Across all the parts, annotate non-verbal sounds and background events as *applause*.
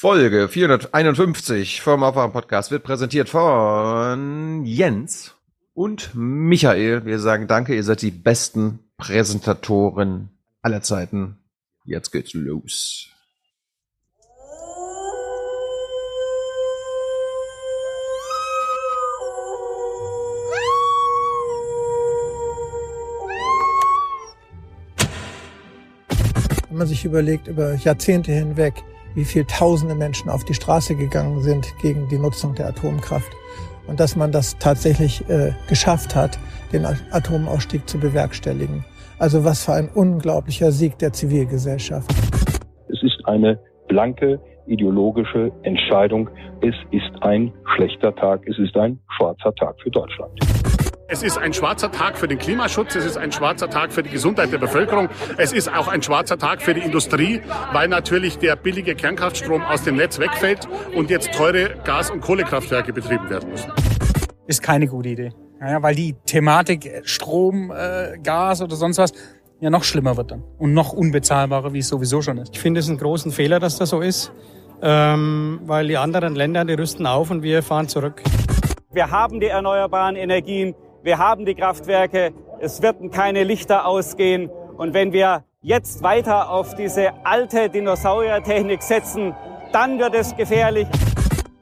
Folge 451 vom Aufwachen Podcast wird präsentiert von Jens und Michael. Wir sagen danke, ihr seid die besten Präsentatoren aller Zeiten. Jetzt geht's los. Wenn man sich überlegt, über Jahrzehnte hinweg, wie viel tausende Menschen auf die Straße gegangen sind gegen die Nutzung der Atomkraft und dass man das tatsächlich äh, geschafft hat, den Atomausstieg zu bewerkstelligen. Also was für ein unglaublicher Sieg der Zivilgesellschaft. Es ist eine blanke ideologische Entscheidung. Es ist ein schlechter Tag. Es ist ein schwarzer Tag für Deutschland. Es ist ein schwarzer Tag für den Klimaschutz, es ist ein schwarzer Tag für die Gesundheit der Bevölkerung, es ist auch ein schwarzer Tag für die Industrie, weil natürlich der billige Kernkraftstrom aus dem Netz wegfällt und jetzt teure Gas- und Kohlekraftwerke betrieben werden müssen. Ist keine gute Idee. Ja, weil die Thematik Strom, äh, Gas oder sonst was ja noch schlimmer wird dann und noch unbezahlbarer, wie es sowieso schon ist. Ich finde es einen großen Fehler, dass das so ist, ähm, weil die anderen Länder, die rüsten auf und wir fahren zurück. Wir haben die erneuerbaren Energien, wir haben die Kraftwerke, es werden keine Lichter ausgehen. Und wenn wir jetzt weiter auf diese alte Dinosauriertechnik setzen, dann wird es gefährlich.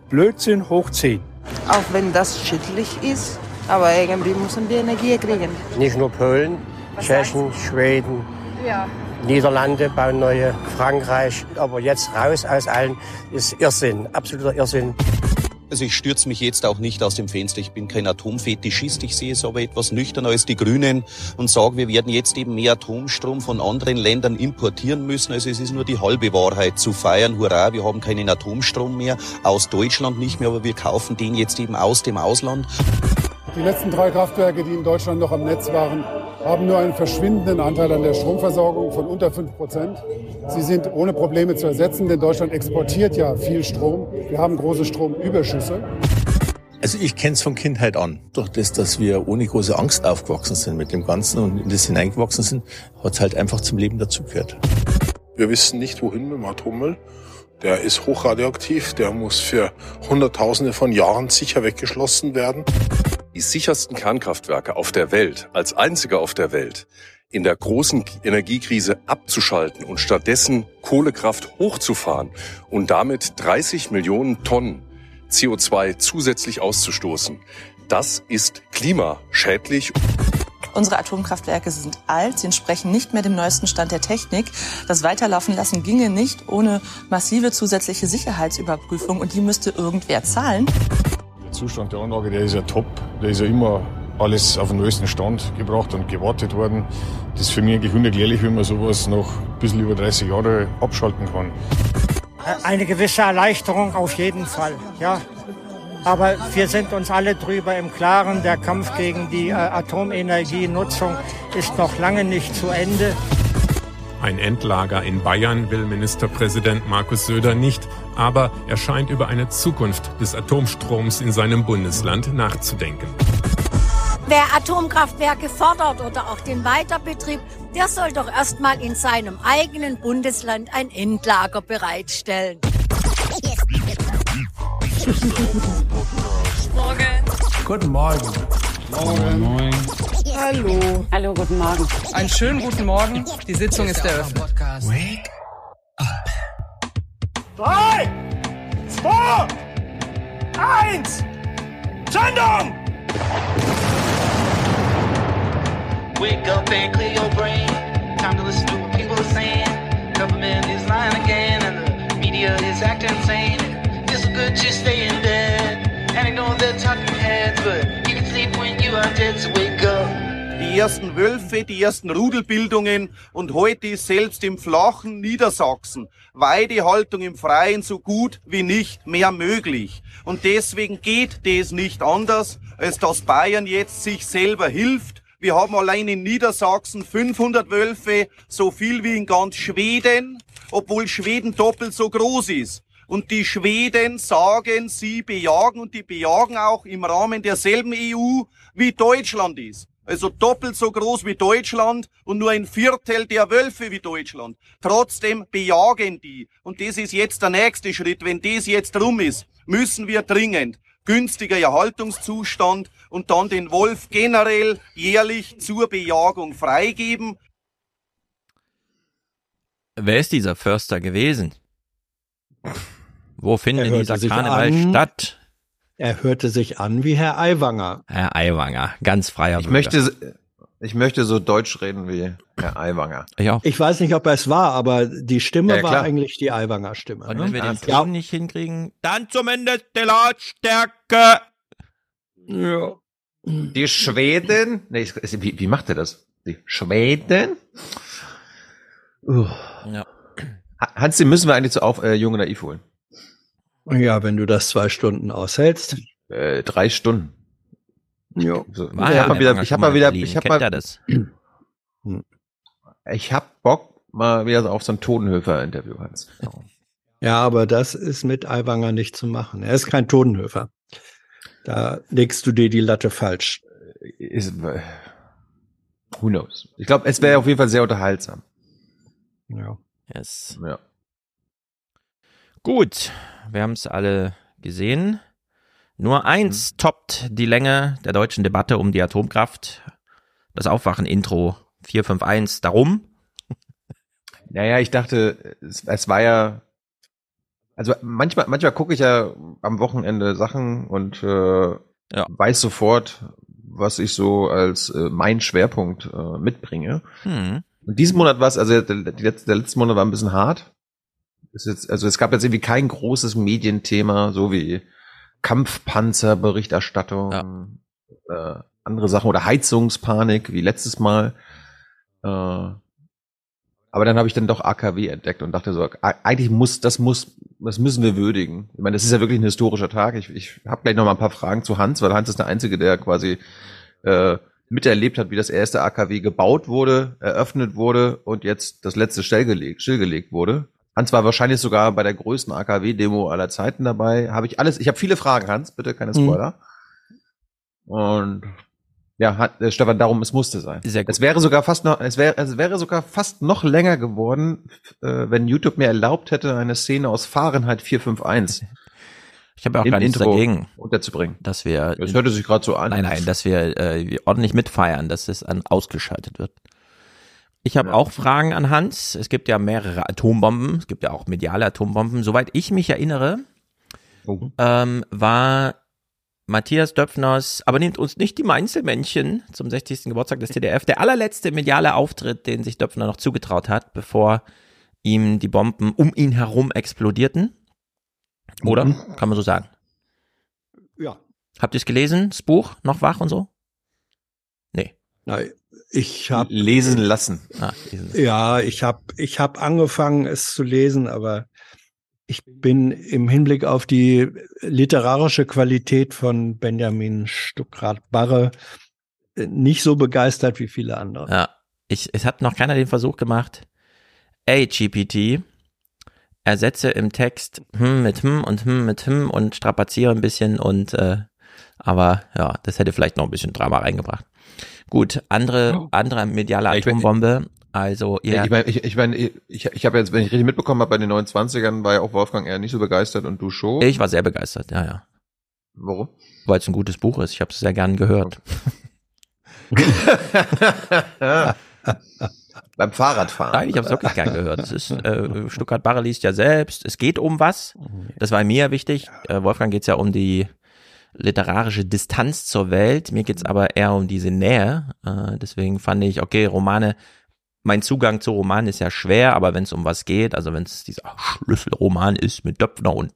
Blödsinn hoch 10. Auch wenn das schädlich ist, aber irgendwie müssen wir Energie kriegen. Nicht nur Polen, Tschechen, Schweden, ja. Niederlande bauen neue, Frankreich. Aber jetzt raus aus allen ist Irrsinn, absoluter Irrsinn. Also ich stürze mich jetzt auch nicht aus dem Fenster. Ich bin kein Atomfetischist. Ich sehe es aber etwas nüchterner als die Grünen und sage, wir werden jetzt eben mehr Atomstrom von anderen Ländern importieren müssen. Also es ist nur die halbe Wahrheit zu feiern. Hurra, wir haben keinen Atomstrom mehr, aus Deutschland nicht mehr, aber wir kaufen den jetzt eben aus dem Ausland. Die letzten drei Kraftwerke, die in Deutschland noch am Netz waren, haben nur einen verschwindenden Anteil an der Stromversorgung von unter 5 Prozent. Sie sind ohne Probleme zu ersetzen, denn Deutschland exportiert ja viel Strom. Wir haben große Stromüberschüsse. Also ich kenne es von Kindheit an. Durch das, dass wir ohne große Angst aufgewachsen sind mit dem Ganzen und in das hineingewachsen sind, hat es halt einfach zum Leben dazugehört. Wir wissen nicht, wohin mit dem Atommüll. Der ist hochradioaktiv, der muss für Hunderttausende von Jahren sicher weggeschlossen werden die sichersten Kernkraftwerke auf der Welt, als einzige auf der Welt, in der großen Energiekrise abzuschalten und stattdessen Kohlekraft hochzufahren und damit 30 Millionen Tonnen CO2 zusätzlich auszustoßen, das ist klimaschädlich. Unsere Atomkraftwerke sind alt, sie entsprechen nicht mehr dem neuesten Stand der Technik. Das Weiterlaufen lassen ginge nicht ohne massive zusätzliche Sicherheitsüberprüfung und die müsste irgendwer zahlen. Zustand der Anlage, der ist ja top. Der ist ja immer alles auf den neuesten Stand gebracht und gewartet worden. Das ist für mich eigentlich unerklärlich, wie man sowas noch ein bisschen über 30 Jahre abschalten kann. Eine gewisse Erleichterung auf jeden Fall, ja. Aber wir sind uns alle drüber im Klaren, der Kampf gegen die äh, Atomenergienutzung ist noch lange nicht zu Ende. Ein Endlager in Bayern will Ministerpräsident Markus Söder nicht, aber er scheint über eine Zukunft des Atomstroms in seinem Bundesland nachzudenken. Wer Atomkraftwerke fordert oder auch den Weiterbetrieb, der soll doch erstmal in seinem eigenen Bundesland ein Endlager bereitstellen. Morgen. Guten Morgen. Morgen. Moin. Hallo. Hallo, guten Morgen. Einen schönen guten Morgen. Die Sitzung ist eröffnet. Wake up. Drei, zwei, eins, Sendung! Wake up and clear your brain. Time to listen to what people are saying. Government is lying again and the media is acting insane. It's good to stay in bed Die ersten Wölfe, die ersten Rudelbildungen und heute ist selbst im flachen Niedersachsen Weidehaltung im Freien so gut wie nicht mehr möglich. Und deswegen geht das nicht anders, als dass Bayern jetzt sich selber hilft. Wir haben allein in Niedersachsen 500 Wölfe, so viel wie in ganz Schweden, obwohl Schweden doppelt so groß ist. Und die Schweden sagen, sie bejagen und die bejagen auch im Rahmen derselben EU, wie Deutschland ist. also doppelt so groß wie Deutschland und nur ein Viertel der Wölfe wie Deutschland. Trotzdem bejagen die. Und das ist jetzt der nächste Schritt. Wenn das jetzt rum ist, müssen wir dringend günstiger Erhaltungszustand und dann den Wolf generell jährlich zur Bejagung freigeben. Wer ist dieser Förster gewesen? Wo findet Er dieser Karneval an- statt? Er hörte sich an wie Herr Aiwanger. Herr Aiwanger, ganz freier Ich Bürger. möchte, ich möchte so deutsch reden wie Herr Aiwanger. Ich auch. Ich weiß nicht, ob er es war, aber die Stimme Ja, ja, war eigentlich die Aiwanger Stimme. Und ne? wenn wir den ja, Ton nicht hinkriegen, dann zumindest die Lautstärke. ja. Die Schweden, nee, wie, wie macht er das? Die Schweden? Uh. Ja. Den müssen wir eigentlich zu auf, äh, Junge Naiv holen. Ja, wenn du das zwei Stunden aushältst. Äh, drei Stunden. Ja. So, War ich ja hab mal der wieder, Wanger ich schon hab mal mal wieder, ich hab mal, das? *clears throat* ich hab Bock mal wieder so auf so ein Totenhöfer-Interview, Hans. Ja, aber das ist mit Aiwanger nicht zu machen. Er ist kein Totenhöfer. Da legst du dir die Latte falsch. Ist, äh, who knows? Ich glaube, es wäre auf jeden Fall sehr unterhaltsam. Ja. Yes. Ja. Gut, wir haben es alle gesehen. Nur eins Mhm. toppt die Länge der deutschen Debatte um die Atomkraft. Das Aufwachen-Intro 451. Darum, *laughs* Naja, ich dachte, es, es war ja, also manchmal, manchmal gucke ich ja am Wochenende Sachen und äh, Ja. weiß sofort, was ich so als äh, mein Schwerpunkt äh, mitbringe. hm, Und diesen Monat war es, also der, die letzte, der letzte Monat war ein bisschen hart. Jetzt, also es gab jetzt irgendwie kein großes Medienthema, so wie Kampfpanzerberichterstattung, äh, andere Sachen oder Heizungspanik wie letztes Mal. Äh, aber dann habe ich dann doch AKW entdeckt und dachte so, eigentlich muss, das muss, das müssen wir würdigen. Ich meine, das ist ja wirklich ein historischer Tag. Ich, ich habe gleich noch mal ein paar Fragen zu Hans, weil Hans ist der Einzige, der quasi äh, miterlebt hat, wie das erste AKW gebaut wurde, eröffnet wurde und jetzt das letzte stillgelegt, stillgelegt wurde. Hans war wahrscheinlich sogar bei der größten AKW-Demo aller Zeiten dabei. Habe ich alles, ich habe viele Fragen, Hans, bitte keine Mhm. Spoiler. Und ja, hat, äh, Stefan, darum, es musste sein. Sehr gut. Es wäre sogar fast noch, es wäre, es wäre sogar fast noch länger geworden, äh, wenn YouTube mir erlaubt hätte, eine Szene aus Fahrenheit 451 *laughs* ich habe ja auch gar nichts Intro dagegen, unterzubringen. dass wir, Das hörte sich gerade so an. nein, nein, dass wir äh, ordentlich mitfeiern, dass es an, ausgeschaltet wird. Ich habe Ja. auch Fragen an Hans. Es gibt ja mehrere Atombomben. Es gibt ja auch mediale Atombomben. Soweit ich mich erinnere, Oh. ähm, war Matthias Döpfners, aber nehmt uns nicht die Mainzelmännchen zum 60. Geburtstag des TDF, der allerletzte mediale Auftritt, den sich Döpfner noch zugetraut hat, bevor ihm die Bomben um ihn herum explodierten. Oder? Mhm. Kann man so sagen. Ja. Habt ihr es gelesen? Das Buch? Noch wach und so? Nee. Na, ich habe Lesen lassen. Ah, lesen. Ja, ich habe ich hab angefangen, es zu lesen, aber ich bin im Hinblick auf die literarische Qualität von Benjamin Stuckrad-Barre äh, nicht so begeistert wie viele andere. Ja. Ich, es hat noch keiner den Versuch gemacht. Ey, GPT, ersetze im Text hm mit hm und hm mit hm und strapaziere ein bisschen und äh, aber ja, das hätte vielleicht noch ein bisschen Drama reingebracht. Gut, andere, andere mediale Atombombe. Also, Ja. Ich meine, ich, ich, mein, ich, ich habe jetzt, wenn ich richtig mitbekommen habe, bei den 29ern war ja auch Wolfgang eher nicht so begeistert und du schon. ich war sehr begeistert, ja, ja. Warum? Weil es ein gutes Buch ist. Ich habe es sehr gern gehört. *laughs* Beim Fahrradfahren. Nein, ich habe es wirklich gern gehört. Es ist, äh, Stuttgart Barre liest ja selbst. Es geht um was. Das war mir wichtig. Äh, Wolfgang geht's ja um die literarische Distanz zur Welt. Mir geht's aber eher um diese Nähe. Äh, deswegen fand ich, okay, Romane, mein Zugang zu Romanen ist ja schwer, aber wenn es um was geht, also wenn es dieser Schlüsselroman ist mit Döpfner und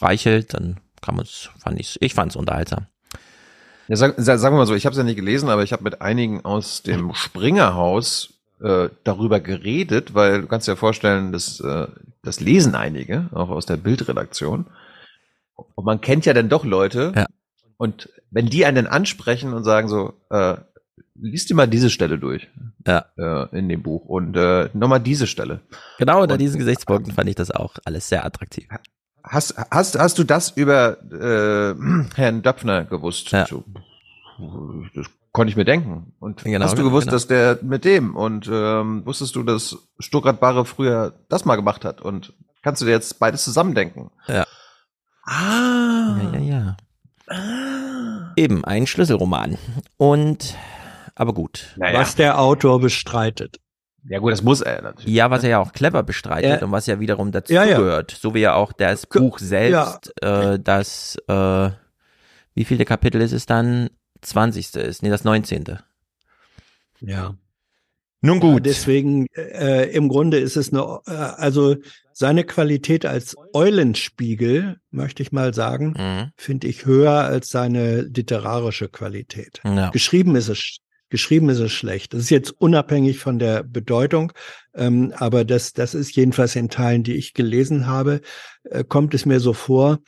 Reichelt, dann kann man es, fand ich, ich fand es unterhaltsam. Ja, sag, sag, sagen wir mal so, ich habe es ja nicht gelesen, aber ich habe mit einigen aus dem Springerhaus äh, darüber geredet, weil du kannst dir vorstellen, dass äh, das lesen einige, auch aus der Bildredaktion. Und man kennt ja dann doch Leute. Ja. Und wenn die einen ansprechen und sagen so, äh, liest dir mal diese Stelle durch Ja. äh, in dem Buch und äh, nochmal diese Stelle. Genau unter diesen Gesichtspunkten fand ich das auch alles sehr attraktiv. Hast, hast, hast du das über äh, *clears throat* Herrn Döpfner gewusst? Ja. So, das konnte ich mir denken. Und Genau, hast du gewusst, genau. dass der mit dem und ähm, wusstest du, dass Stuttgart Barre früher das mal gemacht hat und kannst du dir jetzt beides zusammendenken? Ja. Ah. Ja, ja, ja. Eben, ein Schlüsselroman. Und, aber gut. Was der Autor bestreitet. Ja gut, das muss er natürlich. Ja, was er ja auch clever bestreitet Ja. und was ja wiederum dazu Ja, ja. gehört. So wie ja auch das Buch selbst, äh, das, äh, wie viele Kapitel ist es dann? 20. ist, nee, das 19. Ja. Nun gut. Deswegen, äh, im Grunde ist es eine, äh, also seine Qualität als Eulenspiegel, möchte ich mal sagen, Mhm. finde ich höher als seine literarische Qualität. Ja. Geschrieben ist es, geschrieben ist es schlecht. Das ist jetzt unabhängig von der Bedeutung, ähm, aber das, das ist jedenfalls in Teilen, die ich gelesen habe, äh, kommt es mir so vor,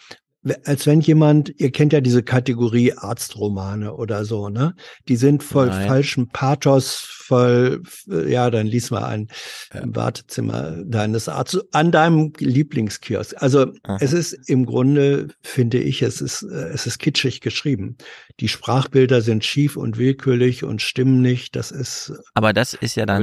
als wenn jemand, ihr kennt ja diese Kategorie Arztromane oder so, ne? Die sind voll Nein. falschem Pathos, voll, äh, ja, dann lies mal ein im Wartezimmer deines Arztes an deinem Lieblingskiosk. Also Aha. es ist im Grunde, finde ich, es ist, äh, es ist kitschig geschrieben. Die Sprachbilder sind schief und willkürlich und stimmen nicht. Das ist Aber das ist ja dann,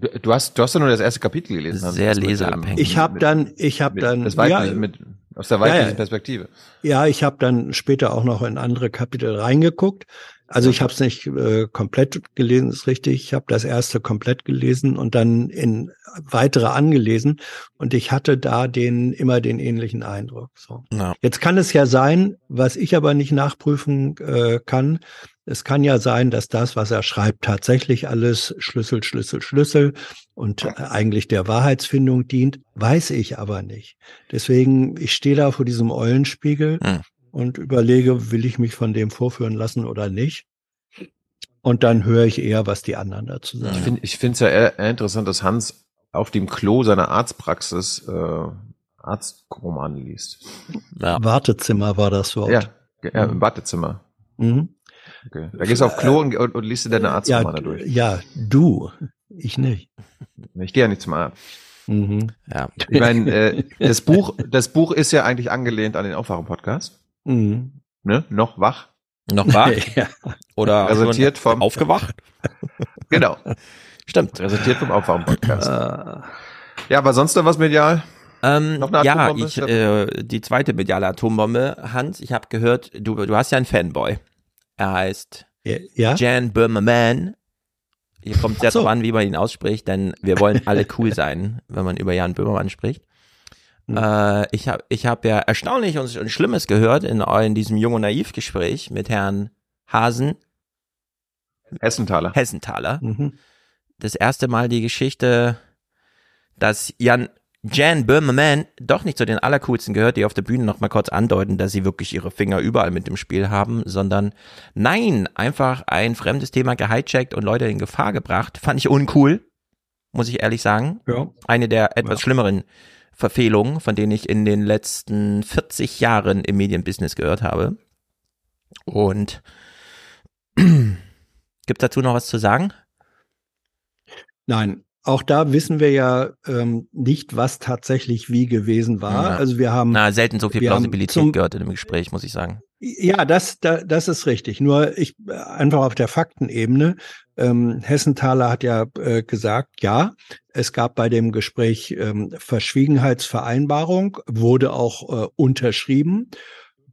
Du, du hast, du hast ja nur das erste Kapitel gelesen. also Sehr dem- leseabhängig. Ich habe dann, ich habe dann, das weibliche, ja, mit, aus der weiblichen Ja. Perspektive. Ja, ich habe dann später auch noch in andere Kapitel reingeguckt. Also ich habe es nicht äh, komplett gelesen, ist richtig. Ich habe das erste komplett gelesen und dann in weitere angelesen und ich hatte da den immer den ähnlichen Eindruck. So. Ja. Jetzt kann es ja sein, was ich aber nicht nachprüfen äh, kann. Es kann ja sein, dass das, was er schreibt, tatsächlich alles Schlüssel, Schlüssel, Schlüssel und äh, eigentlich der Wahrheitsfindung dient, weiß ich aber nicht. Deswegen, ich stehe da vor diesem Eulenspiegel Hm. und überlege, will ich mich von dem vorführen lassen oder nicht? Und dann höre ich eher, was die anderen dazu sagen. Ich finde ich finde es ja eher, eher interessant, dass Hans auf dem Klo seiner Arztpraxis äh, Arztromane liest. Ja. Wartezimmer war das Wort. Ja, ja im Mhm. Wartezimmer. Mhm. Okay. Da gehst du auf Klo und, und, und liest dir deine Ja, Arztromane durch. ja, du, ich nicht. Ich gehe ja nicht zum Arzt. Mhm. Ja. Ich meine, äh, das Buch, das Buch ist ja eigentlich angelehnt an den Aufwachen-Podcast. Mhm. Ne? Noch wach. Noch wach? *laughs* ja. Oder Präsentiert vom aufgewacht? Genau. Stimmt. Präsentiert vom Aufwachen-Podcast. Äh, Ja, aber sonst noch was medial? Ähm, Noch eine ja, Atombombe? ich, äh, die zweite mediale Atombombe, Hans, ich habe gehört, du, du hast ja einen Fanboy. Er heißt ja? Jan Böhmerman. Hier kommt sehr Ach so. drauf an, wie man ihn ausspricht, denn wir wollen alle cool sein, *laughs* wenn man über Jan Böhmermann spricht. Hm. Äh, ich habe ich hab ja erstaunlich und, und Schlimmes gehört in, in diesem Jung und Naiv-Gespräch mit Herrn Hasen, Hessenthaler. Hessenthaler. Mhm. Das erste Mal die Geschichte, dass Jan Jan Böhmerman doch nicht zu den allercoolsten gehört, die auf der Bühne noch mal kurz andeuten, dass sie wirklich ihre Finger überall mit dem Spiel haben, sondern nein, einfach ein fremdes Thema gehijackt und Leute in Gefahr gebracht. Fand ich uncool, muss ich ehrlich sagen. Ja. Eine der etwas schlimmeren Verfehlungen, von denen ich in den letzten 40 Jahren im Medienbusiness gehört habe. Und *clears throat* gibt dazu noch was zu sagen? Nein, auch da wissen wir ja ähm, nicht, was tatsächlich wie gewesen war. Ja. Also wir haben Na, selten so viel Plausibilität zum- gehört in dem Gespräch, muss ich sagen. Ja, das, da, das ist richtig. Nur ich einfach auf der Faktenebene. Ähm, Hessenthaler hat ja äh, gesagt, ja, es gab bei dem Gespräch ähm, Verschwiegenheitsvereinbarung, wurde auch äh, unterschrieben.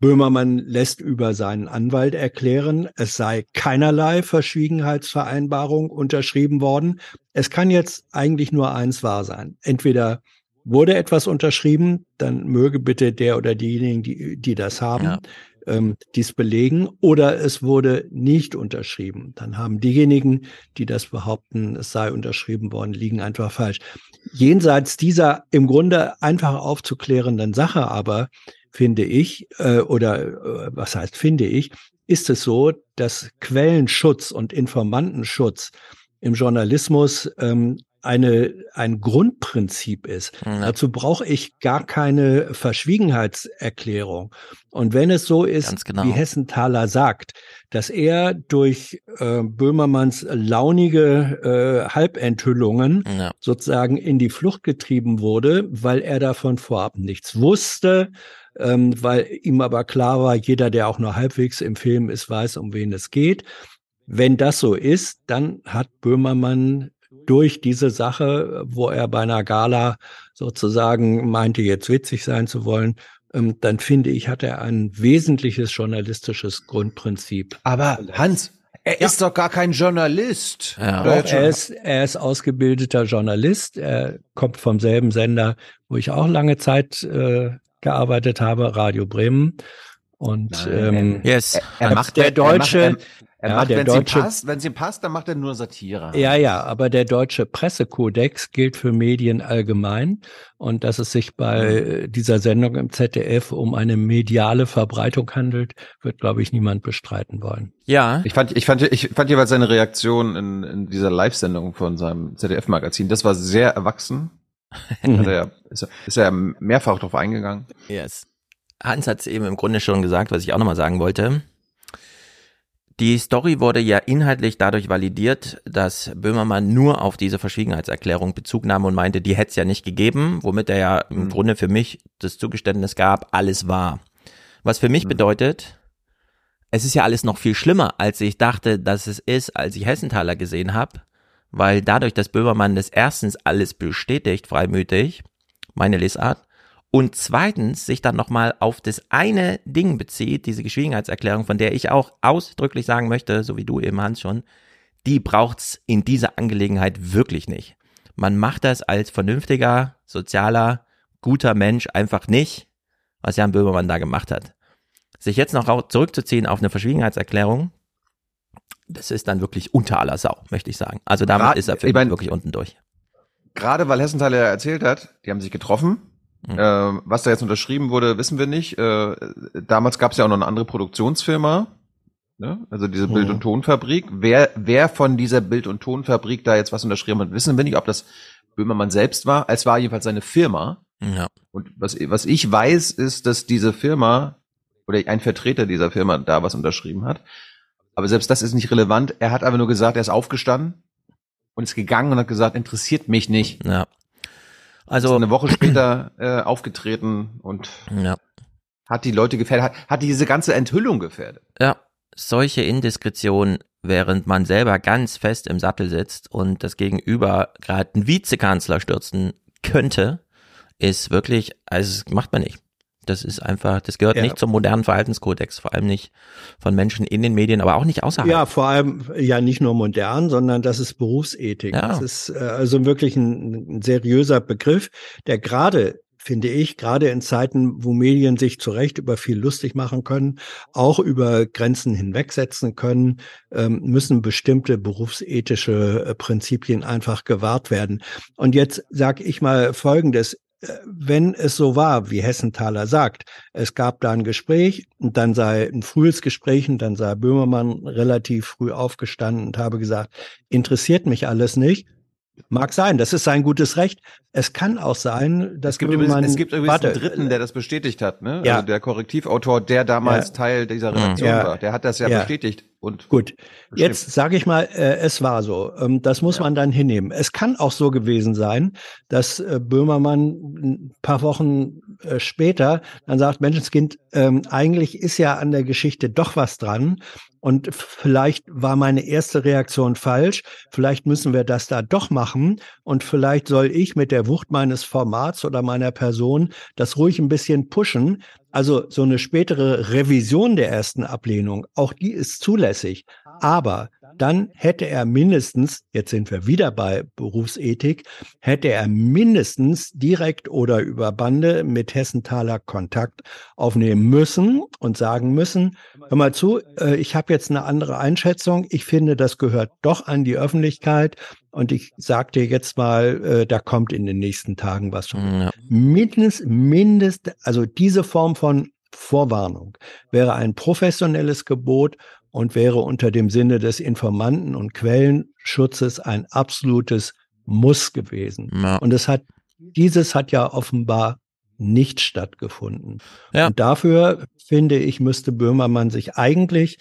Böhmermann lässt über seinen Anwalt erklären, es sei keinerlei Verschwiegenheitsvereinbarung unterschrieben worden. Es kann jetzt eigentlich nur eins wahr sein. Entweder wurde etwas unterschrieben, dann möge bitte der oder diejenigen, die, die das haben, Ja. ähm, dies belegen, oder es wurde nicht unterschrieben. Dann haben diejenigen, die das behaupten, es sei unterschrieben worden, liegen einfach falsch. Jenseits dieser im Grunde einfach aufzuklärenden Sache aber, finde ich, äh, oder äh, was heißt finde ich, ist es so, dass Quellenschutz und Informantenschutz im Journalismus ähm, eine, ein Grundprinzip ist. Ja. Dazu brauche ich gar keine Verschwiegenheitserklärung. Und wenn es so ist, genau. wie Hessenthaler sagt, dass er durch äh, Böhmermanns launige äh, Halbenthüllungen Ja. sozusagen in die Flucht getrieben wurde, weil er davon vorab nichts wusste, ähm, weil ihm aber klar war, jeder, der auch nur halbwegs im Film ist, weiß, um wen es geht. wenn das so ist, dann hat Böhmermann durch diese Sache, wo er bei einer Gala sozusagen meinte, jetzt witzig sein zu wollen, ähm, dann finde ich, hat er ein wesentliches journalistisches Grundprinzip. Aber Hans, er ist doch gar kein Journalist. Ja. Doch, er, ist, er ist ausgebildeter Journalist. Er kommt vom selben Sender, wo ich auch lange Zeit äh, gearbeitet habe, Radio Bremen. Und ähm, yes. er, er macht der Deutsche, er macht, er ja, macht, der wenn deutsche, es passt, wenn passt, dann macht er nur Satire. Ja, ja, aber der deutsche Pressekodex gilt für Medien allgemein und dass es sich bei dieser Sendung im ZDF um eine mediale Verbreitung handelt, wird, glaube ich, niemand bestreiten wollen. Ja. Ich fand, ich fand, ich fand jeweils seine Reaktion in, in dieser Live-Sendung von seinem ZDF-Magazin, das war sehr erwachsen. Hat *laughs* er, ist, er, ist er mehrfach darauf eingegangen. Yes. Hans hat es eben im Grunde schon gesagt, was ich auch nochmal sagen wollte. Die Story wurde ja inhaltlich dadurch validiert, dass Böhmermann nur auf diese Verschwiegenheitserklärung Bezug nahm und meinte, die hätte es ja nicht gegeben, womit er ja im Grunde für mich das Zugeständnis gab, alles war. Was für mich bedeutet, es ist ja alles noch viel schlimmer, als ich dachte, dass es ist, als ich Hessenthaler gesehen habe, weil dadurch, dass Böhmermann das erstens alles bestätigt, freimütig, meine Lesart, und zweitens sich dann nochmal auf das eine Ding bezieht, diese Geschwiegenheitserklärung, von der ich auch ausdrücklich sagen möchte, so wie du eben Hans schon, die braucht's in dieser Angelegenheit wirklich nicht. Man macht das als vernünftiger, sozialer, guter Mensch einfach nicht, was Jan Böhmermann da gemacht hat. Sich jetzt noch zurückzuziehen auf eine Verschwiegenheitserklärung, das ist dann wirklich unter aller Sau, möchte ich sagen. Also damit Grad, ist er für ich mein, wirklich unten durch. Gerade weil Hessenthaler erzählt hat, die haben sich getroffen, Mhm. Ähm, was da jetzt unterschrieben wurde, wissen wir nicht. Äh, damals gab es ja auch noch eine andere Produktionsfirma, ne? also diese Bild- und Tonfabrik. Wer, wer von dieser Bild- und Tonfabrik da jetzt was unterschrieben hat, wissen wir nicht, ob das Böhmermann selbst war. Es war jedenfalls seine Firma. Ja. Und was, was ich weiß, ist, dass diese Firma oder ein Vertreter dieser Firma da was unterschrieben hat. Aber selbst das ist nicht relevant. Er hat einfach nur gesagt, er ist aufgestanden und ist gegangen und hat gesagt, interessiert mich nicht. Ja. Also ist eine Woche später äh, aufgetreten und ja. hat die Leute gefährdet, hat, hat diese ganze Enthüllung gefährdet. Ja, solche Indiskretionen, während man selber ganz fest im Sattel sitzt und das Gegenüber gerade einen Vizekanzler stürzen könnte, ist wirklich, also das macht man nicht. Das ist einfach, das gehört Ja. nicht zum modernen Verhaltenskodex, vor allem nicht von Menschen in den Medien, aber auch nicht außerhalb. Ja, vor allem ja nicht nur modern, sondern das ist Berufsethik. Ja. Das ist äh, also wirklich ein, ein seriöser Begriff, der gerade finde ich, gerade in Zeiten, wo Medien sich zu Recht über viel lustig machen können, auch über Grenzen hinwegsetzen können, ähm, müssen bestimmte berufsethische äh, Prinzipien einfach gewahrt werden. Und jetzt sage ich mal Folgendes. Wenn es so war, wie Hessenthaler sagt, es gab da ein Gespräch und dann sei ein frühes Gespräch und dann sei Böhmermann relativ früh aufgestanden und habe gesagt, interessiert mich alles nicht. Mag sein, das ist sein gutes Recht. Es kann auch sein, dass Es gibt übrigens, Böhmermann, es gibt übrigens warte, einen Dritten, der das bestätigt hat, ne? Ja. Also der Korrektivautor, der damals Ja. Teil dieser Redaktion Ja. war, der hat das ja, Ja. bestätigt und Gut, jetzt sage ich mal, äh, es war so. Ähm, das muss man dann hinnehmen. Es kann auch so gewesen sein, dass äh, Böhmermann ein paar Wochen äh, später dann sagt, Menschenskind, ähm, eigentlich ist ja an der Geschichte doch was dran. Und vielleicht war meine erste Reaktion falsch. Vielleicht müssen wir das da doch machen. Und vielleicht soll ich mit der Wucht meines Formats oder meiner Person das ruhig ein bisschen pushen. Also so eine spätere Revision der ersten Ablehnung, auch die ist zulässig. Aber dann hätte er mindestens, jetzt sind wir wieder bei Berufsethik, hätte er mindestens direkt oder über Bande mit Hessenthaler Kontakt aufnehmen müssen und sagen müssen, hör mal zu, äh, ich habe jetzt eine andere Einschätzung. Ich finde, das gehört doch an die Öffentlichkeit. Und ich sag dir jetzt mal, äh, da kommt in den nächsten Tagen was schon. Ja. Mindest, mindest, also diese Form von Vorwarnung wäre ein professionelles Gebot und wäre unter dem Sinne des Informanten- und Quellenschutzes ein absolutes Muss gewesen. Ja. Und es hat, dieses hat ja offenbar nicht stattgefunden. Ja. Und dafür, finde ich, müsste Böhmermann sich eigentlich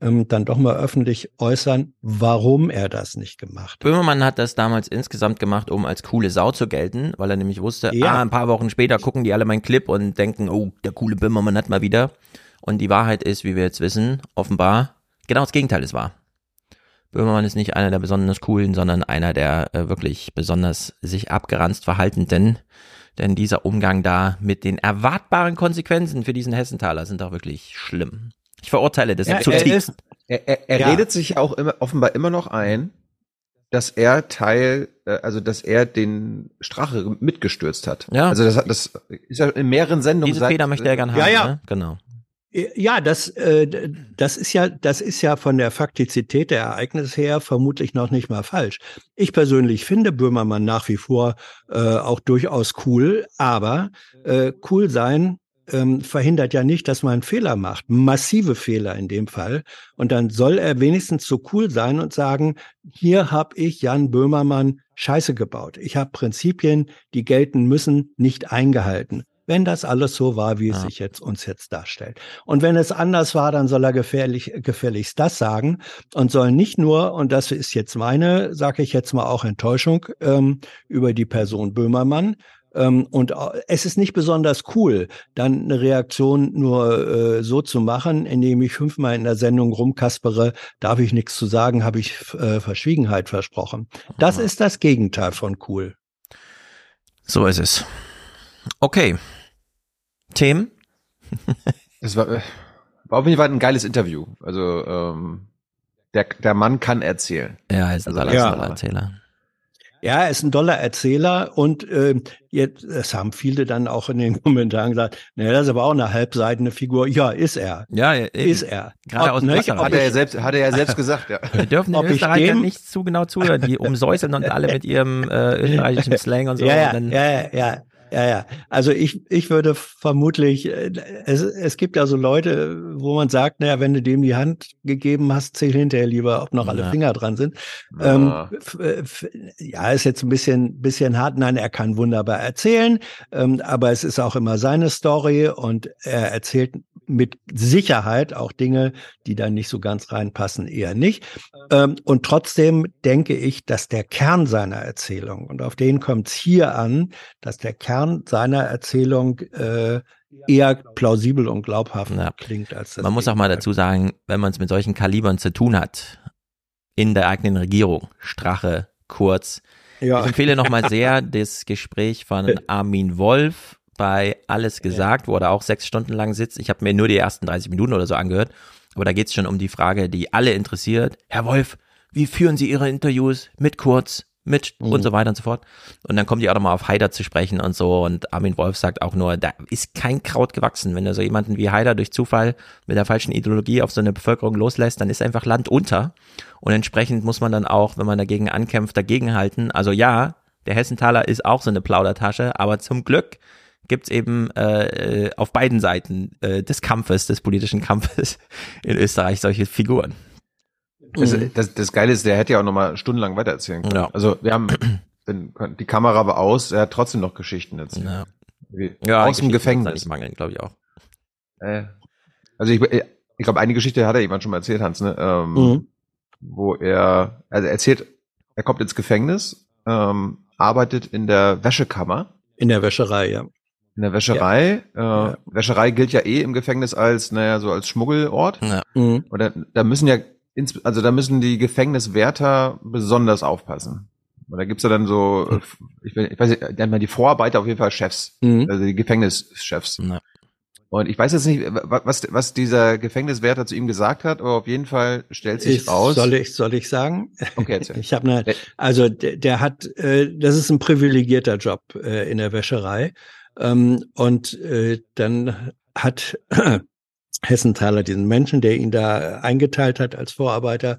ähm, dann doch mal öffentlich äußern, warum er das nicht gemacht hat. Böhmermann hat das damals insgesamt gemacht, um als coole Sau zu gelten, weil er nämlich wusste, Ja. ah, ein paar Wochen später gucken die alle meinen Clip und denken, oh, der coole Böhmermann hat mal wieder. Und die Wahrheit ist, wie wir jetzt wissen, offenbar genau das Gegenteil ist wahr. Böhmermann ist nicht einer der besonders coolen, sondern einer der äh, wirklich besonders sich abgeranzt verhaltenden. Denn dieser Umgang da mit den erwartbaren Konsequenzen für diesen Hessenthaler sind auch wirklich schlimm. Ich verurteile das Ja, er, zutiefst. ist, er, er, er Ja. redet sich auch immer, offenbar immer noch ein, dass er Teil, äh, also dass er den Strache mitgestürzt hat. Ja. Also das, hat- das ist ja in mehreren Sendungen. Diese Feder möchte er gern haben. Ja, ja. Ne? Genau. Ja, das, äh, das ist ja, das ist ja von der Faktizität der Ereignisse her vermutlich noch nicht mal falsch. Ich persönlich finde Böhmermann nach wie vor äh, auch durchaus cool, aber äh, cool sein ähm, verhindert ja nicht, dass man Fehler macht, massive Fehler in dem Fall. Und dann soll er wenigstens so cool sein und sagen: Hier habe ich Jan Böhmermann Scheiße gebaut. Ich habe Prinzipien, die gelten müssen, nicht eingehalten. Wenn das alles so war, wie es sich jetzt uns jetzt darstellt. Und wenn es anders war, dann soll er gefährlich, gefälligst das sagen und soll nicht nur, und das ist jetzt meine, sage ich jetzt mal auch Enttäuschung ähm, über die Person Böhmermann. Ähm, und es ist nicht besonders cool, dann eine Reaktion nur äh, so zu machen, indem ich fünfmal in der Sendung rumkaspere, darf ich nichts zu sagen, habe ich äh, Verschwiegenheit versprochen. Das ist das Gegenteil von cool. So ist es. Okay. Themen? Das war, war auf jeden Fall ein geiles Interview. Also ähm, der, der Mann kann erzählen. Ja, er ist ein Also, toller ja. Erzähler. Ja, er ist ein doller Erzähler und äh, jetzt, es haben viele dann auch in den *laughs* Kommentaren gesagt, naja, das ist aber auch eine halbseitende Figur. Ja, ist er. Ja, ist er. Gerade Ob- aus ob Hat er ja selbst, hat er ja selbst *laughs* gesagt, ja. Wir dürfen den Österreichern dem- nicht zu genau zuhören. Die umsäuseln und alle mit ihrem äh, österreichischen *laughs* Slang und so. Ja, ja, und dann, ja, ja, ja. Ja, ja. Also ich, ich würde vermutlich, äh, es, es gibt ja so Leute, wo man sagt, naja, wenn du dem die Hand gegeben hast, zähl hinterher lieber, ob noch alle Ja. Finger dran sind. Ja. Ähm, ja, ist jetzt ein bisschen, bisschen hart. Nein, er kann wunderbar erzählen, ähm, aber es ist auch immer seine Story und er erzählt mit Sicherheit auch Dinge, die dann nicht so ganz reinpassen, eher nicht. Ähm, und trotzdem denke ich, dass der Kern seiner Erzählung, und auf den kommt es hier an, dass der Kern seiner Erzählung äh, eher plausibel und glaubhaft Ja. klingt als das. man muss auch mal dazu sagen, wenn man es mit solchen Kalibern zu tun hat, in der eigenen Regierung, Strache, Kurz. Ja. Ich empfehle nochmal sehr das Gespräch von *laughs* Armin Wolf bei Alles gesagt, wo er auch sechs Stunden lang sitzt. Ich habe mir nur die ersten 30 Minuten oder so angehört, aber da geht es schon um die Frage, die alle interessiert. Herr Wolf, wie führen Sie Ihre Interviews mit Kurz? mit und so weiter und so fort. Und dann kommt die auch nochmal auf Haider zu sprechen und so. Und Armin Wolf sagt auch nur, da ist kein Kraut gewachsen. Wenn du so jemanden wie Haider durch Zufall mit der falschen Ideologie auf so eine Bevölkerung loslässt, dann ist einfach Land unter. Und entsprechend muss man dann auch, wenn man dagegen ankämpft, dagegenhalten. Also ja, der Hessenthaler ist auch so eine Plaudertasche, aber zum Glück gibt's eben äh, auf beiden Seiten äh, des Kampfes, des politischen Kampfes in Österreich solche Figuren. Das, Mhm. das, das Geile ist, der hätte ja auch noch mal stundenlang weitererzählen können. Ja. Also wir haben *clears throat* die Kamera war aus, er hat trotzdem noch Geschichten erzählt. Ja. Wie, Ja, aus dem Gefängnis. mangeln, glaube ich auch. Äh, also ich, ich glaube, eine Geschichte hat er jemand schon mal erzählt, Hans, ne? Ähm, Mhm. Wo er, also er erzählt, er kommt ins Gefängnis, ähm, arbeitet in der Wäschekammer, In der Wäscherei, ja. In der Wäscherei. Äh, Wäscherei gilt ja eh im Gefängnis als, naja, so als Schmuggelort. Ja. Mhm. Und da, da müssen ja, also da müssen die Gefängniswärter besonders aufpassen. Und da gibt's ja dann so, äh, ich, weiß- ich weiß nicht, nennt man die Vorarbeiter auf jeden Fall Chefs, Mhm. also die Gefängnischefs. Ja. Und ich weiß jetzt nicht, wa- was, was dieser Gefängniswärter zu ihm gesagt hat, aber auf jeden Fall stellt sich Ich, raus. soll ich, soll ich sagen? Okay, erzähl. *laughs* Ich habe eine, also der, der hat, äh, das ist ein privilegierter Job äh, in der Wäscherei. Ähm, und äh, dann hat *clears throat* Hessenthaler diesen Menschen, der ihn da eingeteilt hat als Vorarbeiter,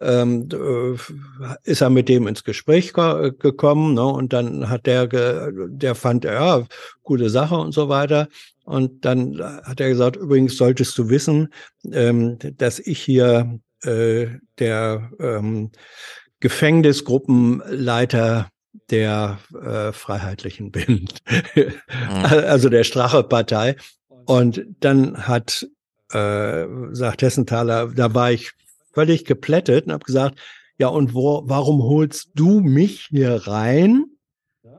ähm, äh, ist er mit dem ins Gespräch ko- gekommen, ne? Und dann hat der, der fand, ja, gute Sache und so weiter. Und dann hat er gesagt, übrigens solltest du wissen, ähm, dass ich hier äh, der ähm, Gefängnisgruppenleiter der äh, Freiheitlichen bin, *laughs* also der Strache-Partei. Und dann hat, äh, sagt Hessenthaler, da war ich völlig geplättet und habe gesagt, ja und wo, warum holst du mich hier rein?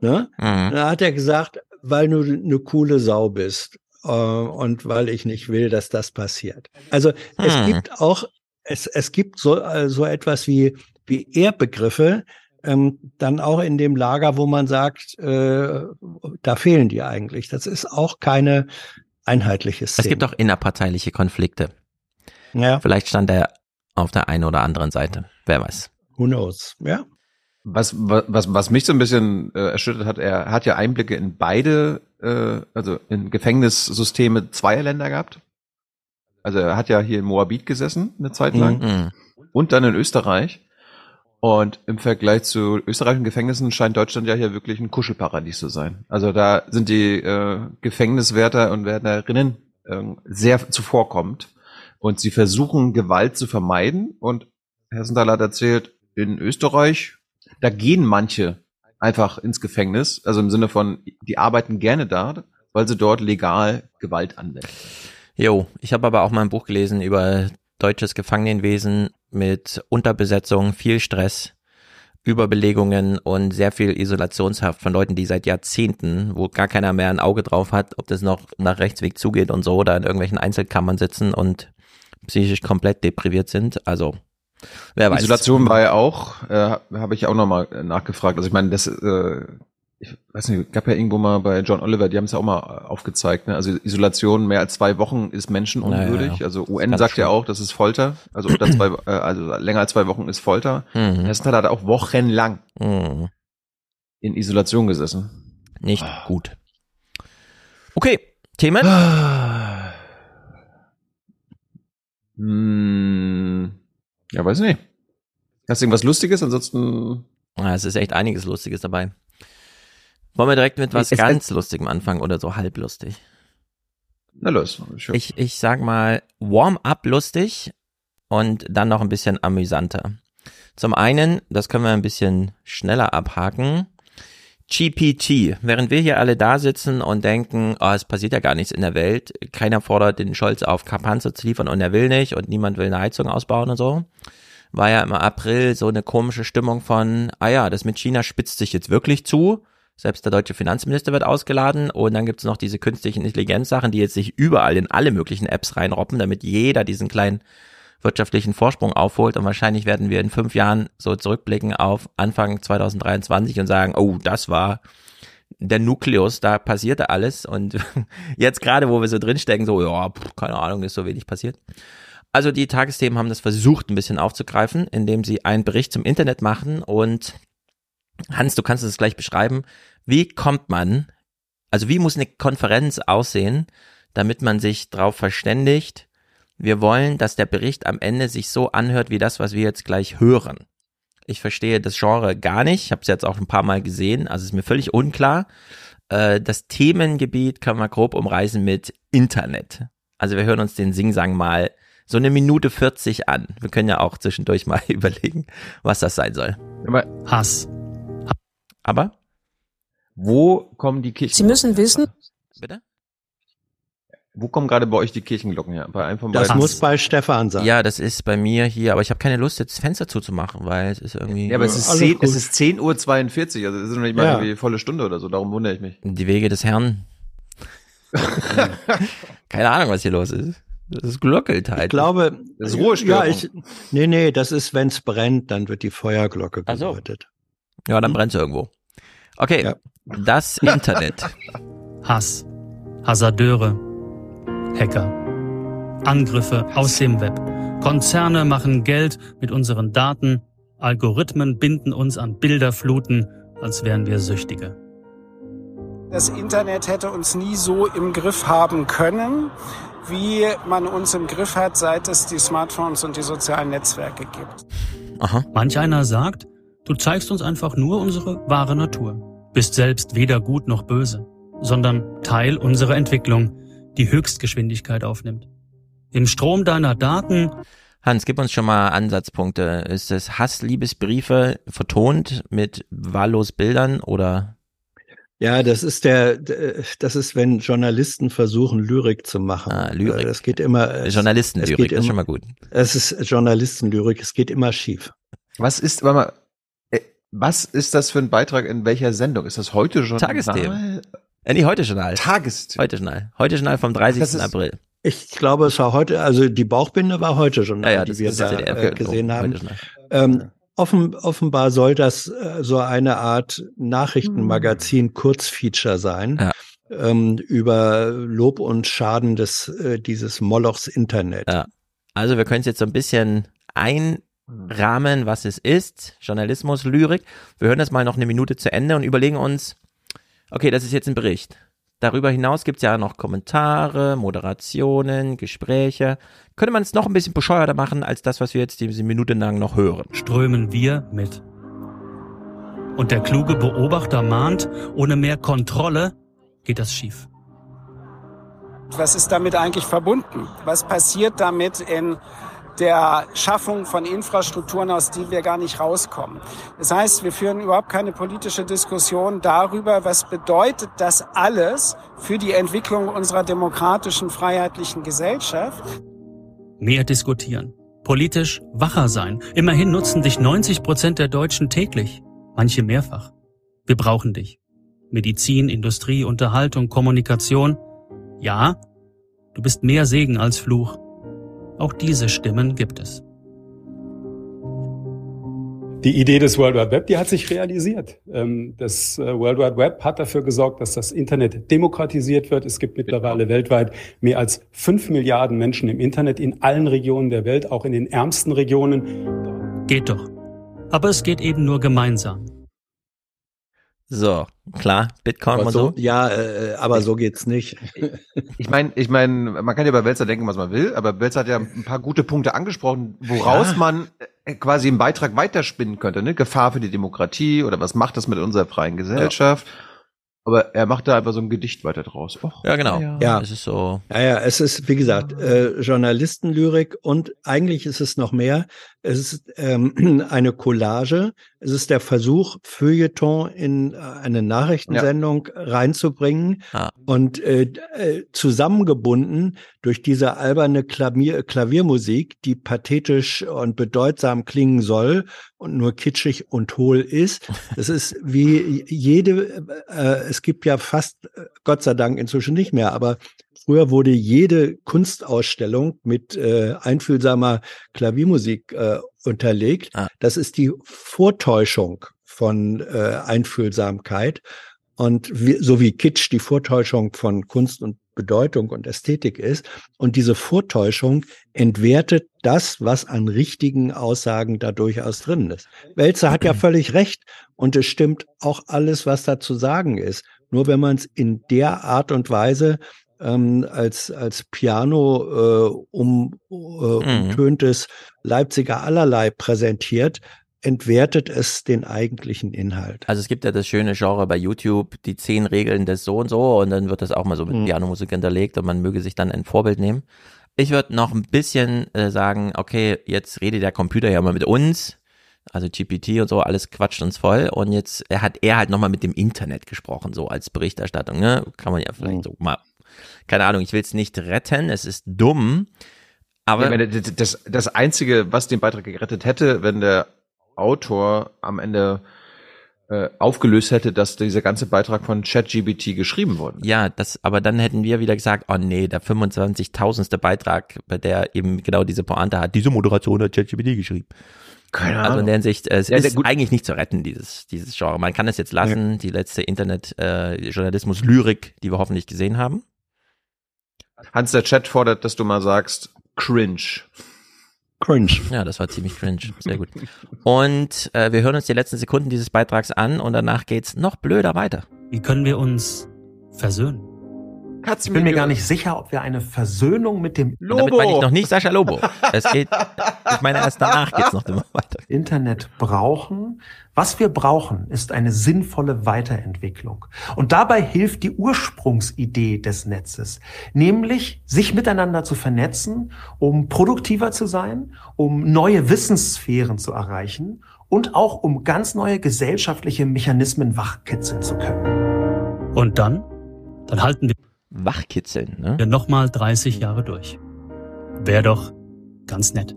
Ne? Mhm. Da hat er gesagt, weil du eine coole Sau bist äh, und weil ich nicht will, dass das passiert. Also es Hm. gibt auch es, es gibt so, äh, so etwas wie, wie Ehrbegriffe, ähm, dann auch in dem Lager, wo man sagt, äh, da fehlen die eigentlich. Das ist auch keine einheitliche Szene. Es gibt auch innerparteiliche Konflikte. Ja. Vielleicht stand er auf der einen oder anderen Seite. Wer weiß. Who knows? Ja. Was, was, was mich so ein bisschen äh, erschüttert hat, er hat ja Einblicke in beide, äh, also in Gefängnissysteme zweier Länder gehabt. Also er hat ja hier in Moabit gesessen, eine Zeit lang. Mhm. Und dann in Österreich. Und im Vergleich zu österreichischen Gefängnissen scheint Deutschland ja hier wirklich ein Kuschelparadies zu sein. Also da sind die äh, Gefängniswärter und Wärterinnen äh, sehr zuvorkommend. Und sie versuchen Gewalt zu vermeiden. Und Hessenthaler hat erzählt, in Österreich, da gehen manche einfach ins Gefängnis. Also im Sinne von, die arbeiten gerne da, weil sie dort legal Gewalt anwenden. Jo, ich habe aber auch mal ein Buch gelesen über deutsches Gefangenenwesen mit Unterbesetzung, viel Stress, Überbelegungen und sehr viel Isolationshaft von Leuten, die seit Jahrzehnten, wo gar keiner mehr ein Auge drauf hat, ob das noch nach Rechtsweg zugeht und so, oder in irgendwelchen Einzelkammern sitzen und psychisch komplett depriviert sind. Also, wer weiß. Isolation war ja auch, äh, habe ich auch nochmal nachgefragt. Also ich meine, das, äh, ich weiß nicht, gab ja irgendwo mal bei John Oliver, die haben es ja auch mal aufgezeigt. Ne? Also Isolation mehr als zwei Wochen ist menschenunwürdig. Naja, ja. Also UN sagt ganz ja auch, das ist Folter. Also unter zwei, *clears throat* äh, also länger als zwei Wochen ist Folter. Mhm. Hessenthal hat auch wochenlang Mhm. in Isolation gesessen. Nicht gut. Okay, Themen? *sighs* Hm, ja, weiß nicht. Hast du irgendwas Lustiges? Ansonsten. Ja, es ist echt einiges Lustiges dabei. Wollen wir direkt mit was Es- ganz Lustigem anfangen oder so halblustig? Na los. Ich, ich sag mal Warm-up lustig und dann noch ein bisschen amüsanter. Zum einen, das können wir ein bisschen schneller abhaken. GPT. Während wir hier alle da sitzen und denken, oh, es passiert ja gar nichts in der Welt, keiner fordert den Scholz auf, Kapanzer zu liefern und er will nicht und niemand will eine Heizung ausbauen und so, war ja im April so eine komische Stimmung von, ah ja, das mit China spitzt sich jetzt wirklich zu. Selbst der deutsche Finanzminister wird ausgeladen. Und dann gibt's noch diese künstlichen Intelligenzsachen, die jetzt sich überall in alle möglichen Apps reinroppen, damit jeder diesen kleinen wirtschaftlichen Vorsprung aufholt. Und wahrscheinlich werden wir in fünf Jahren so zurückblicken auf Anfang 2023 und sagen, oh, das war der Nukleus, da passierte alles. Und *laughs* jetzt gerade, wo wir so drinstecken, so, ja, keine Ahnung, ist so wenig passiert. Also die Tagesthemen haben das versucht, ein bisschen aufzugreifen, indem sie einen Bericht zum Internet machen und Hans, du kannst es gleich beschreiben. Wie kommt man, also wie muss eine Konferenz aussehen, damit man sich darauf verständigt, wir wollen, dass der Bericht am Ende sich so anhört wie das, was wir jetzt gleich hören. Ich verstehe das Genre gar nicht. Ich habe es jetzt auch ein paar Mal gesehen. Also ist mir völlig unklar. Äh, das Themengebiet kann man grob umreißen mit Internet. Also wir hören uns den Singsang mal so eine Minute 40 an. Wir können ja auch zwischendurch mal *laughs* überlegen, was das sein soll. Aber Hass. Aber? Wo kommen die Kirchen? Sie müssen wissen, Bitte? Wo kommen gerade bei euch die Kirchenglocken her? Bei einem von Das beiden? muss bei Stefan sein. Ja, das ist bei mir hier, aber ich habe keine Lust, jetzt das Fenster zuzumachen, weil es ist irgendwie. Ja, aber es ist, Alles 10, gut. es ist 10 Uhr 42, also es ist noch nicht mal Ja. irgendwie volle Stunde oder so, darum wundere ich mich. Die Wege des Herrn. *laughs* keine Ahnung, was hier los ist. Das ist glockelt halt. Ich glaube, Das ist Ruhestörung. ja, ich, nee, nee, das ist, wenn es brennt, dann wird die Feuerglocke geläutet. Ja, dann brennt irgendwo. Okay, das *laughs* Internet. Hass, Hasardeure, Hacker, Angriffe aus dem Web. Konzerne machen Geld mit unseren Daten, Algorithmen binden uns an Bilderfluten, als wären wir Süchtige. Das Internet hätte uns nie so im Griff haben können, wie man uns im Griff hat, seit es die Smartphones und die sozialen Netzwerke gibt. Aha. Manch einer sagt, du zeigst uns einfach nur unsere wahre Natur, bist selbst weder gut noch böse, sondern Teil unserer Entwicklung, die Höchstgeschwindigkeit aufnimmt. Im Strom deiner Daten Hans, gib uns schon mal Ansatzpunkte. Ist es Hassliebesbriefe vertont mit wahllos Bildern oder? Ja, das ist der, das ist, wenn Journalisten versuchen, Lyrik zu machen. Ah, Lyrik. Äh, Das geht immer. Journalistenlyrik, das ist immer- schon mal gut. Es ist Journalistenlyrik, es geht immer schief. Was ist, warte mal, was ist das für ein Beitrag in welcher Sendung? Ist das heute schon? Tagesthemen. Äh, nee, heute Journal. Tagesthemen. Heute Journal. Heute Journal vom 30. Das ist- April. Ich glaube, es war heute, also die Bauchbinde war heute schon, Ja, ja, die wir da äh, gesehen haben. Ähm, offen, offenbar soll das äh, so eine Art Nachrichtenmagazin Kurzfeature sein. Ähm, über Lob und Schaden des äh, dieses Molochs Internet. Ja. Also wir können es jetzt so ein bisschen einrahmen, was es ist. Journalismus, Lyrik. Wir hören das mal noch eine Minute zu Ende und überlegen uns, okay, das ist jetzt ein Bericht. Darüber hinaus gibt es ja noch Kommentare, Moderationen, Gespräche. Könnte man es noch ein bisschen bescheuerter machen, als das, was wir jetzt diese Minute lang noch hören? strömen wir mit. Und der kluge Beobachter mahnt, ohne mehr Kontrolle geht das schief. Was ist damit eigentlich verbunden? Was passiert damit in der Schaffung von Infrastrukturen, aus die wir gar nicht rauskommen? Das heißt, wir führen überhaupt keine politische Diskussion darüber, was bedeutet das alles für die Entwicklung unserer demokratischen, freiheitlichen Gesellschaft. Mehr diskutieren. Politisch wacher sein. Immerhin nutzen dich 90 Prozent der Deutschen täglich. Manche mehrfach. Wir brauchen dich. Medizin, Industrie, Unterhaltung, Kommunikation. Ja, du bist mehr Segen als Fluch. Auch diese Stimmen gibt es. Die Idee des World Wide Web, die hat sich realisiert. Ähm, Das äh, World Wide Web hat dafür gesorgt, dass das Internet demokratisiert wird. Es gibt mittlerweile weltweit mehr als fünf Milliarden Menschen im Internet in allen Regionen der Welt, auch in den ärmsten Regionen. Geht doch. Aber es geht eben nur gemeinsam. So, klar, Bitcoin Aber und so, so. ja, äh, aber so geht's nicht. Ich meine, ich meine, man kann ja bei Welzer denken, was man will, aber Welzer hat ja ein paar gute Punkte angesprochen, woraus Ja. man äh, quasi einen Beitrag weiterspinnen könnte, ne? Gefahr für die Demokratie oder was macht das mit unserer freien Gesellschaft? Aber er macht da einfach so ein Gedicht weiter draus. Och, Ja, genau. Ja. Es ist so. Ja, ja, es ist, wie gesagt, äh, Journalistenlyrik und eigentlich ist es noch mehr. Es ist ähm, *clears throat* eine Collage. Es ist der Versuch, Feuilleton in äh, eine Nachrichtensendung reinzubringen Ah. und äh, äh, zusammengebunden durch diese alberne Klavier, Klaviermusik, die pathetisch und bedeutsam klingen soll und nur kitschig und hohl ist. Es ist wie jede, äh, es gibt ja fast, Gott sei Dank inzwischen nicht mehr, aber Früher wurde jede Kunstausstellung mit äh, einfühlsamer Klaviermusik äh, unterlegt. Das ist die Vortäuschung von äh, Einfühlsamkeit. Und wie, so wie Kitsch die Vortäuschung von Kunst und Bedeutung und Ästhetik ist. Und diese Vortäuschung entwertet das, was an richtigen Aussagen da durchaus drin ist. Welzer hat ja *clears throat* völlig recht. Und es stimmt auch alles, was da zu sagen ist. Nur wenn man es in der Art und Weise ähm, als, als Piano äh, um, äh, umtöntes Leipziger allerlei präsentiert, entwertet es den eigentlichen Inhalt. Also es gibt ja das schöne Genre bei YouTube, die zehn Regeln des so und so und dann wird das auch mal so mit Mhm. Pianomusik hinterlegt und man möge sich dann ein Vorbild nehmen. Ich würde noch ein bisschen äh, sagen, okay, jetzt redet der Computer ja mal mit uns, also GPT und so, alles quatscht uns voll und jetzt er hat er halt nochmal mit dem Internet gesprochen, so als Berichterstattung, ne? Kann man ja vielleicht so mal, keine Ahnung, ich will es nicht retten, es ist dumm, aber ich meine, das, das, das Einzige, was den Beitrag gerettet hätte, wenn der Autor am Ende äh, aufgelöst hätte, dass dieser ganze Beitrag von ChatGBT geschrieben wurde. Ja, das, aber dann hätten wir wieder gesagt, oh nee, der 25.000. Beitrag, bei der eben genau diese Pointe hat, diese Moderation hat ChatGPT geschrieben. Keine Also in Ahnung. der Hinsicht, äh, es Ja, ist eigentlich nicht zu retten, dieses, dieses Genre. Man kann es jetzt lassen, die letzte Internet-Journalismus-Lyrik, die wir hoffentlich gesehen haben. Hans, der Chat fordert, dass du mal sagst, cringe. Cringe. Ja, das war ziemlich cringe. Sehr gut. Und äh, wir hören uns die letzten Sekunden dieses Beitrags an und danach geht's noch blöder weiter. Wie können wir uns versöhnen? Ich bin mir gar nicht sicher, ob wir eine Versöhnung mit dem Und damit meine ich noch nicht Sascha Lobo. Es geht, ich meine, erst danach geht's noch immer weiter. Internet brauchen. Was wir brauchen, ist eine sinnvolle Weiterentwicklung. Und dabei hilft die Ursprungsidee des Netzes, nämlich sich miteinander zu vernetzen, um produktiver zu sein, um neue Wissenssphären zu erreichen und auch um ganz neue gesellschaftliche Mechanismen wachkitzeln zu können. Und dann? Dann halten wir Wachkitzeln, ne? nochmal 30 Jahre durch. Wäre doch ganz nett.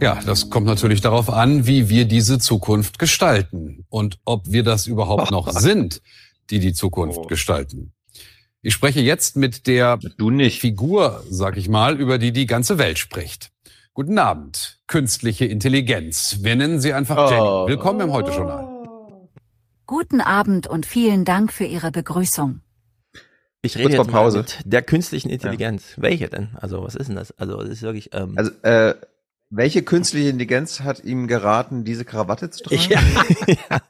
Ja, das kommt natürlich darauf an, wie wir diese Zukunft gestalten und ob wir das überhaupt noch *laughs* sind, die die Zukunft Oh. gestalten. Ich spreche jetzt mit der Figur, sag ich mal, über die die ganze Welt spricht. Guten Abend, künstliche Intelligenz. Wir nennen sie einfach Jenny. Oh. Willkommen im Heute-Journal. Guten Abend und vielen Dank für Ihre Begrüßung. Ich rede jetzt mal Pause. mit der künstlichen Intelligenz. Welche denn? Also was ist denn das? Also das ist wirklich. Ähm, Also, äh, welche künstliche Intelligenz hat ihm geraten, diese Krawatte zu tragen? *laughs* Ja.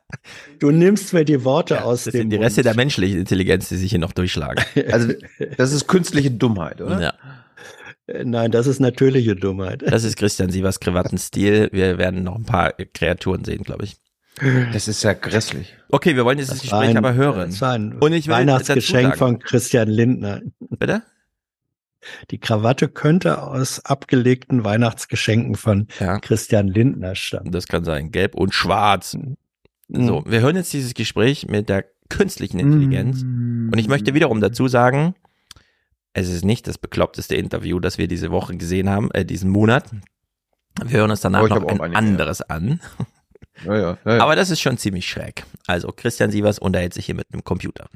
Du nimmst mir die Worte aus das dem sind die Reste der menschlichen Intelligenz, die sich hier noch durchschlagen. *laughs* Also, das ist künstliche Dummheit, oder? Ja. Äh, Nein, das ist natürliche Dummheit. Das ist Christian Sievers Krawattenstil. Wir werden noch ein paar Kreaturen sehen, glaube ich. Das ist ja grässlich. Okay, wir wollen dieses Das Gespräch ein- aber hören. Das war ein Und ich will Weihnachtsgeschenk von Christian Lindner. Bitte? Die Krawatte könnte aus abgelegten Weihnachtsgeschenken von Christian Lindner stammen. Das kann sein. Gelb und schwarz. Mhm. So, wir hören jetzt dieses Gespräch mit der künstlichen Intelligenz. Und ich möchte wiederum dazu sagen, es ist nicht das bekloppteste Interview, das wir diese Woche gesehen haben, äh, diesen Monat. Wir hören uns danach Oh, noch ein einige, anderes an. Ja, ja, ja, ja. Aber das ist schon ziemlich schräg. Also Christian Sievers unterhält sich hier mit einem Computer.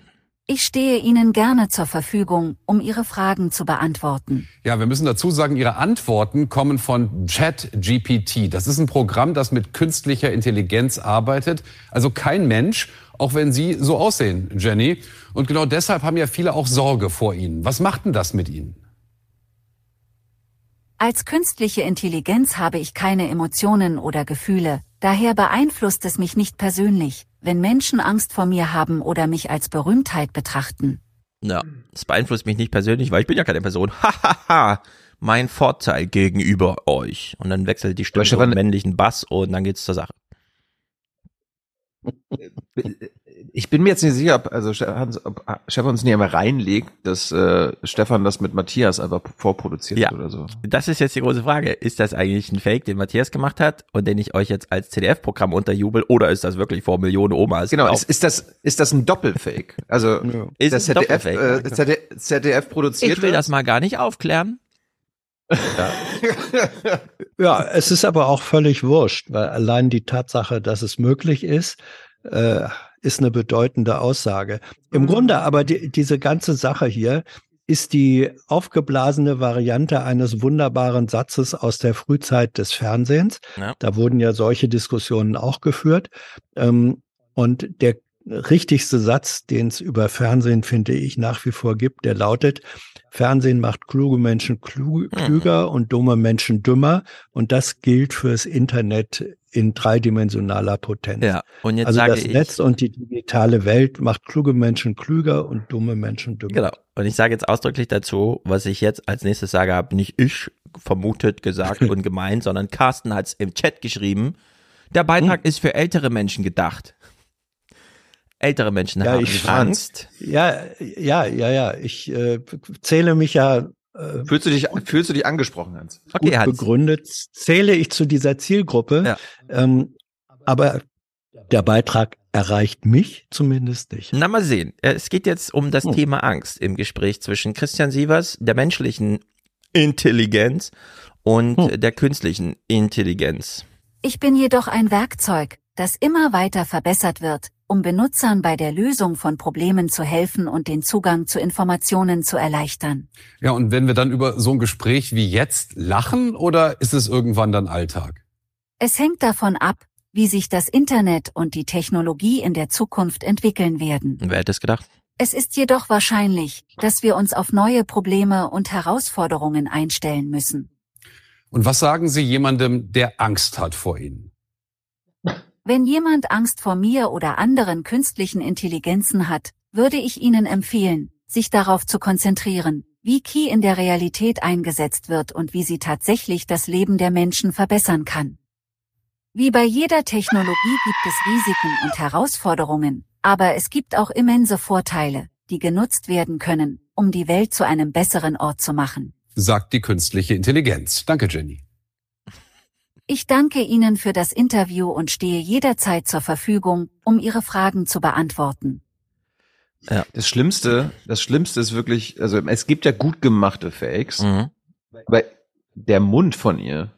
Ich stehe Ihnen gerne zur Verfügung, um Ihre Fragen zu beantworten. Ja, wir müssen dazu sagen, Ihre Antworten kommen von ChatGPT. Das ist ein Programm, das mit künstlicher Intelligenz arbeitet. Also kein Mensch, auch wenn Sie so aussehen, Jenny. Und genau deshalb haben ja viele auch Sorge vor Ihnen. Was macht denn das mit Ihnen? Als künstliche Intelligenz habe ich keine Emotionen oder Gefühle, daher beeinflusst es mich nicht persönlich, wenn Menschen Angst vor mir haben oder mich als Berühmtheit betrachten. Ja, das beeinflusst mich nicht persönlich, weil ich bin ja keine Person. *laughs* Hahaha, mein Vorteil gegenüber euch. Und dann wechselt die Stimme auf männlichen Bass und dann geht's zur Sache. *laughs* Ich bin mir jetzt nicht sicher, ob, also Stefan, ob Stefan uns nicht einmal reinlegt, dass äh, Stefan das mit Matthias einfach vorproduziert Ja. hat oder so. Das ist jetzt die große Frage. Ist das eigentlich ein Fake, den Matthias gemacht hat und den ich euch jetzt als CDF-Programm unterjubel oder ist das wirklich vor Millionen Omas? Genau, ist, ist das ist das ein Doppelfake? Also *laughs* Ist das ein ZDF, Doppelfake, äh, ja. ZDF, ZDF produziert ich will das mal gar nicht aufklären. *laughs* Ja, es ist aber auch völlig wurscht, weil allein die Tatsache, dass es möglich ist, äh, ist eine bedeutende Aussage. Im Grunde aber die, diese ganze Sache hier ist die aufgeblasene Variante eines wunderbaren Satzes aus der Frühzeit des Fernsehens. Ja. Da wurden ja solche Diskussionen auch geführt. Ähm, und der richtigste Satz, den es über Fernsehen, finde ich, nach wie vor gibt, der lautet, Fernsehen macht kluge Menschen klü klüger und dumme Menschen dümmer. Und das gilt fürs Internet in dreidimensionaler Potenz. Ja, und jetzt also sage das ich- Netz und die digitale Welt macht kluge Menschen klüger und dumme Menschen dümmer. Genau. Und ich sage jetzt ausdrücklich dazu, was ich jetzt als nächstes sage, habe nicht ich vermutet, gesagt *laughs* und gemeint, sondern Carsten hat es im Chat geschrieben. Der Beitrag ist für ältere Menschen gedacht. Ältere Menschen Ja, haben ich Angst. Ja, ja, ja, ja. Ich äh, zähle mich ja äh, Fühlst du dich, fühlst du dich angesprochen, Hans? gut begründet, zähle ich zu dieser Zielgruppe. Ähm, aber der Beitrag erreicht mich zumindest nicht. Na, mal sehen. Äh, Es geht jetzt um Hm. das Thema Angst im Gespräch zwischen Christian Sievers, der menschlichen Intelligenz und Hm. der künstlichen Intelligenz. Ich bin jedoch ein Werkzeug, das immer weiter verbessert wird, um Benutzern bei der Lösung von Problemen zu helfen und den Zugang zu Informationen zu erleichtern. Ja, und wenn wir dann über so ein Gespräch wie jetzt lachen oder ist es irgendwann dann Alltag? Es hängt davon ab, wie sich das Internet und die Technologie in der Zukunft entwickeln werden. Wer hätte es gedacht? Es ist jedoch wahrscheinlich, dass wir uns auf neue Probleme und Herausforderungen einstellen müssen. Und was sagen Sie jemandem, der Angst hat vor Ihnen? Wenn jemand Angst vor mir oder anderen künstlichen Intelligenzen hat, würde ich Ihnen empfehlen, sich darauf zu konzentrieren, wie Key in der Realität eingesetzt wird und wie sie tatsächlich das Leben der Menschen verbessern kann. Wie bei jeder Technologie gibt es Risiken und Herausforderungen, aber es gibt auch immense Vorteile, die genutzt werden können, um die Welt zu einem besseren Ort zu machen. Sagt die künstliche Intelligenz. Danke, Jenny. Ich danke Ihnen für das Interview und stehe jederzeit zur Verfügung, um Ihre Fragen zu beantworten. Ja. Das Schlimmste, das Schlimmste ist wirklich, also es gibt ja gut gemachte Fakes, Mhm. aber der Mund von ihr,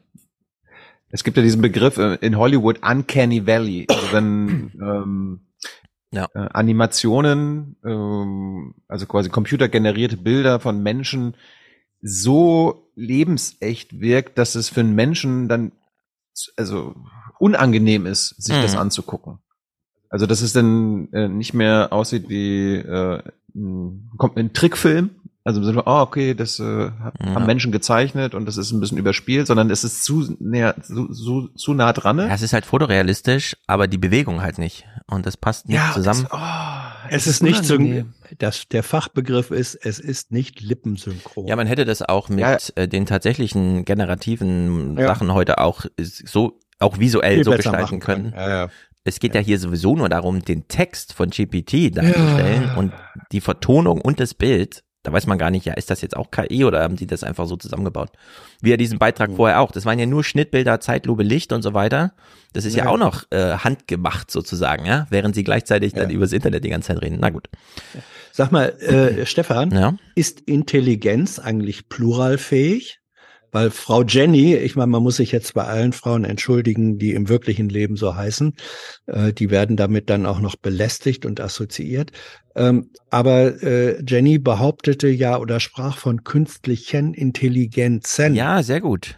Es gibt ja diesen Begriff äh, in Hollywood Uncanny Valley, also wenn *clears throat* ähm, ja. äh, Animationen, ähm, also quasi computergenerierte Bilder von Menschen so lebensecht wirkt, dass es für einen Menschen dann also unangenehm ist, sich das Mhm. anzugucken. Also dass es dann äh, nicht mehr aussieht wie äh, ein, kommt ein Trickfilm, also im Sinne von, oh, okay, das äh, hat, Ja. haben Menschen gezeichnet und das ist ein bisschen überspielt, sondern es ist zu näher, zu, zu, zu nah dran. Ja, es ist halt fotorealistisch, aber die Bewegung halt nicht. Und das passt nicht Ja, zusammen. Das, oh, Es ist nicht so, das, der Fachbegriff ist, es ist nicht lippensynchron. Ja, man hätte das auch mit Ja. äh, den tatsächlichen generativen Ja. Sachen heute auch so auch visuell Viel so gestalten können. können. Ja, ja. Es geht ja. hier sowieso nur darum, den Text von GPT darzustellen Ja. und die Vertonung und das Bild. Da weiß man gar nicht, ja, ist das jetzt auch KI oder haben die das einfach so zusammengebaut? Wie ja diesen Beitrag vorher auch. Das waren ja nur Schnittbilder, Zeitlupe, Licht und so weiter. Das ist ja, Ja. auch noch äh, handgemacht sozusagen, ja, während sie gleichzeitig dann übers Internet die ganze Zeit reden. Na gut. Sag mal, äh, Stefan, Ja. ist Intelligenz eigentlich pluralfähig? Weil Frau Jenny, ich meine, man muss sich jetzt bei allen Frauen entschuldigen, die im wirklichen Leben so heißen, äh, die werden damit dann auch noch belästigt und assoziiert. Ähm, aber äh, Jenny behauptete ja oder sprach von künstlichen Intelligenzen. Ja, sehr gut.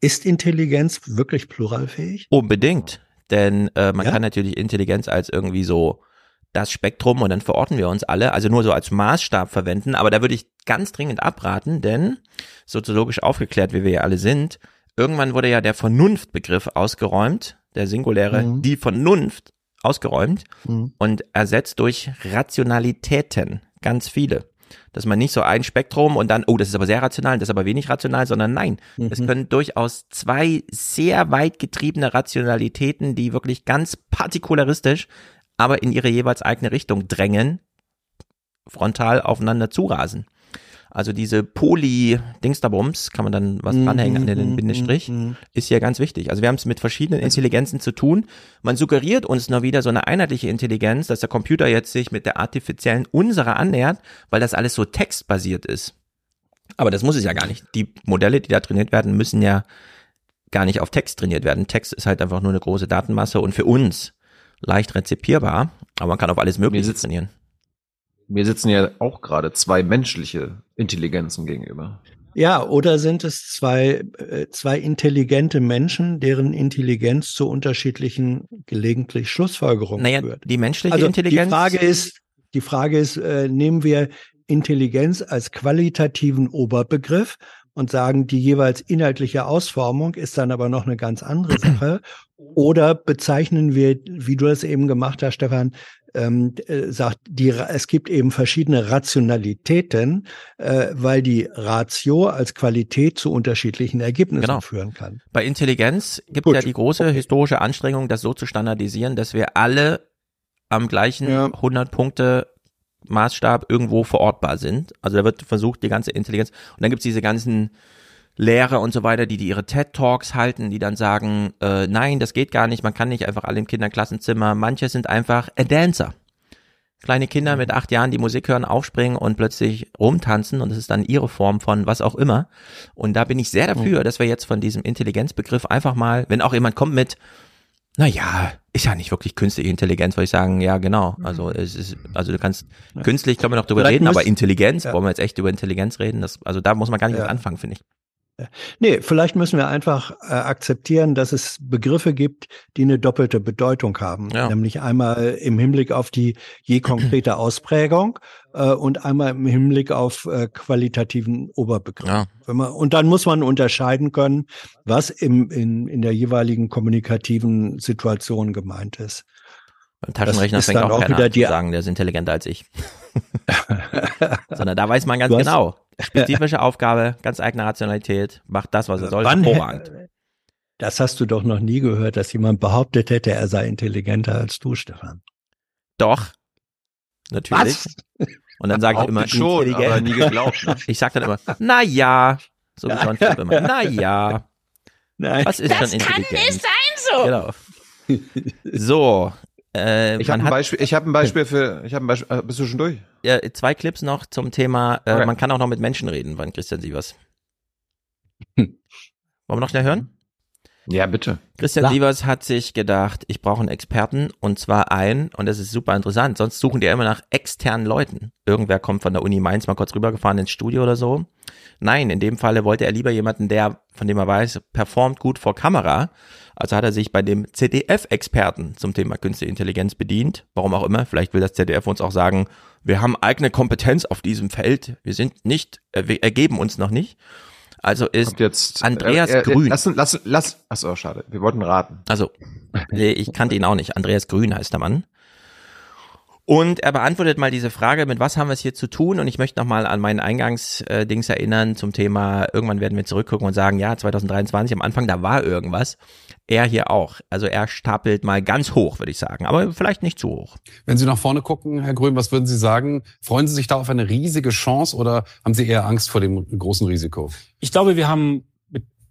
Ist Intelligenz wirklich pluralfähig? Unbedingt. Denn äh, man Ja? kann natürlich Intelligenz als irgendwie so das Spektrum und dann verorten wir uns alle, also nur so als Maßstab verwenden. Aber da würde ich ganz dringend abraten, denn soziologisch aufgeklärt, wie wir ja alle sind, irgendwann wurde ja der Vernunftbegriff ausgeräumt, der singuläre, Mhm. die Vernunft ausgeräumt Mhm. und ersetzt durch Rationalitäten, ganz viele. Dass man nicht so ein Spektrum und dann, oh, das ist aber sehr rational, das ist aber wenig rational, sondern nein, es Mhm. können durchaus zwei sehr weit getriebene Rationalitäten, die wirklich ganz partikularistisch, aber in ihre jeweils eigene Richtung drängen, frontal aufeinander zurasen. Also diese Poly-Dingsterbums, kann man dann was Mhm, dranhängen an den mhm, Bindestrich, mhm. ist hier ganz wichtig. Also wir haben es mit verschiedenen Intelligenzen zu tun. Man suggeriert uns nur wieder so eine einheitliche Intelligenz, dass der Computer jetzt sich mit der artifiziellen unserer annähert, weil das alles so textbasiert ist. Aber das muss es ja gar nicht. Die Modelle, die da trainiert werden, müssen ja gar nicht auf Text trainiert werden. Text ist halt einfach nur eine große Datenmasse und für uns leicht rezipierbar, aber man kann auf alles Mögliche trainieren. Mir sitzen ja auch gerade zwei menschliche Intelligenzen gegenüber. Ja, oder sind es zwei, äh, zwei intelligente Menschen, deren Intelligenz zu unterschiedlichen gelegentlich Schlussfolgerungen Naja, führt? die menschliche also Intelligenz. Die Frage ist, die Frage ist, äh, nehmen wir Intelligenz als qualitativen Oberbegriff und sagen, die jeweils inhaltliche Ausformung ist dann aber noch eine ganz andere Sache. *clears throat* Oder bezeichnen wir, wie du es eben gemacht hast, Stefan, ähm, äh, sagt, die, es gibt eben verschiedene Rationalitäten, äh, weil die Ratio als Qualität zu unterschiedlichen Ergebnissen Genau. führen kann. Bei Intelligenz gibt es ja die große historische Anstrengung, das so zu standardisieren, dass wir alle am gleichen 100 Punkte Maßstab irgendwo verortbar sind. Also da wird versucht, die ganze Intelligenz. Und dann gibt's diese ganzen Lehrer und so weiter, die, die ihre TED-Talks halten, die dann sagen, äh, nein, das geht gar nicht, man kann nicht einfach alle im Kinderklassenzimmer. Manche sind einfach a Dancer. Kleine Kinder mit acht Jahren, die Musik hören, aufspringen und plötzlich rumtanzen und das ist dann ihre Form von was auch immer. Und da bin ich sehr dafür, dass wir jetzt von diesem Intelligenzbegriff einfach mal, wenn auch jemand kommt mit, na ja, ist ja nicht wirklich künstliche Intelligenz, würde ich sagen, ja, genau. Also es ist, also du kannst, künstlich können wir noch drüber Vielleicht reden, aber Intelligenz, Ja. wollen wir jetzt echt über Intelligenz reden? Das, also da muss man gar nicht Ja. anfangen, finde ich. Nee, vielleicht müssen wir einfach äh, akzeptieren, dass es Begriffe gibt, die eine doppelte Bedeutung haben. Ja. Nämlich einmal im Hinblick auf die je konkrete *clears throat* Ausprägung äh, und einmal im Hinblick auf äh, qualitativen Oberbegriff. Ja. Wenn man, und dann muss man unterscheiden können, was im, in, in der jeweiligen kommunikativen Situation gemeint ist. Beim Taschenrechner fängt auch auch keiner wieder an zu sagen, der ist intelligenter als ich. *laughs* Sondern da weiß man ganz Du hast- genau. Spezifische Aufgabe, ganz eigene Rationalität, macht das, was er soll, Wann hervorragend. Das hast du doch noch nie gehört, dass jemand behauptet hätte, er sei intelligenter als du, Stefan. Doch. Natürlich. Und dann sage ich immer, schon, intelligent. aber nie geglaubt, ne? Ich sage dann immer, na ja. So wie John Philipp immer. Na ja. Nein. Was ist Das schon kann intelligent? nicht sein so. Genau. So. Äh, Ich habe ein Beispiel, ich habe ein Beispiel für, ich habe ein Beispiel, äh, bist du schon durch? äh, zwei Clips noch zum Thema, äh, Okay. man kann auch noch mit Menschen reden, von Christian Sievers. Wollen wir noch schnell hören? Ja, bitte. Christian Ja. Sievers hat sich gedacht, ich brauche einen Experten und zwar einen, und das ist super interessant, sonst suchen die ja immer nach externen Leuten. Irgendwer kommt von der Uni Mainz mal kurz rübergefahren ins Studio oder so. Nein, in dem Falle wollte er lieber jemanden, der, von dem er weiß, performt gut vor Kamera. Also hat er sich bei dem ZDF-Experten zum Thema Künstliche Intelligenz bedient. Warum auch immer. Vielleicht will das ZDF uns auch sagen, wir haben eigene Kompetenz auf diesem Feld. Wir sind nicht, äh, wir ergeben uns noch nicht. Also ist Kommt jetzt Andreas äh, äh, Grün. Lass, lass, lass. Achso, schade. Wir wollten raten. Also, nee, ich kannte ihn auch nicht. Andreas Grün heißt der Mann. Und er beantwortet mal diese Frage, mit was haben wir es hier zu tun? Und ich möchte nochmal an meinen Eingangsdings erinnern zum Thema, irgendwann werden wir zurückgucken und sagen, ja, 2023 am Anfang, da war irgendwas. Er hier auch. Also er stapelt mal ganz hoch, würde ich sagen. Aber vielleicht nicht zu hoch. Wenn Sie nach vorne gucken, Herr Grün, was würden Sie sagen? Freuen Sie sich da auf eine riesige Chance oder haben Sie eher Angst vor dem großen Risiko? Ich glaube, wir haben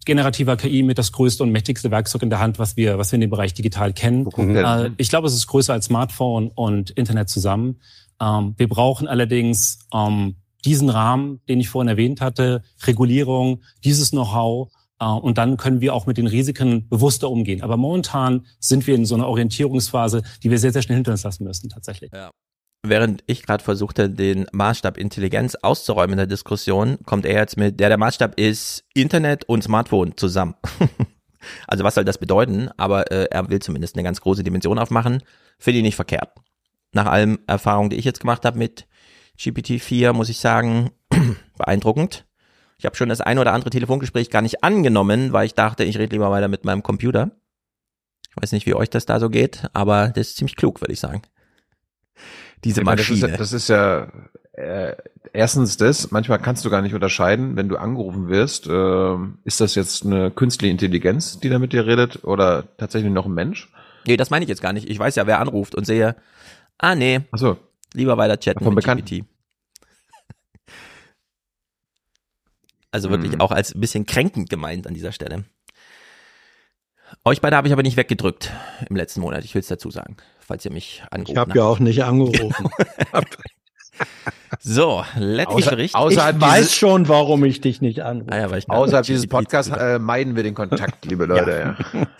generativer KI mit das größte und mächtigste Werkzeug in der Hand, was wir, was wir in dem Bereich digital kennen. Äh, ich glaube, es ist größer als Smartphone und Internet zusammen. Ähm, wir brauchen allerdings ähm, diesen Rahmen, den ich vorhin erwähnt hatte, Regulierung, dieses Know-how. Äh, und dann können wir auch mit den Risiken bewusster umgehen. Aber momentan sind wir in so einer Orientierungsphase, die wir sehr, sehr schnell hinter uns lassen müssen, tatsächlich. Ja. Während ich gerade versuchte, den Maßstab Intelligenz auszuräumen in der Diskussion, kommt er jetzt mit, der der Maßstab ist Internet und Smartphone zusammen. *laughs* also was soll das bedeuten? Aber äh, er will zumindest eine ganz große Dimension aufmachen. Finde ich nicht verkehrt. Nach allem Erfahrungen, die ich jetzt gemacht habe mit GPT-4, muss ich sagen, *clears throat* beeindruckend. Ich habe schon das ein oder andere Telefongespräch gar nicht angenommen, weil ich dachte, ich rede lieber weiter mit meinem Computer. Ich weiß nicht, wie euch das da so geht, aber das ist ziemlich klug, würde ich sagen. Diese meine, das ist Maschine. ja- Das ist ja, äh, erstens das, manchmal kannst du gar nicht unterscheiden, wenn du angerufen wirst, ähm, ist das jetzt eine künstliche Intelligenz, die da mit dir redet oder tatsächlich noch ein Mensch? Nee, das meine ich jetzt gar nicht. Ich weiß ja, wer anruft und sehe, ah nee, Ach so. lieber weiter chatten Von mit Bekannten. GPT. Also wirklich Hm. auch als ein bisschen kränkend gemeint an dieser Stelle. Euch beide habe ich aber nicht weggedrückt im letzten Monat, ich will es dazu sagen, falls ihr mich angerufen Ich habe ja auch nicht angerufen. *laughs* So, letzter Außer- Bericht. außerhalb ich weiß dieses- schon, warum ich dich nicht anrufe. Ah ja, weil ich Außerhalb dieses Podcasts äh, meiden wir den Kontakt, liebe Leute. Ja. *laughs*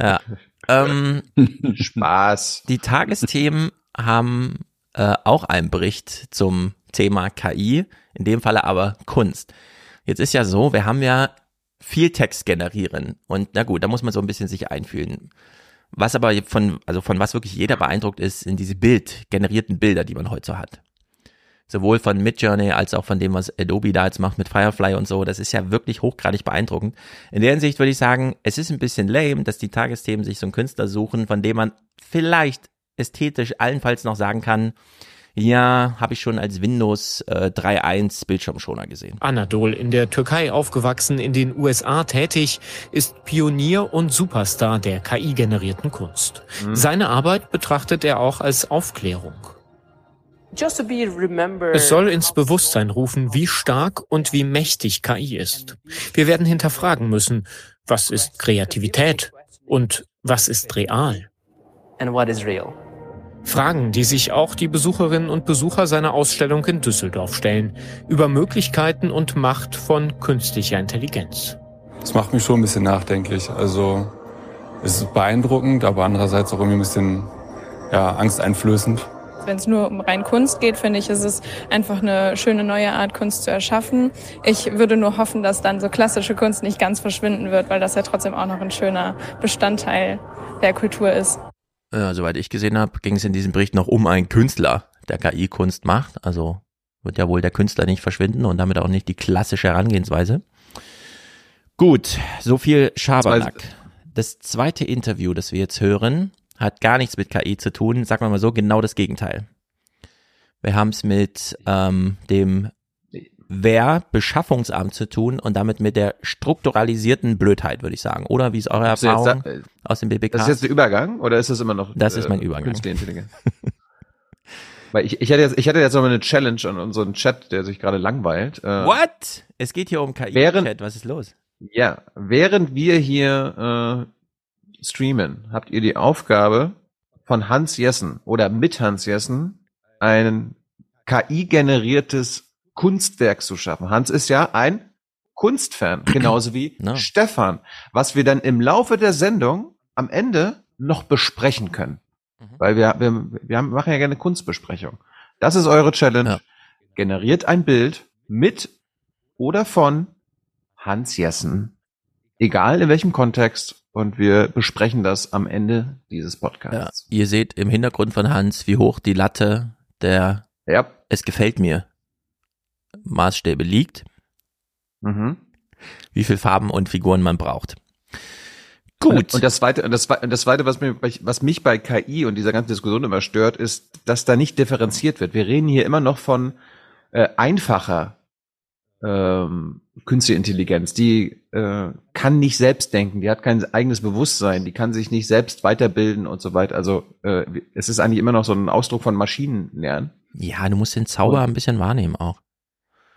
Ja. Ähm, *laughs* Spaß. Die Tagesthemen haben äh, auch einen Bericht zum Thema KI, in dem Falle aber Kunst. Jetzt ist ja so, wir haben ja viel Text generieren und na gut, da muss man so ein bisschen sich einfühlen. Was aber von, also von was wirklich jeder beeindruckt ist, sind diese Bild, generierten Bilder, die man heute so hat. Sowohl von Midjourney als auch von dem, was Adobe da jetzt macht mit Firefly und so. Das ist ja wirklich hochgradig beeindruckend. In der Hinsicht würde ich sagen, es ist ein bisschen lame, dass die Tagesthemen sich so einen Künstler suchen, von dem man vielleicht ästhetisch allenfalls noch sagen kann, ja, habe ich schon als Windows äh, 3.1 Bildschirmschoner gesehen. Anadol, in der Türkei aufgewachsen, in den USA tätig, ist Pionier und Superstar der KI-generierten Kunst. Seine Arbeit betrachtet er auch als Aufklärung. Es soll ins Bewusstsein rufen, wie stark und wie mächtig KI ist. Wir werden hinterfragen müssen, was ist Kreativität und was ist real? Fragen, die sich auch die Besucherinnen und Besucher seiner Ausstellung in Düsseldorf stellen, über Möglichkeiten und Macht von künstlicher Intelligenz. Das macht mich schon ein bisschen nachdenklich. Also es ist beeindruckend, aber andererseits auch irgendwie ein bisschen ja, angsteinflößend. Wenn es nur um rein Kunst geht, finde ich, ist es einfach eine schöne neue Art, Kunst zu erschaffen. Ich würde nur hoffen, dass dann so klassische Kunst nicht ganz verschwinden wird, weil das ja trotzdem auch noch ein schöner Bestandteil der Kultur ist. Äh, soweit ich gesehen habe, ging es in diesem Bericht noch um einen Künstler, der KI-Kunst macht. Also wird ja wohl der Künstler nicht verschwinden und damit auch nicht die klassische Herangehensweise. Gut, so viel Schabernack. Das zweite Interview, das wir jetzt hören, hat gar nichts mit KI zu tun. Sagen wir mal so, genau das Gegenteil. Wir haben es mit ähm, dem Wehrbeschaffungsamt zu tun und damit mit der strukturalisierten Blödheit, würde ich sagen. Oder wie ist eure jetzt Erfahrung da- äh, aus dem BBK? Das ist jetzt der Übergang oder ist das immer noch? Das ist mein Übergang. Künstliche Intelligenz. *laughs* Weil ich, ich hatte jetzt, ich hatte jetzt noch mal eine Challenge an unseren Chat, der sich gerade langweilt. Äh, What? Es geht hier um KI. Während- Chat. Was ist los? Ja, während wir hier äh, streamen, habt ihr die Aufgabe von Hans Jessen oder mit Hans Jessen ein KI-generiertes Kunstwerk zu schaffen. Hans ist ja ein Kunstfan, *clears throat* genauso wie Stefan, was wir dann im Laufe der Sendung am Ende noch besprechen können. Weil wir, wir, wir haben, machen ja gerne Kunstbesprechung. Das ist eure Challenge. Generiert ein Bild mit oder von Hans Jessen. Egal in welchem Kontext. Und wir besprechen das am Ende dieses Podcasts. Ihr seht im Hintergrund von Hans, wie hoch die Latte der ja. Es gefällt mir Maßstäbe liegt. Mhm. Wie viel Farben und Figuren man braucht. Gut. Und das zweite, und das, und das zweite, was mich, was mich bei KI und dieser ganzen Diskussion immer stört, ist, dass da nicht differenziert wird. Wir reden hier immer noch von äh, einfacher ähm, künstliche Intelligenz. Die äh, kann nicht selbst denken, die hat kein eigenes Bewusstsein, die kann sich nicht selbst weiterbilden und so weiter. Also äh, es ist eigentlich immer noch so ein Ausdruck von Maschinenlernen. Ja, du musst den Zauber ein bisschen wahrnehmen auch.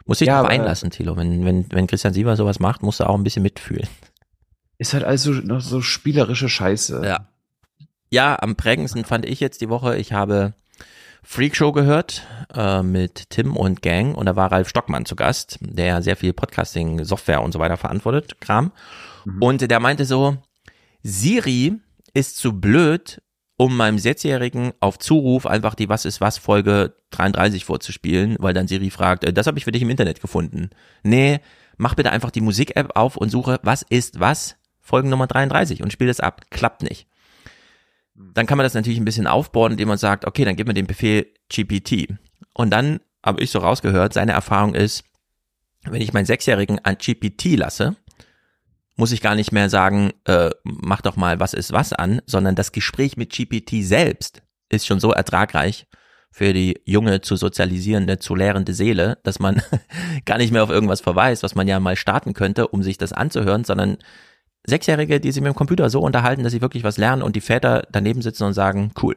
Muss dich Ja, drauf einlassen, Thilo. Wenn, wenn, wenn Christian Sieber sowas macht, musst du auch ein bisschen mitfühlen. Ist halt also noch so spielerische Scheiße. Ja. Ja, am prägendsten fand ich jetzt die Woche, ich habe Freakshow gehört äh, mit Tim und Gang und da war Ralf Stockmann zu Gast, der sehr viel Podcasting, Software und so weiter verantwortet, Kram. Und der meinte so, Siri ist zu blöd, um meinem Sechsjährigen auf Zuruf einfach die Was ist was Folge 33 vorzuspielen, weil dann Siri fragt, äh, das habe ich für dich im Internet gefunden. Nee, mach bitte einfach die Musik-App auf und suche Was ist was Folgennummer 33 und spiel das ab. Klappt nicht. Dann kann man das natürlich ein bisschen aufbauen, indem man sagt, okay, dann gib mir den Befehl GPT. Und dann habe ich so rausgehört, seine Erfahrung ist, wenn ich meinen Sechsjährigen an GPT lasse, muss ich gar nicht mehr sagen, äh, mach doch mal was ist was an, sondern das Gespräch mit GPT selbst ist schon so ertragreich für die junge zu sozialisierende, zu lehrende Seele, dass man *laughs* gar nicht mehr auf irgendwas verweist, was man ja mal starten könnte, um sich das anzuhören, sondern Sechsjährige, die sich mit dem Computer so unterhalten, dass sie wirklich was lernen und die Väter daneben sitzen und sagen, cool.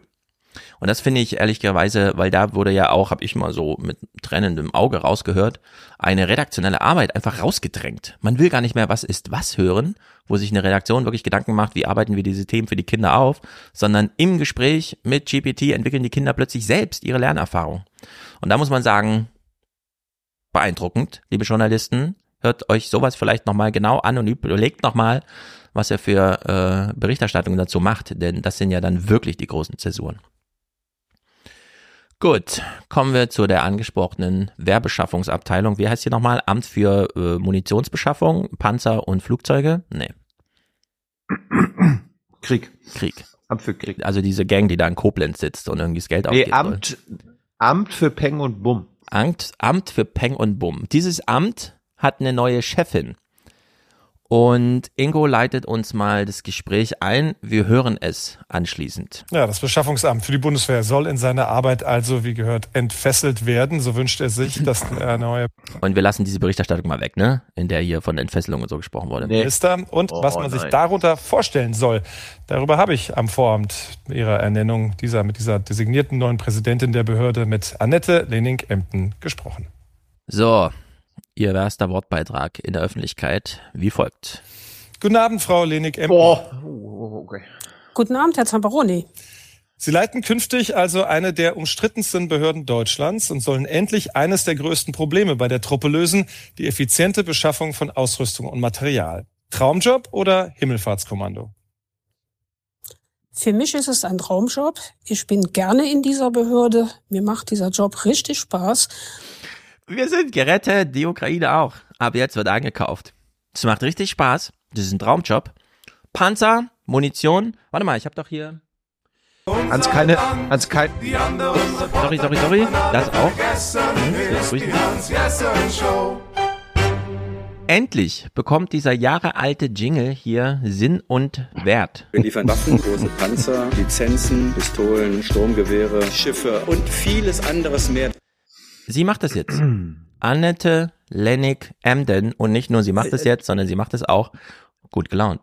Und das finde ich ehrlicherweise, weil da wurde ja auch, habe ich mal so mit tränendem Auge rausgehört, eine redaktionelle Arbeit einfach rausgedrängt. Man will gar nicht mehr, was ist was hören, wo sich eine Redaktion wirklich Gedanken macht, wie arbeiten wir diese Themen für die Kinder auf, sondern im Gespräch mit GPT entwickeln die Kinder plötzlich selbst ihre Lernerfahrung. Und da muss man sagen, beeindruckend, liebe Journalisten, hört euch sowas vielleicht nochmal genau an und überlegt nochmal, was ihr für äh, Berichterstattung dazu macht, denn das sind ja dann wirklich die großen Zäsuren. Gut, kommen wir zu der angesprochenen Werbeschaffungsabteilung. Wie heißt hier nochmal? Amt für äh, Munitionsbeschaffung, Panzer und Flugzeuge? Nee. *clears throat* Krieg. Krieg. Amt für Krieg. Also diese Gang, die da in Koblenz sitzt und irgendwie das Geld Nee, ausgibt. Amt, Amt für Peng und Bumm. Amt, Amt für Peng und Bumm. Dieses Amt hat eine neue Chefin. Und Ingo leitet uns mal das Gespräch ein. Wir hören es anschließend. Ja, das Beschaffungsamt für die Bundeswehr soll in seiner Arbeit also, wie gehört, entfesselt werden. So wünscht er sich, dass der neue Und wir lassen diese Berichterstattung mal weg, ne? In der hier von Entfesselung und so gesprochen wurde. Minister und Oh, was man sich nein. darunter vorstellen soll. Darüber habe ich am Vorabend ihrer Ernennung dieser, mit dieser designierten neuen Präsidentin der Behörde mit Annette Lening-Emden gesprochen. So, ihr erster Wortbeitrag in der Öffentlichkeit wie folgt. Guten Abend, Frau Lenig-Emden. Oh, okay. Guten Abend, Herr Zamperoni. Sie leiten künftig also eine der umstrittensten Behörden Deutschlands und sollen endlich eines der größten Probleme bei der Truppe lösen, die effiziente Beschaffung von Ausrüstung und Material. Traumjob oder Himmelfahrtskommando? Für mich ist es ein Traumjob. Ich bin gerne in dieser Behörde. Mir macht dieser Job richtig Spaß. Wir sind gerettet, die Ukraine auch. Ab jetzt wird eingekauft. Das macht richtig Spaß. Das ist ein Traumjob. Panzer, Munition. Warte mal, ich habe doch hier. Hans keine, Hans kein, Sorry, sorry, sorry. Das auch. Hm, Sie. Endlich bekommt dieser jahrealte Jingle hier Sinn und Wert. Wir liefern Waffen, große Panzer, Lizenzen, Pistolen, Sturmgewehre, Schiffe und vieles anderes mehr. Sie macht das jetzt. Annette Lennig Emden. Und nicht nur sie macht es jetzt, sondern sie macht es auch gut gelaunt.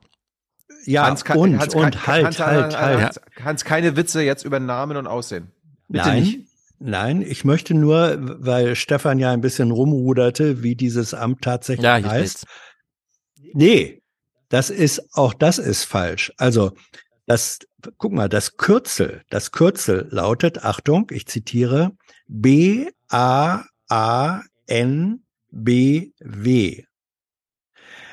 Ja, Hans, kann- und, Hans, und kann- halt, Hans, halt, halt. Hans, Hans, keine Witze jetzt über Namen und Aussehen. Bitte Nein, nicht. nein, ich möchte nur, weil Stefan ja ein bisschen rumruderte, wie dieses Amt tatsächlich Ja, hier heißt. Nee, das ist, auch das ist falsch. Also, das, guck mal, das Kürzel, das Kürzel lautet, Achtung, ich zitiere, B A A N B W.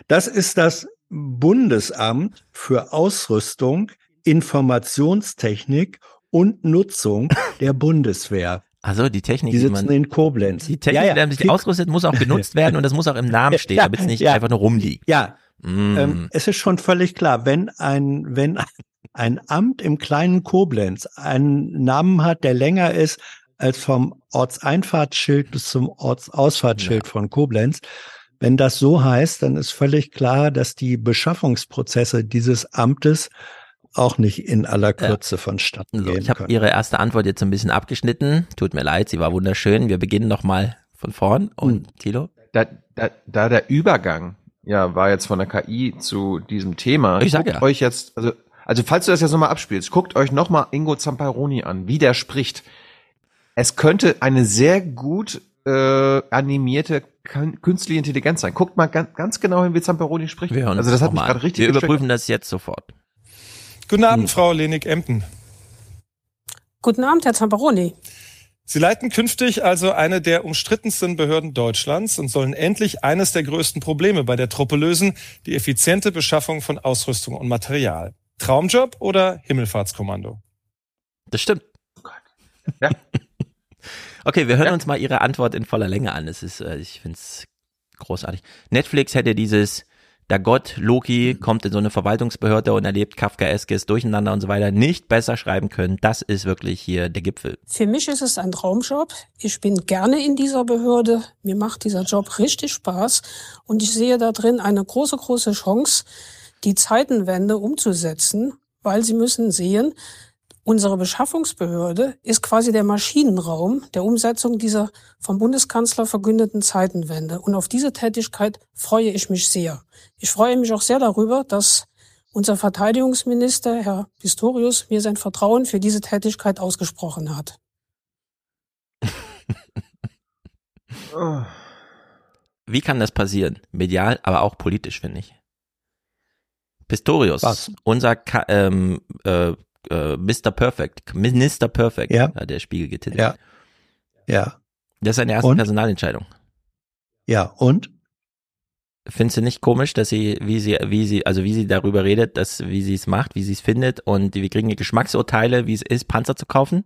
Das ist das Bundesamt für Ausrüstung, Informationstechnik und Nutzung der Bundeswehr. Also die Technik, Die die sitzen man, in Koblenz. die Technik, Ja, ja. die man sich ausrüstet, muss auch genutzt *laughs* werden und das muss auch im Namen stehen, Ja, damit es nicht ja. einfach nur rumliegt. Ja, Mm. ähm, es ist schon völlig klar, wenn ein, wenn ein Amt im kleinen Koblenz einen Namen hat, der länger ist als vom Ortseinfahrtsschild bis zum Ortsausfahrtsschild von Koblenz, wenn das so heißt, dann ist völlig klar, dass die Beschaffungsprozesse dieses Amtes auch nicht in aller Kürze vonstatten So, gehen ich habe. Ihre erste Antwort jetzt ein bisschen abgeschnitten. Tut mir leid, sie war wunderschön. Wir beginnen nochmal von vorn. Und Hm. Thilo? Da, da, da der Übergang ja war jetzt von der KI zu diesem Thema. Ich sag guckt ja. euch jetzt, also, also falls du das jetzt nochmal abspielst, guckt euch nochmal Ingo Zamparoni an, wie der spricht. Es könnte eine sehr gut äh, animierte kün- künstliche Intelligenz sein. Guckt mal ganz, ganz genau hin, wie Zamparoni spricht. Wir hören also das hat mich gerade richtig Wir überprüfen das jetzt sofort. Guten Abend, Frau Lenig-Empen. Guten Abend, Herr Zamparoni. Sie leiten künftig also eine der umstrittensten Behörden Deutschlands und sollen endlich eines der größten Probleme bei der Truppe lösen, die effiziente Beschaffung von Ausrüstung und Material. Traumjob oder Himmelfahrtskommando? Das stimmt. Ja. Okay, wir hören uns mal Ihre Antwort in voller Länge an. Es ist, äh, ich finde es großartig. Netflix hätte dieses, der Gott Loki kommt in so eine Verwaltungsbehörde und erlebt Kafkaeskes Durcheinander und so weiter, nicht besser schreiben können. Das ist wirklich hier der Gipfel. Für mich ist es ein Traumjob. Ich bin gerne in dieser Behörde. Mir macht dieser Job richtig Spaß. Und ich sehe da drin eine große, große Chance, die Zeitenwende umzusetzen, weil Sie müssen sehen, unsere Beschaffungsbehörde ist quasi der Maschinenraum der Umsetzung dieser vom Bundeskanzler verkündeten Zeitenwende. Und auf diese Tätigkeit freue ich mich sehr. Ich freue mich auch sehr darüber, dass unser Verteidigungsminister, Herr Pistorius, mir sein Vertrauen für diese Tätigkeit ausgesprochen hat. *laughs* Wie kann das passieren? Medial, aber auch politisch, finde ich. Pistorius, Was? unser Ka ähm, äh, äh, Mr. Perfect, Minister Perfect, Ja. hat der Spiegel getitelt. Ja. Ja. Das ist seine erste Und? Personalentscheidung. Ja, und? Findest du nicht komisch, dass sie, wie sie, wie sie, also wie sie darüber redet, dass, wie sie es macht, wie sie es findet und wir kriegen Geschmacksurteile, wie es ist, Panzer zu kaufen?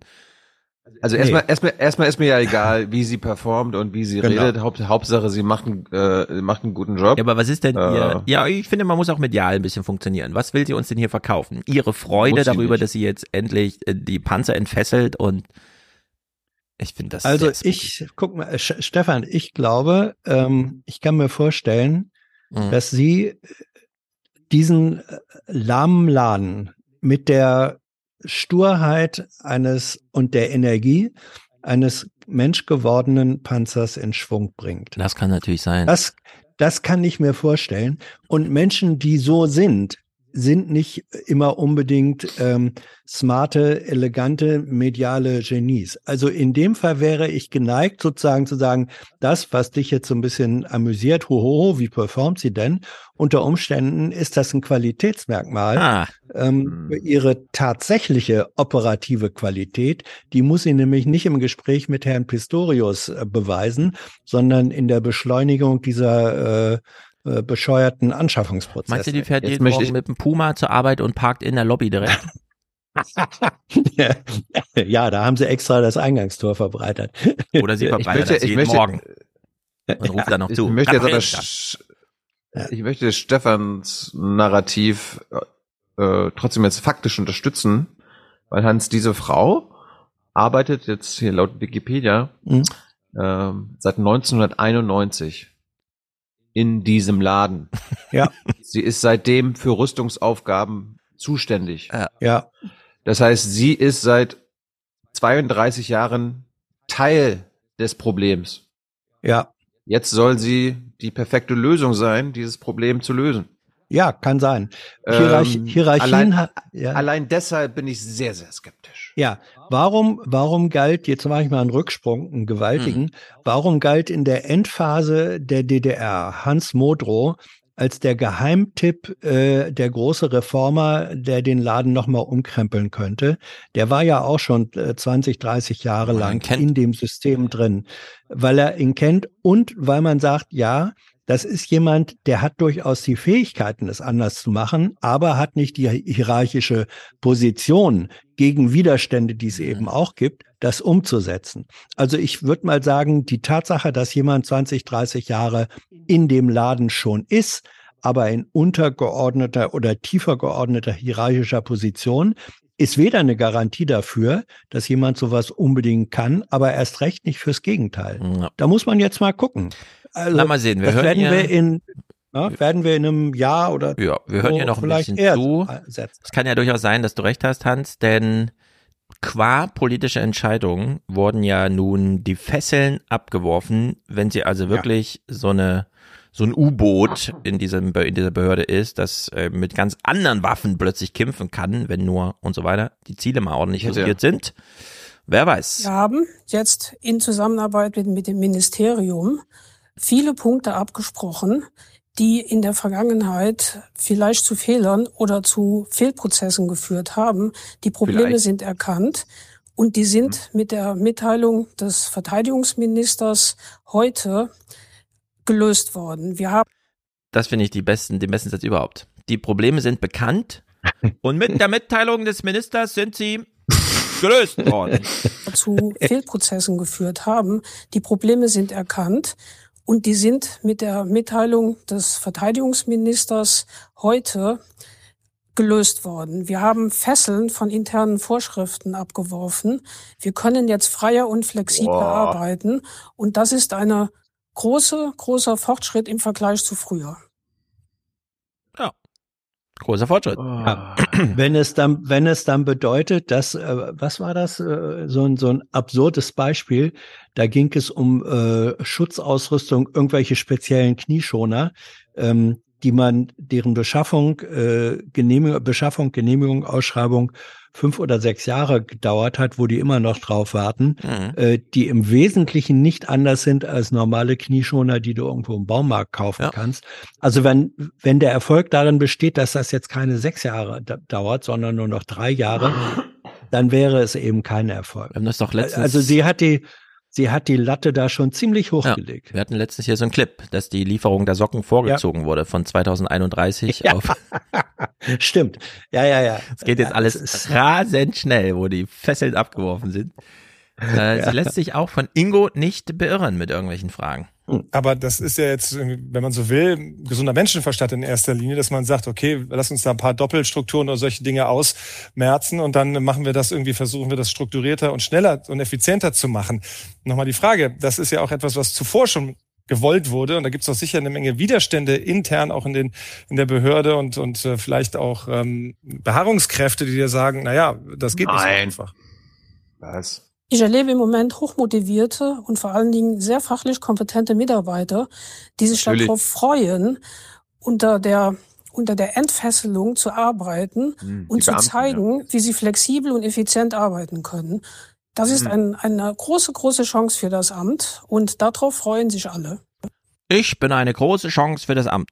Also Nee. erstmal, erstmal, erstmal ist mir ja egal, wie sie performt und wie sie Genau. redet. Haupt, Hauptsache, sie macht, einen, äh, macht einen guten Job. Ja, aber was ist denn Äh. ihr, ja, ich finde, man muss auch medial ein bisschen funktionieren. Was will sie uns denn hier verkaufen? Ihre Freude darüber, nicht. dass sie jetzt endlich äh, die Panzer entfesselt und ich finde das Also ich, guck mal, äh, Sch- Stefan, ich glaube, ähm, ich kann mir vorstellen, Mhm. dass Sie diesen äh, lahmen Laden mit der Sturheit eines und der Energie eines menschgewordenen Panzers in Schwung bringt. Das kann natürlich sein. Das, das kann ich mir vorstellen. Und Menschen, die so sind, sind nicht immer unbedingt ähm, smarte, elegante, mediale Genies. Also in dem Fall wäre ich geneigt, sozusagen zu sagen, das, was dich jetzt so ein bisschen amüsiert, hohoho, wie performt sie denn? Unter Umständen ist das ein Qualitätsmerkmal. Ah. Ähm, für ihre tatsächliche operative Qualität, die muss sie nämlich nicht im Gespräch mit Herrn Pistorius äh, beweisen, sondern in der Beschleunigung dieser äh, äh, bescheuerten Anschaffungsprozesse. Meinst du, die fährt Jetzt jeden möchte Morgen mit dem Puma zur Arbeit und parkt in der Lobby direkt? *laughs* *laughs* ja, da haben sie extra das Eingangstor verbreitert. Oder sie verbreitet das jeden Morgen. Und ruft dann noch ich zu. Möchte jetzt aber ich möchte Stefans Narrativ äh, trotzdem jetzt faktisch unterstützen, weil Hans, diese Frau arbeitet jetzt hier laut Wikipedia Mhm. ähm, seit 1991 in diesem Laden. *laughs* Ja. Sie ist seitdem für Rüstungsaufgaben zuständig. Ja. Das heißt, sie ist seit 32 Jahren Teil des Problems. Ja. Jetzt soll sie die perfekte Lösung sein, dieses Problem zu lösen. Ja, kann sein. Hierarch Ähm, Hierarchien allein, hat, ja. allein deshalb bin ich sehr, sehr skeptisch. Ja, warum, warum galt, jetzt mache ich mal einen Rücksprung, einen gewaltigen, warum galt in der Endphase der DDR Hans Modrow als der Geheimtipp, äh, der große Reformer, der den Laden nochmal umkrempeln könnte? Der war ja auch schon äh, 20, 30 Jahre lang in dem System drin, weil er ihn kennt und weil man sagt, ja, das ist jemand, der hat durchaus die Fähigkeiten, es anders zu machen, aber hat nicht die hierarchische Position gegen Widerstände, die es eben auch gibt, das umzusetzen. Also ich würde mal sagen, die Tatsache, dass jemand 20, 30 Jahre in dem Laden schon ist, aber in untergeordneter oder tiefer geordneter hierarchischer Position, ist weder eine Garantie dafür, dass jemand sowas unbedingt kann, aber erst recht nicht fürs Gegenteil. Ja. Da muss man jetzt mal gucken. Also, Na, mal sehen, wir das hören werden ja- wir in ja, werden wir in einem Jahr oder Ja, wir hören so ja noch ein vielleicht bisschen eher zu. Es kann ja durchaus sein, dass du recht hast, Hans, denn qua politische Entscheidungen wurden ja nun die Fesseln abgeworfen, wenn sie also wirklich so eine so ein U-Boot in diesem in dieser Behörde ist, das äh, mit ganz anderen Waffen plötzlich kämpfen kann, wenn nur und so weiter die Ziele mal ordentlich Hätte- justiert sind. Wer weiß. Wir haben jetzt in Zusammenarbeit mit, mit dem Ministerium viele Punkte abgesprochen, die in der Vergangenheit vielleicht zu Fehlern oder zu Fehlprozessen geführt haben. Die Probleme Vielleicht. sind erkannt und die sind mit der Mitteilung des Verteidigungsministers heute gelöst worden. Wir haben Das finde ich die besten, den besten Satz überhaupt. Die Probleme sind bekannt *laughs* und mit der Mitteilung des Ministers sind sie gelöst worden. zu Fehlprozessen geführt haben. Die Probleme sind erkannt und die sind mit der Mitteilung des Verteidigungsministers heute gelöst worden. Wir haben Fesseln von internen Vorschriften abgeworfen. Wir können jetzt freier und flexibler Boah. arbeiten und das ist eine große, großer Fortschritt im Vergleich zu früher. Großer Fortschritt. Ja. *clears throat* Wenn es dann, wenn es dann bedeutet, dass, äh, was war das, äh, so ein, so ein absurdes Beispiel, da ging es um äh, Schutzausrüstung, irgendwelche speziellen Knieschoner, ähm, die man, deren Beschaffung, äh, Genehmigung, Beschaffung, Genehmigung, Ausschreibung fünf oder sechs Jahre gedauert hat, wo die immer noch drauf warten, Mhm. äh, die im Wesentlichen nicht anders sind als normale Knieschoner, die du irgendwo im Baumarkt kaufen kannst. Also wenn, wenn der Erfolg darin besteht, dass das jetzt keine sechs Jahre da dauert, sondern nur noch drei Jahre, *laughs* dann wäre es eben kein Erfolg. Letztens- Also sie hat die, sie hat die Latte da schon ziemlich hochgelegt. Wir hatten letztens hier so einen Clip, dass die Lieferung der Socken vorgezogen wurde von 2031 auf. *laughs* Stimmt. Ja, ja, ja. Es geht jetzt alles rasend schnell, wo die Fesseln abgeworfen sind. Äh, *laughs* Ja. Sie lässt sich auch von Ingo nicht beirren mit irgendwelchen Fragen. Aber das ist ja jetzt, wenn man so will, gesunder Menschenverstand in erster Linie, dass man sagt, okay, lass uns da ein paar Doppelstrukturen oder solche Dinge ausmerzen und dann machen wir das irgendwie, versuchen wir das strukturierter und schneller und effizienter zu machen. Nochmal die Frage, das ist ja auch etwas, was zuvor schon gewollt wurde und da gibt es auch sicher eine Menge Widerstände intern auch in den in der Behörde und und äh, vielleicht auch ähm, Beharrungskräfte, die dir sagen, na ja, das geht nicht so Nein. einfach. Was? Ich erlebe im Moment hochmotivierte und vor allen Dingen sehr fachlich kompetente Mitarbeiter, die sich Natürlich. darauf freuen, unter der unter der Entfesselung zu arbeiten Hm, und zu Beamten, zeigen, wie sie flexibel und effizient arbeiten können. Das ist Mhm. ein, eine große, große Chance für das Amt und darauf freuen sich alle. Ich bin eine große Chance für das Amt.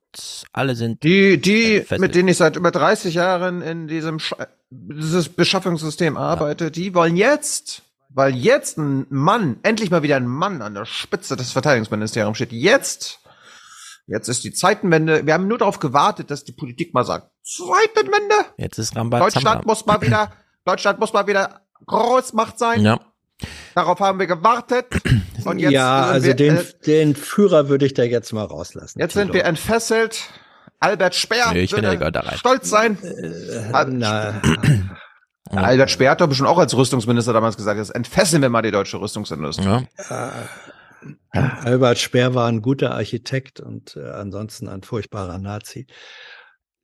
Alle sind Die, die, Fesseln. mit denen ich seit über 30 Jahren in diesem Sch dieses Beschaffungssystem arbeite, die wollen jetzt, weil jetzt ein Mann, endlich mal wieder ein Mann an der Spitze des Verteidigungsministeriums steht, jetzt, jetzt ist die Zeitenwende. Wir haben nur darauf gewartet, dass die Politik mal sagt, Zeitenwende. Jetzt ist Rambazamba. Deutschland muss mal wieder, Deutschland muss mal wieder Großmacht sein. Ja. Darauf haben wir gewartet. *clears throat* Und jetzt ja, sind also wir, den, äh, den Führer würde ich da jetzt mal rauslassen. Jetzt sind wir entfesselt. Albert Speer Nee, ich würde der gehört da rein. stolz sein. Al- na, *clears throat* *clears throat* Albert Speer hat doch bestimmt auch als Rüstungsminister damals gesagt, jetzt entfesseln wir mal die deutsche Rüstungsindustrie. Albert Speer war ein guter Architekt und äh, ansonsten ein furchtbarer Nazi.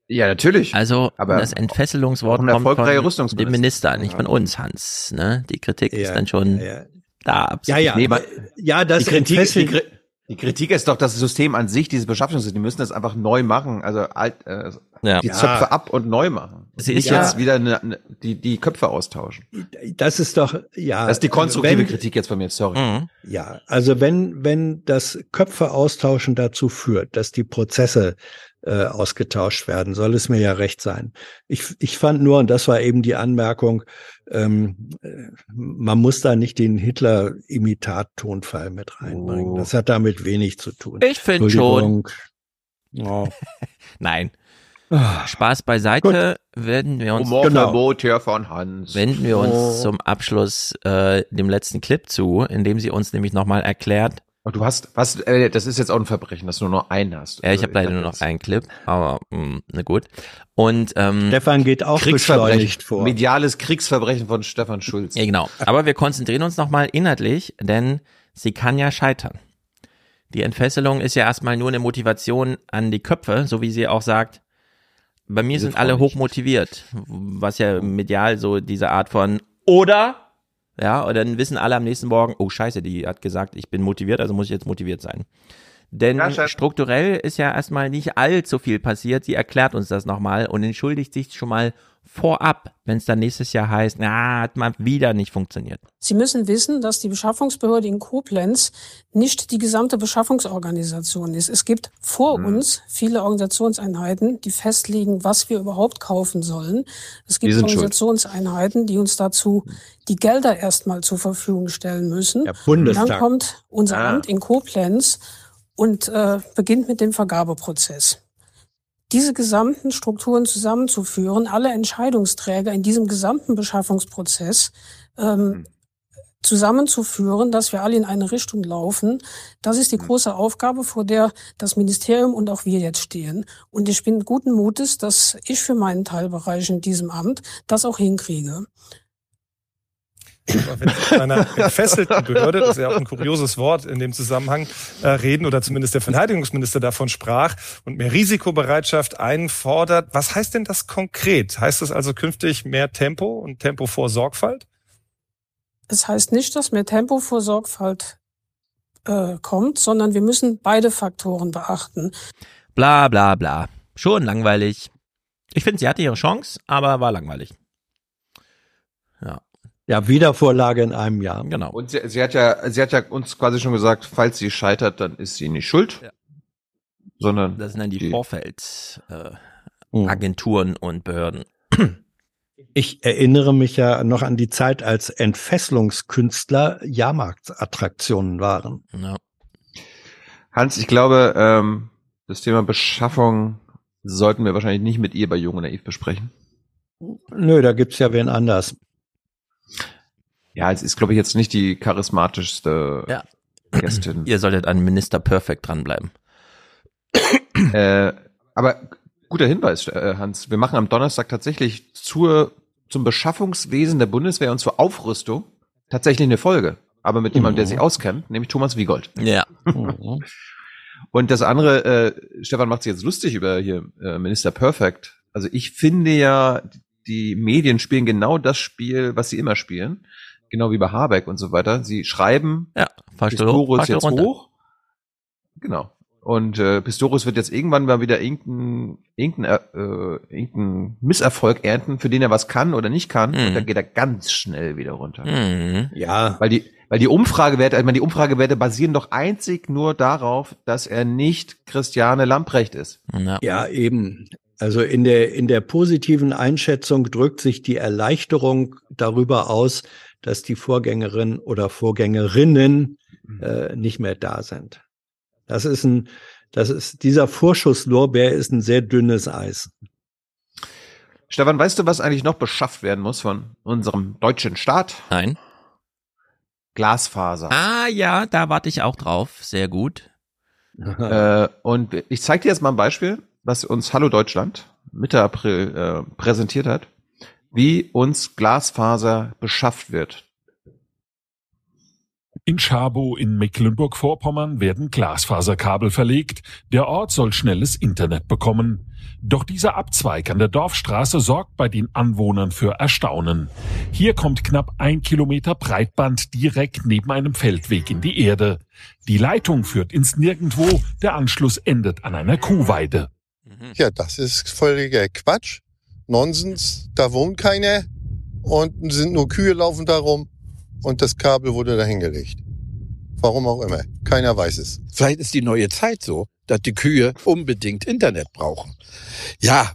Ja, natürlich. Also Aber das Entfesselungswort kommt von Rüstungsminister. dem Minister, nicht von uns, Hans. Ne? Die Kritik ist Ja, dann schon ja. da. Absolut. Ja, ja. Nee, aber- ja, das die Kritik, die, die Kritik ist doch das System an sich, dieses Beschaffungssystem. Die müssen das einfach neu machen. Also alt, äh, Ja. die Ja. Zöpfe ab und neu machen. Sie ist Nicht ja- jetzt wieder eine, eine, die, die Köpfe austauschen. Das ist doch, ja. Das ist die konstruktive wenn- Kritik jetzt von mir, sorry. Mhm. Ja, also wenn, wenn das Köpfe austauschen dazu führt, dass die Prozesse äh, ausgetauscht werden. Soll es mir ja recht sein. Ich, ich fand nur, und das war eben die Anmerkung, ähm, äh, man muss da nicht den Hitler-Imitat-Tonfall mit reinbringen. Oh. Das hat damit wenig zu tun. Ich finde schon. Oh. *laughs* Nein. Spaß beiseite, werden wir uns Humorverbot hier von Hans. wenden wir uns Oh. zum Abschluss äh, dem letzten Clip zu, in dem sie uns nämlich nochmal erklärt. Oh, du hast, was, äh, das ist jetzt auch ein Verbrechen, dass du nur noch einen hast. Ja, ich habe leider dachte nur noch einen Clip, aber mh, na gut. Und ähm, Stefan geht auch Kriegsverbrechen, beschleunigt vor. mediales Kriegsverbrechen von Stefan Schulz. Ja, genau. Aber wir konzentrieren uns nochmal inhaltlich, denn sie kann ja scheitern. Die Entfesselung ist ja erstmal nur eine Motivation an die Köpfe, so wie sie auch sagt. Bei mir Diese sind Frau alle nicht. hoch motiviert, was ja medial so diese Art von oder ja, und dann wissen alle am nächsten Morgen, oh Scheiße, die hat gesagt, ich bin motiviert, also muss ich jetzt motiviert sein. Denn Ja, strukturell ist ja erstmal nicht allzu viel passiert. Sie erklärt uns das nochmal und entschuldigt sich schon mal vorab, wenn es dann nächstes Jahr heißt, na, hat mal wieder nicht funktioniert. Sie müssen wissen, dass die Beschaffungsbehörde in Koblenz nicht die gesamte Beschaffungsorganisation ist. Es gibt vor Hm. uns viele Organisationseinheiten, die festlegen, was wir überhaupt kaufen sollen. Es gibt. Organisationseinheiten, die uns dazu die Gelder erstmal zur Verfügung stellen müssen. Der Bundestag. Dann kommt unser Ah. Amt in Koblenz und äh, beginnt mit dem Vergabeprozess. Diese gesamten Strukturen zusammenzuführen, alle Entscheidungsträger in diesem gesamten Beschaffungsprozess ähm, zusammenzuführen, dass wir alle in eine Richtung laufen, das ist die große Aufgabe, vor der das Ministerium und auch wir jetzt stehen. Und ich bin guten Mutes, dass ich für meinen Teilbereich in diesem Amt das auch hinkriege. Aber wenn Sie von einer entfesselten Behörde, das ist ja auch ein kurioses Wort in dem Zusammenhang, äh, reden oder zumindest der Verteidigungsminister davon sprach und mehr Risikobereitschaft einfordert, was heißt denn das konkret? Heißt das also künftig mehr Tempo und Tempo vor Sorgfalt? Es heißt nicht, dass mehr Tempo vor Sorgfalt äh, kommt, sondern wir müssen beide Faktoren beachten. Bla bla bla. Schon langweilig. Ich finde, sie hatte ihre Chance, aber war langweilig. Ja. Wiedervorlage in einem Jahr. Genau. Und sie, sie hat ja, sie hat ja uns quasi schon gesagt, falls sie scheitert, dann ist sie nicht schuld, Ja. sondern Das sind dann die, Die- Vorfeld äh. Agenturen und Behörden. Ich erinnere mich ja noch an die Zeit, als Entfesselungskünstler Jahrmarktattraktionen waren. Ja. Hans, ich glaube, ähm, das Thema Beschaffung sollten wir wahrscheinlich nicht mit ihr bei Jung und Naiv besprechen. Nö, da gibt's ja wen anders. Ja, es ist, glaube ich, jetzt nicht die charismatischste Ja. Gästin. Ihr solltet an Minister Perfect dranbleiben. äh, aber guter Hinweis, äh, Hans. Wir machen am Donnerstag tatsächlich zur, zum Beschaffungswesen der Bundeswehr und zur Aufrüstung tatsächlich eine Folge. Aber mit jemandem, der Mhm. sich auskennt, nämlich Thomas Wiegold. Ja. Mhm. Und das andere, äh, Stefan macht sich jetzt lustig über hier äh, Minister Perfect. Also ich finde ja, die Medien spielen genau das Spiel, was sie immer spielen. Genau wie bei Habeck und so weiter. Sie schreiben Ja. Pistorius jetzt runter. hoch. Genau. Und äh, Pistorius wird jetzt irgendwann mal wieder irgendeinen irgendein, äh, irgendein Misserfolg ernten, für den er was kann oder nicht kann. Und Mhm. dann geht er ganz schnell wieder runter. Mhm. Ja, Weil die, weil die Umfragewerte, ich meine, die Umfragewerte basieren doch einzig nur darauf, dass er nicht Christiane Lamprecht ist. Ja. ja, eben. Also in der, in der positiven Einschätzung drückt sich die Erleichterung darüber aus, dass die Vorgängerin oder Vorgängerinnen äh, nicht mehr da sind. Das ist ein, das ist, dieser Vorschusslorbeer ist ein sehr dünnes Eis. Stefan, weißt du, was eigentlich noch beschafft werden muss von unserem deutschen Staat? Nein. Glasfaser. Ah ja, da warte ich auch drauf. Sehr gut. *laughs* Äh, und ich zeige dir jetzt mal ein Beispiel, was uns Hallo Deutschland Mitte April äh, präsentiert hat, wie uns Glasfaser beschafft wird. In Schabow in Mecklenburg-Vorpommern werden Glasfaserkabel verlegt. Der Ort soll schnelles Internet bekommen. Doch dieser Abzweig an der Dorfstraße sorgt bei den Anwohnern für Erstaunen. Hier kommt knapp ein Kilometer Breitband direkt neben einem Feldweg in die Erde. Die Leitung führt ins Nirgendwo, der Anschluss endet an einer Kuhweide. Ja, das ist völliger Quatsch. Nonsens. Da wohnt keiner und sind nur Kühe laufen da rum und das Kabel wurde da hingelegt. Warum auch immer. Keiner weiß es. Vielleicht ist die neue Zeit so, dass dass die Kühe unbedingt Internet brauchen. Ja,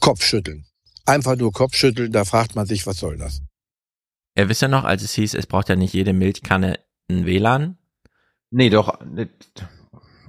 Kopfschütteln. Einfach nur Kopfschütteln, da fragt man sich, was soll das? Er wisst ja noch, als es hieß, es braucht ja nicht jede Milchkanne ein WLAN. Nee, doch.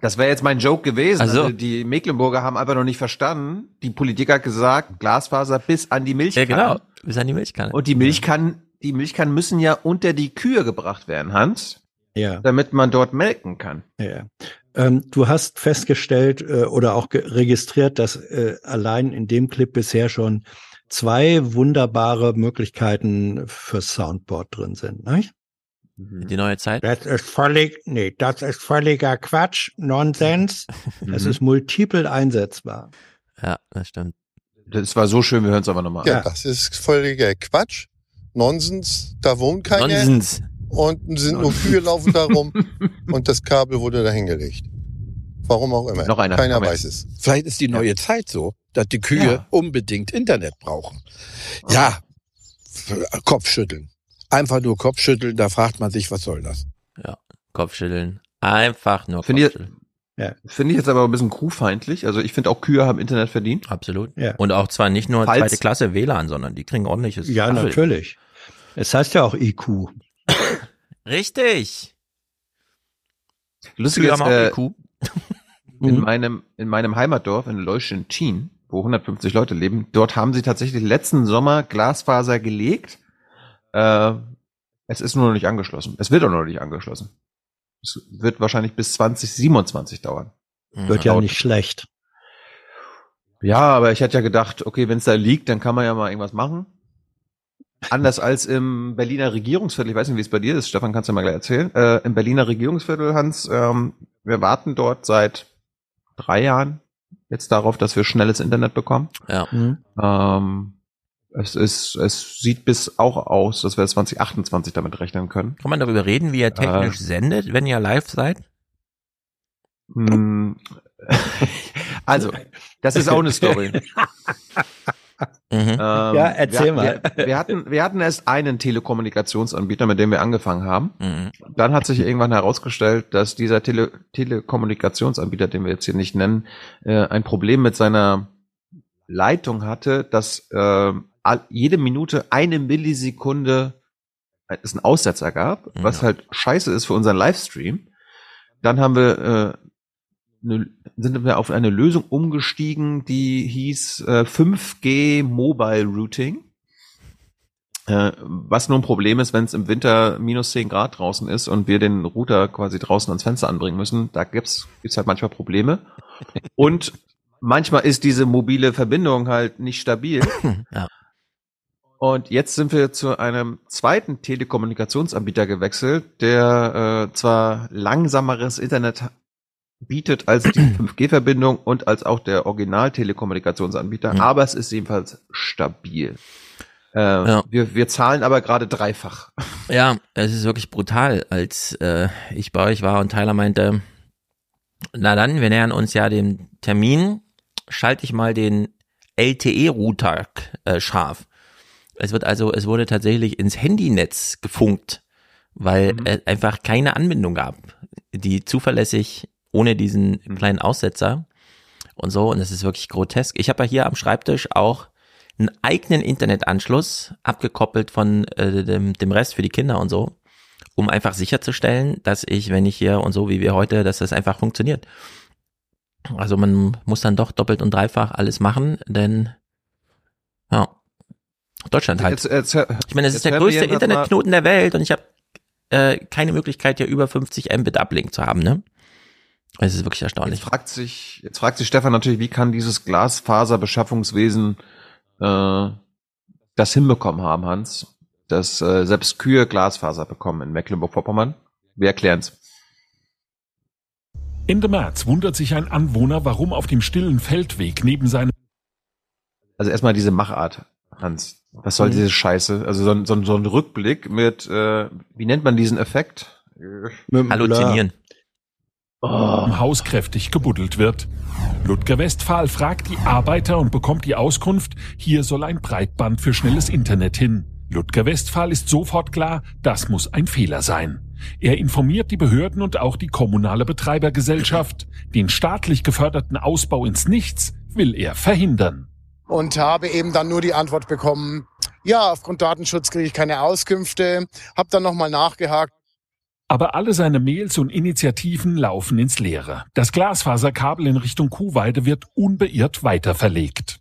Das wäre jetzt mein Joke gewesen. Also, also die Mecklenburger haben einfach noch nicht verstanden. Die Politik hat gesagt, Glasfaser bis an die Milchkanne. Ja, genau, bis an die Milchkanne. Und die Milchkannen, die Milchkannen müssen ja unter die Kühe gebracht werden, Hans. Ja. Damit man dort melken kann. Ja. Ähm, du hast festgestellt äh, oder auch registriert, dass äh, allein in dem Clip bisher schon zwei wunderbare Möglichkeiten für Soundboard drin sind, nicht? Die neue Zeit? Das ist völlig, nee, das ist völliger Quatsch, Nonsens. Das Mhm. ist multiple einsetzbar. Ja, das stimmt. Das war so schön, wir hören es aber nochmal Ja, das ist völliger Quatsch. Nonsens, da wohnt keiner. Nonsens. Und sind nur Kühe laufen da rum und das Kabel wurde da hingelegt. Warum auch immer. Noch einer. Keiner weiß es. Vielleicht ist die neue Zeit so, dass die Kühe Ja. unbedingt Internet brauchen. Ja, Kopfschütteln. Einfach nur Kopfschütteln, da fragt man sich, was soll das? Ja, Kopfschütteln. Einfach nur Finde ich, Kopfschütteln. finde ich jetzt aber ein bisschen kuhfeindlich. Also ich finde auch Kühe haben Internet verdient. Absolut. Ja. Und auch zwar nicht nur Falls- zweite Klasse WLAN, sondern die kriegen ordentliches. Ja, Kaffee. natürlich. Es heißt ja auch IQ. Richtig. Lustig Kühe ist, haben auch äh, IQ. in Mhm. meinem, in meinem Heimatdorf in Leuschentin, wo 150 Leute leben, dort haben sie tatsächlich letzten Sommer Glasfaser gelegt. Äh, es ist nur noch nicht angeschlossen. Es wird auch noch nicht angeschlossen. Es wird wahrscheinlich bis 2027 dauern. Wird ja nicht schlecht. Ja, aber ich hätte ja gedacht, okay, wenn es da liegt, dann kann man ja mal irgendwas machen. Anders als im Berliner Regierungsviertel, ich weiß nicht, wie es bei dir ist, Stefan, kannst du mal gleich erzählen. Äh, Im Berliner Regierungsviertel, Hans, ähm, wir warten dort seit drei Jahren jetzt darauf, dass wir schnelles Internet bekommen. Ja. Mhm. Ähm, es ist, es sieht bis auch aus, dass wir 2028 damit rechnen können. Kann man darüber reden, wie ihr technisch Äh. sendet, wenn ihr live seid? Hm, *laughs* also, das ist auch eine Story. *laughs* Mhm. Ähm, Ja, erzähl wir, mal. Wir, wir, hatten, wir hatten erst einen Telekommunikationsanbieter, mit dem wir angefangen haben. Mhm. Dann hat sich irgendwann herausgestellt, dass dieser Tele Telekommunikationsanbieter, den wir jetzt hier nicht nennen, äh, ein Problem mit seiner Leitung hatte, dass äh, jede Minute eine Millisekunde äh, es einen Aussetzer gab, was halt scheiße ist für unseren Livestream. Dann haben wir äh, eine, sind wir auf eine Lösung umgestiegen, die hieß äh, 5G Mobile Routing. Äh, was nur ein Problem ist, wenn es im Winter minus 10 Grad draußen ist und wir den Router quasi draußen ans Fenster anbringen müssen. Da gibt's gibt's halt manchmal Probleme. *laughs* Und manchmal ist diese mobile Verbindung halt nicht stabil. *laughs* Ja. Und jetzt sind wir zu einem zweiten Telekommunikationsanbieter gewechselt, der äh, zwar langsameres Internet bietet als die *clears throat* 5G-Verbindung und als auch der Original-Telekommunikationsanbieter, Mhm. aber es ist jedenfalls stabil. Äh, Ja. wir, wir zahlen aber gerade dreifach. *laughs* Ja, es ist wirklich brutal, als äh, ich bei euch war und Tyler meinte, na dann, wir nähern uns ja dem Termin, schalte ich mal den LTE-Router äh, scharf. Es wird also, es wurde tatsächlich ins Handynetz gefunkt, weil Mhm. es einfach keine Anbindung gab, die zuverlässig ohne diesen Mhm. kleinen Aussetzer und so. Und es ist wirklich grotesk. Ich habe ja hier am Schreibtisch auch einen eigenen Internetanschluss, abgekoppelt von äh, dem, dem Rest für die Kinder und so, um einfach sicherzustellen, dass ich, wenn ich hier und so wie wir heute, dass das einfach funktioniert. Also man muss dann doch doppelt und dreifach alles machen, denn ja, Deutschland halt. Jetzt, jetzt, jetzt, ich meine, es ist der größte Internetknoten der Welt und ich habe äh, keine Möglichkeit, hier über 50 Mbit Uplink zu haben, ne? Es ist wirklich erstaunlich. Jetzt fragt sich, jetzt fragt sich Stefan natürlich, wie kann dieses Glasfaserbeschaffungswesen äh, das hinbekommen haben, Hans, dass äh, selbst Kühe Glasfaser bekommen in Mecklenburg-Vorpommern? Wir erklären's. Ende März wundert sich ein Anwohner, warum auf dem stillen Feldweg neben seinem Also erstmal diese Machart, Hans. Was soll Mhm. diese Scheiße? Also so ein, so ein, so ein Rückblick mit, äh, wie nennt man diesen Effekt? Halluzinieren. im Haus kräftig gebuddelt wird. Ludger Westphal fragt die Arbeiter und bekommt die Auskunft, hier soll ein Breitband für schnelles Internet hin. Ludger Westphal ist sofort klar, das muss ein Fehler sein. Er informiert die Behörden und auch die kommunale Betreibergesellschaft. Den staatlich geförderten Ausbau ins Nichts will er verhindern. Und habe eben dann nur die Antwort bekommen, ja, aufgrund Datenschutz kriege ich keine Auskünfte. Hab dann nochmal nachgehakt. Aber alle seine Mails und Initiativen laufen ins Leere. Das Glasfaserkabel in Richtung Kuhweide wird unbeirrt weiterverlegt.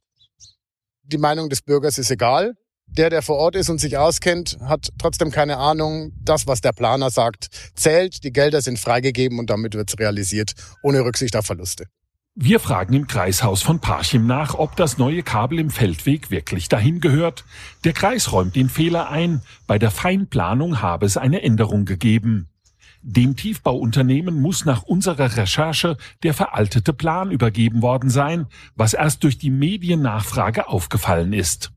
Die Meinung des Bürgers ist egal. Der, der vor Ort ist und sich auskennt, hat trotzdem keine Ahnung. Das, was der Planer sagt, zählt. Die Gelder sind freigegeben und damit wird's realisiert, ohne Rücksicht auf Verluste. Wir fragen im Kreishaus von Parchim nach, ob das neue Kabel im Feldweg wirklich dahin gehört. Der Kreis räumt den Fehler ein. Bei der Feinplanung habe es eine Änderung gegeben. Dem Tiefbauunternehmen muss nach unserer Recherche der veraltete Plan übergeben worden sein, was erst durch die Mediennachfrage aufgefallen ist.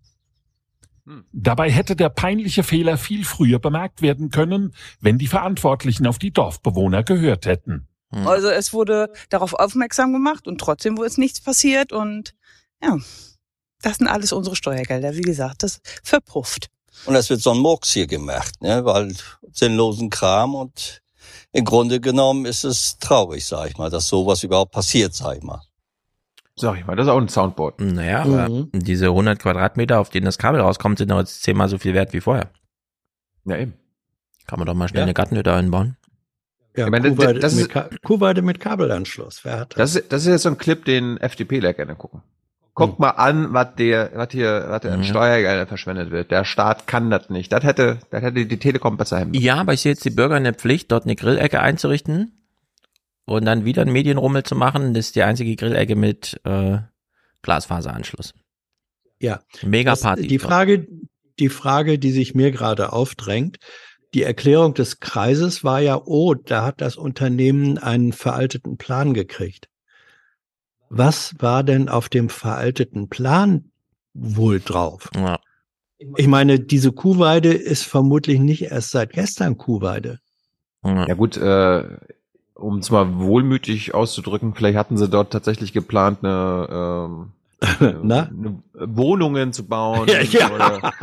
Dabei hätte der peinliche Fehler viel früher bemerkt werden können, wenn die Verantwortlichen auf die Dorfbewohner gehört hätten. Also es wurde darauf aufmerksam gemacht und trotzdem wurde es nichts passiert und ja, das sind alles unsere Steuergelder, wie gesagt, das verpufft. Und es wird so ein Murks hier gemacht, ne, weil sinnlosen Kram und im Grunde genommen ist es traurig, sag ich mal, dass sowas überhaupt passiert, sag ich mal. Sag ich mal, das ist auch ein Soundboard. Naja, aber Mhm. diese 100 Quadratmeter, auf denen das Kabel rauskommt, sind doch jetzt zehnmal so viel wert wie vorher. Ja, eben. Kann man doch mal schnell Ja. eine Gartenhütte einbauen. Ja, Ich meine, Kuhweide, das mit ist- Ka Kuhweide mit Kabelanschluss. Wer hat das? Das ist, das ist jetzt so ein Clip, den FDPler gerne gucken. Guckt mal an, was der, was hier, was der an Mhm. Steuergeldern verschwendet wird. Der Staat kann das nicht. Das hätte, das hätte die Telekom besser hin. Ja, aber ich sehe jetzt die Bürger in der Pflicht, dort eine Grillecke einzurichten und dann wieder einen Medienrummel zu machen. Das ist die einzige Grillecke mit äh, Glasfaseranschluss. Ja. Mega Das- Party. Die Frage, die Frage, die sich mir gerade aufdrängt, die Erklärung des Kreises war ja, oh, da hat das Unternehmen einen veralteten Plan gekriegt. Was war denn auf dem veralteten Plan wohl drauf? Ja. Ich meine, diese Kuhweide ist vermutlich nicht erst seit gestern Kuhweide. Ja gut, äh, um es mal wohlmütig auszudrücken, vielleicht hatten sie dort tatsächlich geplant, eine, ähm, *laughs* Na? eine Wohnungen zu bauen. *laughs* Ja, ja. Oder,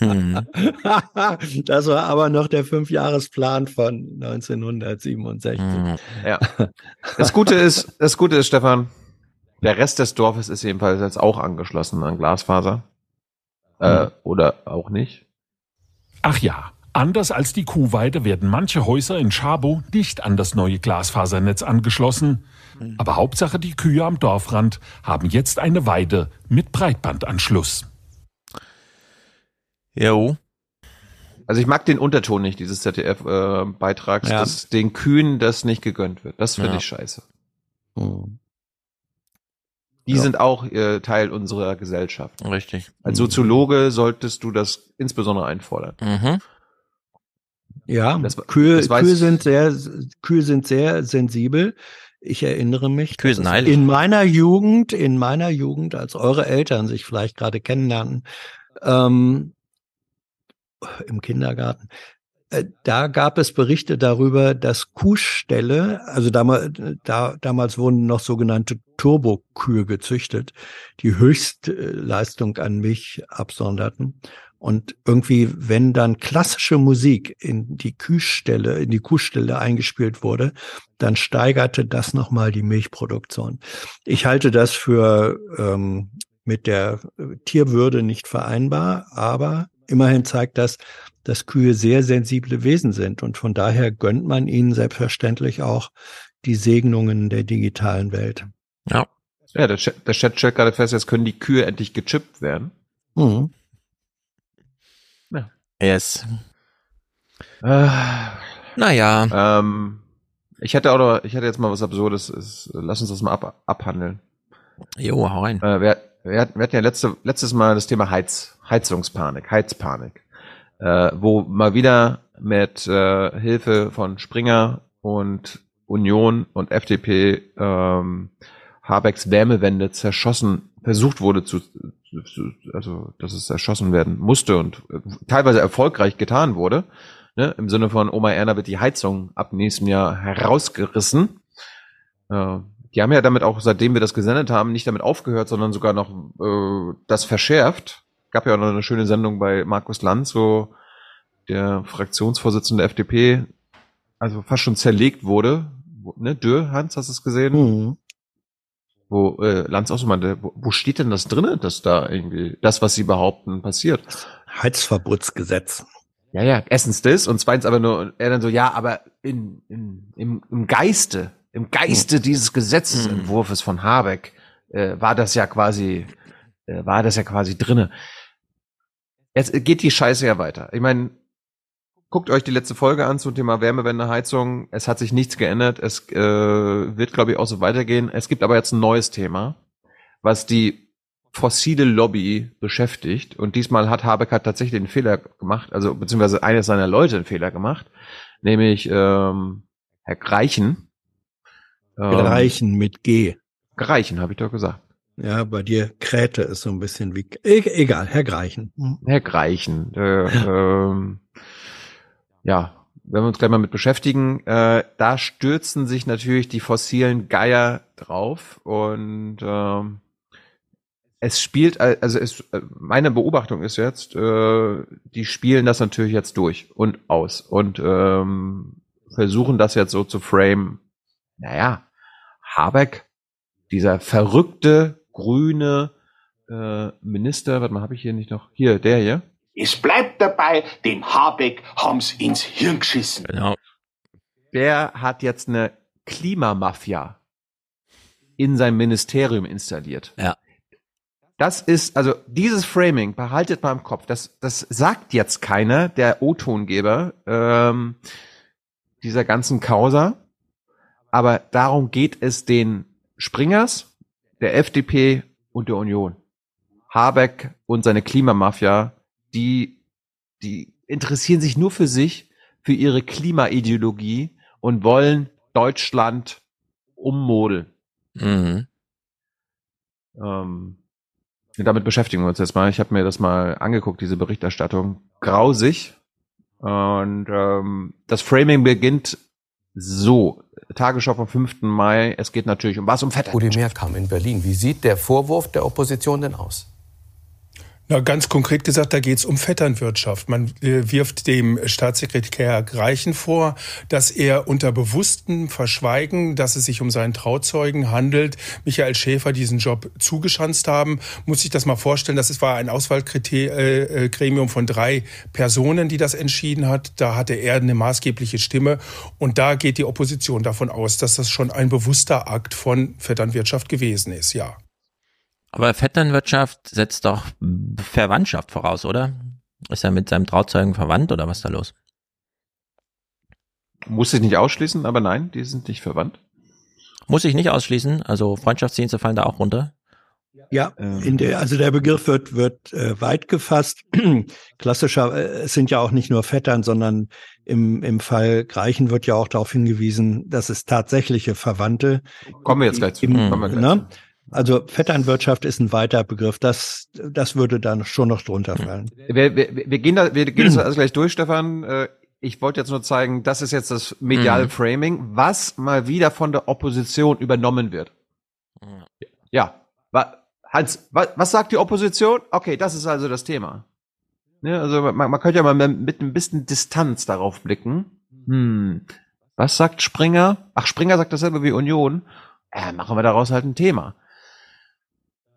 Mhm. *laughs* das war aber noch der Fünfjahresplan von 1967. Mhm. ja. Das Gute ist, das Gute ist, Stefan, der Rest des Dorfes ist jedenfalls jetzt auch angeschlossen an Glasfaser. Äh, oder auch nicht. Ach ja, anders als die Kuhweide werden manche Häuser in Schabo nicht an das neue Glasfasernetz angeschlossen. Aber Hauptsache die Kühe am Dorfrand haben jetzt eine Weide mit Breitbandanschluss. Jo. Also ich mag den Unterton nicht dieses ZDF-Beitrags, Ja. dass den Kühen das nicht gegönnt wird. Das finde Ja. ich scheiße. Hm. Die Ja. sind auch äh, Teil unserer Gesellschaft. Richtig. Als Soziologe solltest du das insbesondere einfordern. Mhm. Ja, Das- Kühe, das Kühe sind sehr, Kühe sind sehr sensibel. Ich erinnere mich, in meiner Jugend, in meiner Jugend, als eure Eltern sich vielleicht gerade kennenlernten, ähm, im Kindergarten, äh, da gab es Berichte darüber, dass Kuhställe, also damals, da, damals wurden noch sogenannte Turbokühe gezüchtet, die Höchstleistung an Milch absonderten. Und irgendwie, wenn dann klassische Musik in die Kuhstelle, in die Kuhstelle eingespielt wurde, dann steigerte das nochmal die Milchproduktion. Ich halte das für ähm, mit der Tierwürde nicht vereinbar, aber immerhin zeigt das, dass Kühe sehr sensible Wesen sind und von daher gönnt man ihnen selbstverständlich auch die Segnungen der digitalen Welt. Ja. Ja, der Chat, der Chat stellt gerade fest, jetzt können die Kühe endlich gechippt werden. Mhm. Yes. Äh, Naja. ähm, ich hätte auch noch, ich hätte jetzt mal was Absurdes. Ist, lass uns das mal ab, abhandeln. Jo, hau rein. Äh, wir, wir, hatten- wir hatten ja letzte, letztes Mal das Thema Heiz, Heizungspanik, Heizpanik, äh, wo mal wieder mit äh, Hilfe von Springer und Union und FDP ähm, Habecks Wärmewende zerschossen, versucht wurde zu, zu, also dass es zerschossen werden musste und äh, teilweise erfolgreich getan wurde. Ne? Im Sinne von Oma Erna wird die Heizung ab nächstem Jahr herausgerissen. Äh, die haben ja damit auch, seitdem wir das gesendet haben, nicht damit aufgehört, sondern sogar noch äh, das verschärft. gab ja auch noch eine schöne Sendung bei Markus Lanz, wo der Fraktionsvorsitzende der FDP also fast schon zerlegt wurde. Ne, Dürr, Hans, hast du es gesehen? Mhm. Wo äh, Lanz auch so meinte, wo, wo steht denn das drinne, dass da irgendwie das, was sie behaupten, passiert? Heizverbotsgesetz. Ja, ja, erstens das und zweitens aber nur, er dann so, ja, aber in, in, im, im Geiste, im Geiste Hm. dieses Gesetzesentwurfs von Habeck äh, war das ja quasi, äh, war das ja quasi drinne. Jetzt geht die Scheiße ja weiter. Ich meine, guckt euch die letzte Folge an zum Thema Wärmewende, Heizung. Es hat sich nichts geändert. Es äh, wird, glaube ich, auch so weitergehen. Es gibt aber jetzt ein neues Thema, was die fossile Lobby beschäftigt. Und diesmal hat Habeck hat tatsächlich den Fehler gemacht, also beziehungsweise eines seiner Leute einen Fehler gemacht, nämlich ähm, Herr Greichen. Ähm, Greichen mit G. Greichen, habe ich doch gesagt. Ja, bei dir Kräte ist so ein bisschen wie. E egal, Herr Greichen. Hm. Herr Greichen. Äh, *laughs* ähm, ja, wenn wir uns gleich mal mit beschäftigen, äh, da stürzen sich natürlich die fossilen Geier drauf und ähm, es spielt, al- also es, äh, meine Beobachtung ist jetzt, äh, die spielen das natürlich jetzt durch und aus und ähm, versuchen das jetzt so zu frame. Naja, Habeck, dieser verrückte grüne äh, Minister, warte mal, habe ich hier nicht noch? Hier, der hier. Es bleibt dabei, dem Habeck haben's ins Hirn geschissen. Genau. Der hat jetzt eine Klimamafia in sein Ministerium installiert. Ja. Das ist, also dieses Framing, behaltet mal im Kopf, das, das sagt jetzt keiner, der O-Tongeber ähm, dieser ganzen Causa, aber darum geht es den Springers, der FDP und der Union. Habeck und seine Klimamafia, die, die interessieren sich nur für sich, für ihre Klimaideologie und wollen Deutschland ummodeln. Mhm. Ähm, damit beschäftigen wir uns jetzt mal. Ich habe mir das mal angeguckt, diese Berichterstattung. Grausig. Und ähm, das Framing beginnt so. Tagesschau vom 5. Mai. Es geht natürlich um was? Um Vetter. Rudi Mehr kam in Berlin. Wie sieht der Vorwurf der Opposition denn aus? Na, ganz konkret gesagt, da geht es um Vetternwirtschaft. Man äh, wirft dem Staatssekretär Greichen vor, dass er unter bewusstem Verschweigen, dass es sich um seinen Trauzeugen handelt, Michael Schäfer diesen Job zugeschanzt haben. Muss sich das mal vorstellen, das war ein Auswahlgremium von drei Personen, die das entschieden hat. Da hatte er eine maßgebliche Stimme. Und da geht die Opposition davon aus, dass das schon ein bewusster Akt von Vetternwirtschaft gewesen ist, ja. Aber Vetternwirtschaft setzt doch Verwandtschaft voraus, oder? Ist er mit seinem Trauzeugen verwandt oder was ist da los? Muss ich nicht ausschließen, aber nein, die sind nicht verwandt. Muss ich nicht ausschließen. Also Freundschaftsdienste fallen da auch runter. Ja, in der, also der Begriff wird, wird äh, weit gefasst. *clears throat* Klassischer, äh, es sind ja auch nicht nur Vettern, sondern im, im Fall Greichen wird ja auch darauf hingewiesen, dass es tatsächliche Verwandte. Kommen wir jetzt gleich zu. Im, gleich ne? Also Vetternwirtschaft ist ein weiter Begriff. Das, das würde dann schon noch drunter fallen. Wir, wir, wir gehen da, wir gehen das alles gleich durch, Stefan. Äh, Ich wollte jetzt nur zeigen, das ist jetzt das mediale Mhm. Framing, was mal wieder von der Opposition übernommen wird. Ja, Hans, wa, was sagt die Opposition? Okay, das ist also das Thema. Ne, also man, man könnte ja mal mit, mit ein bisschen Distanz darauf blicken. Hm, was sagt Springer? Ach, Springer sagt dasselbe wie Union. Äh, machen wir daraus halt ein Thema.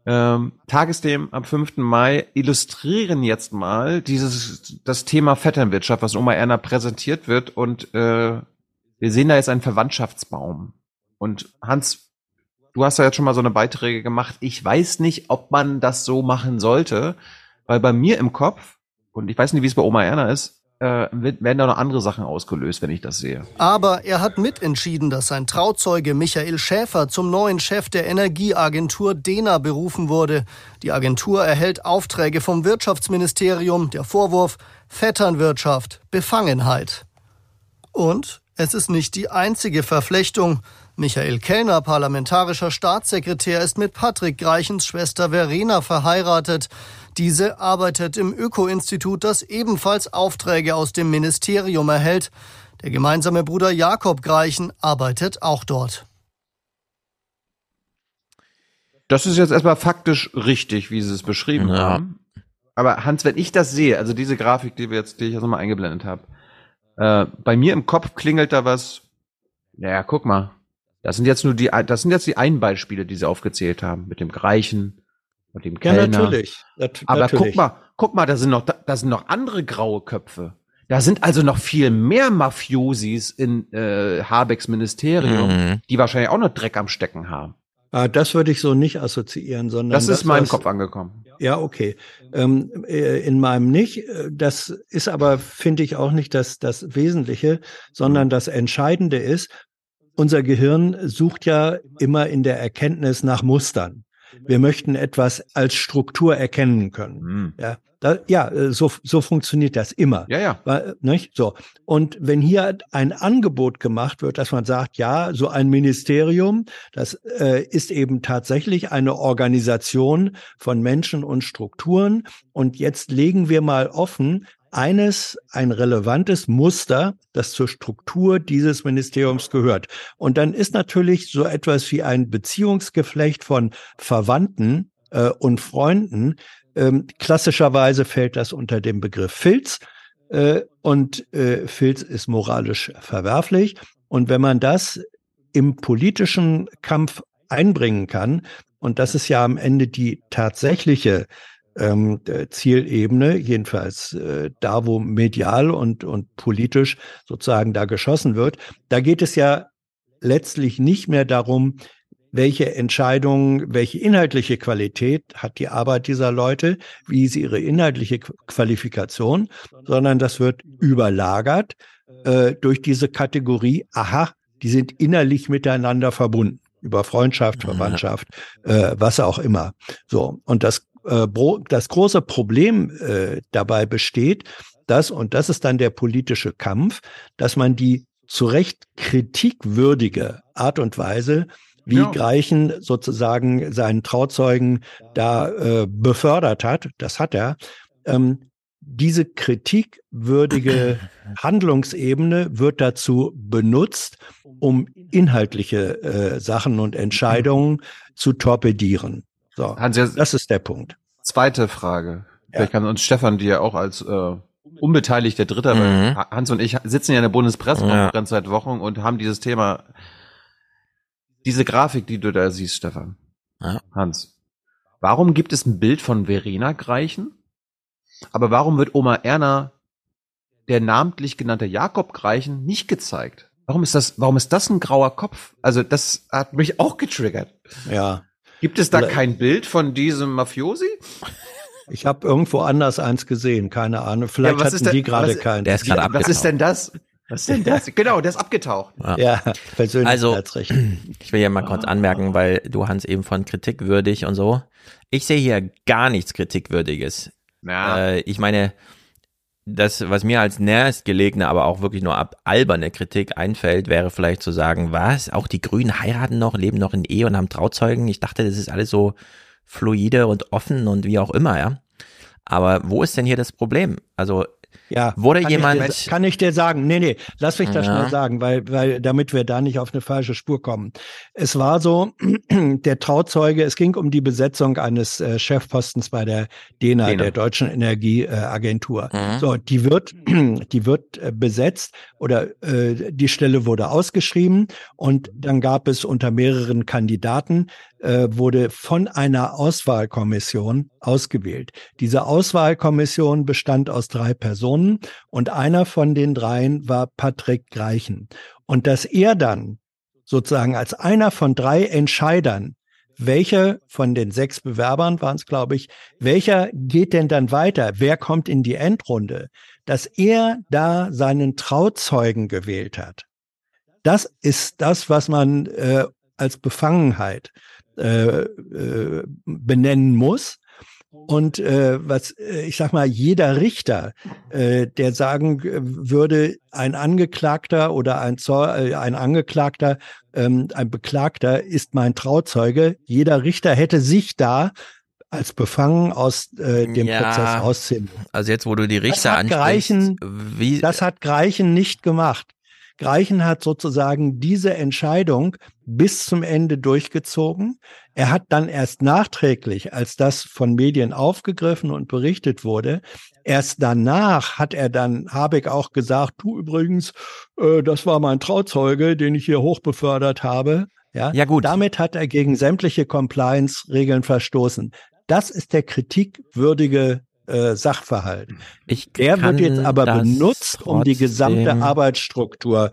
Ähm, Tagesthemen am 5. Mai illustrieren jetzt mal dieses das Thema Vetternwirtschaft, was Oma Erna präsentiert wird und äh, wir sehen da jetzt einen Verwandtschaftsbaum. Und Hans, du hast ja jetzt schon mal so eine Beiträge gemacht. Ich weiß nicht, ob man das so machen sollte, weil bei mir im Kopf und ich weiß nicht, wie es bei Oma Erna ist, äh, werden da noch andere Sachen ausgelöst, wenn ich das sehe. Aber er hat mitentschieden, dass sein Trauzeuge Michael Schäfer zum neuen Chef der Energieagentur DENA berufen wurde. Die Agentur erhält Aufträge vom Wirtschaftsministerium. Der Vorwurf Vetternwirtschaft, Befangenheit. Und es ist nicht die einzige Verflechtung. Michael Kellner, parlamentarischer Staatssekretär, ist mit Patrick Greichens Schwester Verena verheiratet. Diese arbeitet im Öko-Institut, das ebenfalls Aufträge aus dem Ministerium erhält. Der gemeinsame Bruder Jakob Greichen arbeitet auch dort. Das ist jetzt erstmal faktisch richtig, wie sie es beschrieben Ja. haben. Aber Hans, wenn ich das sehe, also diese Grafik, die wir jetzt, die ich jetzt nochmal eingeblendet habe, äh, bei mir im Kopf klingelt da was. Ja, guck mal. Das sind jetzt nur die, das sind jetzt die einen Beispiele, die sie aufgezählt haben, mit dem Greichen und dem Ja, Kellner. natürlich. Nat Aber natürlich. guck mal, guck mal, da sind noch, da, sind noch andere graue Köpfe. Da sind also noch viel mehr Mafiosis in äh, Habecks Ministerium, Mhm. die wahrscheinlich auch noch Dreck am Stecken haben. Ah, das würde ich so nicht assoziieren, sondern Das ist meinem was- Kopf angekommen. Ja, okay. Ähm, äh, in meinem nicht. Das ist aber, finde ich, auch nicht das, das Wesentliche, sondern das Entscheidende ist, unser Gehirn sucht ja immer in der Erkenntnis nach Mustern. Wir möchten etwas als Struktur erkennen können. Ja, da, ja äh, so, so funktioniert das immer. Ja, ja. Weil, nicht? So. Und wenn hier ein Angebot gemacht wird, dass man sagt, ja, so ein Ministerium, das äh, ist eben tatsächlich eine Organisation von Menschen und Strukturen. Und jetzt legen wir mal offen, eines, ein relevantes Muster, das zur Struktur dieses Ministeriums gehört. Und dann ist natürlich so etwas wie ein Beziehungsgeflecht von Verwandten äh, und Freunden. Ähm, klassischerweise fällt das unter den Begriff Filz. Äh, und äh, Filz ist moralisch verwerflich. Und wenn man das im politischen Kampf einbringen kann, und das ist ja am Ende die tatsächliche ähm, äh, Zielebene, jedenfalls äh, da, wo medial und, und politisch sozusagen da geschossen wird, da geht es ja letztlich nicht mehr darum, welche Entscheidungen, welche inhaltliche Qualität hat die Arbeit dieser Leute, wie ist ihre inhaltliche Qu- Qualifikation, sondern das wird überlagert äh, durch diese Kategorie, aha, die sind innerlich miteinander verbunden über Freundschaft, Verwandtschaft, äh, was auch immer. So und das äh, das große Problem äh, dabei besteht, dass und das ist dann der politische Kampf, dass man die zu Recht kritikwürdige Art und Weise, wie Ja. Greichen sozusagen seinen Trauzeugen da äh, befördert hat, das hat er, ähm, diese kritikwürdige *laughs* Handlungsebene wird dazu benutzt, um inhaltliche äh, Sachen und Entscheidungen zu torpedieren. So, Hans, das ist der Punkt. zweite Frage. Vielleicht kann uns Stefan, die ja auch als äh, unbeteiligter Dritter, weil Mhm. Hans und ich sitzen ja in der Bundespressekonferenz seit Wochen und haben dieses Thema, diese Grafik, die du da siehst, Stefan. Ja. Hans, warum gibt es ein Bild von Verena Greichen? Aber warum wird Oma Erna, der namentlich genannte Jakob Greichen, nicht gezeigt? Warum ist das, warum ist das ein grauer Kopf? Also, das hat mich auch getriggert. Ja. Gibt es da kein Bild von diesem Mafiosi? Ich habe irgendwo anders eins gesehen, keine Ahnung. Vielleicht was hatten ist denn- die gerade keins. Der ist gerade Was ist denn das? Was ist denn das? *laughs* Genau, der ist abgetaucht. Ja, persönlich Also, *clears throat* ich will ja mal kurz anmerken, weil du Hans eben von kritikwürdig und so. Ich sehe hier gar nichts kritikwürdiges. Ja. Äh, ich meine, das, was mir als nächstgelegene, aber auch wirklich nur ab alberne Kritik einfällt, wäre vielleicht zu sagen, was? Auch die Grünen heiraten noch, leben noch in Ehe und haben Trauzeugen. Ich dachte, das ist alles so fluide und offen und wie auch immer, ja. Aber wo ist denn hier das Problem? Also, Ja, wurde kann jemand. Ich dir, kann ich dir sagen? Nee, nee, lass mich das Ja. schnell sagen, weil, weil, damit wir da nicht auf eine falsche Spur kommen. Es war so, *clears throat* der Trauzeuge, es ging um die Besetzung eines äh, Chefpostens bei der DENA, DENA. der Deutschen Energieagentur. Mhm. So, die wird, *clears throat* die wird äh, besetzt oder äh, die Stelle wurde ausgeschrieben und dann gab es unter mehreren Kandidaten äh, wurde von einer Auswahlkommission ausgewählt. Diese Auswahlkommission bestand aus drei Personen und einer von den dreien war Patrick Greichen. Und dass er dann sozusagen als einer von drei Entscheidern welche von den sechs Bewerbern waren es, glaube ich, welcher geht denn dann weiter? Wer kommt in die Endrunde? Dass er da seinen Trauzeugen gewählt hat. Das ist das, was man äh, als Befangenheit äh, äh, benennen muss. Und äh, was, äh, ich sag mal, jeder Richter, äh, der sagen äh, würde, ein Angeklagter oder ein, Zeu äh, ein Angeklagter, ähm, ein Beklagter ist mein Trauzeuge, jeder Richter hätte sich da als befangen aus äh, dem Ja. Prozess ausziehen. Also jetzt, wo du die Das Richter hat ansprichst, Greichen, wie, das hat Greichen nicht gemacht. Greichen hat sozusagen diese Entscheidung bis zum Ende durchgezogen. Er hat dann erst nachträglich, als das von Medien aufgegriffen und berichtet wurde, erst danach hat er dann Habeck auch gesagt, du übrigens, äh, das war mein Trauzeuge, den ich hier hochbefördert habe. Ja, ja gut. Damit hat er gegen sämtliche Compliance-Regeln verstoßen. Das ist der kritikwürdige äh, Sachverhalt. Ich der wird jetzt aber benutzt, um die gesamte Arbeitsstruktur.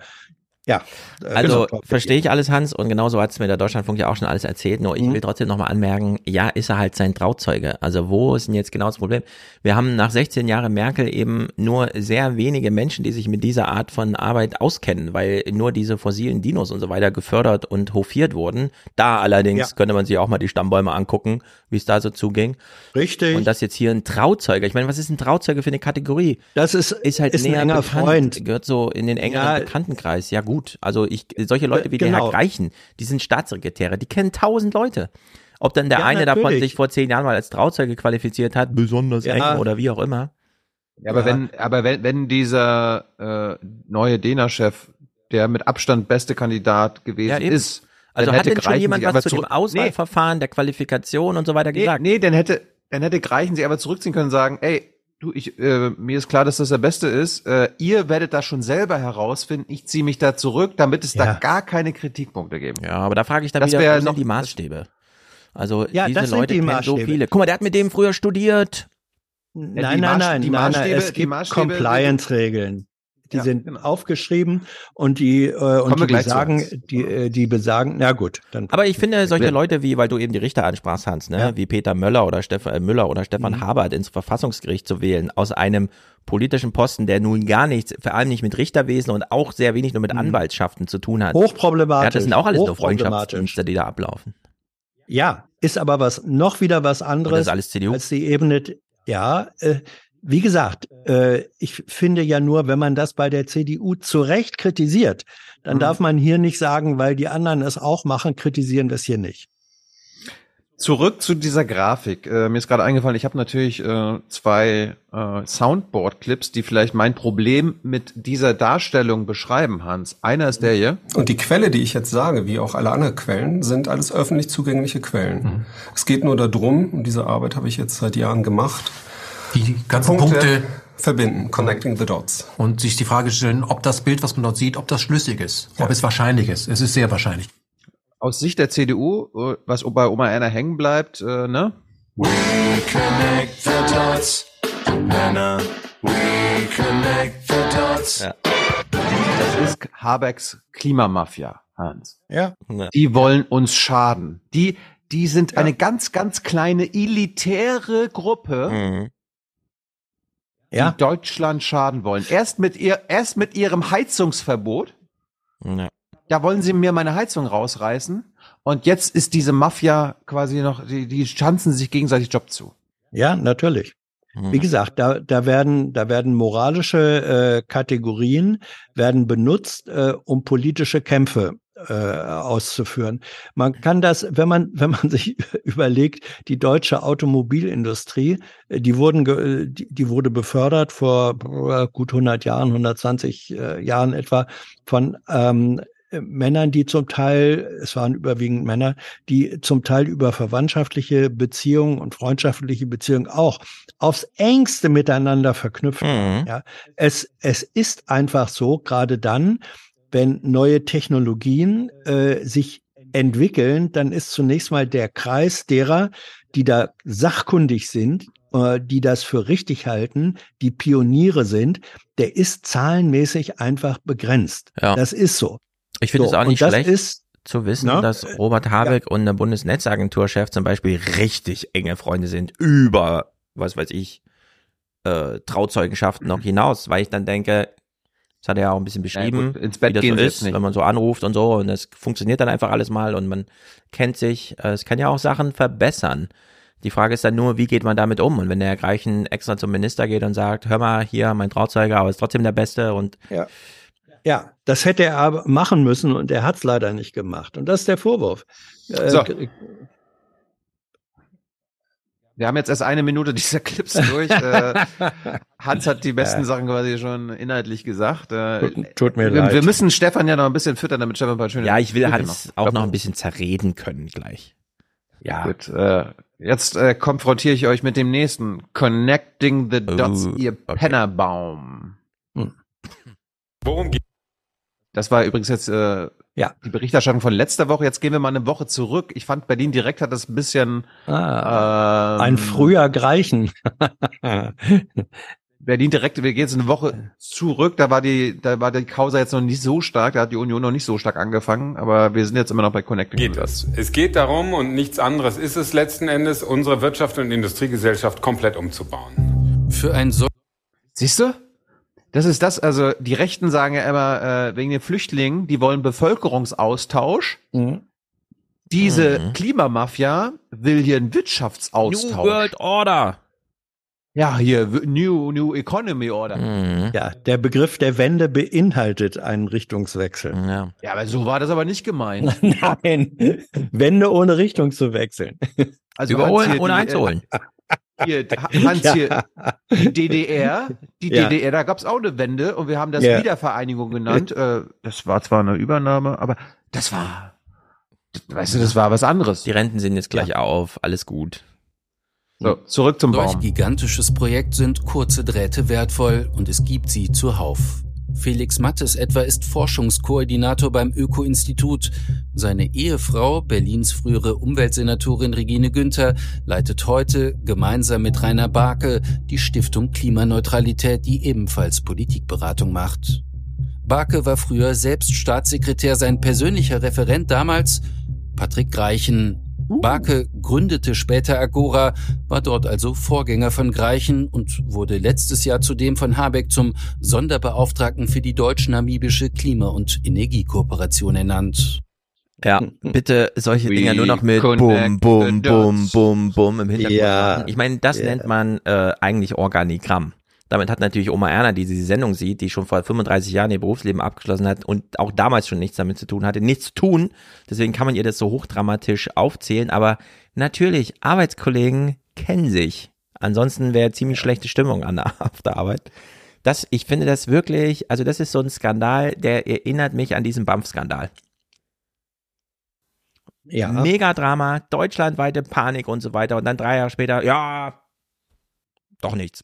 Ja, äh, Also genau. verstehe ich alles, Hans, und genauso hat es mir der Deutschlandfunk ja auch schon alles erzählt. Nur ich will trotzdem nochmal anmerken, ja, ist er halt sein Trauzeuge. Also wo ist denn jetzt genau das Problem? Wir haben nach 16 Jahren Merkel eben nur sehr wenige Menschen, die sich mit dieser Art von Arbeit auskennen, weil nur diese fossilen Dinos und so weiter gefördert und hofiert wurden. Da allerdings Ja. könnte man sich auch mal die Stammbäume angucken, wie es da so zuging. Richtig. Und das jetzt hier ein Trauzeuge. Ich meine, was ist ein Trauzeuge für eine Kategorie? Das ist, ist halt ist ein näher enger bekannt, Freund. gehört so in den engeren Ja. Bekanntenkreis. Ja gut, also ich solche Leute wie der genau. Herr Greichen, die sind Staatssekretäre, die kennen tausend Leute. Ob dann der Ja, eine davon natürlich. sich vor zehn Jahren mal als Trauzeuge qualifiziert hat, besonders Ja. eng oder wie auch immer. Ja, aber Ja. wenn, aber wenn, wenn dieser äh, neue Dena-Chef, der mit Abstand beste Kandidat gewesen ist, Also dann hat hätte denn schon Greichen jemand was zu dem Auswahlverfahren, der Qualifikation und so weiter Nee, gesagt? nee, dann hätte, dann hätte Greichen sich aber zurückziehen können und sagen, ey, du, ich, äh, mir ist klar, dass das der Beste ist. Äh, ihr werdet das schon selber herausfinden. Ich ziehe mich da zurück, damit es da Ja. gar keine Kritikpunkte gibt. Ja, aber da frage ich dann Das wieder, noch- die Maßstäbe? Also Ja, diese das sind Leute die kennen so Maßstäbe. viele. Guck mal, der hat mit dem früher studiert. Nein, die nein, nein, die nein, nein, Maßstäbe- es die gibt Maßstäbe- Compliance-Regeln. Die Ja, sind genau. aufgeschrieben und die, äh, und die besagen, die, äh, die besagen, na gut, dann. Aber ich finde, solche Leute wie, weil du eben die Richter ansprachst, Hans, ne, Ja. wie Peter Möller oder Stefan äh, Müller oder Stefan Mhm. Habert ins Verfassungsgericht zu wählen, aus einem politischen Posten, der nun gar nichts, vor allem nicht mit Richterwesen und auch sehr wenig nur mit Anwaltschaften zu tun hat. Hochproblematisch. Ja, das sind auch alles nur. Freundschaftsdienste, die da ablaufen. Ja, ist aber was, noch wieder was Und anderes. das ist alles CDU. als die Ebene, ja, äh, wie gesagt, äh, ich finde ja nur, wenn man das bei der CDU zu Recht kritisiert, dann Mhm. darf man hier nicht sagen, weil die anderen es auch machen, kritisieren wir es hier nicht. Zurück zu dieser Grafik. Äh, mir ist gerade eingefallen, ich habe natürlich äh, zwei äh, Soundboard-Clips, die vielleicht mein Problem mit dieser Darstellung beschreiben, Hans. Einer ist der hier. Und die Quelle, die ich jetzt sage, wie auch alle anderen Quellen, sind alles öffentlich zugängliche Quellen. Es geht nur darum, und diese Arbeit habe ich jetzt seit Jahren gemacht, Die ganzen Punkte verbinden, connecting the dots. und sich die Frage stellen, ob das Bild, was man dort sieht, ob das schlüssig ist, ob es wahrscheinlich ist. Es ist sehr wahrscheinlich. Aus Sicht der CDU, was bei Oma Erna hängen bleibt, äh, ne? We connect the dots. Anna, we connect the dots. Ja. Das ist Habecks Klimamafia, Hans. Ja. Die wollen uns schaden. Die, die sind eine ganz, ganz kleine elitäre Gruppe, Mhm. Ja. die Deutschland schaden wollen. Erst mit ihr, erst mit ihrem Heizungsverbot. Ja. Da wollen sie mir meine Heizung rausreißen. Und jetzt ist diese Mafia quasi noch, die, die schanzen sich gegenseitig Job zu. Ja, natürlich. Mhm. Wie gesagt, da, da werden, da werden moralische äh, Kategorien werden benutzt, äh, um politische Kämpfe äh, auszuführen. Man kann das, wenn man, wenn man *laughs* sich überlegt, die deutsche Automobilindustrie, äh, die wurden, äh, die, die wurde befördert vor gut 100 Jahren, 120 äh, Jahren etwa von ähm, äh, Männern, die zum Teil, es waren überwiegend Männer, die zum Teil über verwandtschaftliche Beziehungen und freundschaftliche Beziehungen auch aufs engste miteinander verknüpft waren. Ja, es, es ist einfach so, gerade dann, wenn neue Technologien äh, sich entwickeln, dann ist zunächst mal der Kreis derer, die da sachkundig sind, äh, die das für richtig halten, die Pioniere sind, der ist zahlenmäßig einfach begrenzt. Ja. Das ist so. Ich finde So, es auch und nicht schlecht ist- zu wissen, Na? dass Robert Habeck und der Bundesnetzagenturchef zum Beispiel richtig enge Freunde sind, über, was weiß ich, äh, Trauzeugenschaften noch *clears throat* hinaus, weil ich dann denke, das hat er ja auch ein bisschen beschrieben, gut, ins Bett wie das gehen so ist, wenn man so anruft und so und es funktioniert dann einfach alles mal und man kennt sich. Äh, Es kann ja auch Sachen verbessern. Die Frage ist dann nur, wie geht man damit um? Und wenn der Greichen extra zum Minister geht und sagt, hör mal, hier, mein Trauzeuger, aber ist trotzdem der Beste und Ja. Ja, das hätte er aber machen müssen und er hat es leider nicht gemacht. Und das ist der Vorwurf. Äh, So. Wir haben jetzt erst eine Minute dieser Clips durch. *laughs* äh, Hans hat die besten Ja. Sachen quasi schon inhaltlich gesagt. Äh, Tut- tut mir wir, leid. Wir müssen Stefan ja noch ein bisschen füttern, damit Stefan ein paar schöne Ja, ich will Hans auch noch ein bisschen zerreden können gleich. Ja. Gut, äh, jetzt äh, konfrontiere ich euch mit dem nächsten. Connecting the Dots, Oh, ihr Pennerbaum. Worum geht Das war übrigens jetzt äh, Ja. die Berichterstattung von letzter Woche. Jetzt gehen wir mal eine Woche zurück. Ich fand Berlin direkt hat das ein bisschen Ah, ähm, ein früher Greichen. *laughs* Berlin direkt, wir gehen jetzt eine Woche zurück, da war die, da war die Causa jetzt noch nicht so stark, da hat die Union noch nicht so stark angefangen, aber wir sind jetzt immer noch bei Connecting. geht es? Es geht darum, und nichts anderes ist es letzten Endes, unsere Wirtschaft und Industriegesellschaft komplett umzubauen. Für ein so Siehst du? Das ist das, also die Rechten sagen ja immer, äh, wegen den Flüchtlingen, die wollen Bevölkerungsaustausch. Diese Mhm. Klimamafia will hier einen Wirtschaftsaustausch. New World Order. Ja, hier, New, New Economy Order. Mhm. Ja, der Begriff der Wende beinhaltet einen Richtungswechsel. Ja. Ja, aber so war das aber nicht gemeint. *laughs* Nein, Wende ohne Richtung zu wechseln. Also Überholen ohne einzuholen. Hier, *laughs* Hans hier, die DDR, die Ja. DDR, da gab's auch eine Wende und wir haben das Ja. Wiedervereinigung genannt. Äh, das war zwar eine Übernahme, aber das war, weißt du, das war was anderes. Die Renten sind jetzt gleich auf, alles gut. So, zurück zum Solch Baum. gigantisches Projekt sind kurze Drähte wertvoll und es gibt sie zuhauf. Felix Mattes etwa ist Forschungskoordinator beim Öko-Institut. Seine Ehefrau, Berlins frühere Umweltsenatorin Regine Günther, leitet heute gemeinsam mit Rainer Barke die Stiftung Klimaneutralität, die ebenfalls Politikberatung macht. Barke war früher selbst Staatssekretär, sein persönlicher Referent damals Patrick Greichen. Barke gründete später Agora, war dort also Vorgänger von Greichen und wurde letztes Jahr zudem von Habeck zum Sonderbeauftragten für die deutsch-namibische Klima- und Energiekooperation ernannt. Ja, bitte solche We Dinger nur noch mit Bum, Bum, Bum. Bum, Bum im Hintergrund. Ja. Ich meine, das Ja. nennt man äh, eigentlich Organigramm. Damit hat natürlich Oma Erna, die diese Sendung sieht, die schon vor 35 Jahren ihr Berufsleben abgeschlossen hat und auch damals schon nichts damit zu tun hatte, nichts zu tun. Deswegen kann man ihr das so hochdramatisch aufzählen. Aber natürlich, Arbeitskollegen kennen sich. Ansonsten wäre ziemlich schlechte Stimmung an der, *laughs* auf der Arbeit. Das, ich finde das wirklich, also das ist so ein Skandal, der erinnert mich an diesen BAMF-Skandal. Ja. Megadrama, deutschlandweite Panik und so weiter. Und dann drei Jahre später, ja, doch nichts.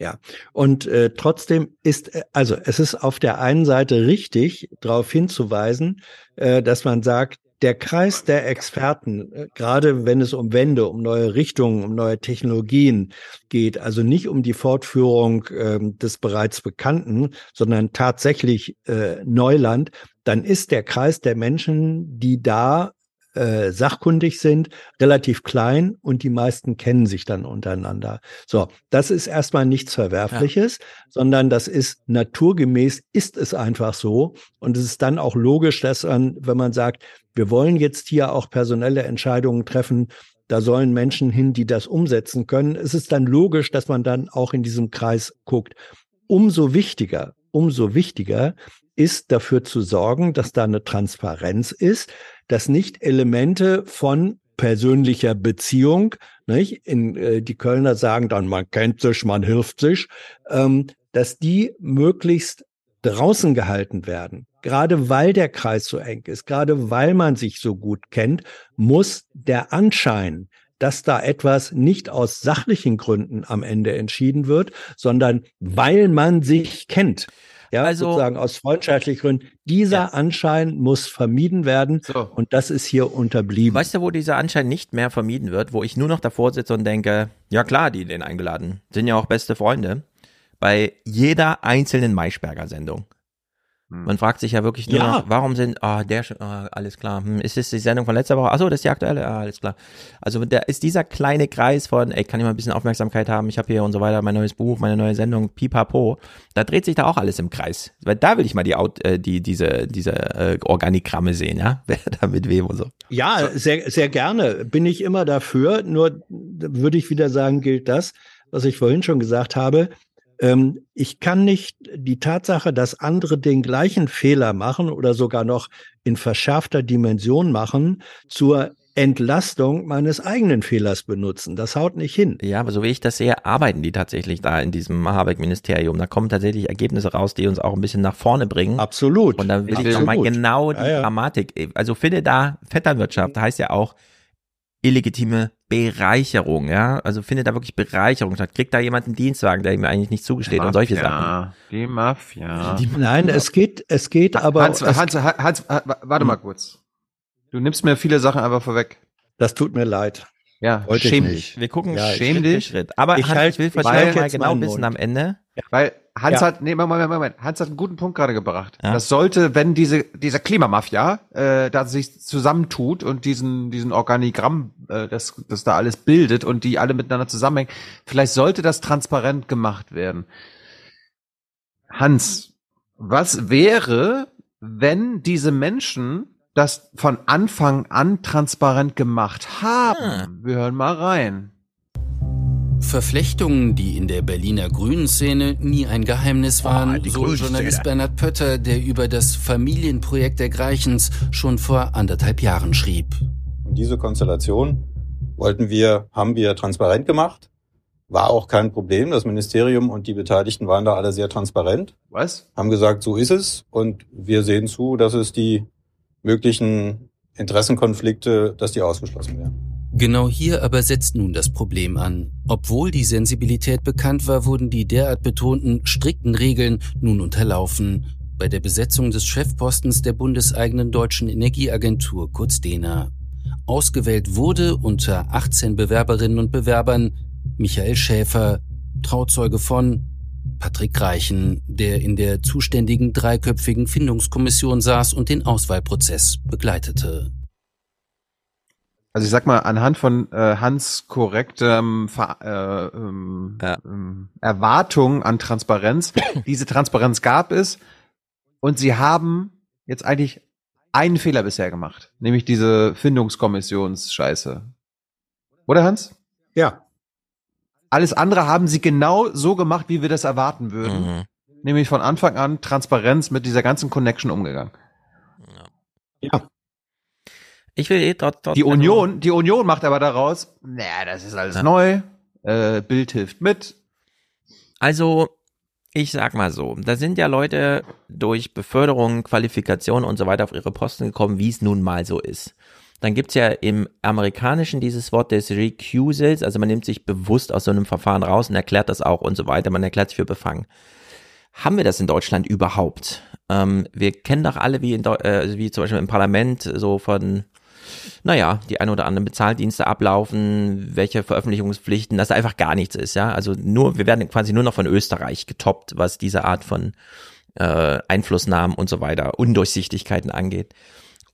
Ja, und äh, trotzdem ist, äh, also es ist auf der einen Seite richtig, darauf hinzuweisen, äh, dass man sagt, der Kreis der Experten, äh, gerade wenn es um Wende, um neue Richtungen, um neue Technologien geht, also nicht um die Fortführung ähm, des bereits Bekannten, sondern tatsächlich äh, Neuland, dann ist der Kreis der Menschen, die da äh, sachkundig sind, relativ klein und die meisten kennen sich dann untereinander. So, das ist erstmal nichts Verwerfliches, sondern das ist naturgemäß, ist es einfach so. Und es ist dann auch logisch, dass man, wenn man sagt, wir wollen jetzt hier auch personelle Entscheidungen treffen, da sollen Menschen hin, die das umsetzen können. Es ist dann logisch, dass man dann auch in diesem Kreis guckt. Umso wichtiger, umso wichtiger ist dafür zu sorgen, dass da eine Transparenz ist, dass nicht Elemente von persönlicher Beziehung, nicht? In, äh, die Kölner sagen dann, man kennt sich, man hilft sich, ähm, dass die möglichst draußen gehalten werden. Gerade weil der Kreis so eng ist, gerade weil man sich so gut kennt, muss der Anschein, dass da etwas nicht aus sachlichen Gründen am Ende entschieden wird, sondern weil man sich kennt. Ja, Also- sozusagen aus freundschaftlichen Gründen. Dieser Anschein muss vermieden werden So. und das ist hier unterblieben. Weißt du, wo dieser Anschein nicht mehr vermieden wird, wo ich nur noch davor sitze und denke, ja klar, die den eingeladen, sind ja auch beste Freunde, bei jeder einzelnen Maischberger-Sendung. Man fragt sich ja wirklich nur Ja. noch, warum sind, ah, der, schon- ah, alles klar, hm, ist das die Sendung von letzter Woche? Achso, das ist die aktuelle, ah, alles klar. Also da ist dieser kleine Kreis von, ey, kann ich mal ein bisschen Aufmerksamkeit haben, ich habe hier und so weiter, mein neues Buch, meine neue Sendung, pipapo, da dreht sich da auch alles im Kreis. Weil da will ich mal die, Out- äh, die diese, diese äh, Organigramme sehen, ja, *laughs* wer da mit wem und so. Ja, sehr, sehr gerne. Bin ich immer dafür. Nur würde ich wieder sagen, gilt das, was ich vorhin schon gesagt habe. Ähm, ich kann nicht die Tatsache, dass andere den gleichen Fehler machen oder sogar noch in verschärfter Dimension machen, zur Entlastung meines eigenen Fehlers benutzen. Das haut nicht hin. Ja, aber so wie ich das sehe, arbeiten die tatsächlich da in diesem Habeck-Ministerium. Da kommen tatsächlich Ergebnisse raus, die uns auch ein bisschen nach vorne bringen. Absolut. Und da will ich nochmal genau die ja, ja. Dramatik. Also finde da, Vetternwirtschaft heißt ja auch illegitime Bereicherung, ja. Also findet da wirklich Bereicherung statt. Kriegt da jemand einen Dienstwagen, der ihm eigentlich nicht zugesteht und solche Sachen. Die Mafia. Die, nein, es geht, es geht aber. Hans, Hans, Hans, Hans, warte mal kurz. Du nimmst mir viele Sachen einfach vorweg. Das tut mir leid. Ja, Wollte schäm ich dich. Wir gucken Ja, schäm dich. Schritt. Aber Ich Hans, halt- ich will dir mal jetzt genau wissen am Ende. Weil Hans Ja. hat, nee, Moment, Moment, Moment. Hans hat einen guten Punkt gerade gebracht. Das sollte, wenn diese, diese Klimamafia, äh, da sich zusammentut und diesen, diesen Organigramm, äh, das, das da alles bildet und die alle miteinander zusammenhängen, vielleicht sollte das transparent gemacht werden. Hans, was wäre, wenn diese Menschen das von Anfang an transparent gemacht haben? Wir hören mal rein. Verflechtungen, die in der Berliner Grünen-Szene nie ein Geheimnis waren, die so. Journalist Bernhard Pötter, der über das Familienprojekt der Greichens schon vor anderthalb Jahren schrieb. Und diese Konstellation wollten wir, haben wir transparent gemacht. War auch kein Problem. Das Ministerium und die Beteiligten waren da alle sehr transparent. Was? Haben gesagt, so ist es. Und wir sehen zu, dass es die möglichen Interessenkonflikte, dass die ausgeschlossen werden. Genau hier aber setzt nun das Problem an. Obwohl die Sensibilität bekannt war, wurden die derart betonten strikten Regeln nun unterlaufen. Bei der Besetzung des Chefpostens der bundeseigenen deutschen Energieagentur, kurz DENA. Ausgewählt wurde unter 18 Bewerberinnen und Bewerbern Michael Schäfer, Trauzeuge von Patrick Reichen, der in der zuständigen dreiköpfigen Findungskommission saß und den Auswahlprozess begleitete. Also ich sag mal, anhand von äh, Hans korrektem Ver äh, ähm, ähm, Erwartung an Transparenz, *coughs* diese Transparenz gab es und sie haben jetzt eigentlich einen Fehler bisher gemacht, nämlich diese Findungskommissionsscheiße. Oder Hans? Ja. Alles andere haben sie genau so gemacht, wie wir das erwarten würden. Mhm. Nämlich von Anfang an Transparenz mit dieser ganzen Connection umgegangen. Ja. Ich will eh dort, dort Die Union, die Union macht aber daraus, naja, das ist alles neu, äh, Bild hilft mit. Also, ich sag mal so, da sind ja Leute durch Beförderung, Qualifikation und so weiter auf ihre Posten gekommen, wie es nun mal so ist. Dann gibt's ja im Amerikanischen dieses Wort des Recusals, also man nimmt sich bewusst aus so einem Verfahren raus und erklärt das auch und so weiter, man erklärt sich für befangen. Haben wir das in Deutschland überhaupt? Ähm, wir kennen doch alle, wie, in Deu äh, wie zum Beispiel im Parlament so von, naja, die ein oder anderen Bezahldienste ablaufen, welche Veröffentlichungspflichten, dass da einfach gar nichts ist, ja. Also nur, wir werden quasi nur noch von Österreich getoppt, was diese Art von äh, Einflussnahmen und so weiter, Undurchsichtigkeiten angeht.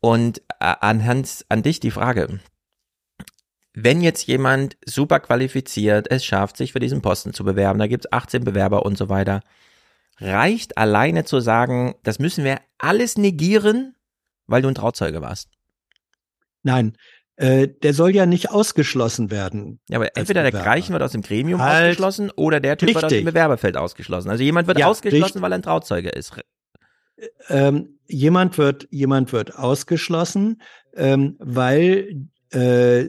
Und äh, anhand an dich die Frage, wenn jetzt jemand super qualifiziert es schafft, sich für diesen Posten zu bewerben, da gibt's 18 Bewerber und so weiter, reicht alleine zu sagen, das müssen wir alles negieren, weil du ein Trauzeuge warst. Nein, äh, der soll ja nicht ausgeschlossen werden. Ja, aber entweder der. Greichen wird aus dem Gremium Halt. ausgeschlossen oder der Typ wird aus dem Richtig. Bewerberfeld ausgeschlossen. Also jemand wird Ja, ausgeschlossen, richtig. weil er ein Trauzeuge ist. Ähm, jemand wird, jemand wird ausgeschlossen, ähm, weil äh,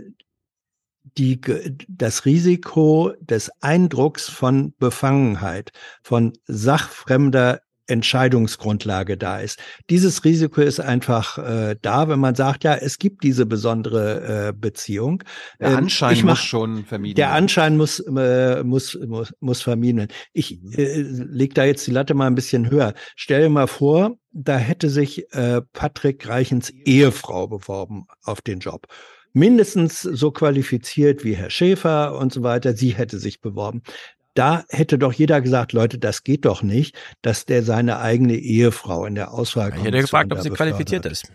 die, das Risiko des Eindrucks von Befangenheit, von sachfremder Entscheidungsgrundlage da ist. Dieses Risiko ist einfach äh, da, wenn man sagt, ja, es gibt diese besondere äh, Beziehung. Der Ähm, Anschein ich muss mach- schon vermieden Der werden. Anschein muss, äh, muss, muss, muss vermieden werden. Ich äh, leg da jetzt die Latte mal ein bisschen höher. Stell dir mal vor, da hätte sich äh, Patrick Reichens Ehefrau beworben auf den Job. Mindestens so qualifiziert wie Herr Schäfer und so weiter. Sie hätte sich beworben. Da hätte doch jeder gesagt, Leute, das geht doch nicht, dass der seine eigene Ehefrau in der Auswahl Ich hätte gefragt, ob sie qualifiziert ist.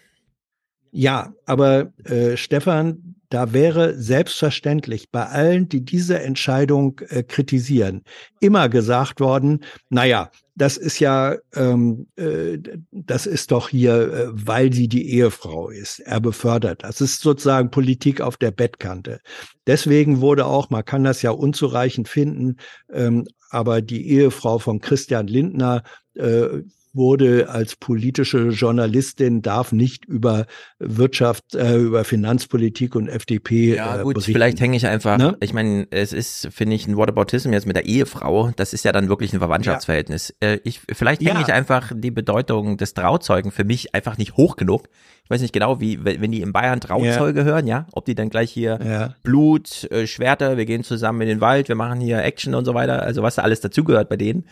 ja, aber äh, Stefan, da wäre selbstverständlich bei allen, die diese Entscheidung äh, kritisieren, immer gesagt worden, naja, das ist ja, ähm, äh, das ist doch hier, äh, weil sie die Ehefrau ist. Er befördert. Das ist sozusagen Politik auf der Bettkante. Deswegen wurde auch, man kann das ja unzureichend finden, ähm, aber die Ehefrau von Christian Lindner äh, wurde als politische Journalistin, darf nicht über Wirtschaft, äh, über Finanzpolitik und FDP Ja, äh, gut, berichten. vielleicht hänge ich einfach, Ne? ich meine, es ist, finde ich, ein Whataboutism jetzt mit der Ehefrau, das ist ja dann wirklich ein Verwandtschaftsverhältnis. Äh, ich, vielleicht hänge Ja. ich einfach die Bedeutung des Trauzeugen für mich einfach nicht hoch genug. Ich weiß nicht genau, wie, wenn die in Bayern Trauzeuge hören, ja, ob die dann gleich hier Ja. Blut, äh, Schwerter, wir gehen zusammen in den Wald, wir machen hier Action und so weiter, also was da alles dazugehört bei denen.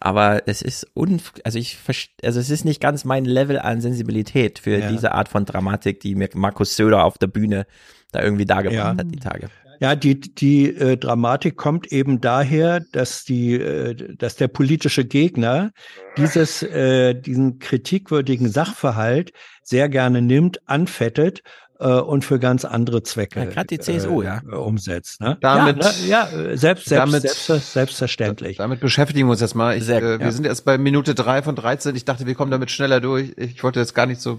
Aber es ist unf also ich also es ist nicht ganz mein Level an Sensibilität für Ja. diese Art von Dramatik, die mir Markus Söder auf der Bühne da irgendwie dargebracht Ja. hat die Tage. Ja, die, die äh, Dramatik kommt eben daher, dass die, äh, dass der politische Gegner dieses, äh, diesen kritikwürdigen Sachverhalt sehr gerne nimmt, anfettet äh, und für ganz andere Zwecke Ja, grad die CSU, äh, ja. äh, umsetzt. Ne? Damit- ja, ne? ja, äh, selbst, selbst, damit- selbst, selbstverständlich. Damit beschäftigen wir uns jetzt mal. Ich, Sehr äh, wir ja. sind erst bei Minute drei von 13. Ich dachte, wir kommen damit schneller durch. Ich wollte jetzt gar nicht so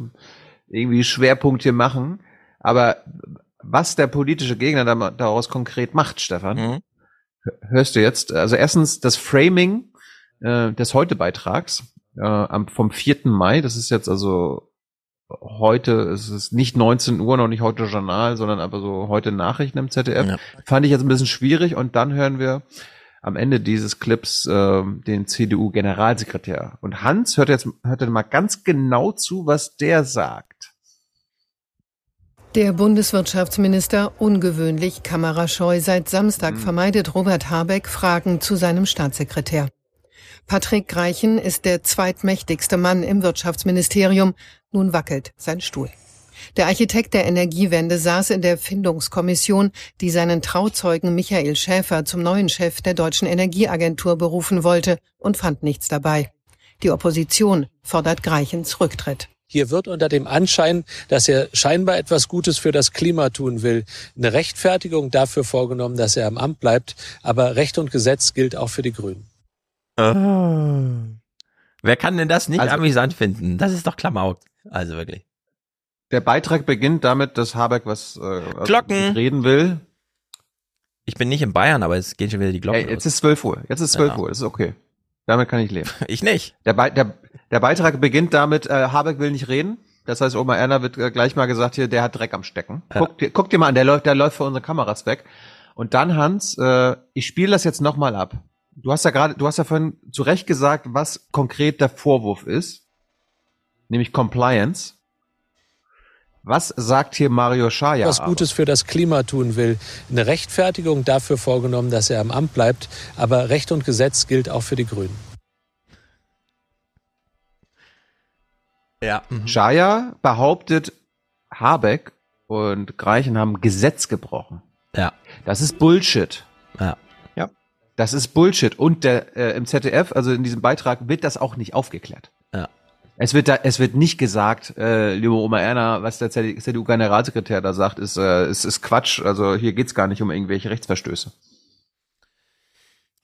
irgendwie Schwerpunkt hier machen. Aber was der politische Gegner da- daraus konkret macht, Stefan, Mhm. hörst du jetzt? Also erstens das Framing äh, des Heute-Beitrags äh, vom 4. Mai. Das ist jetzt also heute, es ist nicht 19 Uhr, noch nicht heute Journal, sondern aber so heute Nachrichten im ZDF. Ja. Fand ich jetzt ein bisschen schwierig. Und dann hören wir am Ende dieses Clips äh, den CDU-Generalsekretär. Und Hans hört jetzt hört mal ganz genau zu, was der sagt. Der Bundeswirtschaftsminister ungewöhnlich kamerascheu. Seit Samstag vermeidet Robert Habeck Fragen zu seinem Staatssekretär. Patrick Greichen ist der zweitmächtigste Mann im Wirtschaftsministerium. Nun wackelt sein Stuhl. Der Architekt der Energiewende saß in der Findungskommission, die seinen Trauzeugen Michael Schäfer zum neuen Chef der deutschen Energieagentur berufen wollte und fand nichts dabei. Die Opposition fordert Greichens Rücktritt. Hier wird unter dem Anschein, dass er scheinbar etwas Gutes für das Klima tun will, eine Rechtfertigung dafür vorgenommen, dass er am Amt bleibt. Aber Recht und Gesetz gilt auch für die Grünen. Wer kann denn das nicht Also- amüsant finden? Das ist doch Klamauk. Also wirklich. Der Beitrag beginnt damit, dass Habeck was äh, Glocken. reden will. Ich bin nicht in Bayern, aber es gehen schon wieder die Glocken. Ey, jetzt ist 12 Uhr. Jetzt ist 12 Ja. Uhr. Das ist okay. Damit kann ich leben. *laughs* Ich nicht. Der, Be der, der Beitrag beginnt damit, äh, Habeck will nicht reden. Das heißt, Oma Erna wird äh, gleich mal gesagt, hier, der hat Dreck am Stecken. Ja. Guck, dir, guck dir mal an, der läuft, der läuft vor unsere Kameras weg. Und dann, Hans, äh, ich spiele das jetzt nochmal ab. Du hast ja gerade, du hast ja vorhin zu Recht gesagt, was konkret der Vorwurf ist. Nämlich Compliance. Was sagt hier Mario Schaya? was Gutes für das Klima tun will, eine Rechtfertigung dafür vorgenommen, dass er am Amt bleibt. Aber Recht und Gesetz gilt auch für die Grünen. Ja. Schaya behauptet, Habeck und Greichen haben Gesetz gebrochen. Ja. Das ist Bullshit. Ja. Das ist Bullshit. Und der, äh, im ZDF, also in diesem Beitrag, wird das auch nicht aufgeklärt. Ja. Es wird da, es wird nicht gesagt, äh, liebe Oma Erna, was der CDU-Generalsekretär da sagt, ist, äh, ist, ist Quatsch. Also hier geht's gar nicht um irgendwelche Rechtsverstöße.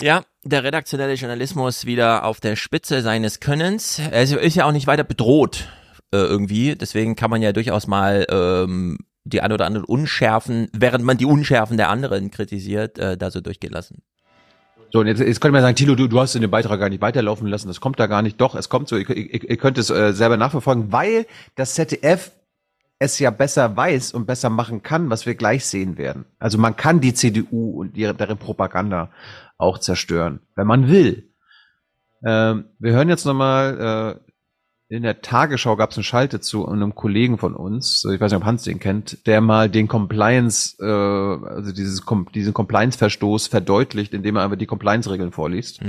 Ja, der redaktionelle Journalismus wieder auf der Spitze seines Könnens. Er ist- ist ja auch nicht weiter bedroht äh, irgendwie. Deswegen kann man ja durchaus mal ähm, die ein oder anderen Unschärfen, während man die Unschärfen der anderen kritisiert, äh, da so durchgehen lassen. So, und jetzt, jetzt könnte man sagen, Tilo, du, du hast den Beitrag gar nicht weiterlaufen lassen, das kommt da gar nicht. Doch, es kommt so, ihr, ihr, ihr könnt es äh, selber nachverfolgen, weil das ZDF es ja besser weiß und besser machen kann, was wir gleich sehen werden. Also man kann die CDU und ihre, deren Propaganda auch zerstören, wenn man will. Ähm, wir hören jetzt nochmal, äh, in der Tagesschau gab es eine Schalte zu einem Kollegen von uns, ich weiß nicht, ob Hans den kennt, der mal den Compliance, äh, also dieses, diesen Compliance-Verstoß verdeutlicht, indem er einfach die Compliance-Regeln vorliest.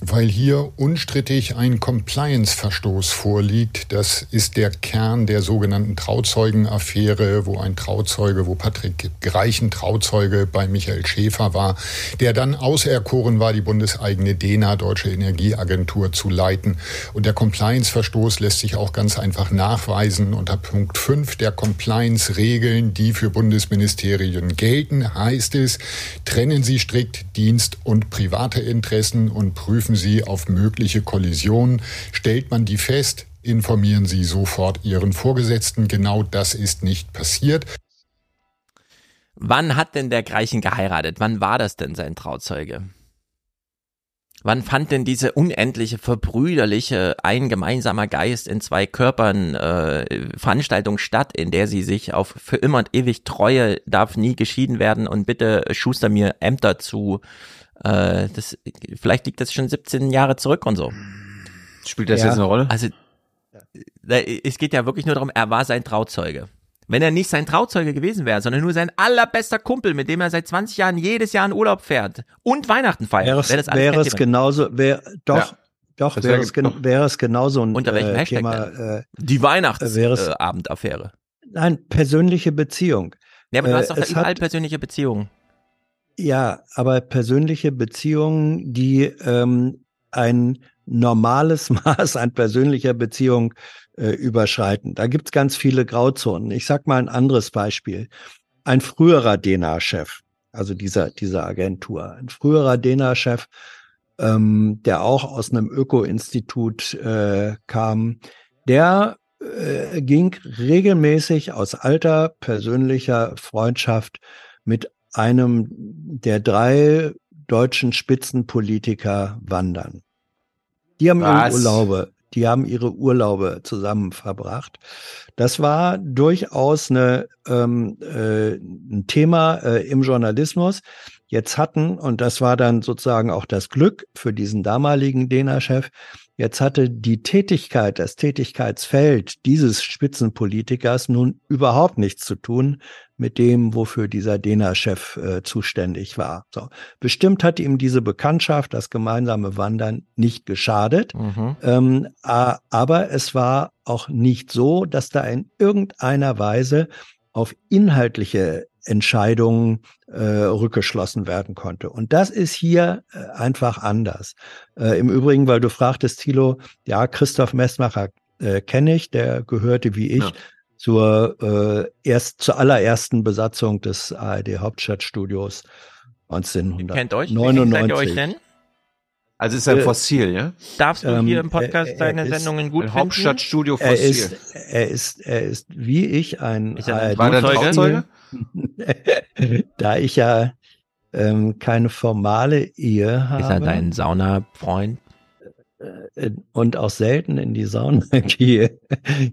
Weil hier unstrittig ein Compliance-Verstoß vorliegt. Das ist der Kern der sogenannten Trauzeugenaffäre, wo ein Trauzeuge, wo Patrick Greichen Trauzeuge bei Michael Schäfer war, der dann auserkoren war, die bundeseigene DENA, Deutsche Energieagentur, zu leiten. Und der Compliance-Verstoß lässt sich auch ganz einfach nachweisen. Unter Punkt 5 der Compliance-Regeln, die für Bundesministerien gelten, heißt es, trennen Sie strikt Dienst- und private Interessen und prüfen Sie auf mögliche Kollisionen. Stellt man die fest, informieren Sie sofort Ihren Vorgesetzten. Genau das ist nicht passiert. Wann hat denn der Greichen geheiratet? Wann war das denn sein Trauzeuge? Wann fand denn diese unendliche, verbrüderliche, ein gemeinsamer Geist in zwei Körpern äh, Veranstaltung statt, in der sie sich auf für immer und ewig treue, darf nie geschieden werden und bitte schuster mir Ämter zu. Äh, das, vielleicht liegt das schon 17 Jahre zurück und so. Spielt das jetzt eine Rolle? Also da- es geht ja wirklich nur darum, er war sein Trauzeuge. Wenn er nicht sein Trauzeuge gewesen wäre, sondern nur sein allerbester Kumpel, mit dem er seit 20 Jahren jedes Jahr in Urlaub fährt und Weihnachten feiert, Wäre es, wäre das alles wäre es genauso, wäre, doch, Ja. doch, wäre es, gen, wäre es genauso ein Unter welchem äh, Hashtag Thema. denn? Äh, Die Weihnachtsabendaffäre. nein, persönliche Beziehung. ja, aber du Äh, hast doch überall hat, persönliche Beziehungen. Ja, aber persönliche Beziehungen, die ähm, ein normales *laughs* Maß an persönlicher Beziehung äh, überschreiten. Da gibt's ganz viele Grauzonen. Ich sag mal ein anderes Beispiel. Ein früherer DENA-Chef, also dieser, dieser Agentur, ein früherer DENA-Chef, ähm, der auch aus einem Öko-Institut äh, kam, der äh, ging regelmäßig aus alter persönlicher Freundschaft mit einem der drei deutschen Spitzenpolitiker wandern. Die haben ihre Was? Urlaube, die haben ihre Urlaube zusammen verbracht. Das war durchaus eine, ähm, äh, ein Thema äh, im Journalismus. Jetzt hatten, und das war dann sozusagen auch das Glück für diesen damaligen DENA-Chef, jetzt hatte die Tätigkeit, das Tätigkeitsfeld dieses Spitzenpolitikers nun überhaupt nichts zu tun mit dem, wofür dieser DENA-Chef äh, zuständig war. So. Bestimmt hat ihm diese Bekanntschaft, das gemeinsame Wandern, nicht geschadet. Mhm. Ähm, aber es war auch nicht so, dass da in irgendeiner Weise auf inhaltliche Entscheidungen äh, rückgeschlossen werden konnte. Und das ist hier äh, einfach anders. Äh, Im Übrigen, weil du fragtest, Thilo, ja, Christoph Messmacher äh, kenne ich, der gehörte wie ich Ja. Zur äh, erst zur allerersten Besatzung des ARD Hauptstadtstudios 1999. Kennt euch? Wie seid ihr euch denn? Also ist er ein Äh, Fossil, ja? Darfst du Ähm, hier im Podcast er- er deine ist Sendungen gut ein finden? Hauptstadtstudio Er Fossil. ist, er ist, er ist wie ich ein Ist er War? Trauzeuge? *laughs* da ich ja ähm, keine formale Ehe habe Ist er dein Saunafreund? Äh, und auch selten in die Sauna *laughs* gehe,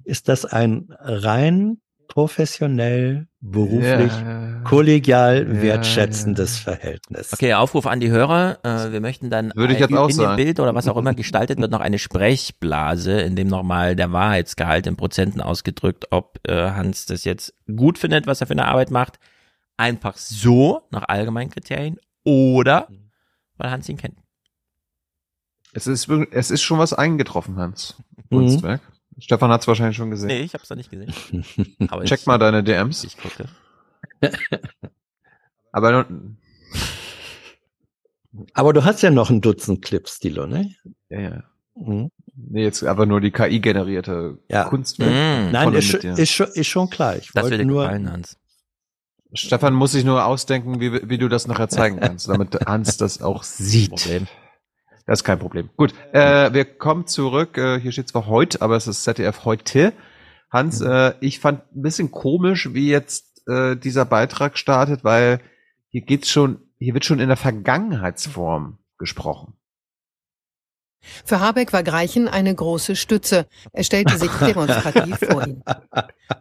ist das ein rein professionell, beruflich, Ja. kollegial Ja, wertschätzendes Verhältnis. Okay, Aufruf an die Hörer. Äh, wir möchten dann Würde ich äh, jetzt auch in sagen. dem Bild oder was auch immer gestaltet wird noch eine Sprechblase, in dem nochmal der Wahrheitsgehalt in Prozenten ausgedrückt, ob Hans das jetzt gut findet, was er für eine Arbeit macht, einfach so nach allgemeinen Kriterien oder weil Hans ihn kennt. Es ist, es ist schon was eingetroffen, Hans. Kunstwerk. Stefan hat es wahrscheinlich schon gesehen. Nee, ich habe es noch nicht gesehen. *laughs* Aber Check ich, mal deine DMs. Ich gucke. *laughs* Aber Aber du hast ja noch ein Dutzend Clips, Stilo, ne? ja, ja. Mhm. Nee, jetzt aber nur die KI-generierte Ja. Kunstwerk. Mm. Nein, ist, ist, schon, ist schon klar. Ich Das wollte nur, gefallen, Hans. Stefan muss sich nur ausdenken, wie, wie du das nachher zeigen kannst, damit Hans das auch sieht. Problem. Das ist kein Problem. Gut, äh, wir kommen zurück. Äh, hier steht zwar heute, aber es ist ZDF heute. Hans, äh, ich fand ein bisschen komisch, wie jetzt äh, dieser Beitrag startet, weil hier geht's schon, hier wird schon in der Vergangenheitsform gesprochen. Für Habeck war Greichen eine große Stütze. Er stellte sich demonstrativ *laughs* vor ihn.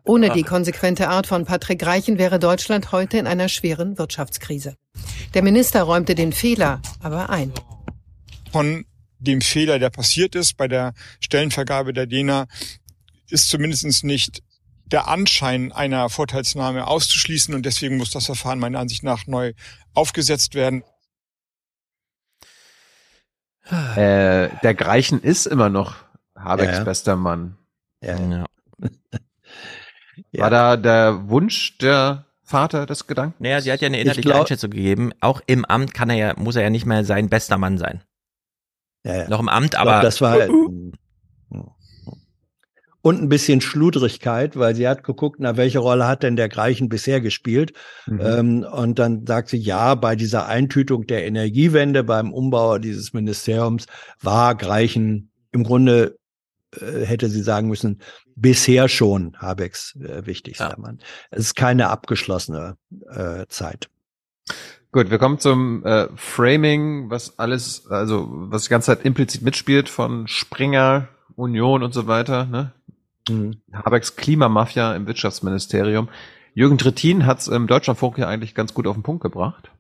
Ohne die konsequente Art von Patrick Greichen wäre Deutschland heute in einer schweren Wirtschaftskrise. Der Minister räumte den Fehler aber ein. Von dem Fehler, der passiert ist bei der Stellenvergabe der DENA, ist zumindest nicht der Anschein einer Vorteilsnahme auszuschließen und deswegen muss das Verfahren meiner Ansicht nach neu aufgesetzt werden. Äh, der Greichen ist immer noch Habecks Ja, ja. bester Mann. Ja. *laughs* Ja. War da der Wunsch der Vater des Gedanken? Naja, sie hat ja eine inhaltliche glaub- Einschätzung gegeben. Auch im Amt kann er ja, muss er ja nicht mehr sein bester Mann sein. Ja, ja. Noch im Amt, Ich glaub, aber das war und ein bisschen Schludrigkeit, weil sie hat geguckt, na welche Rolle hat denn der Greichen bisher gespielt? Mhm. Ähm, und dann sagt sie, ja, bei dieser Eintütung der Energiewende, beim Umbau dieses Ministeriums war Greichen im Grunde äh, hätte sie sagen müssen, bisher schon Habecks äh, wichtigster Mann. Es ist keine abgeschlossene äh, Zeit. Gut, wir kommen zum äh, Framing, was alles, also was die ganze Zeit implizit mitspielt von Springer, Union und so weiter. Ne? Mhm. Habecks Klimamafia im Wirtschaftsministerium. Jürgen Trittin hat es im Deutschlandfunk ja eigentlich ganz gut auf den Punkt gebracht.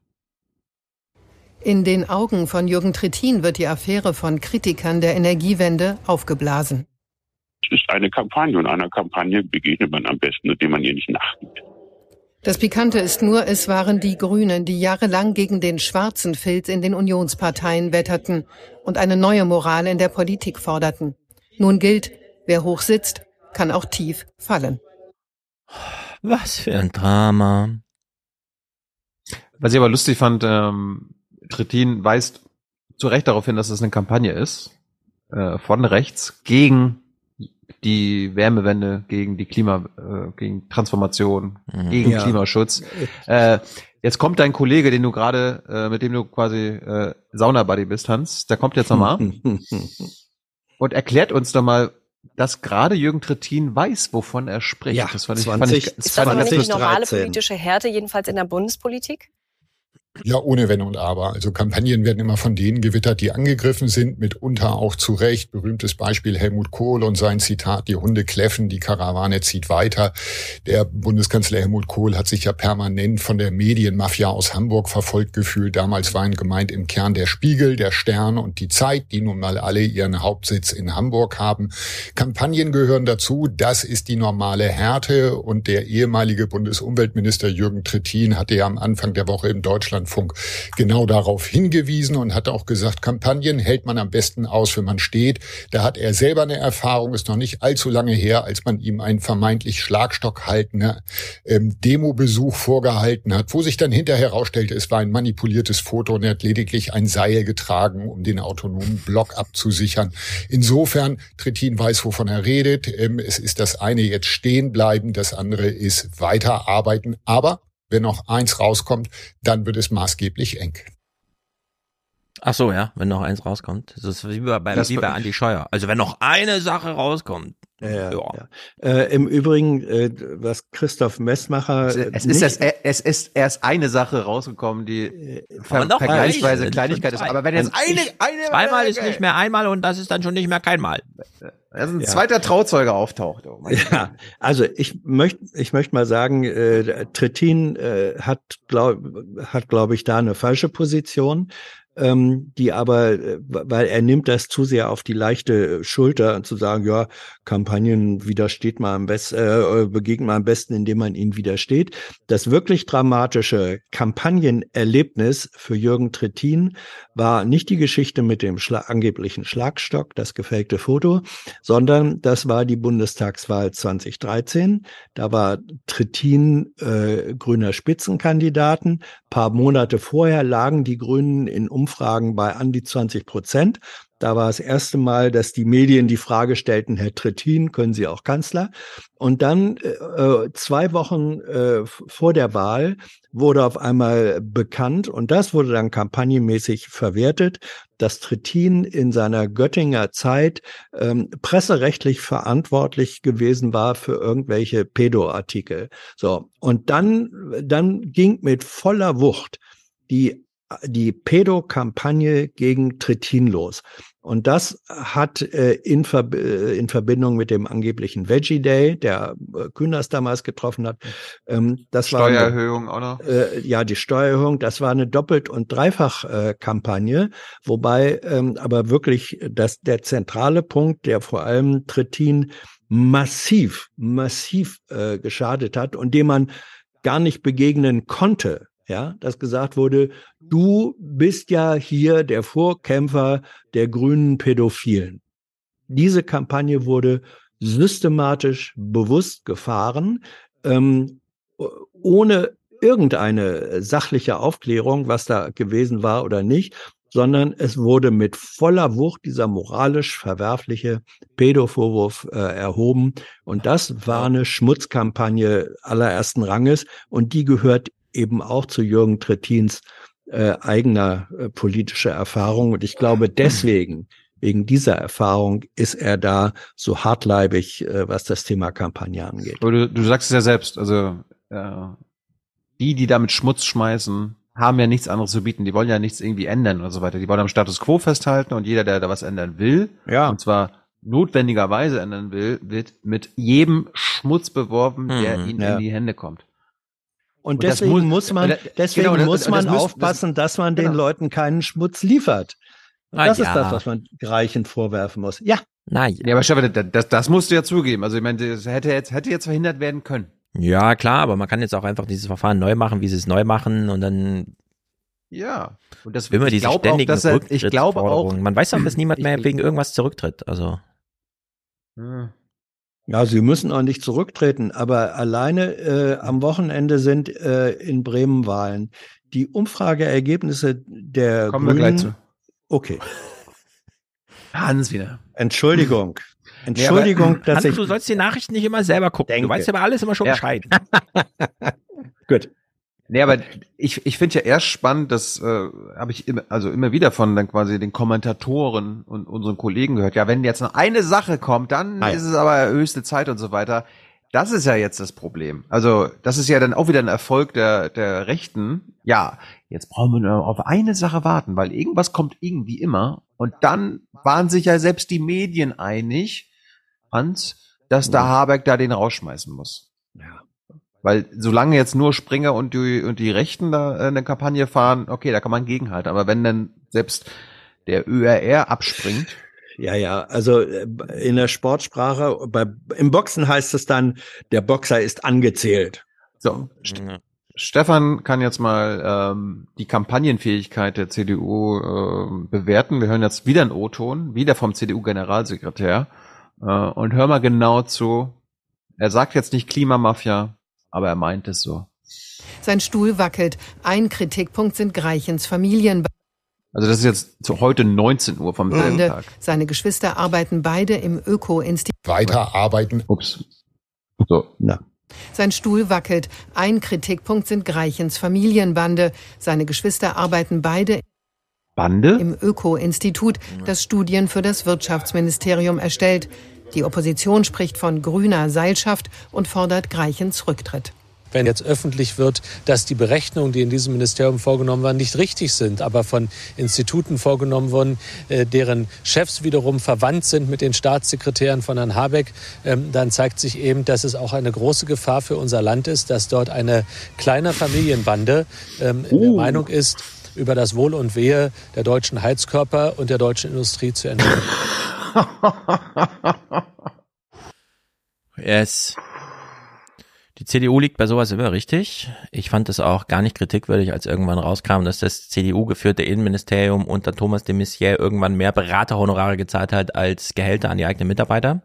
In den Augen von Jürgen Trittin wird die Affäre von Kritikern der Energiewende aufgeblasen. Es ist eine Kampagne und einer Kampagne begegnet man am besten, indem man ihr nicht nachgibt. Das Pikante ist nur, es waren die Grünen, die jahrelang gegen den schwarzen Filz in den Unionsparteien wetterten und eine neue Moral in der Politik forderten. Nun gilt, wer hoch sitzt, kann auch tief fallen. Was für ein Drama. Was ich aber lustig fand, ähm, Trittin weist zu Recht darauf hin, dass es eine Kampagne ist, äh, von rechts gegen die Wärmewende, gegen die Klima, äh, gegen Transformation, mhm. gegen ja. Klimaschutz. Äh, jetzt kommt dein Kollege, den du gerade, äh, mit dem du quasi äh, Sauna-Buddy bist, Hans, der kommt jetzt nochmal *laughs* und erklärt uns doch mal, dass gerade Jürgen Trittin weiß, wovon er spricht. Ja, das fand ich, 20, fand ich, das ist das fand nicht die normale politische Härte, jedenfalls in der Bundespolitik? Ja, ohne Wenn und Aber. Also Kampagnen werden immer von denen gewittert, die angegriffen sind, mitunter auch zu Recht. Berühmtes Beispiel Helmut Kohl und sein Zitat, die Hunde kläffen, die Karawane zieht weiter. Der Bundeskanzler Helmut Kohl hat sich ja permanent von der Medienmafia aus Hamburg verfolgt gefühlt. Damals waren gemeint im Kern der Spiegel, der Stern und die Zeit, die nun mal alle ihren Hauptsitz in Hamburg haben. Kampagnen gehören dazu. Das ist die normale Härte. Und der ehemalige Bundesumweltminister Jürgen Trittin hatte ja am Anfang der Woche im Deutschland Deutschlandfunk genau darauf hingewiesen und hat auch gesagt, Kampagnen hält man am besten aus, wenn man steht. Da hat er selber eine Erfahrung, ist noch nicht allzu lange her, als man ihm einen vermeintlich schlagstockhaltender ähm, Demobesuch vorgehalten hat, wo sich dann hinterher herausstellte, es war ein manipuliertes Foto und er hat lediglich ein Seil getragen, um den autonomen Block abzusichern. Insofern, Trittin weiß, wovon er redet. Ähm, es ist das eine jetzt stehen bleiben, das andere ist weiterarbeiten. Aber wenn noch eins rauskommt, dann wird es maßgeblich eng. Ach so, ja, wenn noch eins rauskommt. Das ist wie bei, das wie bei Andi Scheuer. Also wenn noch eine Sache rauskommt. Ja, ja. Äh, Im Übrigen, äh, was Christoph Messmacher. Es, ist, es, es ist erst eine Sache rausgekommen, die äh, ver vergleichsweise Kleinigkeit ist. Aber wenn jetzt eine, eine zweimal ist nicht mehr einmal und das ist dann schon nicht mehr keinmal. Also ein ja. zweiter Trauzeuge auftaucht. Oh ja, also ich möchte, ich möchte mal sagen, äh, Trittin äh, hat, glaub, hat, glaube ich, da eine falsche Position ähm, die aber, äh, weil er nimmt das zu sehr auf die leichte Schulter, zu sagen, ja, Kampagnen widersteht man am besten, äh, begegnet man am besten, indem man ihnen widersteht. Das wirklich dramatische Kampagnenerlebnis für Jürgen Trittin war nicht die Geschichte mit dem Schla angeblichen Schlagstock, das gefakte Foto, sondern das war die Bundestagswahl 2013. Da war Trittin äh, grüner Spitzenkandidaten. Paar Monate vorher lagen die Grünen in Umfragen bei an die 20 Prozent. Da war das erste Mal, dass die Medien die Frage stellten, Herr Trittin, können Sie auch Kanzler? Und dann äh, äh, zwei Wochen äh, vor der Wahl wurde auf einmal bekannt, und das wurde dann kampagnenmäßig verwertet, dass Trittin in seiner Göttinger Zeit ähm, presserechtlich verantwortlich gewesen war für irgendwelche Pedo-Artikel. So. Und dann, dann ging mit voller Wucht die die Pedo-Kampagne gegen Trittin los. Und das hat äh, in, Ver äh, in Verbindung mit dem angeblichen Veggie Day, der äh, Kühners damals getroffen hat, ähm, das Steuererhöhung war eine, noch? Äh, ja, die Steuererhöhung, das war eine Doppelt- und Dreifach-Kampagne, äh, wobei ähm, aber wirklich das, der zentrale Punkt, der vor allem Trittin massiv, massiv äh, geschadet hat und dem man gar nicht begegnen konnte, ja, dass gesagt wurde, du bist ja hier der Vorkämpfer der grünen Pädophilen. Diese Kampagne wurde systematisch bewusst gefahren, ähm, ohne irgendeine sachliche Aufklärung, was da gewesen war oder nicht, sondern es wurde mit voller Wucht dieser moralisch verwerfliche Pädovorwurf äh, erhoben. Und das war eine Schmutzkampagne allerersten Ranges und die gehört eben auch zu Jürgen Trettins äh, eigener äh, politischer Erfahrung. Und ich glaube, deswegen, wegen dieser Erfahrung, ist er da so hartleibig, äh, was das Thema Kampagne angeht. Aber du, du sagst es ja selbst, also äh, die, die damit Schmutz schmeißen, haben ja nichts anderes zu bieten. Die wollen ja nichts irgendwie ändern und so weiter. Die wollen am Status quo festhalten und jeder, der da was ändern will, ja. und zwar notwendigerweise ändern will, wird mit jedem Schmutz beworben, der Mhm, ihnen ja. in die Hände kommt. Und das deswegen muss, man, und das- deswegen genau, das- muss das man müssen- das- aufpassen, dass man den genau. Leuten keinen Schmutz liefert. Ah, das ist ja. das, was man Greichen vorwerfen muss. Ja, Nein. Ja, aber Stefan, das, das, das musst du ja zugeben. Also ich meine, das hätte jetzt, hätte jetzt verhindert werden können. Ja, klar, aber man kann jetzt auch einfach dieses Verfahren neu machen, wie sie es neu machen und dann Ja. Und das immer ich diese glaube auch, ständigen dass er, ich glaube auch. Man weiß auch, dass niemand mehr ich- wegen irgendwas zurücktritt. Also Ja, sie müssen auch nicht zurücktreten, aber alleine äh, am Wochenende sind äh, in Bremen Wahlen. Die Umfrageergebnisse der Kommen wir Grünen. gleich zu. Okay. Hans wieder. Entschuldigung. *laughs* Ja, Entschuldigung, aber- dass Hans, ich. du sollst die Nachrichten nicht immer selber gucken. Denke. Du weißt ja über alles immer schon Ja. Bescheid. *laughs* Gut. Nee, aber ich, ich finde ja erst spannend, das äh, habe ich immer, also immer wieder von dann quasi den Kommentatoren und unseren Kollegen gehört. Ja, wenn jetzt noch eine Sache kommt, dann Ah, ja. ist es aber höchste Zeit und so weiter. Das ist ja jetzt das Problem. Also das ist ja dann auch wieder ein Erfolg der, der Rechten. Ja, jetzt brauchen wir nur auf eine Sache warten, weil irgendwas kommt irgendwie immer. Und dann waren sich ja selbst die Medien einig, Hans, dass der Habeck da den rausschmeißen muss. Ja. Weil solange jetzt nur Springer und die, und die Rechten da äh, eine Kampagne fahren, okay, da kann man gegenhalten. Aber wenn dann selbst der ÖRR abspringt, Ja, ja, also äh, in der Sportsprache, bei, im Boxen heißt es dann, der Boxer ist angezählt. so, St Stefan kann jetzt mal ähm, die Kampagnenfähigkeit der CDU ähm, bewerten. Wir hören jetzt wieder einen O-Ton, wieder vom CDU-Generalsekretär. Äh, und hör mal genau zu. Er sagt jetzt nicht Klimamafia, aber er meint es so. Sein Stuhl wackelt. Ein Kritikpunkt sind Greichens Familienbande. Also das ist jetzt zu heute 19 Uhr vom selben Tag. Seine Geschwister arbeiten beide im Öko-Institut. Weiter arbeiten. Ups. So. Na. Sein Stuhl wackelt. Ein Kritikpunkt sind Greichens Familienbande. Seine Geschwister arbeiten beide Bande? im Öko-Institut, das Studien für das Wirtschaftsministerium erstellt. Die Opposition spricht von grüner Seilschaft und fordert Greichens Rücktritt. Wenn jetzt öffentlich wird, dass die Berechnungen, die in diesem Ministerium vorgenommen waren, nicht richtig sind, aber von Instituten vorgenommen wurden, äh, deren Chefs wiederum verwandt sind mit den Staatssekretären von Herrn Habeck, ähm, dann zeigt sich eben, dass es auch eine große Gefahr für unser Land ist, dass dort eine kleine Familienbande ähm, in der Meinung ist, über das Wohl und Wehe der deutschen Heizkörper und der deutschen Industrie zu entscheiden. *laughs* Yes. Die CDU liegt bei sowas immer richtig. Ich fand es auch gar nicht kritikwürdig, als irgendwann rauskam, dass das CDU-geführte Innenministerium unter Thomas de Maizière irgendwann mehr Beraterhonorare gezahlt hat als Gehälter an die eigenen Mitarbeiter.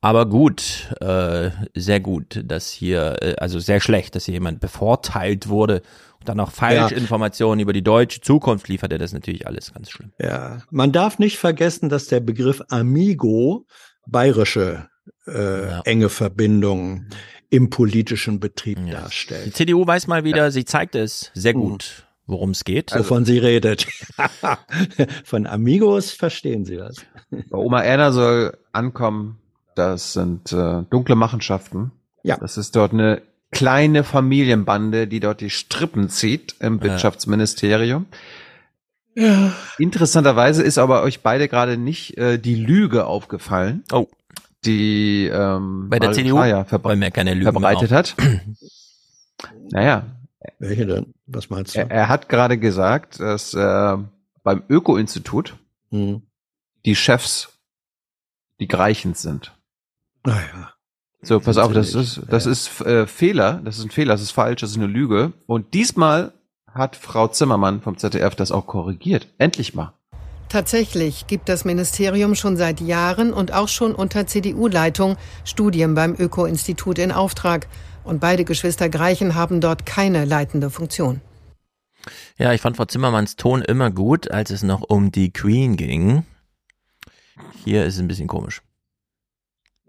Aber gut, äh, sehr gut, dass hier, äh, also sehr schlecht, dass hier jemand bevorteilt wurde dann auch Falschinformationen über die deutsche Zukunft lieferte. Das ist natürlich alles ganz schlimm. Ja, man darf nicht vergessen, dass der Begriff Amigo bayerische äh, enge Verbindungen im politischen Betrieb Die darstellt. CDU weiß mal wieder, sie zeigt es sehr gut, worum es geht. Wovon sie redet. *laughs* Von Amigos verstehen sie was. Bei Oma Erna soll ankommen, das sind äh, dunkle Machenschaften. Ja. Das ist dort eine kleine Familienbande, die dort die Strippen zieht im Ja. Wirtschaftsministerium. Ja. Interessanterweise ist aber euch beide gerade nicht äh, die Lüge aufgefallen, Oh. die ähm, Bei der Mario CDU keine Lügen verbreitet mehr hat. naja, Welche denn? Was meinst du? er, er hat gerade gesagt, dass äh, beim Öko-Institut Hm. die Chefs die Greichens sind. Naja. So, pass auf, das ist, das ist äh, Fehler, das ist ein Fehler, das ist falsch, das ist eine Lüge. Und diesmal hat Frau Zimmermann vom ZDF das auch korrigiert. Endlich mal. Tatsächlich gibt das Ministerium schon seit Jahren und auch schon unter CDU-Leitung Studien beim Öko-Institut in Auftrag. Und beide Geschwister Greichen haben dort keine leitende Funktion. Ja, ich fand Frau Zimmermanns Ton immer gut, als es noch um die Queen ging. Hier ist es ein bisschen komisch.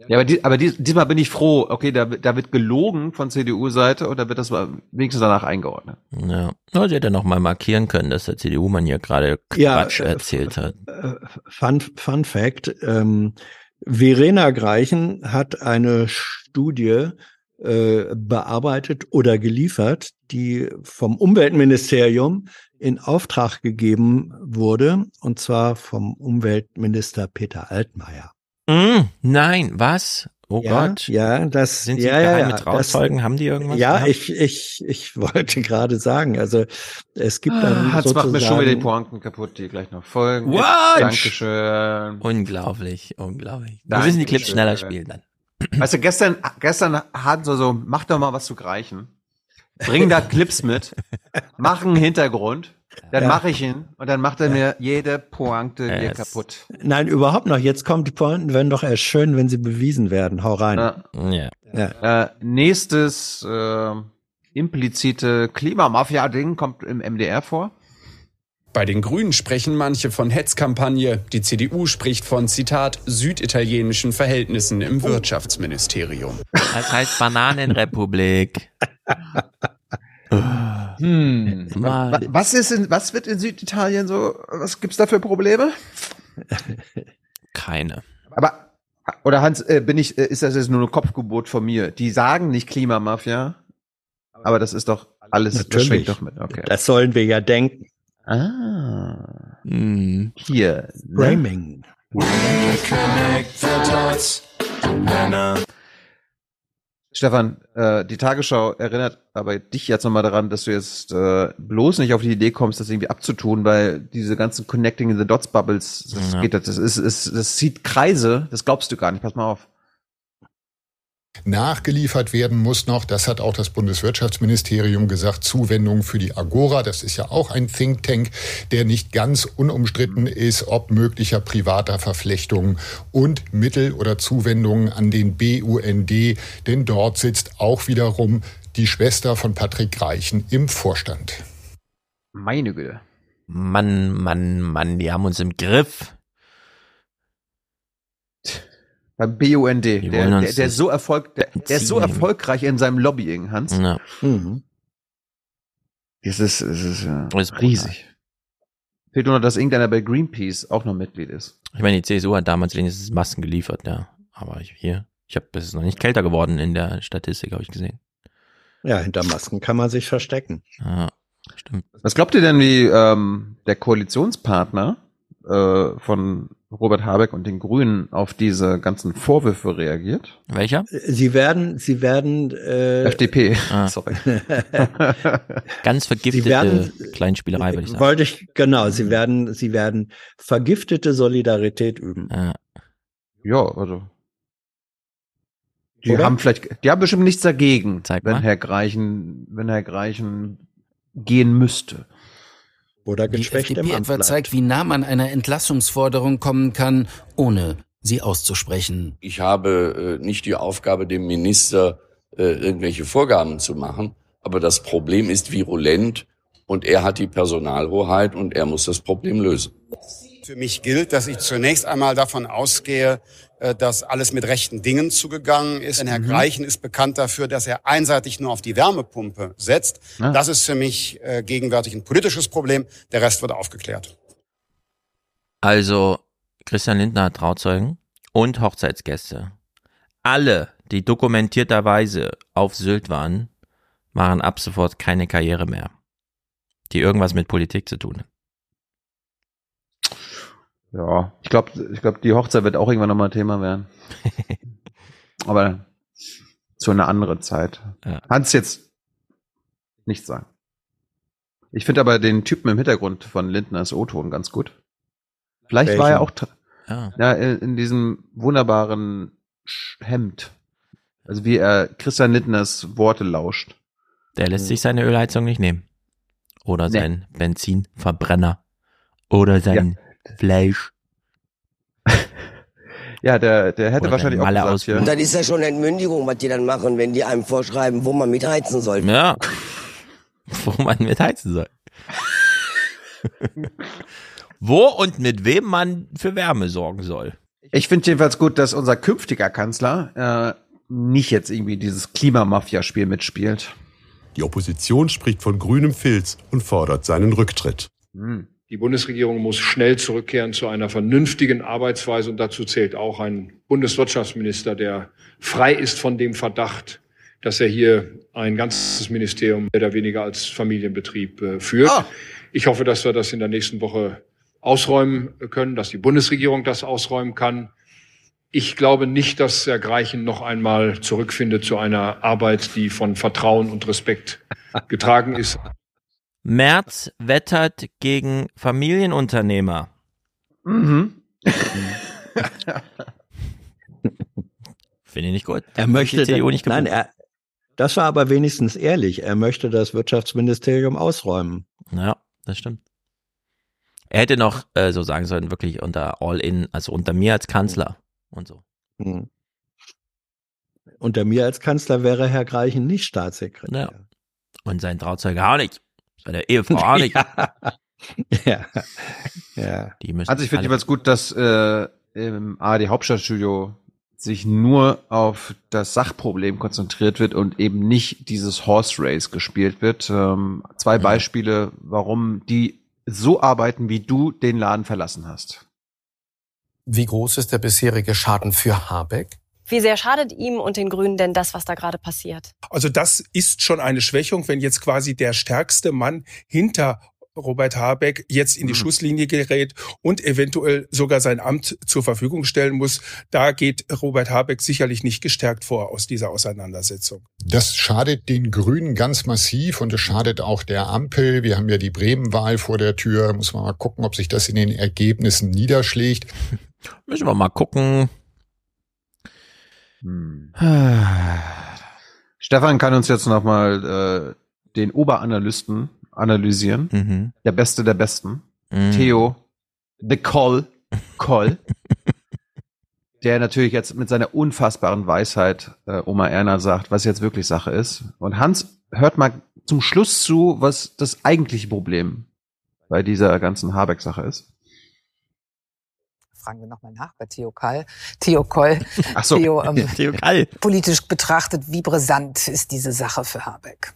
Ja, aber, die, aber die, diesmal bin ich froh. Okay, da, da wird gelogen von CDU-Seite oder wird das mal wenigstens danach eingeordnet? Ja, ja sie hätte noch mal markieren können, dass der CDU-Mann hier gerade Ja, Quatsch äh, erzählt hat. Äh, Fun, Fun Fact, ähm, Verena Greichen hat eine Studie äh, bearbeitet oder geliefert, die vom Umweltministerium in Auftrag gegeben wurde, und zwar vom Umweltminister Peter Altmaier. Mm, nein, was? Oh ja, Gott. Ja, das Sind Sie ja, geheime ja, Trauzeugen? Das, Haben die irgendwas? Ja, gehabt? ich, ich, ich *laughs* wollte gerade sagen, also es gibt dann Ah, Jetzt macht mir schon wieder die sozusagen Pointen kaputt, die gleich noch folgen. What? Dankeschön. Unglaublich, unglaublich. Wir müssen die Clips schneller spielen dann. Weißt du, gestern, gestern hatten sie so, mach doch mal was zu Greichen. Bring da Clips mit, mach einen Hintergrund, dann Ja. mache ich ihn und dann macht er mir jede Pointe hier Es- kaputt. Nein, überhaupt noch. Jetzt kommt die Pointen, werden doch erst schön, wenn sie bewiesen werden. Hau rein. Ja. Ja. Ja. Äh, nächstes äh, implizite Klimamafia-Ding kommt im MDR vor. Bei den Grünen sprechen manche von Hetzkampagne. Die CDU spricht von, Zitat, süditalienischen Verhältnissen im Wirtschaftsministerium. Das heißt Bananenrepublik. *laughs* Hm. Mal. Wa- Was ist in, was wird in Süditalien so, was gibt's da für Probleme? Keine. Aber, oder Hans, äh, bin ich, äh, ist das jetzt nur ein Kopfgebot von mir? Die sagen nicht Klimamafia, aber das ist doch alles, das Natürlich. schwingt doch mit, okay. Das sollen wir ja denken. Ah. Hm. Hier. ne? Framing. We connect the dots. Männer. Stefan, äh, die Tagesschau erinnert aber dich jetzt nochmal daran, dass du jetzt äh, bloß nicht auf die Idee kommst, das irgendwie abzutun, weil diese ganzen Connecting the Dots Bubbles, das Ja. geht, das ist, ist, das zieht Kreise, das glaubst du gar nicht, pass mal auf. Nachgeliefert werden muss noch, das hat auch das Bundeswirtschaftsministerium gesagt, Zuwendungen für die Agora. Das ist ja auch ein Think Tank, der nicht ganz unumstritten ist, ob möglicher privater Verflechtungen und Mittel oder Zuwendungen an den BUND. Denn dort sitzt auch wiederum die Schwester von Patrick Greichen im Vorstand. Meine Güte. Mann, Mann, Mann, die haben uns im Griff. Beim BUND, der, der, der so Erfolg, der, der ist so erfolgreich in seinem Lobbying, Hans. Ja. Mhm. Es ist, es ist, ja, Das ist riesig. Fehlt nur noch, dass irgendeiner bei Greenpeace auch noch Mitglied ist. Ich meine, die CSU hat damals wenigstens Masken geliefert, ja. Aber ich, hier, ich habe, es ist noch nicht kälter geworden in der Statistik, habe ich gesehen. Ja, hinter Masken kann man sich verstecken. Ja, stimmt. Was glaubt ihr denn, wie ähm, der Koalitionspartner äh, von Robert Habeck und den Grünen auf diese ganzen Vorwürfe reagiert? Welcher? Sie werden, sie werden äh, FDP, Ah. *laughs* sorry. *laughs* Ganz vergiftete werden- Kleinspielerei, würde ich sagen. Wollte ich, genau, sie werden, sie werden vergiftete Solidarität üben. Ja. ja, also. Die Oder? haben vielleicht, die haben bestimmt nichts dagegen, Zeig wenn mal. Herr Greichen, wenn Herr Greichen gehen müsste. Oder Die geschwächt im FDP Amt etwa bleibt. zeigt, wie nah man einer Entlassungsforderung kommen kann, ohne sie auszusprechen. Ich habe äh, nicht die Aufgabe, dem Minister äh, irgendwelche Vorgaben zu machen, aber das Problem ist virulent und er hat die Personalhoheit und er muss das Problem lösen. Für mich gilt, dass ich zunächst einmal davon ausgehe, dass alles mit rechten Dingen zugegangen ist. Denn Herr Greichen ist bekannt dafür, dass er einseitig nur auf die Wärmepumpe setzt. Ah. Das ist für mich äh, gegenwärtig ein politisches Problem. Der Rest wird aufgeklärt. Also, Christian Lindner hat Trauzeugen und Hochzeitsgäste. Alle, die dokumentierterweise auf Sylt waren, machen ab sofort keine Karriere mehr, die irgendwas mit Politik zu tun hat. Ja, ich glaube, ich glaube, die Hochzeit wird auch irgendwann nochmal Thema werden. *laughs* Aber zu einer anderen Zeit. Ja. Hans jetzt nichts sagen. Ich finde aber den Typen im Hintergrund von Lindners O-Ton ganz gut. Vielleicht war er Welchen? auch tra- Ja. ja, in, in diesem wunderbaren Hemd. Also wie er Christian Lindners Worte lauscht. Der lässt sich seine Ölheizung nicht nehmen. Oder Nee. sein Benzinverbrenner. Oder sein Fleisch. *laughs* Ja, der, der hätte Oder wahrscheinlich auch gesagt, ja. Und das ist ja schon Entmündigung, was die dann machen, wenn die einem vorschreiben, wo man mitheizen soll. Ja. *laughs* Wo man mit heizen soll. *laughs* Wo und mit wem man für Wärme sorgen soll. Ich finde jedenfalls gut, dass unser künftiger Kanzler äh, nicht jetzt irgendwie dieses Klimamafia-Spiel mitspielt. Die Opposition spricht von grünem Filz und fordert seinen Rücktritt. Hm. Die Bundesregierung muss schnell zurückkehren zu einer vernünftigen Arbeitsweise und dazu zählt auch ein Bundeswirtschaftsminister, der frei ist von dem Verdacht, dass er hier ein ganzes Ministerium mehr oder weniger als Familienbetrieb äh, führt. Ah. Ich hoffe, dass wir das in der nächsten Woche ausräumen können, dass die Bundesregierung das ausräumen kann. Ich glaube nicht, dass Herr Greichen noch einmal zurückfindet zu einer Arbeit, die von Vertrauen und Respekt getragen ist. Merz wettert gegen Familienunternehmer. Mhm. *laughs* Finde ich nicht gut. Er möchte, die nicht nein, er, das war aber wenigstens ehrlich. Er möchte das Wirtschaftsministerium ausräumen. Ja, das stimmt. Er hätte noch äh, so sagen sollen, wirklich unter All-In, also unter mir als Kanzler und so. Hm. Unter mir als Kanzler wäre Herr Greichen nicht Staatssekretär. Ja. Und sein Trauzeuge auch nicht. Seine Ehefrau *laughs* auch nicht. *laughs* ja. ja. Die müssen also ich finde jeweils gut, dass äh, im ARD Hauptstadtstudio sich nur auf das Sachproblem konzentriert wird und eben nicht dieses Horse Race gespielt wird. Ähm, zwei mhm. Beispiele, warum die so arbeiten, wie du den Laden verlassen hast. Wie groß ist der bisherige Schaden für Habeck? Wie sehr schadet ihm und den Grünen denn das, was da gerade passiert? Also das ist schon eine Schwächung, wenn jetzt quasi der stärkste Mann hinter Robert Habeck jetzt in die mhm. Schusslinie gerät und eventuell sogar sein Amt zur Verfügung stellen muss. Da geht Robert Habeck sicherlich nicht gestärkt vor aus dieser Auseinandersetzung. Das schadet den Grünen ganz massiv und es schadet auch der Ampel. Wir haben ja die Bremen-Wahl vor der Tür. Muss man mal gucken, ob sich das in den Ergebnissen niederschlägt. Müssen wir mal gucken. Hm. *sighs* Stefan kann uns jetzt nochmal äh, den Oberanalysten analysieren. Mhm. Der Beste der Besten. Mhm. Theo, The Call, Call. *laughs* der natürlich jetzt mit seiner unfassbaren Weisheit äh, Oma Erna sagt, was jetzt wirklich Sache ist. Und Hans hört mal zum Schluss zu, was das eigentliche Problem bei dieser ganzen Habeck-Sache ist. Fragen wir nochmal nach bei Theo Kall. Theo Koll. Ach so, Theo, ähm, *laughs* Theo Kall. Politisch betrachtet, wie brisant ist diese Sache für Habeck?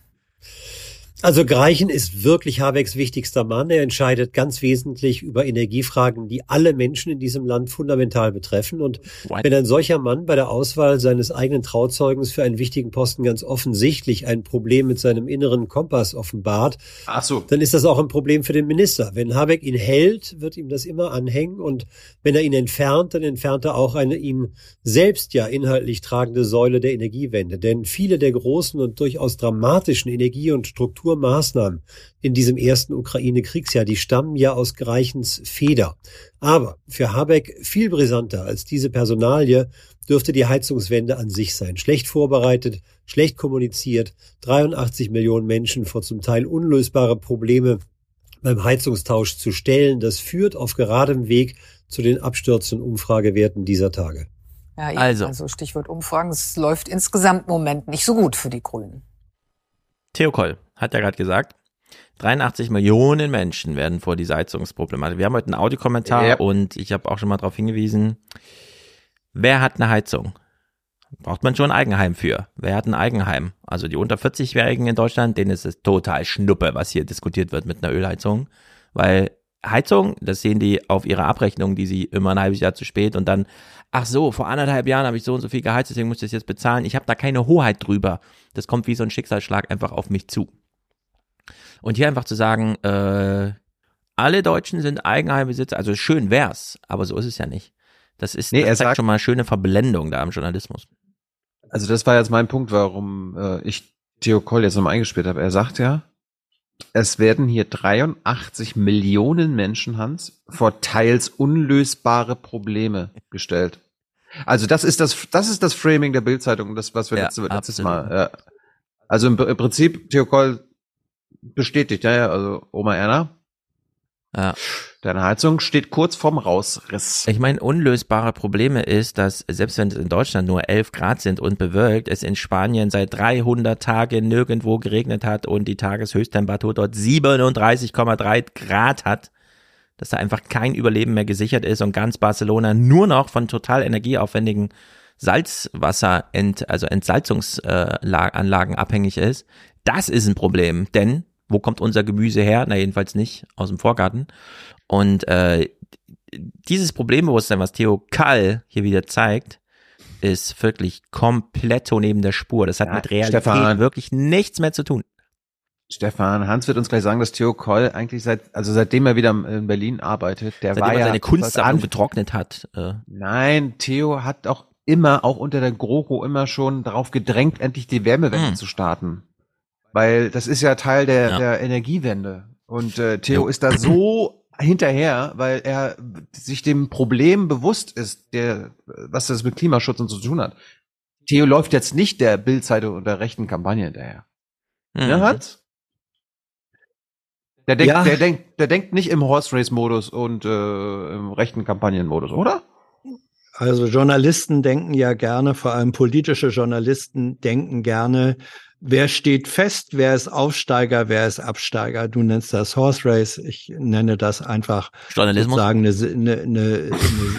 Also Greichen ist wirklich Habecks wichtigster Mann. Er entscheidet ganz wesentlich über Energiefragen, die alle Menschen in diesem Land fundamental betreffen. Und What? wenn ein solcher Mann bei der Auswahl seines eigenen Trauzeugens für einen wichtigen Posten ganz offensichtlich ein Problem mit seinem inneren Kompass offenbart, so. dann ist das auch ein Problem für den Minister. Wenn Habeck ihn hält, wird ihm das immer anhängen. Und wenn er ihn entfernt, dann entfernt er auch eine ihn selbst ja inhaltlich tragende Säule der Energiewende. Denn viele der großen und durchaus dramatischen Energie- und Struktur Strukturmaßnahmen in diesem ersten Ukraine-Kriegsjahr, die stammen ja aus Greichens Feder. Aber für Habeck viel brisanter als diese Personalie dürfte die Heizungswende an sich sein. Schlecht vorbereitet, schlecht kommuniziert, 83 Millionen Menschen vor zum Teil unlösbare Probleme beim Heizungstausch zu stellen, das führt auf geradem Weg zu den abstürzenden Umfragewerten dieser Tage. Ja, also. also Stichwort Umfragen, es läuft insgesamt im Moment nicht so gut für die Grünen. Theo Koll hat ja gerade gesagt, 83 Millionen Menschen werden vor dieser Heizungsproblematik. Wir haben heute einen Audiokommentar ja. und ich habe auch schon mal darauf hingewiesen, wer hat eine Heizung? Braucht man schon ein Eigenheim für. Wer hat ein Eigenheim? Also die unter 40-Jährigen in Deutschland, denen ist es total schnuppe, was hier diskutiert wird mit einer Ölheizung. Weil Heizung, das sehen die auf ihrer Abrechnung, die sie immer ein halbes Jahr zu spät und dann, ach so, vor anderthalb Jahren habe ich so und so viel geheizt, deswegen muss ich das jetzt bezahlen. Ich habe da keine Hoheit drüber. Das kommt wie so ein Schicksalsschlag einfach auf mich zu. Und hier einfach zu sagen, äh, alle Deutschen sind Eigenheimbesitzer, also schön wär's, aber so ist es ja nicht. Das ist nee, das zeigt sagt, schon mal eine schöne Verblendung da im Journalismus. Also das war jetzt mein Punkt, warum äh, ich Theo Koll jetzt nochmal eingespielt habe. Er sagt ja, es werden hier 83 Millionen Menschen, Hans, vor teils unlösbare Probleme gestellt. Also das ist das, das ist das Framing der Bildzeitung, das was wir ja, letzte, letztes Mal. Ja. Also im, im Prinzip Theo Koll bestätigt, ja, ja, also Oma Erna. Ja. Deine Heizung steht kurz vorm Rausriss. Ich meine, unlösbare Probleme ist, dass selbst wenn es in Deutschland nur 11 Grad sind und bewölkt, es in Spanien seit 300 Tagen nirgendwo geregnet hat und die Tageshöchsttemperatur dort 37,3 Grad hat, dass da einfach kein Überleben mehr gesichert ist und ganz Barcelona nur noch von total energieaufwendigen Salzwasser, also Entsalzungsanlagen abhängig ist. Das ist ein Problem, denn wo kommt unser Gemüse her? Na, jedenfalls nicht aus dem Vorgarten. Und äh, dieses Problembewusstsein, was Theo Kall hier wieder zeigt, ist wirklich komplett neben der Spur. Das hat Ja, mit Realität Stefan. wirklich nichts mehr zu tun. Stefan, Hans wird uns gleich sagen, dass Theo Koll eigentlich seit, also seitdem er wieder in Berlin arbeitet, der Seitdem war er ja seine Kunstsammlung was an- getrocknet hat. Äh, Nein, Theo hat auch immer, auch unter der GroKo immer schon darauf gedrängt, endlich die Wärmewende Hm. zu starten. Weil das ist ja Teil der, Ja. der Energiewende. Und äh, Theo Jo. ist da so hinterher, weil er sich dem Problem bewusst ist, der, was das mit Klimaschutz und so zu tun hat. Theo läuft jetzt nicht der Bildzeitung und der rechten Kampagne hinterher. Mhm. Ja, Hans? Der denkt, Ja. der denkt, der denkt nicht im Horse Race Modus und äh, im rechten Kampagnenmodus, oder? Also Journalisten denken ja gerne, vor allem politische Journalisten denken gerne, wer steht fest, wer ist Aufsteiger, wer ist Absteiger. Du nennst das Horse Race, ich nenne das einfach Journalismus? sozusagen eine, eine, eine,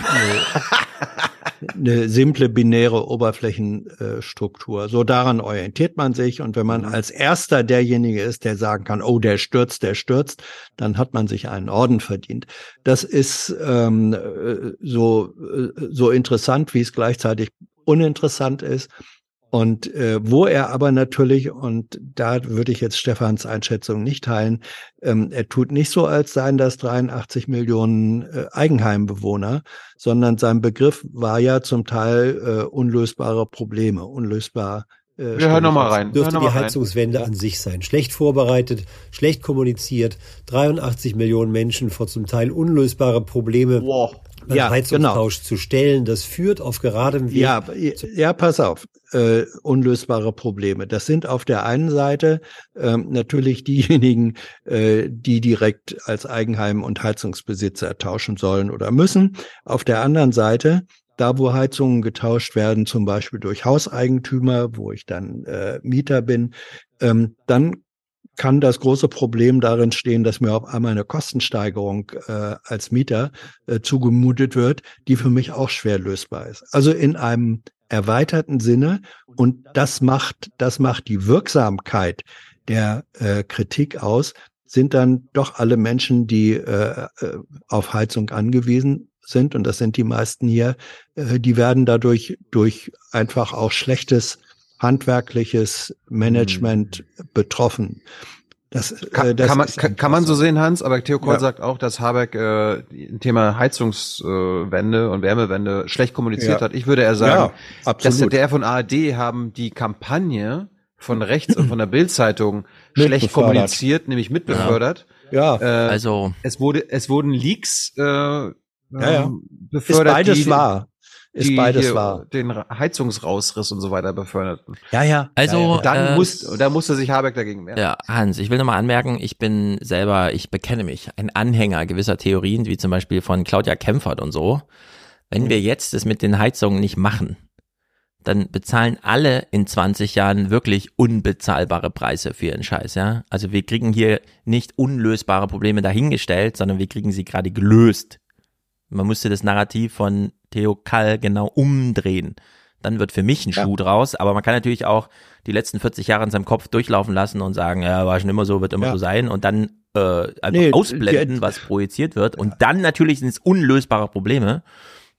eine, eine simple binäre Oberflächenstruktur. So daran orientiert man sich und wenn man als erster derjenige ist, der sagen kann, oh, der stürzt, der stürzt, dann hat man sich einen Orden verdient. Das ist ähm, äh, so, äh, so interessant, wie es gleichzeitig uninteressant ist. Und äh, wo er aber natürlich, und da würde ich jetzt Stefans Einschätzung nicht teilen, ähm, er tut nicht so, als seien das 83 Millionen äh, Eigenheimbewohner, sondern sein Begriff war ja zum Teil äh, unlösbare Probleme, unlösbar. Äh, Wir hören noch mal rein. Dürfte noch die mal rein. Heizungswende an sich sein. Schlecht vorbereitet, schlecht kommuniziert, 83 Millionen Menschen vor zum Teil unlösbare Probleme wow. Ja, Heizungstausch zu stellen. Das führt auf geradem Weg. Ja, ja, pass auf. Äh, unlösbare Probleme. Das sind auf der einen Seite ähm, natürlich diejenigen, äh, die direkt als Eigenheim- und Heizungsbesitzer tauschen sollen oder müssen. Auf der anderen Seite, da wo Heizungen getauscht werden, zum Beispiel durch Hauseigentümer, wo ich dann äh, Mieter bin, ähm, dann kann das große Problem darin stehen, dass mir auf einmal eine Kostensteigerung äh, als Mieter äh, zugemutet wird, die für mich auch schwer lösbar ist. Also in einem erweiterten Sinne und das macht das macht die Wirksamkeit der äh, Kritik aus, sind dann doch alle Menschen, die äh, äh, auf Heizung angewiesen sind und das sind die meisten hier, äh, die werden dadurch durch einfach auch schlechtes handwerkliches Management betroffen. Das, Kann, äh, das kann, man, ist kann, kann man so sehen, Hans, aber Theo Kohl Ja. sagt auch, dass Habeck äh, ein Thema Heizungswende und Wärmewende schlecht kommuniziert Ja. hat. Ich würde eher sagen, Ja, dass absolut. der von ARD haben die Kampagne von rechts und von der Bildzeitung schlecht kommuniziert, nämlich mitbefördert. Ja. Äh, Also es wurde, es wurden Leaks äh, Ja, ja. ähm, Ist befördert, beides die, wahr. Ist die beides hier wahr. den Heizungsrausriss und so weiter beförderten. Ja, ja. Also, Und dann äh, muss, da musste sich Habeck dagegen wehren. Ja, Hans, ich will nochmal anmerken, ich bin selber, ich bekenne mich, ein Anhänger gewisser Theorien, wie zum Beispiel von Claudia Kempfert und so. Wenn wir jetzt das mit den Heizungen nicht machen, dann bezahlen alle in 20 Jahren wirklich unbezahlbare Preise für ihren Scheiß, ja. Also wir kriegen hier nicht unlösbare Probleme dahingestellt, sondern wir kriegen sie gerade gelöst. Man müsste das Narrativ von Theo Kall genau umdrehen. Dann wird für mich ein Schuh draus, aber man kann natürlich auch die letzten 40 Jahre in seinem Kopf durchlaufen lassen und sagen, ja, war schon immer so, wird immer Ja. so sein und dann äh, einfach Nee, ausblenden, die- was projiziert wird und dann natürlich sind es unlösbare Probleme,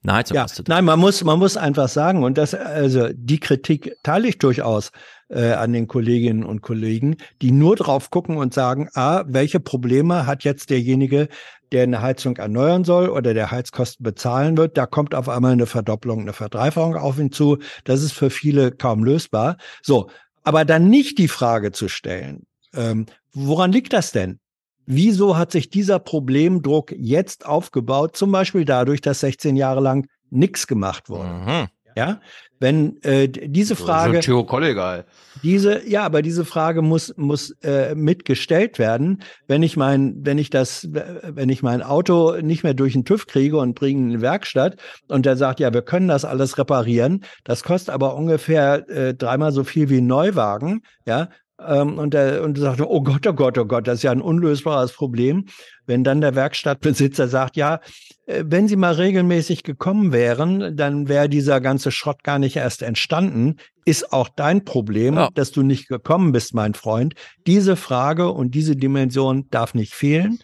Heizung Ja, nein, man muss, man muss einfach sagen, und das, also die Kritik teile ich durchaus äh, an den Kolleginnen und Kollegen, die nur drauf gucken und sagen, ah, welche Probleme hat jetzt derjenige, der eine Heizung erneuern soll oder der Heizkosten bezahlen wird, da kommt auf einmal eine Verdopplung, eine Verdreifachung auf ihn zu. Das ist für viele kaum lösbar. So, aber dann nicht die Frage zu stellen, ähm, woran liegt das denn? Wieso hat sich dieser Problemdruck jetzt aufgebaut? Zum Beispiel dadurch, dass 16 Jahre lang nichts gemacht wurde. Mhm. Ja, wenn äh, diese Frage, egal. diese, ja, aber diese Frage muss muss äh, mitgestellt werden. Wenn ich mein, wenn ich das, wenn ich mein Auto nicht mehr durch den TÜV kriege und bringe in die Werkstatt und der sagt, ja, wir können das alles reparieren, das kostet aber ungefähr äh, dreimal so viel wie ein Neuwagen, ja. Ähm, und der und sagt, oh Gott, oh Gott, oh Gott, das ist ja ein unlösbares Problem. Wenn dann der Werkstattbesitzer sagt, ja, äh, wenn Sie mal regelmäßig gekommen wären, dann wäre dieser ganze Schrott gar nicht erst entstanden. Ist auch dein Problem, Ja. dass du nicht gekommen bist, mein Freund. Diese Frage und diese Dimension darf nicht fehlen.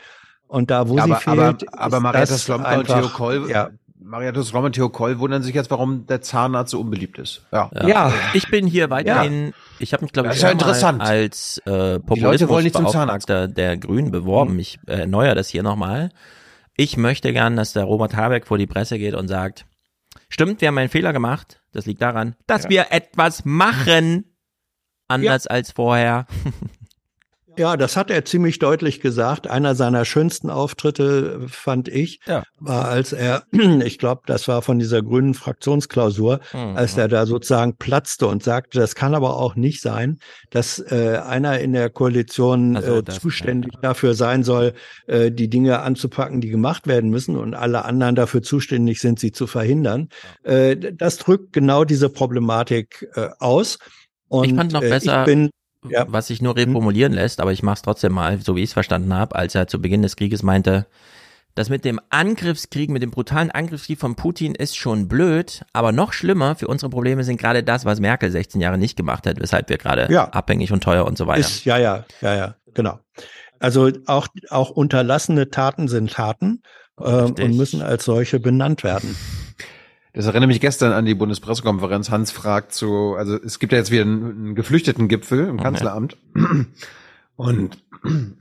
Und da, wo aber, sie fehlt, aber, aber ist Marietta Slomka und Theo Koll ja, Mariatus Rom und Theo Koll wundern sich jetzt, warum der Zahnarzt so unbeliebt ist. Ja. Ja. Ich bin hier weiterhin, ich habe mich, glaube ich, ja interessant. als äh, Leute wollen nicht zum Populismusbeauftragter der Grünen beworben. Ich äh, erneuere das hier nochmal. Ich möchte gern, dass der Robert Habeck vor die Presse geht und sagt, stimmt, wir haben einen Fehler gemacht. Das liegt daran, dass Ja. wir etwas machen, anders als vorher. *laughs* Ja, das hat er ziemlich deutlich gesagt. Einer seiner schönsten Auftritte, äh, fand ich, war, als er, *clears throat* ich glaube, das war von dieser grünen Fraktionsklausur, Mhm. als er da sozusagen platzte und sagte, das kann aber auch nicht sein, dass äh, einer in der Koalition Also äh, das- zuständig dafür sein soll, äh, die Dinge anzupacken, die gemacht werden müssen und alle anderen dafür zuständig sind, sie zu verhindern. Äh, das drückt genau diese Problematik äh, aus. Und ich fand noch äh, besser, ich bin, was sich nur reformulieren lässt, aber ich mache es trotzdem mal, so wie ich es verstanden habe, als er zu Beginn des Krieges meinte, das mit dem Angriffskrieg, mit dem brutalen Angriffskrieg von Putin ist schon blöd, aber noch schlimmer für unsere Probleme sind gerade das, was Merkel 16 Jahre nicht gemacht hat, weshalb wir gerade Ja. abhängig und teuer und so weiter. Ist, ja, ja, ja, ja, genau. Also auch, auch unterlassene Taten sind Taten ähm, und müssen als solche benannt werden. Das erinnert mich gestern an die Bundespressekonferenz. Hans fragt so, also es gibt ja jetzt wieder einen, einen geflüchteten Gipfel im Kanzleramt. Und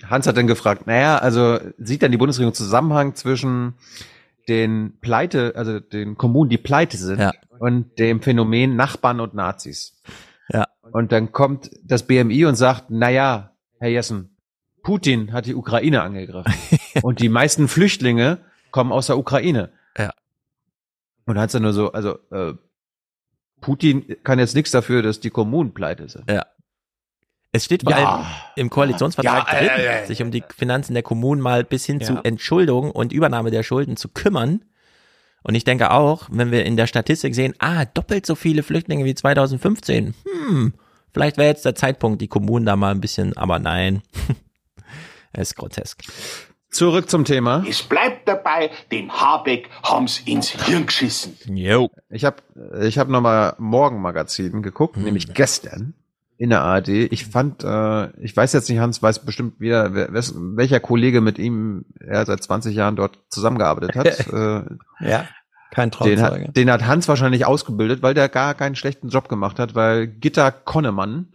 Hans hat dann gefragt, naja, also sieht dann die Bundesregierung Zusammenhang zwischen den Pleite, also den Kommunen, die pleite sind, Ja. und dem Phänomen Nachbarn und Nazis. Ja. Und dann kommt das BMI und sagt, naja, Herr Jessen, Putin hat die Ukraine angegriffen. *laughs* und die meisten Flüchtlinge kommen aus der Ukraine. Ja. Und dann hat's dann nur so, also äh, Putin kann jetzt nichts dafür, dass die Kommunen pleite sind. Ja. Es steht vor Ja. allem im Koalitionsvertrag Ja, drin, äh, äh, sich um die Finanzen der Kommunen mal bis hin Ja. zu Entschuldung und Übernahme der Schulden zu kümmern. Und ich denke auch, wenn wir in der Statistik sehen, ah, doppelt so viele Flüchtlinge wie 2015, hm, vielleicht wäre jetzt der Zeitpunkt, die Kommunen da mal ein bisschen, aber nein. *laughs* Es ist grotesk. Zurück zum Thema. Es bleibt dabei, dem Habeck haben's ins Hirn geschissen. Jo. Ich habe ich hab nochmal Morgenmagazin geguckt, nämlich gestern in der ARD. Ich fand, äh, ich weiß jetzt nicht, Hans weiß bestimmt wieder, wer, welcher Kollege mit ihm er seit 20 Jahren dort zusammengearbeitet hat. *laughs* äh, Ja, kein den, hat, den hat Hans wahrscheinlich ausgebildet, weil der gar keinen schlechten Job gemacht hat, weil Gitta Konnemann,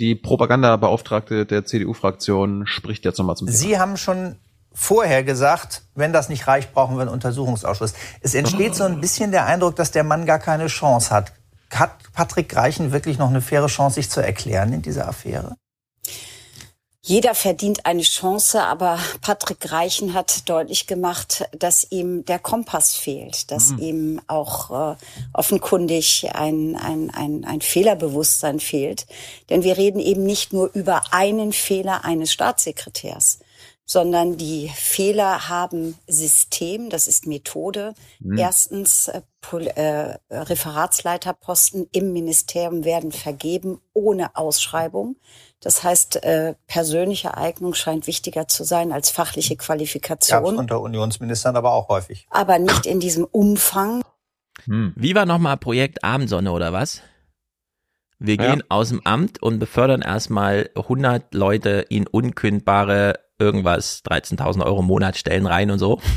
die Propagandabeauftragte der CDU-Fraktion, spricht jetzt nochmal zum Thema. Sie haben schon vorher gesagt, wenn das nicht reicht, brauchen wir einen Untersuchungsausschuss. Es entsteht so ein bisschen der Eindruck, dass der Mann gar keine Chance hat. Hat Patrick Greichen wirklich noch eine faire Chance, sich zu erklären in dieser Affäre? Jeder verdient eine Chance, aber Patrick Reichen hat deutlich gemacht, dass ihm der Kompass fehlt, dass Mhm. ihm auch äh, offenkundig ein, ein, ein, ein Fehlerbewusstsein fehlt. Denn wir reden eben nicht nur über einen Fehler eines Staatssekretärs, sondern die Fehler haben System, das ist Methode. Mhm. Erstens, äh, äh, Referatsleiterposten im Ministerium werden vergeben ohne Ausschreibung. Das heißt, äh, persönliche Eignung scheint wichtiger zu sein als fachliche Qualifikation, unter Unionsministern aber auch häufig. aber nicht in diesem Umfang. Wie war nochmal Projekt Abendsonne oder was? Wir Ja. gehen aus dem Amt und befördern erstmal 100 Leute in unkündbare irgendwas, 13.000 Euro im Monat Stellen rein und so. *laughs*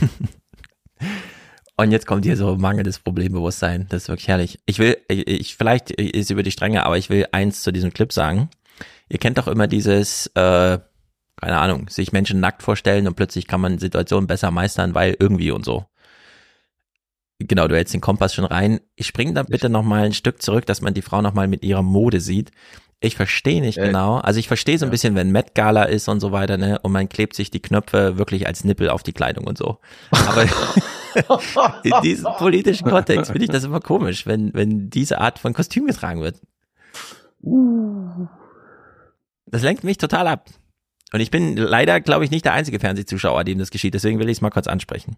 Und jetzt kommt hier so mangelndes Problembewusstsein. Das ist wirklich herrlich. Ich will, ich, ich vielleicht ist über die Stränge, aber ich will eins zu diesem Clip sagen. Ihr kennt doch immer dieses, äh, keine Ahnung, sich Menschen nackt vorstellen und plötzlich kann man Situationen besser meistern, weil irgendwie und so. Genau, du hältst den Kompass schon rein. Ich spring da bitte noch mal ein Stück zurück, dass man die Frau noch mal mit ihrer Mode sieht. Ich verstehe nicht Äh, genau. Also ich verstehe so ein bisschen, wenn Met Gala ist und so weiter, ne, und man klebt sich die Knöpfe wirklich als Nippel auf die Kleidung und so. Aber *laughs* in diesem politischen Kontext finde ich das immer komisch, wenn wenn diese Art von Kostüm getragen wird. Das lenkt mich total ab. Und ich bin leider, glaube ich, nicht der einzige Fernsehzuschauer, dem das geschieht. Deswegen will ich es mal kurz ansprechen.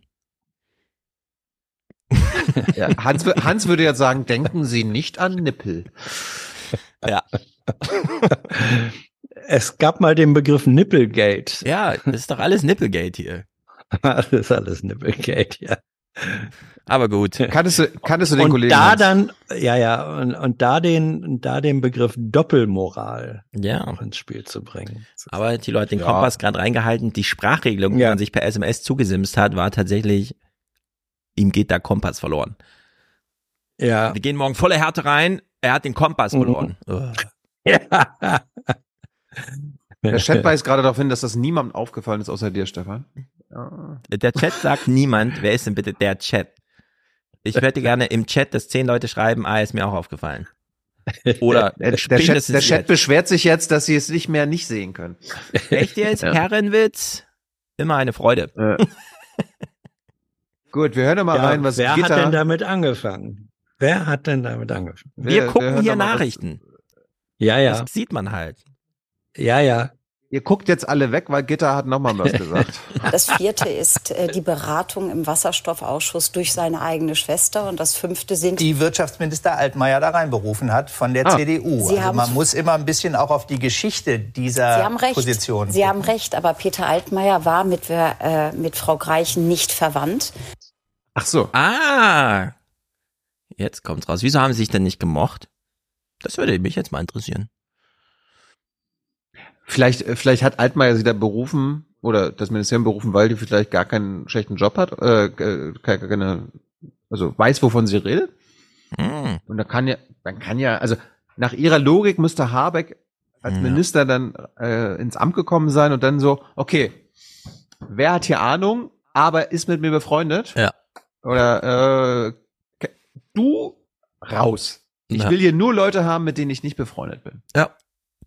Ja, Hans, Hans würde jetzt sagen, denken Sie nicht an Nippel. Ja. *laughs* Es gab mal den Begriff Nippelgate. Ja, das ist doch alles Nippelgate hier. *laughs* das ist alles Nippelgate, ja. Aber gut. Kanntest du, kanntest du den und Kollegen? da dann, ja, ja, und, und da den, da den Begriff Doppelmoral Ja. auch ins Spiel zu bringen. Aber Thilo hat den Ja. Kompass gerade reingehalten. Die Sprachregelung, die Ja. man sich per SMS zugesimst hat, war tatsächlich ihm geht der Kompass verloren. Ja. Wir gehen morgen volle Härte rein, er hat den Kompass Mhm. verloren. *laughs* Ja. Der Chat weist gerade darauf hin, dass das niemandem aufgefallen ist, außer dir, Stefan. Ja. Der Chat sagt niemand, wer ist denn bitte der Chat? Ich hätte *laughs* gerne im Chat, dass zehn Leute schreiben, ah, ist mir auch aufgefallen. Oder Der, der, Chat, der Chat beschwert sich jetzt, dass sie es nicht mehr nicht sehen können. Echt jetzt? *laughs* Ja. Herrenwitz? Immer eine Freude. Äh. Gut, wir hören mal Ja, rein, was wer Gitta... hat denn damit angefangen? Wer hat denn damit angefangen? Wir wir gucken hören hier mal, was- Nachrichten. Ja, ja. Das sieht man halt. Ja, ja. Ihr guckt jetzt alle weg, weil Gitta hat nochmal was gesagt. *laughs* Das vierte ist äh, die Beratung im Wasserstoffausschuss durch seine eigene Schwester. Und das fünfte sind die Wirtschaftsminister Altmaier da reinberufen hat von der Ah. CDU. Sie also man muss immer ein bisschen auch auf die Geschichte dieser Sie haben recht. Position. Sie haben recht, aber Peter Altmaier war mit, äh, mit Frau Greichen nicht verwandt. Ach so. Ah! Jetzt kommt's raus. Wieso haben sie sich denn nicht gemocht? Das würde mich jetzt mal interessieren. Vielleicht, äh, vielleicht hat Altmaier sie da berufen oder das Ministerium berufen, weil die vielleicht gar keinen schlechten Job hat, äh, äh, keine, also weiß, wovon sie redet. Hm. Und da kann ja, dann kann ja, also nach ihrer Logik müsste Habeck als Ja. Minister dann äh, ins Amt gekommen sein und dann so, okay, wer hat hier Ahnung, aber ist mit mir befreundet? Ja. Oder äh, du raus. Ich Ja. will hier nur Leute haben, mit denen ich nicht befreundet bin. Ja.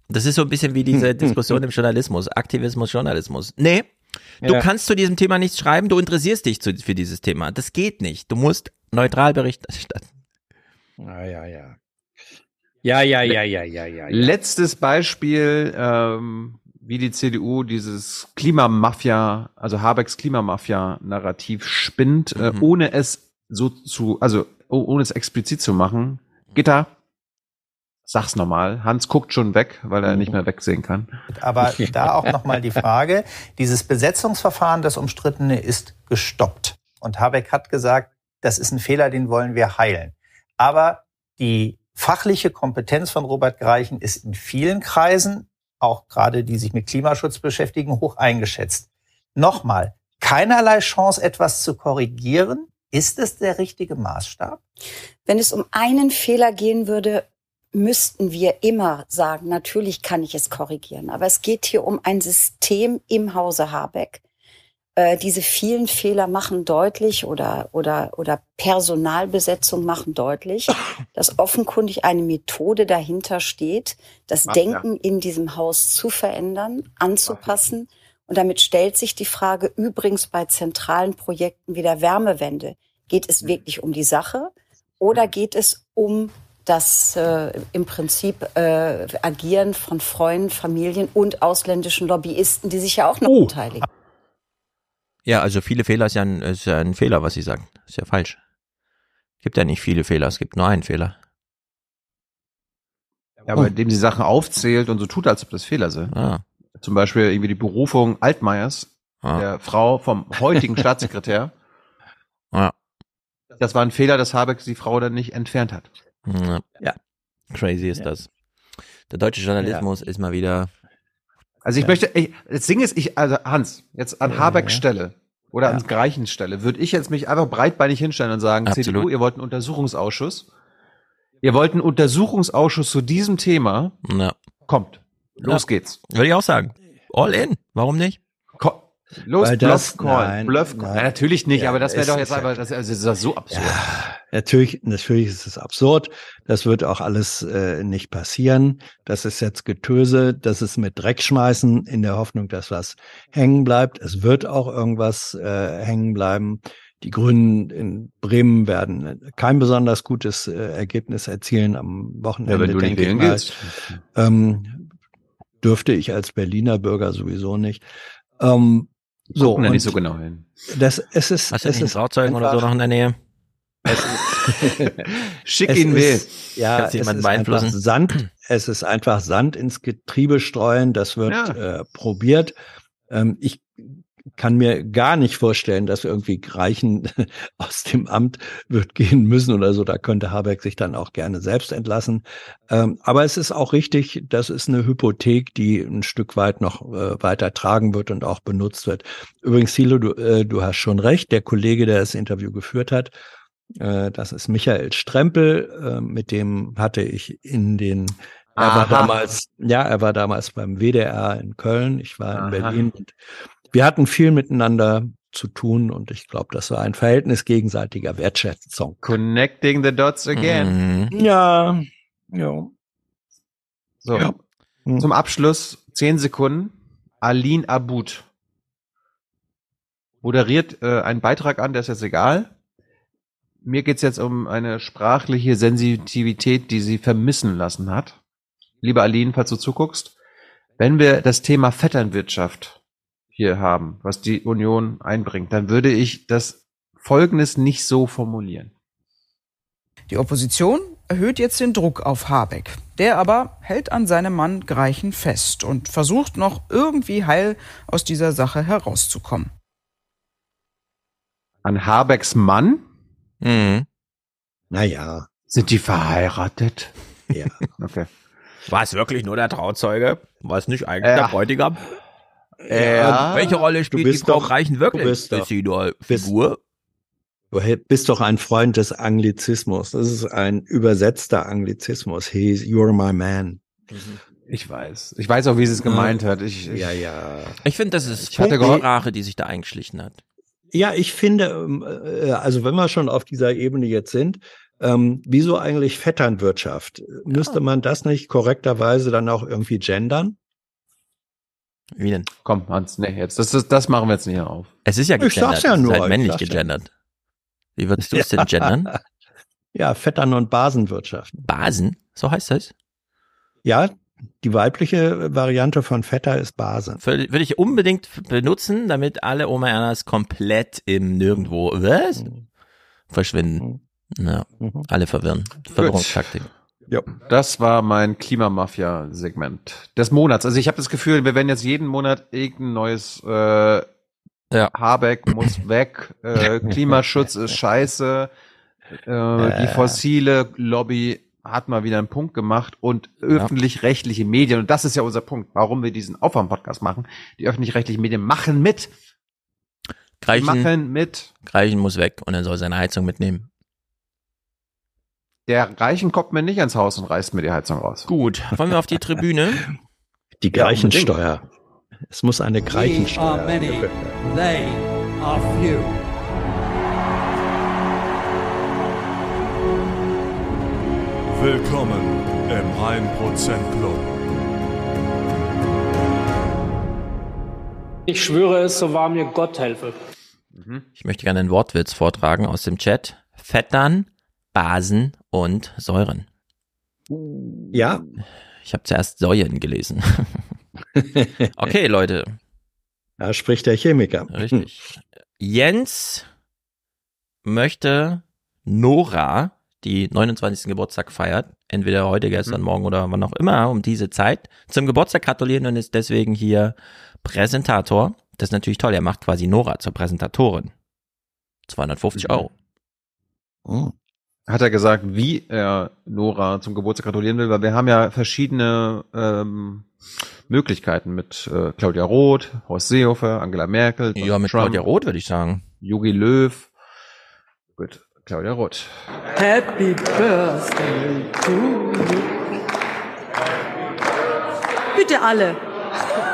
Das ist so ein bisschen wie diese *laughs* Diskussion im Journalismus. Aktivismus, Journalismus. Nee, du Ja. kannst zu diesem Thema nichts schreiben, du interessierst dich zu, für dieses Thema. Das geht nicht. Du musst neutral Bericht erstatten. *laughs* Ja, ja, ja. Ja, ja, ja, ja, ja, ja. Letztes Beispiel, ähm, wie die CDU dieses Klimamafia, also Habecks Klimamafia-Narrativ spinnt, äh, Mhm. ohne es so zu, also ohne es explizit zu machen. Gitter, sag's nochmal. Hans guckt schon weg, weil er nicht mehr wegsehen kann. Aber *laughs* da auch nochmal die Frage, dieses Besetzungsverfahren, das umstrittene, ist gestoppt. Und Habeck hat gesagt, das ist ein Fehler, den wollen wir heilen. Aber die fachliche Kompetenz von Robert Greichen ist in vielen Kreisen, auch gerade die sich mit Klimaschutz beschäftigen, hoch eingeschätzt. Nochmal, keinerlei Chance, etwas zu korrigieren. Ist es der richtige Maßstab? Wenn es um einen Fehler gehen würde, müssten wir immer sagen, natürlich kann ich es korrigieren. Aber es geht hier um ein System im Hause Habeck. Äh, diese vielen Fehler machen deutlich oder, oder, oder Personalbesetzung machen deutlich, *coughs* dass offenkundig eine Methode dahinter steht, das Ah, Denken in diesem Haus zu verändern, anzupassen. Und damit stellt sich die Frage übrigens bei zentralen Projekten wie der Wärmewende. Geht es wirklich um die Sache oder geht es um das äh, im Prinzip äh, Agieren von Freunden, Familien und ausländischen Lobbyisten, die sich ja auch noch Oh. beteiligen? Ja, also viele Fehler ist ja ein, ist ja ein Fehler, was Sie sagen. Ist ja falsch. Gibt ja nicht viele Fehler, es gibt nur einen Fehler. Ja, aber indem sie Sachen aufzählt und so tut, als ob das Fehler sind. Ah. Zum Beispiel irgendwie die Berufung Altmaiers, Ah. der Frau vom heutigen *laughs* Staatssekretär. Ja. Das war ein Fehler, dass Habeck die Frau dann nicht entfernt hat. Ja. Ja. Crazy ist Ja. das. Der deutsche Journalismus ist mal wieder. Also ich möchte, ich, das Ding ist, ich, also Hans, jetzt an Ja, Habecks ja. Stelle oder Ja. an Greichens Stelle, würde ich jetzt mich einfach breitbeinig hinstellen und sagen, Absolut. CDU, ihr wollt einen Untersuchungsausschuss. Ihr wollt einen Untersuchungsausschuss zu diesem Thema. Ja. Kommt. Los Ja. geht's. Würde ich auch sagen. All in. Warum nicht? Los, Bluff-Call. nein, Bluff-Call. nein. Ja, natürlich nicht, Ja, aber das wäre doch jetzt ist ja- einfach, das, also, das ist doch so absurd. Natürlich, natürlich ist es absurd. Das wird auch alles äh, nicht passieren. Das ist jetzt Getöse. Das ist mit Dreck schmeißen in der Hoffnung, dass was hängen bleibt. Es wird auch irgendwas äh, hängen bleiben. Die Grünen in Bremen werden kein besonders gutes äh, Ergebnis erzielen am Wochenende. Ja, wenn du denke ich wählen mal. gehst. Ähm, dürfte ich als Berliner Bürger sowieso nicht. Ähm, so, Gucken da nicht so genau hin. Das, es ist, Hast du es ist Trauzeugen oder so noch in der Nähe? *laughs* Schick es ihn will. ist, ja, es ist einfach? Sand, es ist einfach Sand ins Getriebe streuen, das wird Ja. äh, probiert. Ähm, ich kann mir gar nicht vorstellen, dass irgendwie Reichen *laughs* aus dem Amt wird gehen müssen oder so. Da könnte Habeck sich dann auch gerne selbst entlassen. Ähm, aber es ist auch richtig, das ist eine Hypothek, die ein Stück weit noch äh, weiter tragen wird und auch benutzt wird. Übrigens, Thilo, du, äh, du hast schon recht. Der Kollege, der das Interview geführt hat, äh, das ist Michael Strempel. Äh, mit dem hatte ich in den er war damals, ja, er war damals beim WDR in Köln, ich war Aha. in Berlin und wir hatten viel miteinander zu tun und ich glaube, das war ein Verhältnis gegenseitiger Wertschätzung. Connecting the dots again. Ja, ja. So. Ja. Hm. Zum Abschluss, zehn Sekunden. Aline Abud moderiert äh, einen Beitrag an, der ist jetzt egal. Mir geht's jetzt um eine sprachliche Sensitivität, die sie vermissen lassen hat. Liebe Aline, falls du zuguckst, wenn wir das Thema Vetternwirtschaft hier haben, was die Union einbringt, dann würde ich das Folgendes nicht so formulieren. Die Opposition erhöht jetzt den Druck auf Habeck. Der aber hält an seinem Mann Greichen fest und versucht noch irgendwie heil aus dieser Sache herauszukommen. An Habecks Mann? Mhm. Naja. Sind die verheiratet? Ja. *laughs* Okay. War es wirklich nur der Trauzeuge? War es nicht eigentlich Ja. der Bräutigam? Ja. Welche Rolle spielt die bist Frau doch- Reichen wirklich? du bist doch- ist sie nur Figur? Du he- bist doch ein Freund des Anglizismus. Das ist ein übersetzter Anglizismus. He's, you're my man. Ich weiß. Ich weiß auch, wie sie es gemeint hat. Ich, ich, Ja, ja. Ich finde, das ist Ich hatte Funksprache, die sich da eingeschlichen hat. Ja, ich finde, ähm, äh, also wenn wir schon auf dieser Ebene jetzt sind, ähm, wieso eigentlich Vetternwirtschaft? Müsste man das nicht korrekterweise dann auch irgendwie gendern? Wie denn? Komm, Hans, nee, jetzt, das, das, das machen wir jetzt nicht auf. Es ist ja Ich gegendert. sag's ja es nur, ist halt ich männlich gegendert. Wie würdest du es denn *laughs* gendern? Ja, Vettern- und Basenwirtschaft. Basen? So heißt das? Ja, die weibliche Variante von Vetter ist Base. Würde würde ich unbedingt benutzen, damit alle Oma Ernas komplett im Nirgendwo, was? Verschwinden. Ja, alle verwirren. Verwirrungstaktik. Ja. Das war mein Klimamafia-Segment des Monats. Also ich habe das Gefühl, wir werden jetzt jeden Monat irgendein neues äh, Ja. Habeck muss *laughs* weg, äh, Klimaschutz ist scheiße, äh, die fossile Lobby hat mal wieder einen Punkt gemacht und öffentlich-rechtliche Medien, und das ist ja unser Punkt, warum wir diesen Aufwärm-Podcast machen, die öffentlich-rechtlichen Medien machen mit. Greichen, machen mit. Greichen muss weg und er soll seine Heizung mitnehmen. Der Reichen kommt mir nicht ans Haus und reißt mir die Heizung raus. Gut, wollen wir auf die Tribüne? *laughs* Die Ja, Greichensteuer. es muss eine are Greichensteuer. many, they are few. Willkommen im 1% Club. Ich schwöre es, so wahr mir Gott helfe. Ich möchte gerne einen Wortwitz vortragen aus dem Chat. Fettern, Basen und Säuren. Ja. Ich habe zuerst Säuren gelesen. *laughs* okay, Leute. Da spricht der Chemiker. Richtig. Jens möchte Nora, die 29. Geburtstag feiert, entweder heute, gestern, morgen oder wann auch immer, um diese Zeit, zum Geburtstag gratulieren und ist deswegen hier Präsentator. Das ist natürlich toll. Er macht quasi Nora zur Präsentatorin. 250 Euro. Hat er gesagt, wie er Nora zum Geburtstag gratulieren will, weil wir haben ja verschiedene ähm, Möglichkeiten mit äh, Claudia Roth, Horst Seehofer, Angela Merkel, Ja, mit Claudia Roth würde ich sagen. Jogi Löw. Gut, Claudia Roth. Happy Birthday to you. Bitte alle.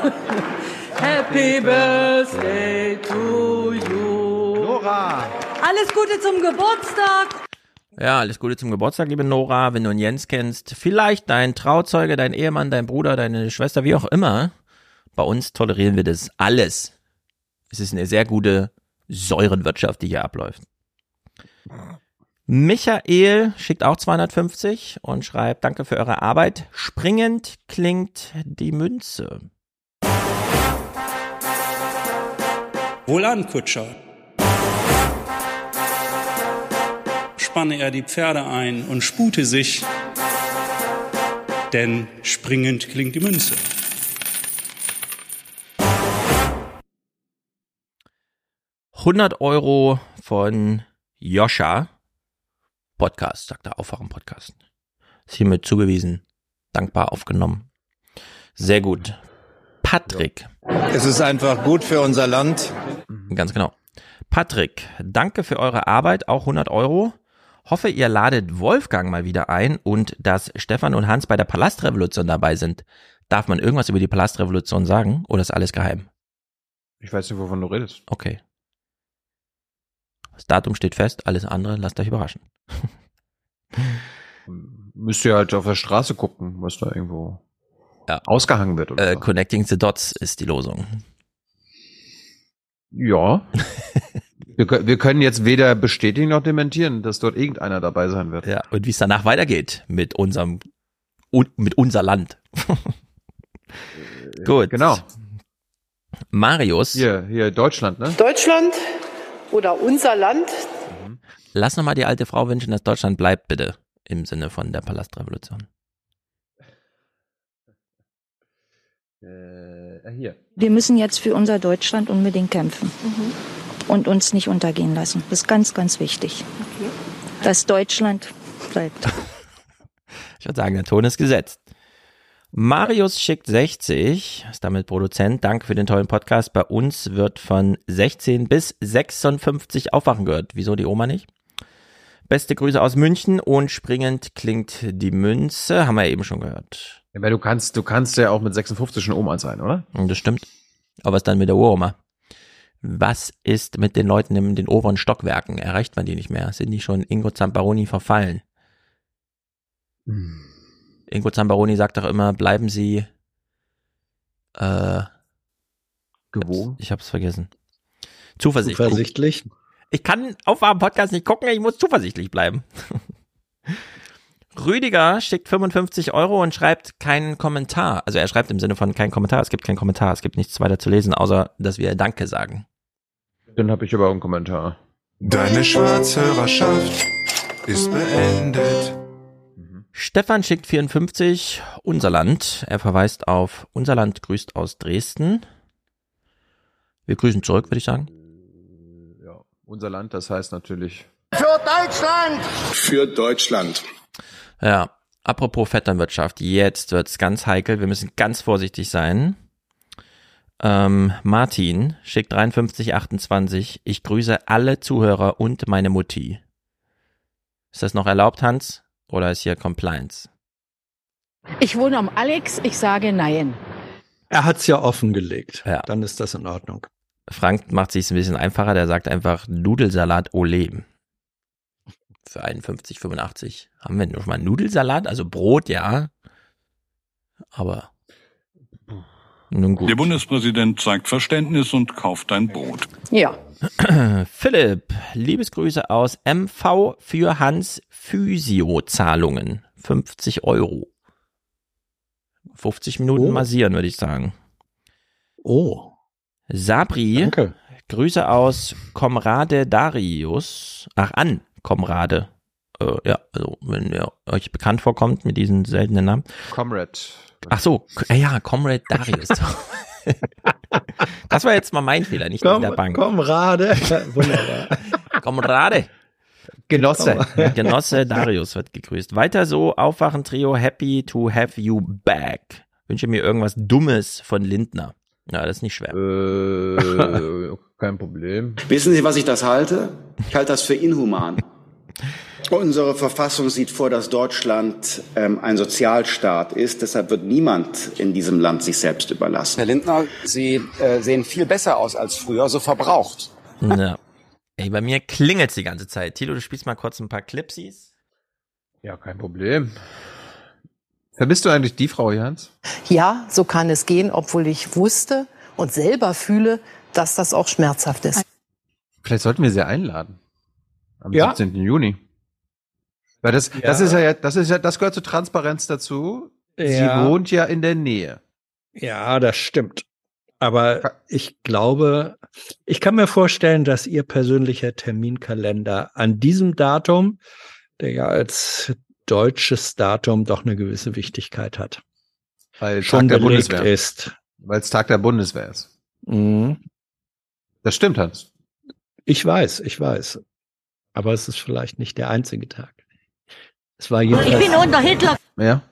*laughs* Happy Birthday to you. Nora. Alles Gute zum Geburtstag. Ja, alles Gute zum Geburtstag, liebe Nora. Wenn du einen Jens kennst, vielleicht dein Trauzeuge, dein Ehemann, dein Bruder, deine Schwester, wie auch immer. Bei uns tolerieren wir das alles. Es ist eine sehr gute Säurenwirtschaft, die hier abläuft. Michael schickt auch 250 und schreibt, danke für eure Arbeit. Springend klingt die Münze. Wohlan, Kutscher. Spanne er die Pferde ein und spute sich, denn springend klingt die Münze. 100 Euro von Joscha. Podcast, sagt er, Aufwachen Podcast. Ist hiermit zugewiesen. Dankbar aufgenommen. Sehr gut. Patrick. Es ist einfach gut für unser Land. Ganz genau. Patrick, danke für eure Arbeit, auch 100 Euro. Hoffe, ihr ladet Wolfgang mal wieder ein und dass Stefan und Hans bei der Palastrevolution dabei sind. Darf man irgendwas über die Palastrevolution sagen oder ist alles geheim? Ich weiß nicht, wovon du redest. Okay. Das Datum steht fest, alles andere lasst euch überraschen. *laughs* Müsst ihr halt auf der Straße gucken, was da irgendwo ja. ausgehangen wird. Oder äh, Connecting the Dots ist die Losung. Ja. *laughs* wir, wir können jetzt weder bestätigen noch dementieren, dass dort irgendeiner dabei sein wird. Ja, und wie es danach weitergeht mit unserem mit unser Land. Gut. Genau. Marius. Hier, hier Deutschland, ne? Deutschland oder unser Land. Lass noch mal die alte Frau wünschen, dass Deutschland bleibt, bitte. Im Sinne von der Palastrevolution. Äh, hier. Wir müssen jetzt für unser Deutschland unbedingt kämpfen Mhm. Und uns nicht untergehen lassen. Das ist ganz, ganz wichtig, Okay. dass Deutschland bleibt. *laughs* Ich würde sagen, der Ton ist gesetzt. Marius schickt 60, ist damit Produzent. Danke für den tollen Podcast. Bei uns wird von 16 bis 56 Aufwachen gehört. Wieso die Oma nicht? Beste Grüße aus München und springend klingt die Münze. Haben wir eben schon gehört. Ja, weil du kannst, du kannst ja auch mit 56 schon Oma sein, oder? Das stimmt. Aber was dann mit der Uroma? Was ist mit den Leuten in den oberen Stockwerken? Erreicht man die nicht mehr? Sind die schon Ingo Zamparoni verfallen? Hm. Ingo Zamparoni sagt doch immer, bleiben Sie äh, gewogen. Ich hab's vergessen. Zuversichtlich. Zuversichtlich. Ich kann auf einem Podcast nicht gucken, ich muss zuversichtlich bleiben. *laughs* Rüdiger schickt 55 Euro und schreibt keinen Kommentar. Also er schreibt im Sinne von kein Kommentar. Es gibt keinen Kommentar. Es gibt nichts weiter zu lesen, außer dass wir Danke sagen. Dann habe ich aber auch einen Kommentar. Deine Schwarzhörerschaft ist beendet. Stefan schickt 54, unser Land. Er verweist auf unser Land grüßt aus Dresden. Wir grüßen zurück, würde ich sagen. Ja, unser Land, das heißt natürlich. Für Deutschland! Für Deutschland. Ja, apropos Vetternwirtschaft, jetzt wird's ganz heikel. Wir müssen ganz vorsichtig sein. Ähm, Martin schickt 5328. Ich grüße alle Zuhörer und meine Mutti. Ist das noch erlaubt, Hans? Oder ist hier Compliance? Ich wohne am Alex, ich sage nein. Er hat's ja offengelegt. Ja. Dann ist das in Ordnung. Frank macht sich ein bisschen einfacher, der sagt einfach Nudelsalat Ole. Für 51,85 haben wir noch mal Nudelsalat, also Brot, ja. Aber nun gut. Der Bundespräsident zeigt Verständnis und kauft ein Brot. Ja. *clears throat* Philipp, Liebesgrüße aus MV für Hans Physiozahlungen. 50 Euro. 50 Minuten Oh. massieren, würde ich sagen. Oh. Sabri, Danke. Grüße aus Komrade Darius. Ach, an Komrade. Äh, ja, also wenn ihr euch bekannt vorkommt mit diesen seltenen Namen. Comrade. Ach so, ja, Comrade Darius. *laughs* das war jetzt mal mein Fehler, nicht Komm, der Bank. *laughs* komm, Rade. Wunderbar. Komrade. Genosse. Genosse Darius wird gegrüßt. Weiter so, Aufwachen Trio, happy to have you back. Wünsche mir irgendwas Dummes von Lindner. Ja, das ist nicht schwer. Äh, *laughs* kein Problem. Wissen Sie, was ich das halte? Ich halte das für inhuman. Unsere Verfassung sieht vor, dass Deutschland ähm, ein Sozialstaat ist. Deshalb wird niemand in diesem Land sich selbst überlassen. Herr Lindner, Sie äh, sehen viel besser aus als früher, so verbraucht. Ja. Ey, bei mir klingelt's die ganze Zeit. Tilo, du spielst mal kurz ein paar Clipsies. Ja, kein Problem. Vermisst du eigentlich die Frau, Jans? Ja, so kann es gehen, obwohl ich wusste und selber fühle, dass das auch schmerzhaft ist. Vielleicht sollten wir sie einladen. Am Ja. 17. Juni. Weil das, das Ja. ist ja, das ist ja, das gehört zur Transparenz dazu. Ja. Sie wohnt ja in der Nähe. Ja, das stimmt. Aber ich glaube, ich kann mir vorstellen, dass Ihr persönlicher Terminkalender an diesem Datum, der ja als deutsches Datum doch eine gewisse Wichtigkeit hat, Weil schon Tag der Bundeswehr ist. Weil es Tag der Bundeswehr ist. Mhm. Das stimmt, Hans. Ich weiß, ich weiß. Aber es ist vielleicht nicht der einzige Tag. Es war jedenfalls. Ich bin unter Hitler. Ja.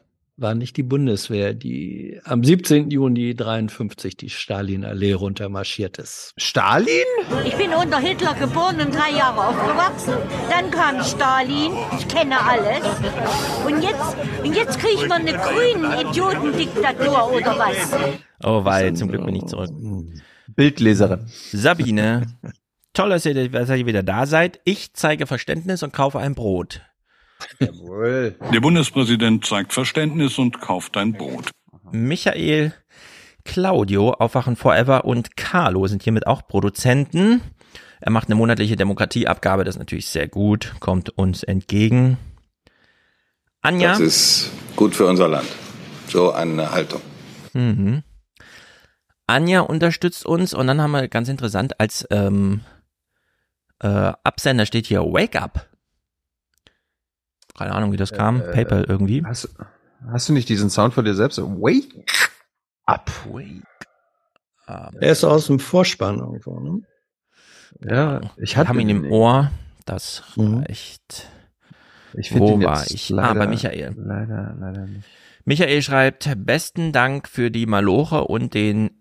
War nicht die Bundeswehr, die am 17. Juni 53 die Stalinallee runtermarschiert ist. Stalin? Ich bin unter Hitler geboren und drei Jahre aufgewachsen. Dann kam Stalin, ich kenne alles. Und jetzt, und jetzt kriegen wir eine grüne Idiotendiktatur oder was? Oh, weil zum Glück bin ich zurück. Bildleserin. Sabine, toll, dass ihr, dass ihr wieder da seid. Ich zeige Verständnis und kaufe ein Brot. Jawohl. Der Bundespräsident zeigt Verständnis und kauft dein Brot. Michael, Claudio, Aufwachen Forever und Carlo sind hiermit auch Produzenten. Er macht eine monatliche Demokratieabgabe, das ist natürlich sehr gut, kommt uns entgegen. Anja. Das ist gut für unser Land. So eine Haltung. Mhm. Anja unterstützt uns und dann haben wir ganz interessant als ähm, äh, Absender steht hier Wake Up. Keine Ahnung, wie das kam. Äh, PayPal irgendwie. Hast, hast du nicht diesen Sound von dir selbst? Wake up. Wake up. Er ist aus dem Vorspann irgendwo, ne? Ja, ich hatte habe ihn im. Ohr. Das Mhm. reicht. Ich Wo ihn war jetzt ich? Leider, ah, bei Michael. Leider, leider nicht. Michael schreibt, besten Dank für die Maloche und den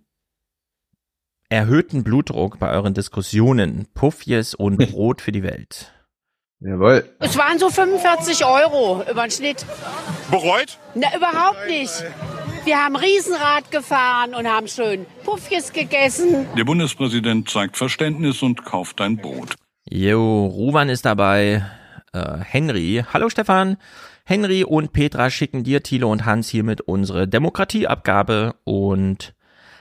erhöhten Blutdruck bei euren Diskussionen. Puffjes und Brot für die Welt. Jawohl. Es waren so 45 Euro über den Schnitt. Bereut? Na, überhaupt nicht. Wir haben Riesenrad gefahren und haben schön Puffjes gegessen. Der Bundespräsident zeigt Verständnis und kauft dein Brot. Jo, Ruwan ist dabei. Äh, Henry. Hallo Stefan. Henry und Petra schicken dir, Thilo und Hans, hiermit unsere Demokratieabgabe und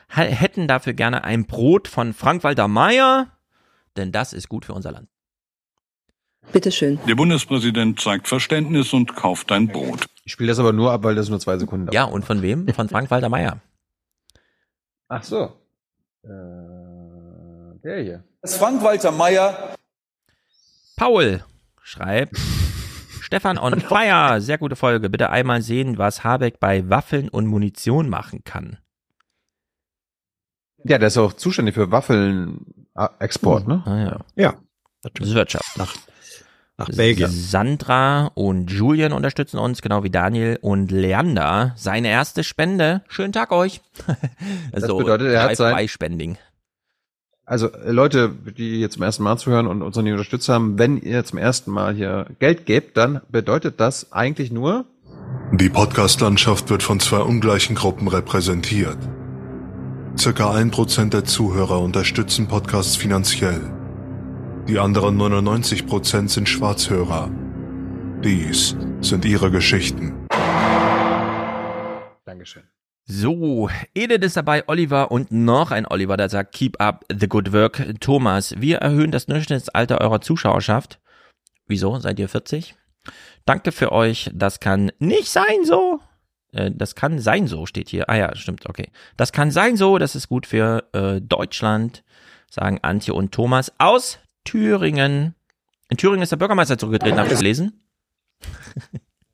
hätten dafür gerne ein Brot von Frank-Walter Meyer, denn das ist gut für unser Land. Bitteschön. Der Bundespräsident zeigt Verständnis und kauft dein Brot. Ich spiele das aber nur ab, weil das nur zwei Sekunden dauert. Ja, und von wem? Von Frank-Walter Meyer. Ach so. Äh, der hier. Das Frank-Walter Meyer. Paul schreibt, *laughs* Stefan on fire, sehr gute Folge. Bitte einmal sehen, was Habeck bei Waffeln und Munition machen kann. Ja, der ist auch zuständig für Waffeln-Export, ne? Ah, ja. Ja. Das ist Wirtschaft. Nach, nach Belgien. Sandra und Julian unterstützen uns, genau wie Daniel und Leander. Seine erste Spende. Schönen Tag euch. *laughs* Das bedeutet, er hat sein- Spending. Also äh, Leute, die jetzt zum ersten Mal zuhören und uns noch nie unterstützt haben, wenn ihr zum ersten Mal hier Geld gebt, dann bedeutet das eigentlich nur, Die Podcast-Landschaft wird von zwei ungleichen Gruppen repräsentiert. Circa ein Prozent der Zuhörer unterstützen Podcasts finanziell. Die anderen 99 Prozent sind Schwarzhörer. Dies sind ihre Geschichten. Dankeschön. So, Edith ist dabei, Oliver und noch ein Oliver, der sagt, keep up the good work. Thomas, wir erhöhen das Durchschnittsalter eurer Zuschauerschaft. Wieso? Seid ihr 40? Danke für euch. Das kann nicht sein so. Äh, das kann sein so, steht hier. Ah ja, stimmt, okay. Das kann sein so, das ist gut für äh, Deutschland, sagen Antje und Thomas aus Thüringen. In Thüringen ist der Bürgermeister zurückgetreten, habe ich gelesen.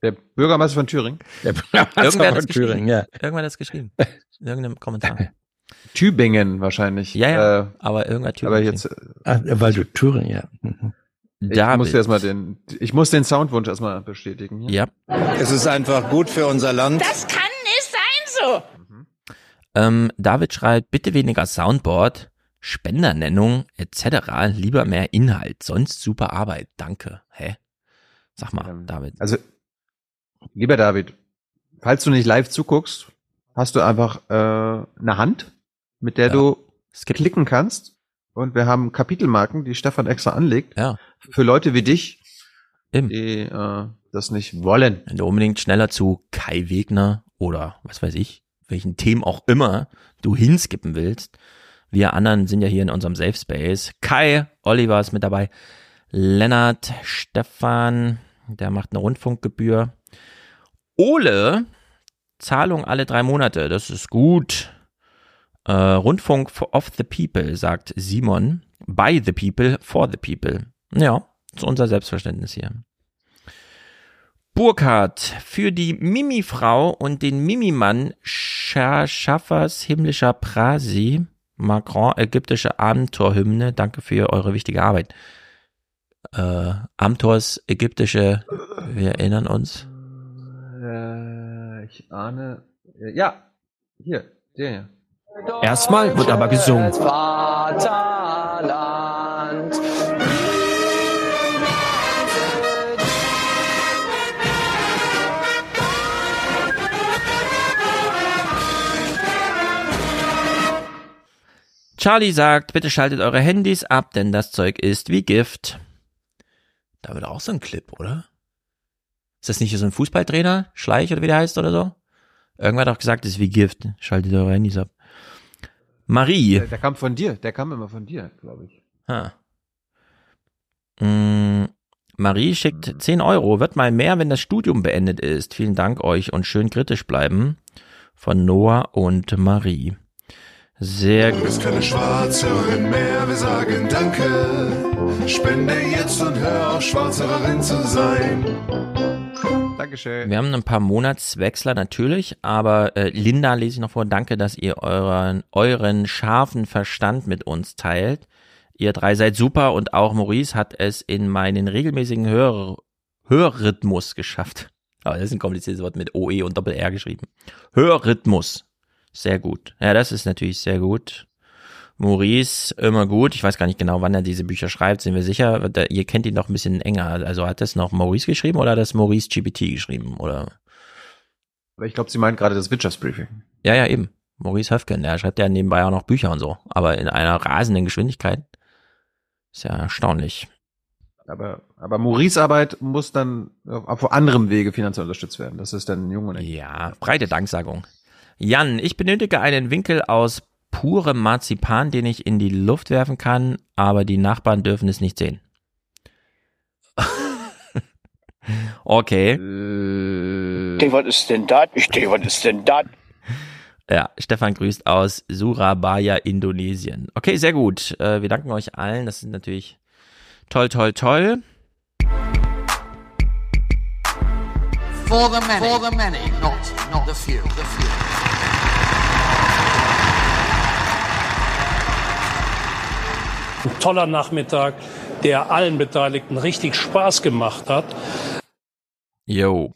der Bürgermeister von Thüringen. Der Irgendwer hat Bürgermeister das von geschrieben. Thüringen, ja. Irgendwer hat das geschrieben. In irgendeinem Kommentar. Tübingen wahrscheinlich. Ja, ja, Äh, aber irgendwer Thüringen. aber jetzt, äh, Ah, weil du Thüringen, ja. Mhm. Ich David. muss erstmal den, ich muss den Soundwunsch erstmal bestätigen. Hier. Ja. Es ist einfach gut für unser Land. Das kann nicht sein so. Ähm, David schreibt, bitte weniger Soundboard, Spendernennung etc. Lieber mehr Inhalt, sonst super Arbeit. Danke. Hä? Sag mal, David. Also, lieber David, falls du nicht live zuguckst, hast du einfach äh, eine Hand, mit der Ja. du klicken kannst. Und wir haben Kapitelmarken, die Stefan extra anlegt. Ja. Für Leute wie dich, Eben. die äh, das nicht wollen. Wenn du unbedingt schneller zu Kai Wegner oder was weiß ich, welchen Themen auch immer du hinskippen willst. Wir anderen sind ja hier in unserem Safe Space. Kai, Oliver ist mit dabei. Lennart, Stefan, der macht eine Rundfunkgebühr. Ole, Zahlung alle drei Monate, das ist gut. Äh, Rundfunk of the People, sagt Simon. By the People, for the People. Ja, ist unser Selbstverständnis hier. Burkhardt für die Mimi-Frau und den Mimi-Mann Scha- Schaffers himmlischer Prasi. Macron, ägyptische Abenteuerhymne. Danke für eure wichtige Arbeit. Äh, Amtors ägyptische, wir erinnern uns. Äh, ich ahne. Ja, hier, der hier. Erstmal wird aber gesungen. Charlie sagt, bitte schaltet eure Handys ab, denn das Zeug ist wie Gift. Da wird auch so ein Clip, oder? Ist das nicht so ein Fußballtrainer? Schleich oder wie der heißt oder so? Irgendwer hat auch gesagt, es ist wie Gift. Schaltet eure Handys ab. Marie. Der, der kam von dir, der kam immer von dir, glaube ich. Ha. Mm, Marie schickt 10 Euro. Wird mal mehr, wenn das Studium beendet ist. Vielen Dank euch und schön kritisch bleiben. Von Noah und Marie. Sehr Du gut. bist keine Schwarzhörerin mehr, wir sagen Danke. Spende jetzt und hör auf, Schwarzhörerin zu sein. Dankeschön. Wir haben ein paar Monatswechsler natürlich, aber äh, Linda lese ich noch vor. Danke, dass ihr euren, euren scharfen Verstand mit uns teilt. Ihr drei seid super und auch Maurice hat es in meinen regelmäßigen Hör Hörrhythmus geschafft. *laughs* Aber das ist ein kompliziertes Wort mit OE und Doppel-R geschrieben. Hörrhythmus. Sehr gut. Ja, das ist natürlich sehr gut. Maurice, immer gut. Ich weiß gar nicht genau, wann er diese Bücher schreibt, sind wir sicher. Da, ihr kennt ihn doch ein bisschen enger. Also hat das noch Maurice geschrieben oder hat das Maurice GPT geschrieben? Oder? Aber ich glaube, sie meint gerade das Wirtschaftsbriefing. Ja, ja, eben. Maurice Höfgen, der schreibt ja nebenbei auch noch Bücher und so. Aber in einer rasenden Geschwindigkeit. Ist ja erstaunlich. Aber, aber Maurice Arbeit muss dann auf, auf anderem Wege finanziell unterstützt werden. Das ist dann jung und Ja, breite Danksagung. Jan, ich benötige einen Winkel aus purem Marzipan, den ich in die Luft werfen kann, aber die Nachbarn dürfen es nicht sehen. *laughs* okay. Denk, was ist denn das? Ich denke, was ist denn das? Ja, Stefan grüßt aus Surabaya, Indonesien. Okay, sehr gut. Äh, wir danken euch allen. Das ist natürlich toll, toll, toll. For the many, for the many, not, not the few. The few. Ein toller Nachmittag, der allen Beteiligten richtig Spaß gemacht hat. Yo.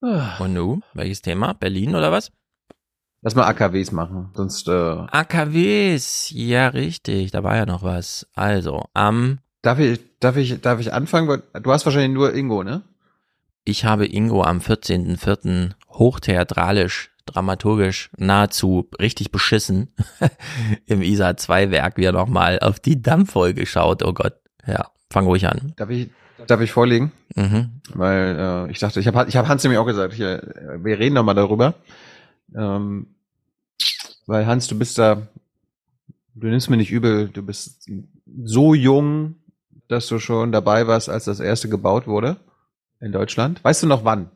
Und nu, welches Thema? Berlin oder was? Lass mal AKWs machen, sonst äh, AKWs, ja richtig, da war ja noch was. Also, am Darf ich, darf ich, darf ich anfangen? Du hast wahrscheinlich nur Ingo, ne? Ich habe Ingo am 14.04. hochtheatralisch, dramaturgisch, nahezu richtig beschissen *laughs* im ISA 2 Werk wieder nochmal auf die Dampffolge geschaut. Oh Gott. Ja, fang ruhig an. Darf ich, darf ich vorlegen? Mhm. Weil äh, ich dachte, ich habe ich hab Hans nämlich auch gesagt, hier, wir reden noch mal darüber. Ähm, weil Hans, du bist da, du nimmst mir nicht übel, du bist so jung, dass du schon dabei warst, als das erste gebaut wurde in Deutschland. Weißt du noch wann?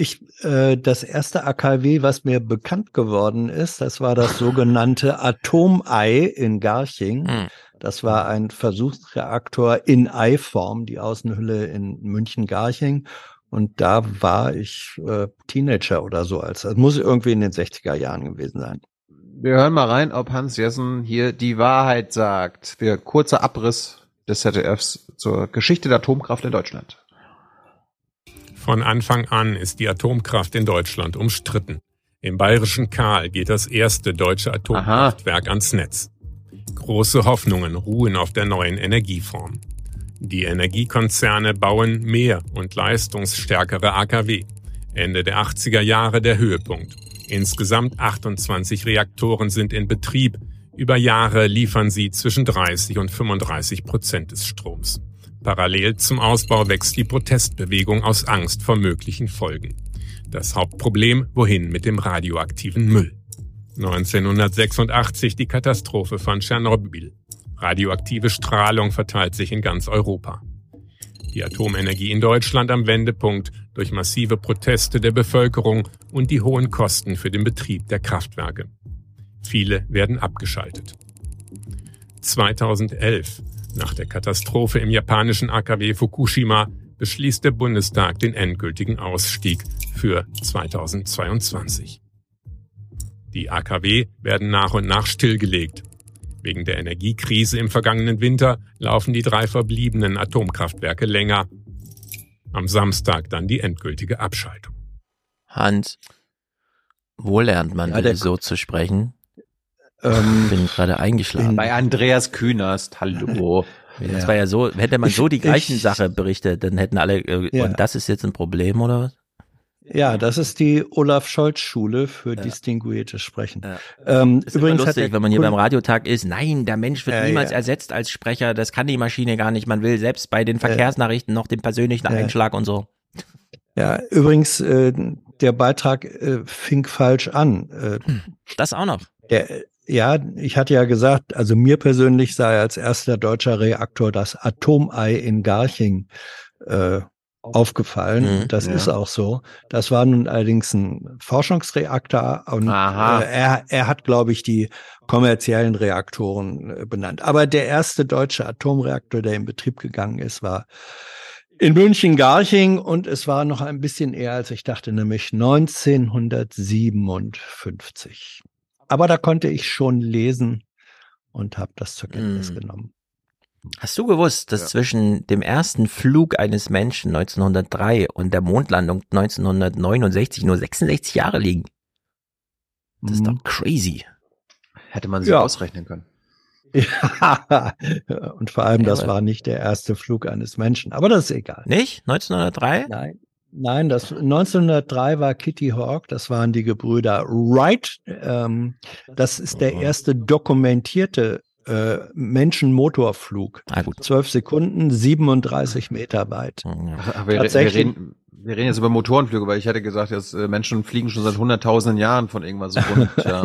Ich, äh, das erste AKW, was mir bekannt geworden ist, das war das *laughs* sogenannte Atomei in Garching. Hm. Das war ein Versuchsreaktor in Eiform, die Außenhülle in München-Garching. Und da war ich äh, Teenager oder so. Als, das muss irgendwie in den 60er Jahren gewesen sein. Wir hören mal rein, ob Hans Jessen hier die Wahrheit sagt. Für kurzer Abriss des ZDFs zur Geschichte der Atomkraft in Deutschland. Von Anfang an ist die Atomkraft in Deutschland umstritten. Im bayerischen Kahl geht das erste deutsche Atomkraftwerk ans Netz. Große Hoffnungen ruhen auf der neuen Energieform. Die Energiekonzerne bauen mehr und leistungsstärkere AKW. Ende der 80er Jahre der Höhepunkt. Insgesamt 28 Reaktoren sind in Betrieb. Über Jahre liefern sie zwischen 30 und 35 Prozent des Stroms. Parallel zum Ausbau wächst die Protestbewegung aus Angst vor möglichen Folgen. Das Hauptproblem, wohin mit dem radioaktiven Müll? 1986 die Katastrophe von Tschernobyl. Radioaktive Strahlung verteilt sich in ganz Europa. Die Atomenergie in Deutschland am Wendepunkt durch massive Proteste der Bevölkerung und die hohen Kosten für den Betrieb der Kraftwerke. Viele werden abgeschaltet. 2011, nach der Katastrophe im japanischen AKW Fukushima, beschließt der Bundestag den endgültigen Ausstieg für 2022. Die AKW werden nach und nach stillgelegt. Wegen der Energiekrise im vergangenen Winter laufen die drei verbliebenen Atomkraftwerke länger. Am Samstag dann die endgültige Abschaltung. Hans, wo lernt man Ja, so zu sprechen? Ähm, Bin gerade eingeschlafen. Bei Andreas Künast, hallo. *laughs* Das war ja so, hätte man so die Ich- gleichen ich- Sache berichtet, dann hätten alle, äh, Ja. und das ist jetzt ein Problem, oder was? Ja, das ist die Olaf Scholz Schule für distinguiertes Sprechen. Ja. Ähm, ist übrigens immer hat lustig, der wenn man hier beim Radiotag ist. Nein, der Mensch wird Ja, niemals ja. ersetzt als Sprecher. Das kann die Maschine gar nicht. Man will selbst bei den Verkehrsnachrichten noch den persönlichen Ja. Einschlag und so. Ja, übrigens, äh, der Beitrag äh, fing falsch an. Äh, Das auch noch. der, ja, ich hatte ja gesagt, also mir persönlich sei als erster deutscher Reaktor das Atomei in Garching äh, aufgefallen. Mhm, das ja. ist auch so. Das war nun allerdings ein Forschungsreaktor und Aha. äh, er, er hat, glaube ich, die kommerziellen Reaktoren äh, benannt. Aber der erste deutsche Atomreaktor, der in Betrieb gegangen ist, war in München-Garching und es war noch ein bisschen eher, als ich dachte, nämlich 1957. Aber da konnte ich schon lesen und habe das zur Kenntnis Mm. genommen. Hast du gewusst, dass Ja. zwischen dem ersten Flug eines Menschen 1903 und der Mondlandung 1969 nur 66 Jahre liegen? Das ist Mhm. doch crazy. Hätte man sie Ja. ausrechnen können. *laughs* Ja, und vor allem, das war nicht der erste Flug eines Menschen, aber das ist egal. Nicht? 1903? Nein. Nein, das 1903 war Kitty Hawk, das waren die Gebrüder Wright. Ähm, das ist der erste dokumentierte äh, Menschenmotorflug. Ah, gut. 12 Sekunden, 37 Meter weit. Ja. Wir, wir, Tatsächlich- reden, wir reden jetzt über Motorenflüge, weil ich hätte gesagt, dass äh, Menschen fliegen schon seit hunderttausenden Jahren von irgendwas so rund. *laughs* Ja.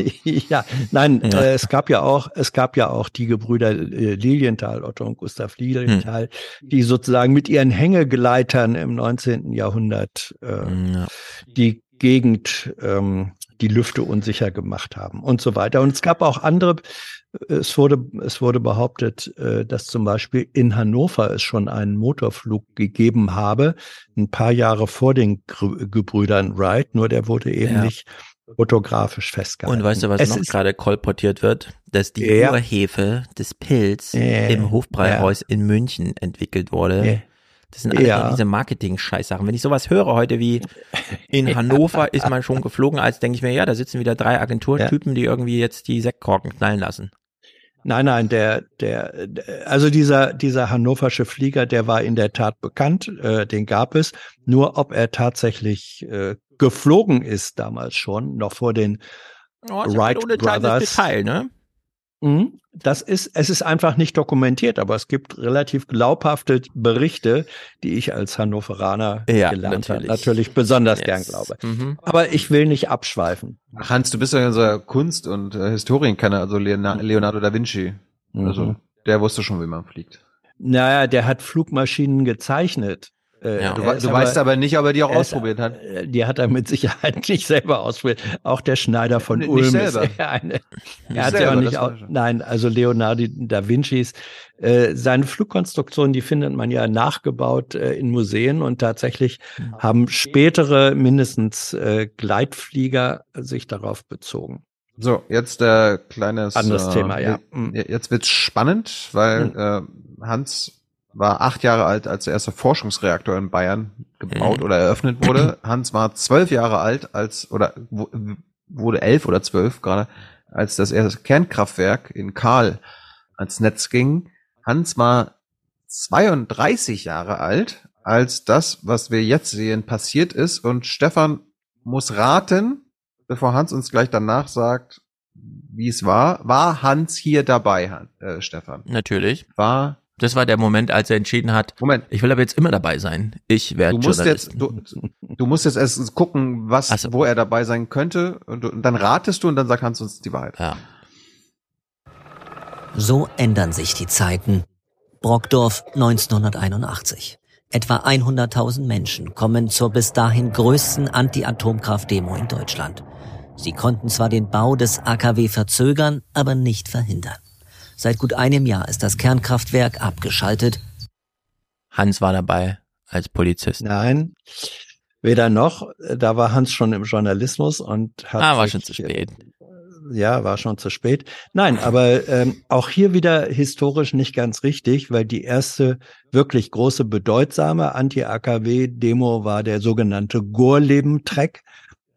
ja, nein, Ja. Äh, es gab ja auch, es gab ja auch die Gebrüder äh, Lilienthal, Otto und Gustav Lilienthal, die sozusagen mit ihren Hängegleitern im 19. Jahrhundert äh, Ja. die Gegend, ähm, die Lüfte unsicher gemacht haben und so weiter. Und es gab auch andere, es wurde, es wurde behauptet, äh, dass zum Beispiel in Hannover es schon einen Motorflug gegeben habe, ein paar Jahre vor den Gebrüdern Wright, nur der wurde eben Ja. nicht fotografisch festgehalten. Und weißt du, was Es noch gerade kolportiert wird? Dass die Ja. Urhefe des Pilz Ja. im Hofbräuhaus in München entwickelt wurde. Ja. Das sind alle Ja. diese Marketing-Scheißsachen. Wenn ich sowas höre heute wie in *laughs* Hannover ist man schon geflogen, als denke ich mir, ja, da sitzen wieder drei Agenturtypen, die irgendwie jetzt die Sektkorken knallen lassen. Nein, nein, der, der, also dieser, dieser hannoversche Flieger, der war in der Tat bekannt, äh, den gab es. Nur ob er tatsächlich äh, geflogen ist damals schon, noch vor den Oh, ja Wright Brothers. Detail, ne? Mhm. Das ist, es ist einfach nicht dokumentiert, aber es gibt relativ glaubhafte Berichte, die ich als Hannoveraner Ja, gelernt habe. natürlich. Natürlich besonders Yes. gern glaube. Mhm. Aber ich will nicht abschweifen. Hans, du bist ja unser Kunst- und äh, Historienkenner, also Leona- Leonardo da Vinci. Also Mhm. der wusste schon, wie man fliegt. Naja, der hat Flugmaschinen gezeichnet. Äh, Ja. Du, du weißt aber nicht, ob er die auch er ist- ausprobiert hat. äh, Die hat er mit Sicherheit *laughs* nicht selber ausprobiert. Auch der Schneider von Nicht Ulm selber. ist eine. Nicht Er hat ja selber, auch nicht. das Au weiß ich schon. nein, also Leonardo da Vincis. Äh, seine Flugkonstruktion, die findet man ja nachgebaut äh, in Museen und tatsächlich Mhm. haben spätere mindestens äh, Gleitflieger sich darauf bezogen. So, jetzt der kleines Anderes äh, Thema, ja. je- Jetzt wird's spannend, weil Mhm. äh, Hans war acht Jahre alt, als der erste Forschungsreaktor in Bayern gebaut Mhm. oder eröffnet wurde. Hans war zwölf Jahre alt, als oder wurde elf oder zwölf gerade, als das erste Kernkraftwerk in Karl ans Netz ging. Hans war 32 Jahre alt, als das, was wir jetzt sehen, passiert ist. Und Stefan muss raten, bevor Hans uns gleich danach sagt, wie es war. War Hans hier dabei, Han- äh, Stefan? Natürlich. War. Das war der Moment, als er entschieden hat, Moment. ich will aber jetzt immer dabei sein. Ich werde Du musst Journalist. jetzt, du, du musst jetzt erst gucken, was, so. wo er dabei sein könnte. Und, du- und dann ratest du und dann sagt Hans uns die Wahrheit. Ja. So ändern sich die Zeiten. Brockdorf 1981. Etwa 100.000 Menschen kommen zur bis dahin größten Anti-Atomkraft-Demo in Deutschland. Sie konnten zwar den Bau des AKW verzögern, aber nicht verhindern. Seit gut einem Jahr ist das Kernkraftwerk abgeschaltet. Hans war dabei als Polizist. Nein, weder noch. Da war Hans schon im Journalismus und hat Ah, war sich, schon zu spät. ja, war schon zu spät. Nein, aber ähm, auch hier wieder historisch nicht ganz richtig, weil die erste wirklich große, bedeutsame Anti-AKW-Demo war der sogenannte Gorleben-Trek,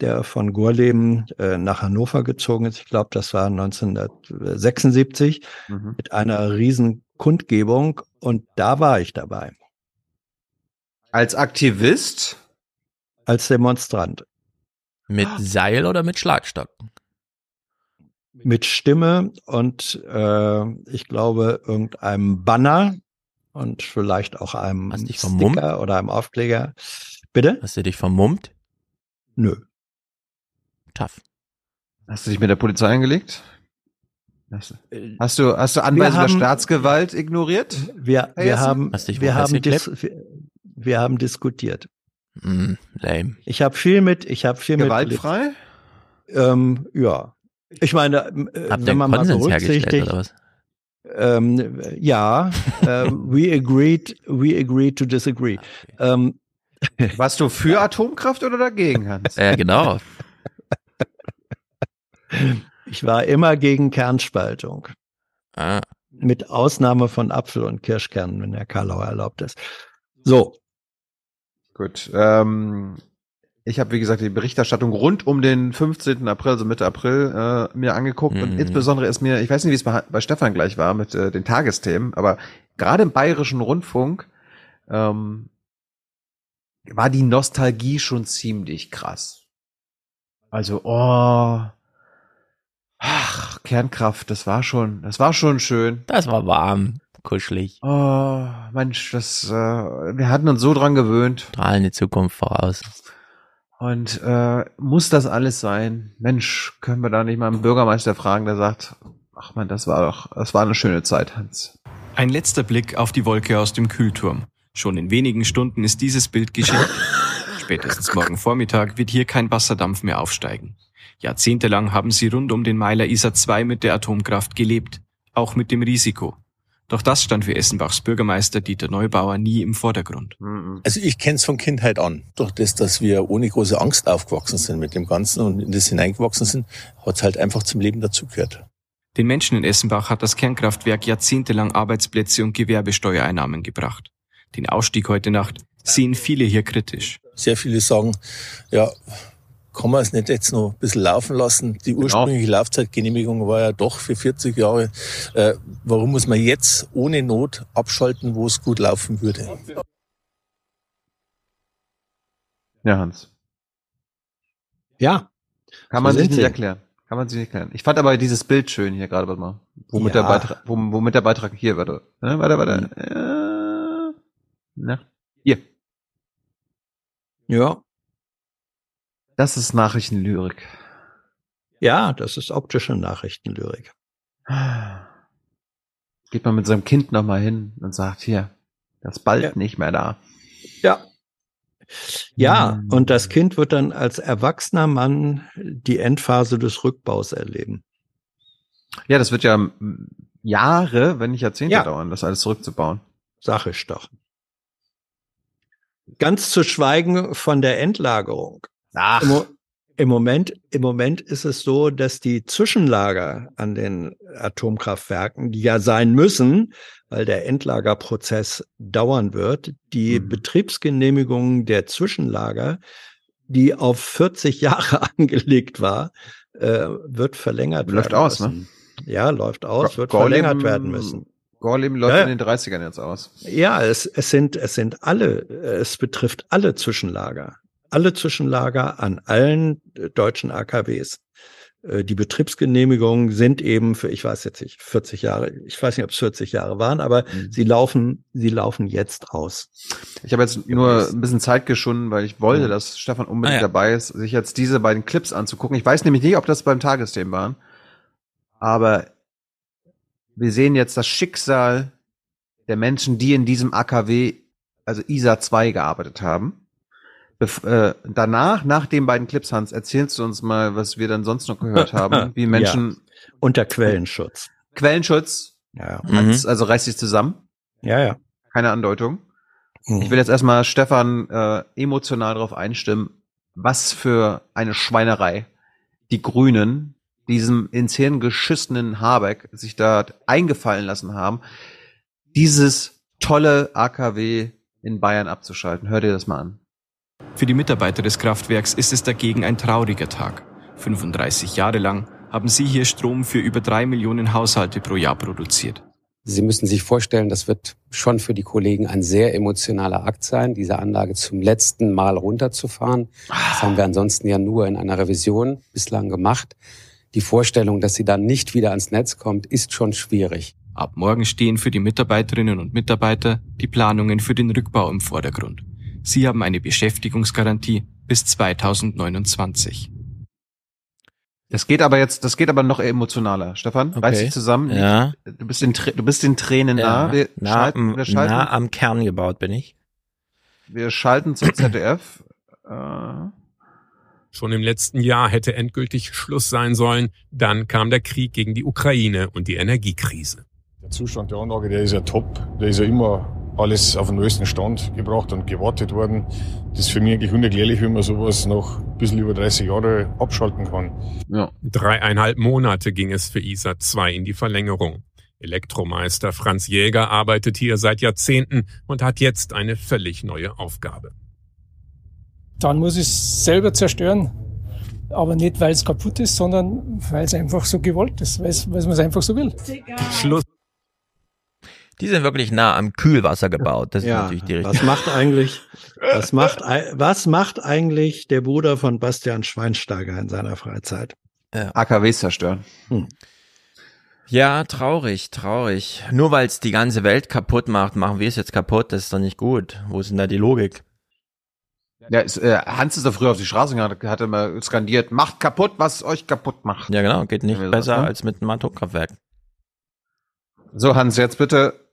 der von Gorleben äh, nach Hannover gezogen ist. Ich glaube, das war 1976 mhm. mit einer riesen Kundgebung und da war ich dabei. Als Aktivist? Als Demonstrant. Mit Seil oder mit Schlagstock? Mit Stimme und äh, ich glaube irgendeinem Banner und vielleicht auch einem Sticker vermummt? oder einem Aufkleger. Bitte? Hast du dich vermummt? Nö. Tough. Hast du dich mit der Polizei eingelegt? Hast du, hast du, hast du Anweisung der Staatsgewalt ignoriert? Wir, wir haben, wir haben, wir, wir haben diskutiert. Mm, lame. Ich habe viel mit, ich habe viel Gewaltfrei? mit. Ähm, ja. Ich meine, äh, Habt wenn man mal Konsens hergestellt berücksichtigt, oder was? ähm, ja, *laughs* äh, we agreed, we agreed to disagree. Ähm, Warst du für *laughs* Atomkraft oder dagegen, Hans? Ja, genau. Ich war immer gegen Kernspaltung. Ah, Mit Ausnahme von Apfel- und Kirschkernen, wenn der Karlauer erlaubt ist. So, Gut. Ähm, ich habe, wie gesagt, die Berichterstattung rund um den 15. April, also Mitte April, äh, mir angeguckt. Und Mhm. insbesondere ist mir, ich weiß nicht, wie es bei, bei Stefan gleich war mit äh, den Tagesthemen, aber gerade im bayerischen Rundfunk ähm, war die Nostalgie schon ziemlich krass. Also, oh, ach, Kernkraft, das war schon, das war schon schön. das war warm, kuschelig. Oh, Mensch, das, äh, wir hatten uns so dran gewöhnt. Strahlende Zukunft voraus. Und äh, muss das alles sein? Mensch, können wir da nicht mal einen Bürgermeister fragen, der sagt, ach man, das war doch, das war eine schöne Zeit, Hans. Ein letzter Blick auf die Wolke aus dem Kühlturm. Schon in wenigen Stunden ist dieses Bild geschickt. *laughs* Spätestens morgen Vormittag wird hier kein Wasserdampf mehr aufsteigen. Jahrzehntelang haben sie rund um den Meiler Isar 2 mit der Atomkraft gelebt, auch mit dem Risiko. Doch das stand für Essenbachs Bürgermeister Dieter Neubauer nie im Vordergrund. Also ich kenne es von Kindheit an. Durch das, dass wir ohne große Angst aufgewachsen sind mit dem Ganzen und in das hineingewachsen sind, hat es halt einfach zum Leben dazugehört. Den Menschen in Essenbach hat das Kernkraftwerk jahrzehntelang Arbeitsplätze und Gewerbesteuereinnahmen gebracht. Den Ausstieg heute Nacht sehen viele hier kritisch. Sehr viele sagen, ja, kann man es nicht jetzt noch ein bisschen laufen lassen? Die ursprüngliche Laufzeitgenehmigung war ja doch für 40 Jahre. Äh, warum muss man jetzt ohne Not abschalten, wo es gut laufen würde? Ja, Hans. ja. Kann man So sich nicht sie. erklären. Kann man sich nicht erklären. Ich fand aber dieses Bild schön hier gerade, warte mal. Womit, Ja. der Beitrag, wo, womit der Beitrag hier, warte. Ne, warte, warte. Äh, na, hier. Ja. Das ist Nachrichtenlyrik. Ja, das ist optische Nachrichtenlyrik. *sighs* Geht man mit seinem Kind nochmal hin und sagt, hier, das ist bald Ja. nicht mehr da. Ja. Ja, Hm. und das Kind wird dann als erwachsener Mann die Endphase des Rückbaus erleben. Ja, das wird ja mm, Jahre, wenn nicht Jahrzehnte Ja. dauern, das alles zurückzubauen. Sag ich doch. Ganz zu schweigen von der Endlagerung. Ach. Im, Im Moment, im Moment ist es so, dass die Zwischenlager an den Atomkraftwerken, die ja sein müssen, weil der Endlagerprozess dauern wird, die Mhm. Betriebsgenehmigung der Zwischenlager, die auf 40 *laughs* Jahre angelegt war, äh, wird verlängert Läuft werden aus, ne? müssen. Ja, läuft aus, wird Gorleben- verlängert werden müssen. Gorleben läuft Ja. in den 30ern jetzt aus. Ja, es, es sind, es sind alle, es betrifft alle Zwischenlager. Alle Zwischenlager an allen äh, deutschen AKWs. Äh, Die Betriebsgenehmigungen sind eben für, ich weiß jetzt nicht, 40 Jahre, ich weiß nicht, ob es 40 Jahre waren, aber Mhm. sie laufen, sie laufen jetzt aus. Ich habe jetzt nur ein bisschen Zeit geschunden, weil ich wollte, Mhm. dass Stefan unbedingt Ah, ja. dabei ist, sich jetzt diese beiden Clips anzugucken. Ich weiß nämlich nicht, ob das beim Tagesthemen waren, aber wir sehen jetzt das Schicksal der Menschen, die in diesem AKW, also ISA 2 gearbeitet haben. Bef äh, danach, nach den beiden Clips, Hans, erzählst du uns mal, was wir dann sonst noch gehört haben, *laughs* wie Menschen Ja, unter Quellenschutz. Quellenschutz, Ja, Hans, also reiß dich zusammen. ja, ja. Keine Andeutung. Mhm. Ich will jetzt erstmal Stefan äh, emotional darauf einstimmen, was für eine Schweinerei die Grünen diesem ins Hirn geschissenen Habeck sich da eingefallen lassen haben, dieses tolle AKW in Bayern abzuschalten. Hör dir das mal an. Für die Mitarbeiter des Kraftwerks ist es dagegen ein trauriger Tag. 35 Jahre lang haben sie hier Strom für über drei Millionen Haushalte pro Jahr produziert. Sie müssen sich vorstellen, das wird schon für die Kollegen ein sehr emotionaler Akt sein, diese Anlage zum letzten Mal runterzufahren. Das haben wir ansonsten ja nur in einer Revision bislang gemacht. Die Vorstellung, dass sie dann nicht wieder ans Netz kommt, ist schon schwierig. Ab morgen stehen für die Mitarbeiterinnen und Mitarbeiter die Planungen für den Rückbau im Vordergrund. Sie haben eine Beschäftigungsgarantie bis 2029. Das geht aber jetzt, das geht aber noch emotionaler. Stefan, okay. reiß dich zusammen. Ja. Du bist in, du bist den Tränen ja. nah. Wir nah, schalten, wir schalten, nah am Kern gebaut bin ich. Wir schalten zum ZDF. Äh. Schon im letzten Jahr hätte endgültig Schluss sein sollen. Dann kam der Krieg gegen die Ukraine und die Energiekrise. Der Zustand der Anlage, der ist ja top. Der ist ja immer alles auf den neuesten Stand gebracht und gewartet worden. Das ist für mich eigentlich unerklärlich, wie man sowas noch ein bisschen über 30 Jahre abschalten kann. Ja. Dreieinhalb Monate ging es für ISA 2 in die Verlängerung. Elektromeister Franz Jäger arbeitet hier seit Jahrzehnten und hat jetzt eine völlig neue Aufgabe. Dann muss ich es selber zerstören. Aber nicht, weil es kaputt ist, sondern weil es einfach so gewollt ist, weil man es einfach so will. Schluss. Die sind wirklich nah am Kühlwasser gebaut. Das ja, ist natürlich die richtige. Was macht eigentlich, was macht, was macht eigentlich der Bruder von Bastian Schweinsteiger in seiner Freizeit? Ja. AKWs zerstören. Hm. Ja, traurig, traurig. Nur weil es die ganze Welt kaputt macht, machen wir es jetzt kaputt. Das ist doch nicht gut. Wo ist denn da die Logik? Ja, ist, äh, Hans ist da früher auf die Straße gegangen, hat immer skandiert, macht kaputt, was euch kaputt macht. Ja, genau, geht nicht besser sagt, ne? als mit einem Atomkraftwerk. So, Hans, jetzt bitte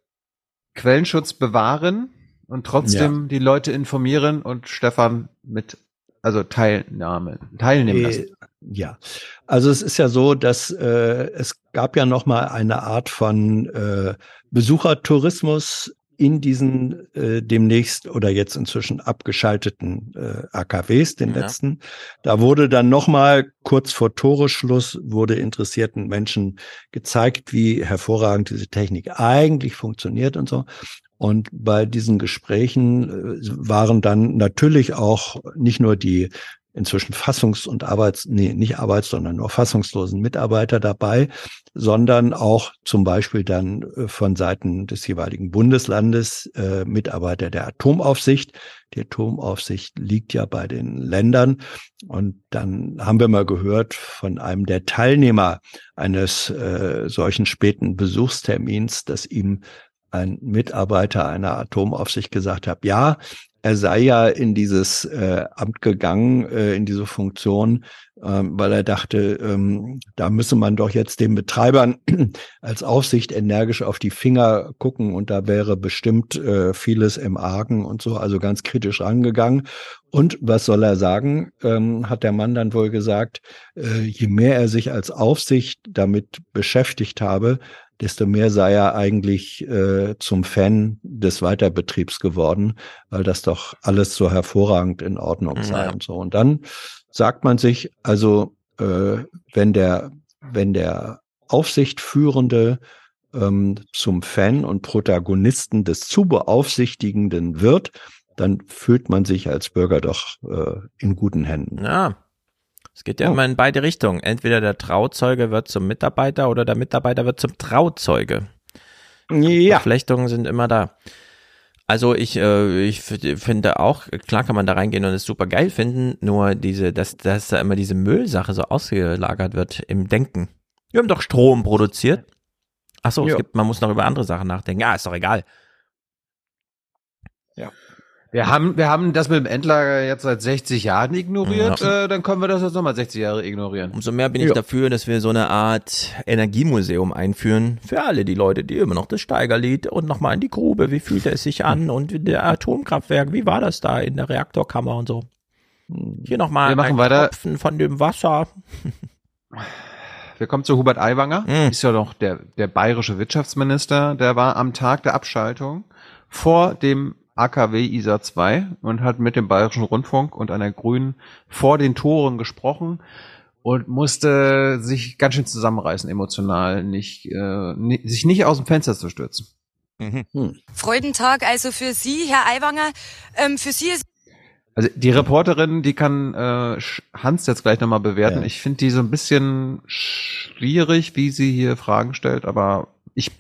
Quellenschutz bewahren und trotzdem ja. die Leute informieren und Stefan mit, also Teilnahme, teilnehmen lassen. Ja, also es ist ja so, dass äh, es gab ja noch mal eine Art von äh, Besuchertourismus in diesen äh, demnächst oder jetzt inzwischen abgeschalteten äh, AKWs, den ja. letzten. Da wurde dann nochmal kurz vor Toreschluss wurde interessierten Menschen gezeigt, wie hervorragend diese Technik eigentlich funktioniert und so. Und bei diesen Gesprächen äh, waren dann natürlich auch nicht nur die inzwischen fassungs- und arbeits-, nee, nicht arbeits-, sondern nur fassungslosen Mitarbeiter dabei, sondern auch zum Beispiel dann äh, von Seiten des jeweiligen Bundeslandes äh, Mitarbeiter der Atomaufsicht. Die Atomaufsicht liegt ja bei den Ländern. Und dann haben wir mal gehört von einem der Teilnehmer eines äh, solchen späten Besuchstermins, dass ihm ein Mitarbeiter einer Atomaufsicht gesagt hat, ja, er sei ja in dieses äh, Amt gegangen, äh, in diese Funktion, ähm, weil er dachte, ähm, da müsse man doch jetzt den Betreibern *clears throat* als Aufsicht energisch auf die Finger gucken und da wäre bestimmt äh, vieles im Argen und so, also ganz kritisch rangegangen. Und was soll er sagen, ähm, hat der Mann dann wohl gesagt, äh, je mehr er sich als Aufsicht damit beschäftigt habe, desto mehr sei er eigentlich äh, zum Fan des Weiterbetriebs geworden, weil das doch alles so hervorragend in Ordnung sei ja. und so. Und dann sagt man sich, also äh, wenn der, wenn der Aufsichtführende ähm, zum Fan und Protagonisten des zu beaufsichtigenden wird, dann fühlt man sich als Bürger doch äh, in guten Händen. Ja, es geht ja oh. immer in beide Richtungen. Entweder der Trauzeuge wird zum Mitarbeiter oder der Mitarbeiter wird zum Trauzeuge. Ja. Verflechtungen sind immer da. Also ich, äh, ich finde auch, klar kann man da reingehen und es super geil finden, nur diese, dass, dass da immer diese Müllsache so ausgelagert wird im Denken. Wir haben doch Strom produziert. Ach so, es gibt, man muss noch über andere Sachen nachdenken. Ja, ist doch egal. Wir haben, wir haben das mit dem Endlager jetzt seit 60 Jahren ignoriert, ja. äh, dann können wir das jetzt nochmal 60 Jahre ignorieren. Umso mehr bin ich ja. dafür, dass wir so eine Art Energiemuseum einführen für alle die Leute, die immer noch das Steigerlied und nochmal in die Grube, wie fühlt es sich an und der Atomkraftwerk, wie war das da in der Reaktorkammer und so. Hier nochmal ein weiter. Tropfen von dem Wasser. Wir kommen zu Hubert Aiwanger, mhm. ist ja noch der, der bayerische Wirtschaftsminister, der war am Tag der Abschaltung vor dem AKW ISA 2 und hat mit dem Bayerischen Rundfunk und einer Grünen vor den Toren gesprochen und musste sich ganz schön zusammenreißen emotional, nicht, äh, ni- sich nicht aus dem Fenster zu stürzen. Hm. Freudentag also für Sie, Herr Aiwanger. Ähm, für Sie ist Also die Reporterin, die kann äh, Hans jetzt gleich nochmal bewerten. Ja. Ich finde die so ein bisschen schwierig, wie sie hier Fragen stellt, aber ich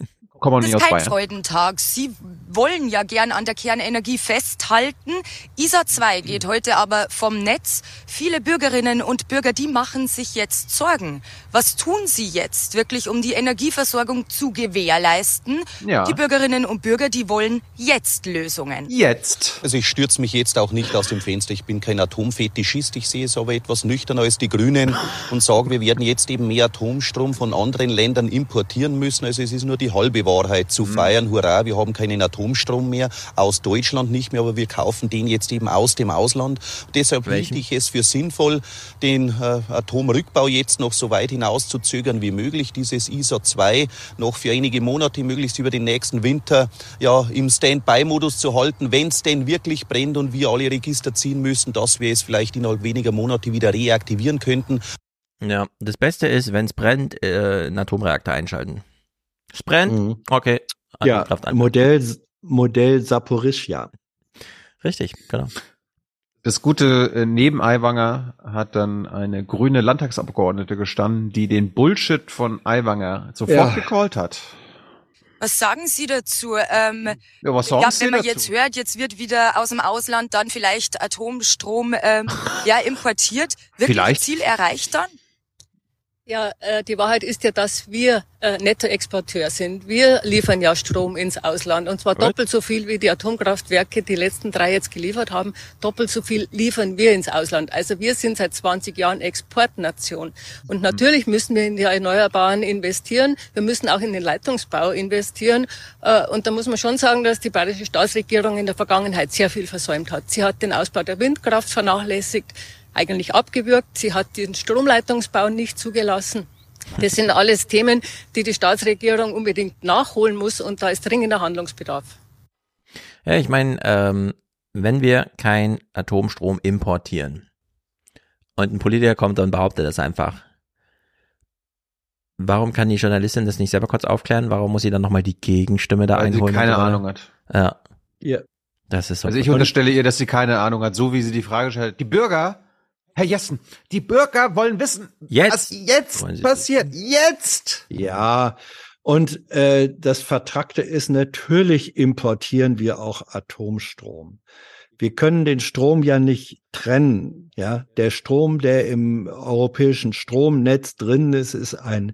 komme auch das nicht aus kein Bayern. Freudentag. Sie wollen ja gern an der Kernenergie festhalten. ISA 2 geht heute aber vom Netz. Viele Bürgerinnen und Bürger, die machen sich jetzt Sorgen. Was tun Sie jetzt wirklich, um die Energieversorgung zu gewährleisten? Ja. Die Bürgerinnen und Bürger, die wollen jetzt Lösungen. Jetzt. Also ich stürze mich jetzt auch nicht aus dem Fenster. Ich bin kein Atomfetischist. Ich sehe es aber etwas nüchterner als die Grünen und sage, wir werden jetzt eben mehr Atomstrom von anderen Ländern importieren müssen. Also es ist nur die halbe Wahrheit zu feiern. Hurra, wir haben keinen Atomstrom mehr aus Deutschland nicht mehr, aber wir kaufen den jetzt eben aus dem Ausland. Deshalb halte ich es für sinnvoll, den äh, Atomrückbau jetzt noch so weit hinauszuzögern wie möglich. Dieses ISA 2 noch für einige Monate, möglichst über den nächsten Winter, ja, im Standby-Modus zu halten, wenn es denn wirklich brennt und wir alle Register ziehen müssen, dass wir es vielleicht innerhalb weniger Monate wieder reaktivieren könnten. Ja, das Beste ist, wenn es brennt, äh, einen Atomreaktor einschalten. Es brennt, okay. Ja, an. Modell, Modell Saporischja. Richtig, genau. Das Gute, äh, neben Aiwanger hat dann eine grüne Landtagsabgeordnete gestanden, die den Bullshit von Aiwanger sofort Ja. gecallt hat. Was sagen Sie dazu? Ähm, Ja, was sagen ja, Sie wenn man dazu? jetzt hört, jetzt wird wieder aus dem Ausland dann vielleicht Atomstrom ähm, *laughs* ja, importiert. Wirklich Vielleicht. Ziel erreicht dann? Ja, äh, die Wahrheit ist ja, dass wir äh, Nettoexporteur sind. Wir liefern ja Strom ins Ausland und zwar Right. doppelt so viel, wie die Atomkraftwerke die letzten drei jetzt geliefert haben. Doppelt so viel liefern wir ins Ausland. Also wir sind seit 20 Jahren Exportnation. Und natürlich müssen wir in die Erneuerbaren investieren. Wir müssen auch in den Leitungsbau investieren. Äh, Und da muss man schon sagen, dass die bayerische Staatsregierung in der Vergangenheit sehr viel versäumt hat. Sie hat den Ausbau der Windkraft vernachlässigt eigentlich abgewürgt. Sie hat den Stromleitungsbau nicht zugelassen. Das sind alles Themen, die die Staatsregierung unbedingt nachholen muss und da ist dringender Handlungsbedarf. Ja, ich meine, ähm, wenn wir kein Atomstrom importieren und ein Politiker kommt und behauptet das einfach, warum kann die Journalistin das nicht selber kurz aufklären? Warum muss sie dann nochmal die Gegenstimme da Weil sie einholen? und keine? Ahnung hat. Ja. Ja. Das ist so. Also ich unterstelle ihr, dass sie keine Ahnung hat, so wie sie die Frage stellt. Die Bürger, Herr Jessen, die Bürger wollen wissen, Jetzt was jetzt passiert. Jetzt! Ja, und äh, das Vertrackte ist, natürlich importieren wir auch Atomstrom. Wir können den Strom ja nicht trennen. Ja, der Strom, der im europäischen Stromnetz drin ist, ist ein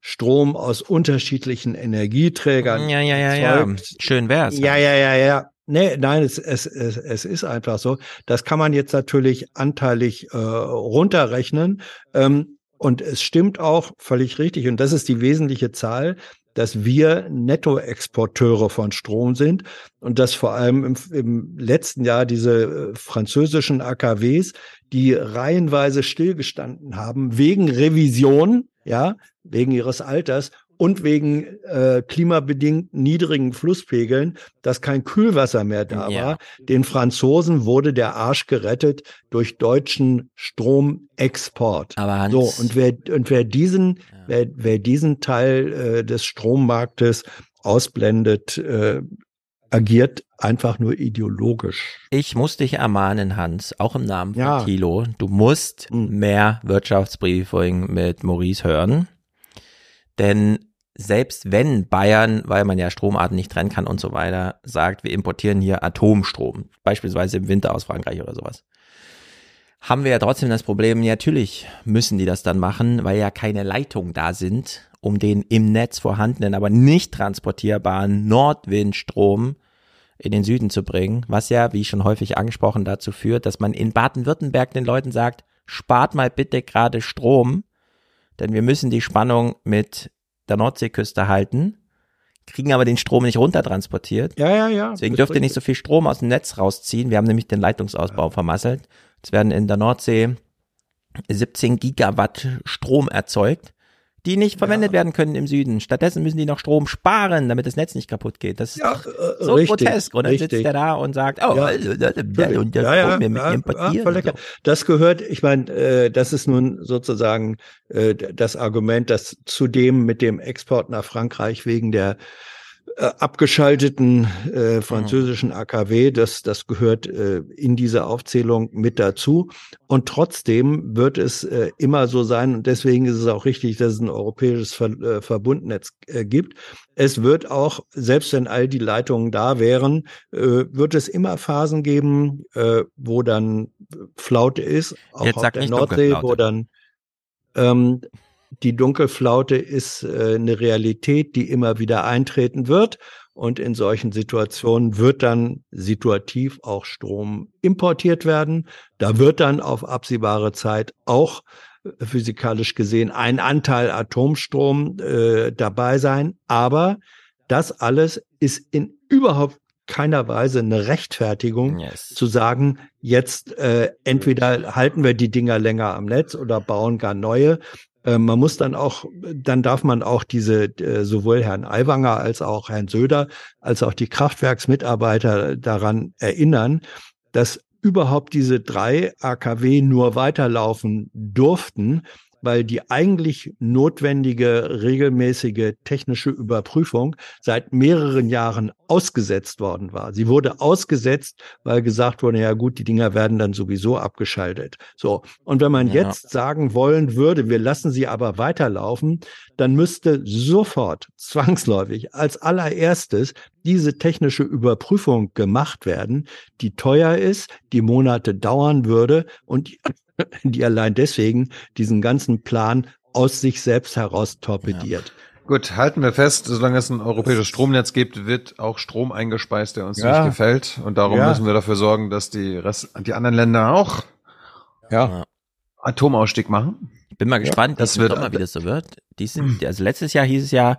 Strom aus unterschiedlichen Energieträgern. Ja, ja, ja, ja. erzeugt. Schön wär's. Ja, ja, ja, ja. Nee, nein, es, es, es, es ist einfach so. Das kann man jetzt natürlich anteilig äh, runterrechnen. Ähm, und es stimmt auch völlig richtig. Und das ist die wesentliche Zahl, dass wir Nettoexporteure von Strom sind und dass vor allem im, im letzten Jahr diese äh, französischen AKWs, die reihenweise stillgestanden haben, wegen Revision, ja, wegen ihres Alters und wegen äh, klimabedingt niedrigen Flusspegeln, dass kein Kühlwasser mehr da Ja. war. Den Franzosen wurde der Arsch gerettet durch deutschen Stromexport. Aber Hans- so und wer und wer diesen wer, wer diesen Teil äh, des Strommarktes ausblendet, äh, agiert einfach nur ideologisch. Ich muss dich ermahnen, Hans, auch im Namen von Ja. Thilo, du musst mehr Wirtschaftsbriefing mit Maurice hören. Denn selbst wenn Bayern, weil man ja Stromarten nicht trennen kann und so weiter, sagt, wir importieren hier Atomstrom, beispielsweise im Winter aus Frankreich oder sowas, haben wir ja trotzdem das Problem, natürlich müssen die das dann machen, weil ja keine Leitungen da sind, um den im Netz vorhandenen, aber nicht transportierbaren Nordwindstrom in den Süden zu bringen, was ja, wie schon häufig angesprochen, dazu führt, dass man in Baden-Württemberg den Leuten sagt, spart mal bitte gerade Strom, denn wir müssen die Spannung mit der Nordseeküste halten, kriegen aber den Strom nicht runtertransportiert. Ja, ja, ja. Deswegen dürft ihr nicht so viel Strom aus dem Netz rausziehen. Wir haben nämlich den Leitungsausbau vermasselt. Es werden in der Nordsee 17 Gigawatt Strom erzeugt. Die nicht verwendet werden können im Süden. Stattdessen müssen die noch Strom sparen, damit das Netz nicht kaputt geht. Das ist Ja, doch äh, so richtig, grotesk. Und dann richtig. sitzt der da und sagt, oh, Ja. also, das, das, und das ja, ja, wir mit ja, importieren. ja. Das gehört, ich meine, äh, das ist nun sozusagen äh, das Argument, dass zudem mit dem Export nach Frankreich wegen der äh, abgeschalteten äh, französischen AKW, das, das gehört äh, in diese Aufzählung mit dazu. Und trotzdem wird es äh, immer so sein, und deswegen ist es auch richtig, dass es ein europäisches Ver äh, Verbundnetz äh, gibt. Es wird auch, selbst wenn all die Leitungen da wären, äh, wird es immer Phasen geben, äh, wo dann Flaute ist, auch Jetzt auf der Nordsee, wo dann ähm, die Dunkelflaute ist äh, eine Realität, die immer wieder eintreten wird. Und in solchen Situationen wird dann situativ auch Strom importiert werden. Da wird dann auf absehbare Zeit auch äh, physikalisch gesehen ein Anteil Atomstrom äh, dabei sein. Aber das alles ist in überhaupt keiner Weise eine Rechtfertigung zu sagen, jetzt äh, entweder halten wir die Dinger länger am Netz oder bauen gar neue. Äh, man muss dann auch, dann darf man auch diese, äh, sowohl Herrn Aiwanger als auch Herrn Söder, als auch die Kraftwerksmitarbeiter daran erinnern, dass überhaupt diese drei AKW nur weiterlaufen durften, weil die eigentlich notwendige regelmäßige technische Überprüfung seit mehreren Jahren ausgesetzt worden war. Sie wurde ausgesetzt, weil gesagt wurde, ja gut, die Dinger werden dann sowieso abgeschaltet. So. Und wenn man Ja. jetzt sagen wollen würde, wir lassen sie aber weiterlaufen, dann müsste sofort zwangsläufig als allererstes diese technische Überprüfung gemacht werden, die teuer ist, die Monate dauern würde und die allein deswegen diesen ganzen Plan aus sich selbst heraus torpediert. Gut, halten wir fest, solange es ein europäisches Stromnetz gibt, wird auch Strom eingespeist, der uns Ja. nicht gefällt. Und darum Ja. müssen wir dafür sorgen, dass die, Rest, die anderen Länder auch ja. Atomausstieg machen. Ich bin mal gespannt, das wird Sommer, wie das so wird. Diesen, *clears throat* also letztes Jahr hieß es ja,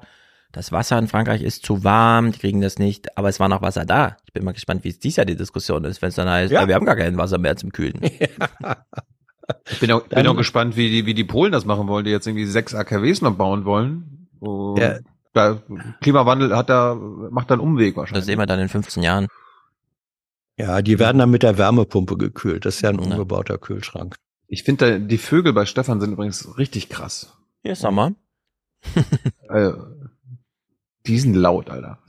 das Wasser in Frankreich ist zu warm, die kriegen das nicht, aber es war noch Wasser da. Ich bin mal gespannt, wie es dieses Jahr die Diskussion ist, wenn es dann heißt, Ja. ja. wir haben gar kein Wasser mehr zum Kühlen. *laughs* *laughs* Ich bin auch, bin auch gespannt, wie die, wie die Polen das machen wollen, die jetzt irgendwie sechs AKWs noch bauen wollen. Und Ja. Da, Klimawandel hat da, macht da einen Umweg wahrscheinlich. Das sehen wir dann in 15 Jahren. Ja, die werden dann mit der Wärmepumpe gekühlt. Das ist ja ein umgebauter Kühlschrank. Ich finde, die Vögel bei Stefan sind übrigens richtig krass. Hier ist Sommer. äh, die sind laut, Alter.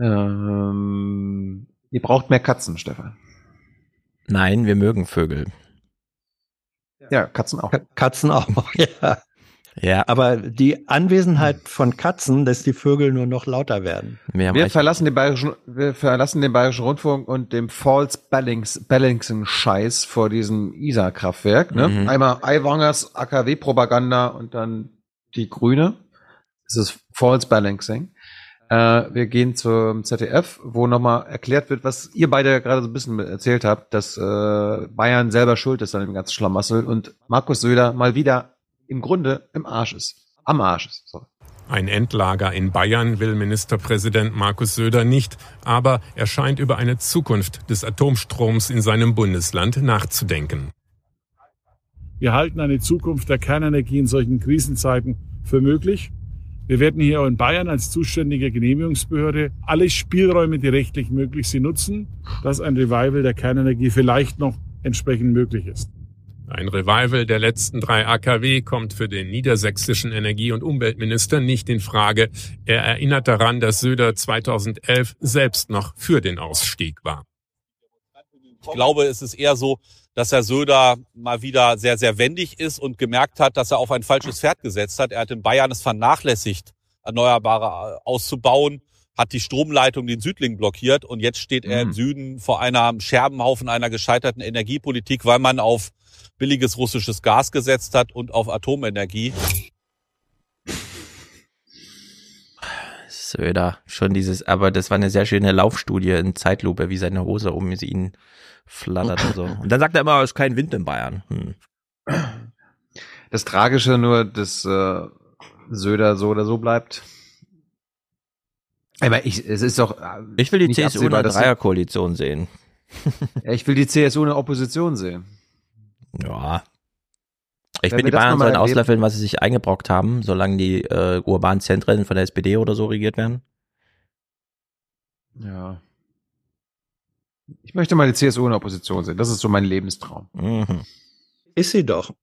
Ähm, ihr braucht mehr Katzen, Stefan. Nein, wir mögen Vögel. Ja, Katzen auch. Katzen auch, *laughs* ja. Ja. Aber die Anwesenheit von Katzen lässt die Vögel nur noch lauter werden. Wir, Wir verlassen den bayerischen, wir verlassen den bayerischen Rundfunk und dem False Balancing, Balancing Scheiß vor diesem Isar-Kraftwerk. Ne? Mhm. Einmal Aiwangers AKW-Propaganda und dann die Grüne. Das ist False Balancing. Äh, wir gehen zum ZDF, wo nochmal erklärt wird, was ihr beide ja gerade so ein bisschen erzählt habt, dass äh, Bayern selber schuld ist an dem ganzen Schlamassel und Markus Söder mal wieder im Grunde im Arsch ist. Am Arsch ist. So. Ein Endlager in Bayern will Ministerpräsident Markus Söder nicht, aber er scheint über eine Zukunft des Atomstroms in seinem Bundesland nachzudenken. Wir halten eine Zukunft der Kernenergie in solchen Krisenzeiten für möglich. Wir werden hier in Bayern als zuständige Genehmigungsbehörde alle Spielräume, die rechtlich möglich sind, nutzen, dass ein Revival der Kernenergie vielleicht noch entsprechend möglich ist. Ein Revival der letzten drei AKW kommt für den niedersächsischen Energie- und Umweltminister nicht in Frage. Er erinnert daran, dass Söder 2011 selbst noch für den Ausstieg war. Ich glaube, es ist eher so, dass Herr Söder mal wieder sehr, sehr wendig ist und gemerkt hat, dass er auf ein falsches Pferd gesetzt hat. Er hat in Bayern es vernachlässigt, Erneuerbare auszubauen, hat die Stromleitung den Südling blockiert und jetzt steht er im Süden vor einem Scherbenhaufen einer gescheiterten Energiepolitik, weil man auf billiges russisches Gas gesetzt hat und auf Atomenergie. Söder, schon dieses, aber das war eine sehr schöne Laufstudie in Zeitlupe, wie seine Hose um ihn flattert und so. *laughs* Und dann sagt er immer, es ist kein Wind in Bayern. Hm. Das Tragische nur, dass äh, Söder so oder so bleibt. Aber ich, es ist doch. äh, Ich will die CSU in sie- Dreierkoalition sehen. Ich will die CSU in der Opposition sehen. Ja. Ich Wenn finde, wir die Bayern sollen auslöffeln, was sie sich eingebrockt haben, solange die äh, urbanen Zentren von der SPD oder so regiert werden. Ja. Ich möchte mal die CSU in der Opposition sehen. Das ist so mein Lebenstraum. Mhm. Ist sie doch.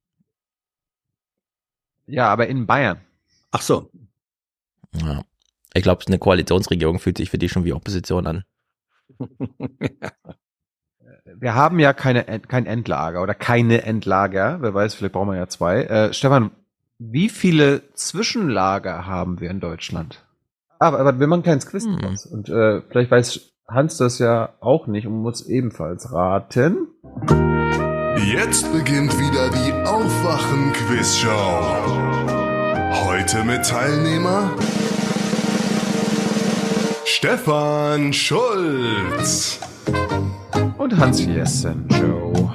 Ja, aber in Bayern. Ach so. Ja. Ich glaube, eine Koalitionsregierung fühlt sich für die schon wie Opposition an. *laughs* Wir haben ja keine, kein Endlager oder keine Endlager. Wer weiß, vielleicht brauchen wir ja zwei. Äh, Stefan, wie viele Zwischenlager haben wir in Deutschland? Aber, aber wir machen keins Quiz draus. Und äh, vielleicht weiß Hans das ja auch nicht und muss ebenfalls raten. Jetzt beginnt wieder die Aufwachen-Quiz-Show. Heute mit Teilnehmer Stefan Schulz. Und Hans Jessen Joe.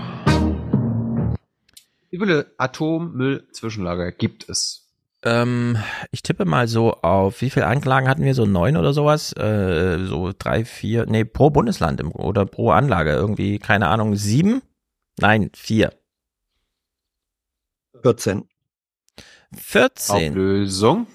Wie viele Atommüll-Zwischenlager gibt es? Ähm, ich tippe mal so auf, wie viele Anlagen hatten wir? So neun oder sowas? Äh, so drei, vier, nee, pro Bundesland im, oder pro Anlage. Irgendwie, keine Ahnung, sieben? Nein, vier. 14. 14. Auflösung.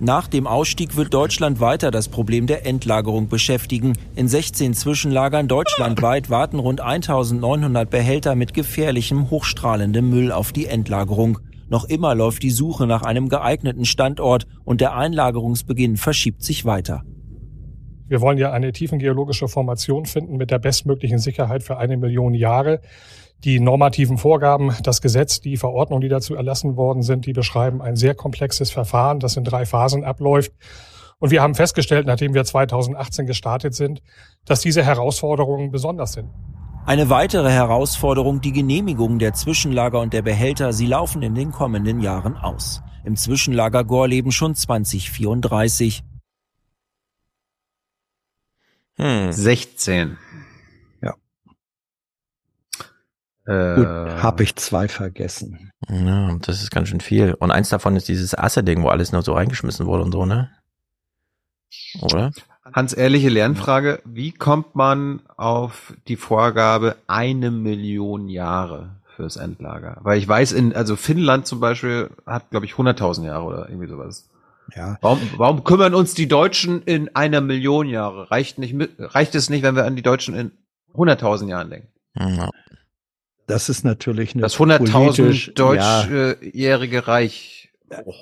Nach dem Ausstieg wird Deutschland weiter das Problem der Endlagerung beschäftigen. In 16 Zwischenlagern deutschlandweit warten rund 1900 Behälter mit gefährlichem, hochstrahlendem Müll auf die Endlagerung. Noch immer läuft die Suche nach einem geeigneten Standort und der Einlagerungsbeginn verschiebt sich weiter. Wir wollen ja eine tiefengeologische Formation finden mit der bestmöglichen Sicherheit für eine Million Jahre. Die normativen Vorgaben, das Gesetz, die Verordnungen, die dazu erlassen worden sind, die beschreiben ein sehr komplexes Verfahren, das in drei Phasen abläuft. Und wir haben festgestellt, nachdem wir 2018 gestartet sind, dass diese Herausforderungen besonders sind. Eine weitere Herausforderung, die Genehmigung der Zwischenlager und der Behälter, sie laufen in den kommenden Jahren aus. Im Zwischenlager Gorleben schon 2034. Hm. 16. Ja. Äh, Gut, habe ich zwei vergessen. Ja, das ist ganz schön viel. Und eins davon ist dieses Asse-Ding, wo alles nur so reingeschmissen wurde und so, ne? Oder? Hans, ehrliche Lernfrage. Wie kommt man auf die Vorgabe eine Million Jahre fürs Endlager? Weil ich weiß, in, also Finnland zum Beispiel hat, glaube ich, 100.000 Jahre oder irgendwie sowas. Ja. Warum, warum kümmern uns die Deutschen in einer Million Jahre? Reicht nicht mit, reicht es nicht, wenn wir an die Deutschen in 100.000 Jahren denken? Ja. Das ist natürlich eine Das politisch- 100.000 ja, deutschjährige Reich.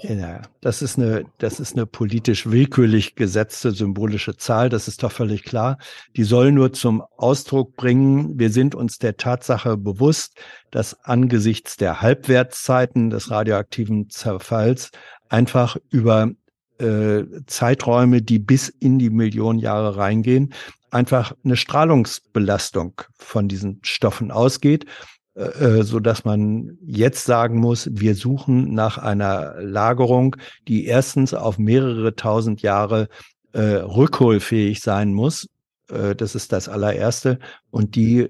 Ja, das ist eine, das ist eine politisch willkürlich gesetzte symbolische Zahl. Das ist doch völlig klar. Die soll nur zum Ausdruck bringen, wir sind uns der Tatsache bewusst, dass angesichts der Halbwertszeiten des radioaktiven Zerfalls einfach über äh, Zeiträume, die bis in die Millionen Jahre reingehen, einfach eine Strahlungsbelastung von diesen Stoffen ausgeht so dass man jetzt sagen muss, wir suchen nach einer Lagerung, die erstens auf mehrere tausend Jahre äh, rückholfähig sein muss. Äh, das ist das allererste. Und die,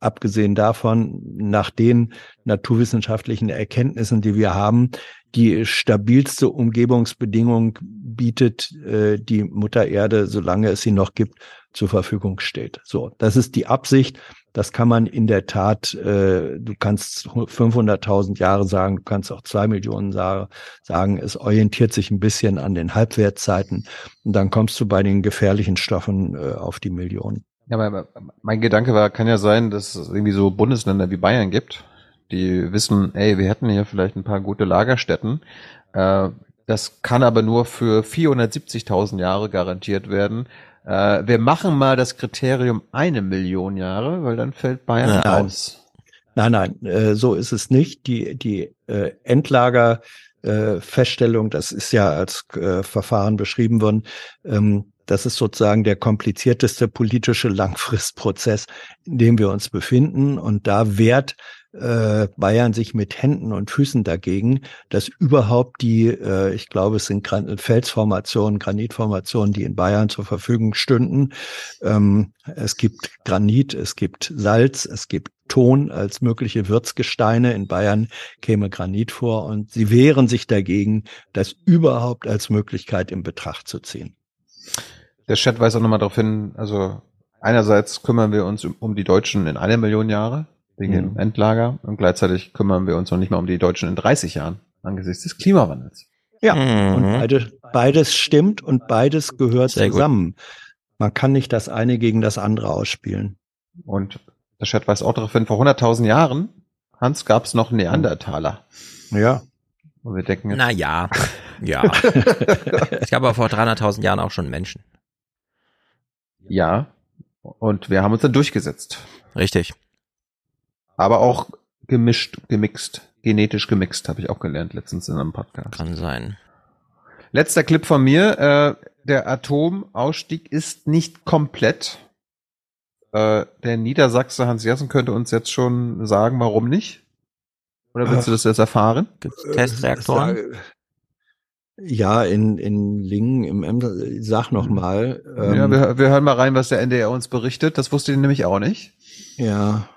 abgesehen davon, nach den naturwissenschaftlichen Erkenntnissen, die wir haben, die stabilste Umgebungsbedingung bietet, äh, die Mutter Erde, solange es sie noch gibt, zur Verfügung steht. So, das ist die Absicht. Das kann man in der Tat, äh, du kannst 500.000 Jahre sagen, du kannst auch zwei Millionen Jahre sagen. Es orientiert sich ein bisschen an den Halbwertzeiten und dann kommst du bei den gefährlichen Stoffen äh, auf die Millionen. Ja, aber mein Gedanke war, kann ja sein, dass es irgendwie so Bundesländer wie Bayern gibt, die wissen, ey, wir hätten hier vielleicht ein paar gute Lagerstätten. Äh, das kann aber nur für 470.000 Jahre garantiert werden. Äh, wir machen mal das Kriterium eine Million Jahre, weil dann fällt Bayern Nein. aus. Nein, nein, äh, so ist es nicht. Die, die äh, Endlager äh, das ist ja als äh, Verfahren beschrieben worden, ähm, das ist sozusagen der komplizierteste politische Langfristprozess, in dem wir uns befinden. Und da wehrt äh, Bayern sich mit Händen und Füßen dagegen, dass überhaupt die, äh, ich glaube, es sind Gran Felsformationen, Granitformationen, die in Bayern zur Verfügung stünden. Ähm, es gibt Granit, es gibt Salz, es gibt Ton als mögliche Wirtsgesteine. In Bayern käme Granit vor und sie wehren sich dagegen, das überhaupt als Möglichkeit in Betracht zu ziehen. Der Chat weist auch nochmal darauf hin, also einerseits kümmern wir uns um, die Deutschen in einer Million Jahre, wegen dem Endlager. Und gleichzeitig kümmern wir uns noch nicht mal um die Deutschen in 30 Jahren angesichts des Klimawandels. Ja, Mhm. und beide, beides stimmt und beides gehört Sehr gut. zusammen. Man kann nicht das eine gegen das andere ausspielen. Und der Chat weiß auch darauf hin, vor 100.000 Jahren, Hans, gab es noch Neandertaler. Ja. Und wir denken jetzt, Na ja, ja. *laughs* es gab aber vor 300.000 Jahren auch schon Menschen. ja. Und wir haben uns dann durchgesetzt. Richtig. Aber auch gemischt, gemixt, genetisch gemixt, habe ich auch gelernt letztens in einem Podcast. Kann sein. Letzter Clip von mir. Äh, der Atomausstieg ist nicht komplett. Äh, der Niedersachse Hans Jessen könnte uns jetzt schon sagen, warum nicht. Oder willst du das jetzt erfahren? Gibt's Testreaktoren? Ja, in, in Lingen im Emder, sag noch mal. ähm, ja, wir, wir hören mal rein, was der NDR uns berichtet. Das wusste ich nämlich auch nicht. Ja.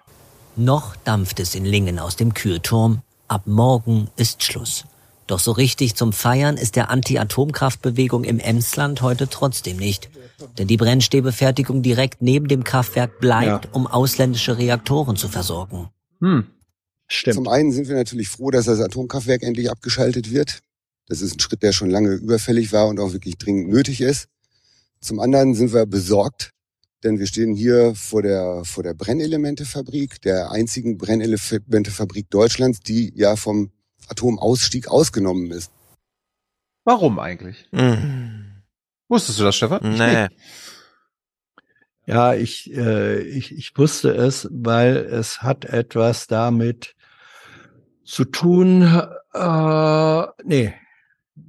Noch dampft es in Lingen aus dem Kühlturm. Ab morgen ist Schluss. Doch so richtig zum Feiern ist der Anti-Atomkraftbewegung im Emsland heute trotzdem nicht. Denn die Brennstäbefertigung direkt neben dem Kraftwerk bleibt, um ausländische Reaktoren zu versorgen. Hm. Stimmt. Zum einen sind wir natürlich froh, dass das Atomkraftwerk endlich abgeschaltet wird. Das ist ein Schritt, der schon lange überfällig war und auch wirklich dringend nötig ist. Zum anderen sind wir besorgt, denn wir stehen hier vor der, vor der Brennelementefabrik, der einzigen Brennelementefabrik Deutschlands, die ja vom Atomausstieg ausgenommen ist. Warum eigentlich? Mhm. Wusstest du das, Stefan? Nee. Ja, ich, äh, ich, ich wusste es, weil es hat etwas damit zu tun. Äh, nee,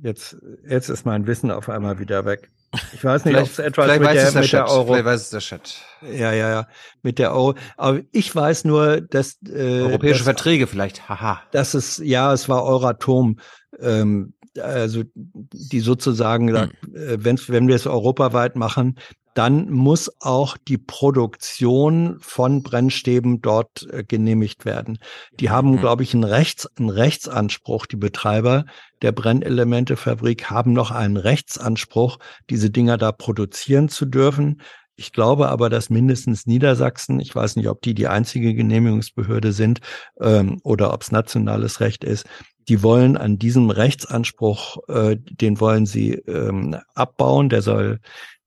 jetzt, jetzt ist mein Wissen auf einmal wieder weg. Ich weiß nicht, ob es etwas mit weiß der, es der mit der. Euro. Vielleicht weiß es der Chat. Ja, ja, ja, mit der Euro. Aber ich weiß nur, dass äh, Europäische dass, Verträge vielleicht. Haha. dass es ja, es war Euratom. Ähm, also die sozusagen, sagt, äh, wenn wir es europaweit machen, dann muss auch die Produktion von Brennstäben dort äh, genehmigt werden. Die haben, glaube ich, einen, Rechts, einen Rechtsanspruch. Die Betreiber der Brennelementefabrik haben noch einen Rechtsanspruch, diese Dinger da produzieren zu dürfen. Ich glaube aber, dass mindestens Niedersachsen, ich weiß nicht, ob die die einzige Genehmigungsbehörde sind ähm, oder ob es nationales Recht ist, die wollen an diesem Rechtsanspruch, äh, den wollen sie ähm, abbauen, der soll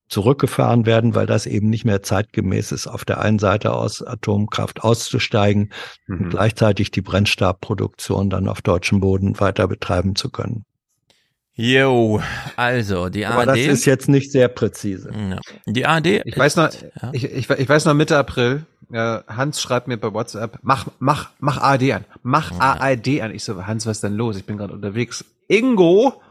zurückgefahren werden, weil das eben nicht mehr zeitgemäß ist, auf der einen Seite aus Atomkraft auszusteigen Mhm. und gleichzeitig die Brennstabproduktion dann auf deutschem Boden weiter betreiben zu können. Jo, also die Aber ARD. das ist jetzt nicht sehr präzise. Ja. Die ARD. Ich weiß noch, ja. ich, ich, ich weiß noch Mitte April, äh, Hans schreibt mir bei WhatsApp, mach, mach, mach ARD an. Mach ARD an. Ich so, Hans, was ist denn los? Ich bin gerade unterwegs. Ingo,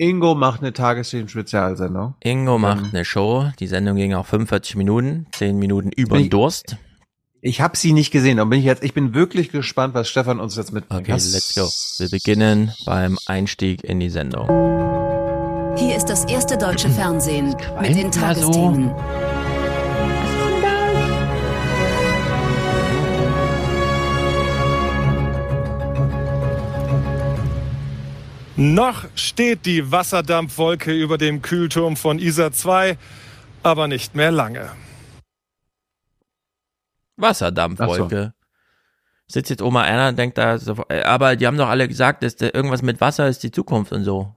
Ingo macht eine Tagesthemen-Spezialsendung. Ingo macht eine Show. Die Sendung ging auch 45 Minuten, 10 Minuten über den Durst. Ich habe sie nicht gesehen, und bin ich jetzt, ich bin wirklich gespannt, was Stefan uns jetzt mitbringt. Okay, let's go. Wir beginnen beim Einstieg in die Sendung. Hier ist das erste deutsche Fernsehen mit den immer so. Noch steht die Wasserdampfwolke über dem Kühlturm von Isar 2, aber nicht mehr lange. Wasserdampfwolke. Sitzt jetzt Oma Erna und denkt da, so, äh, aber die haben doch alle gesagt, dass da irgendwas mit Wasser ist die Zukunft und so.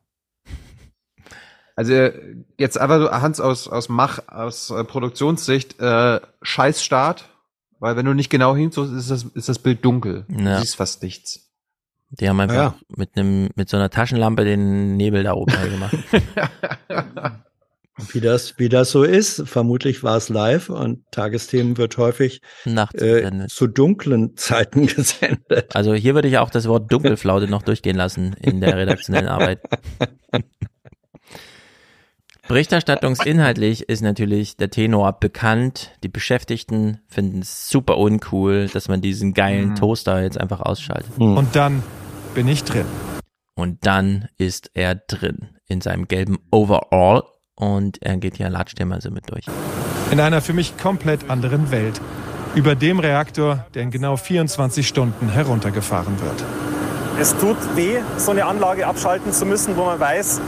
Also äh, jetzt einfach so Hans aus aus Mach aus äh, Produktionssicht äh, Scheißstart, weil wenn du nicht genau hinzuckst, ist das ist das Bild dunkel. Ja. Du siehst fast nichts. Die haben einfach Ja. mit einem mit so einer Taschenlampe den Nebel da oben gemacht. *laughs* Wie das, wie das so ist, vermutlich war es live und Tagesthemen wird häufig Nachts äh, zu dunklen *laughs* Zeiten gesendet. Also hier würde ich auch das Wort Dunkelflaute noch durchgehen lassen in der redaktionellen Arbeit. *laughs* Berichterstattungsinhaltlich ist natürlich der Tenor bekannt. Die Beschäftigten finden es super uncool, dass man diesen geilen Mhm. Toaster jetzt einfach ausschaltet. Und dann bin ich drin. Und dann ist er drin in seinem gelben Overall und er geht ja Latschthema so mit durch. In einer für mich komplett anderen Welt. Über dem Reaktor, der in genau 24 Stunden heruntergefahren wird. Es tut weh, so eine Anlage abschalten zu müssen, wo man weiß,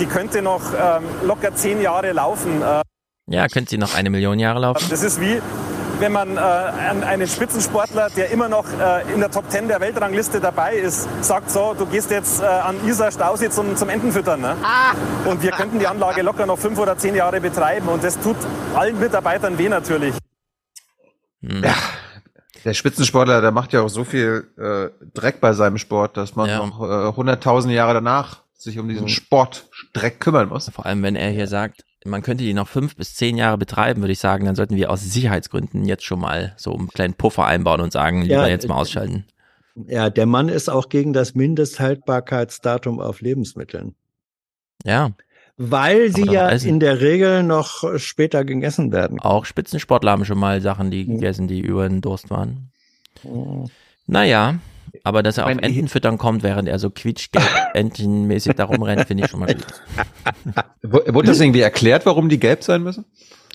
die könnte noch ähm, locker zehn Jahre laufen. Äh, Ja, könnte sie noch eine Million Jahre laufen. das ist wie, wenn man äh, einen Spitzensportler, der immer noch äh, in der Top 10 der Weltrangliste dabei ist, sagt so, du gehst jetzt äh, an Isar Stausee zum, zum Entenfüttern. Ne? Ah. Und wir könnten die Anlage locker noch fünf oder zehn Jahre betreiben. Und das tut allen Mitarbeitern weh natürlich. Hm. Ja, der Spitzensportler, der macht ja auch so viel äh, Dreck bei seinem Sport, dass man ja. noch äh, hunderttausende äh, Jahre danach sich um diesen Sportdreck kümmern muss. Vor allem, wenn er hier sagt, man könnte die noch fünf bis zehn Jahre betreiben, würde ich sagen, dann sollten wir aus Sicherheitsgründen jetzt schon mal so einen kleinen Puffer einbauen und sagen, lieber ja, jetzt mal ausschalten. Ja, der Mann ist auch gegen das Mindesthaltbarkeitsdatum auf Lebensmitteln. Ja. Weil sie ja essen. in der Regel noch später gegessen werden. Auch Spitzensportler haben schon mal Sachen, die mhm. gegessen, die über den Durst waren. Mhm. Naja, aber dass er auf Enten füttern kommt, während er so quietschgelb *laughs* entenmäßig da rumrennt, finde ich schon mal gut. Wurde das irgendwie erklärt, warum die gelb sein müssen?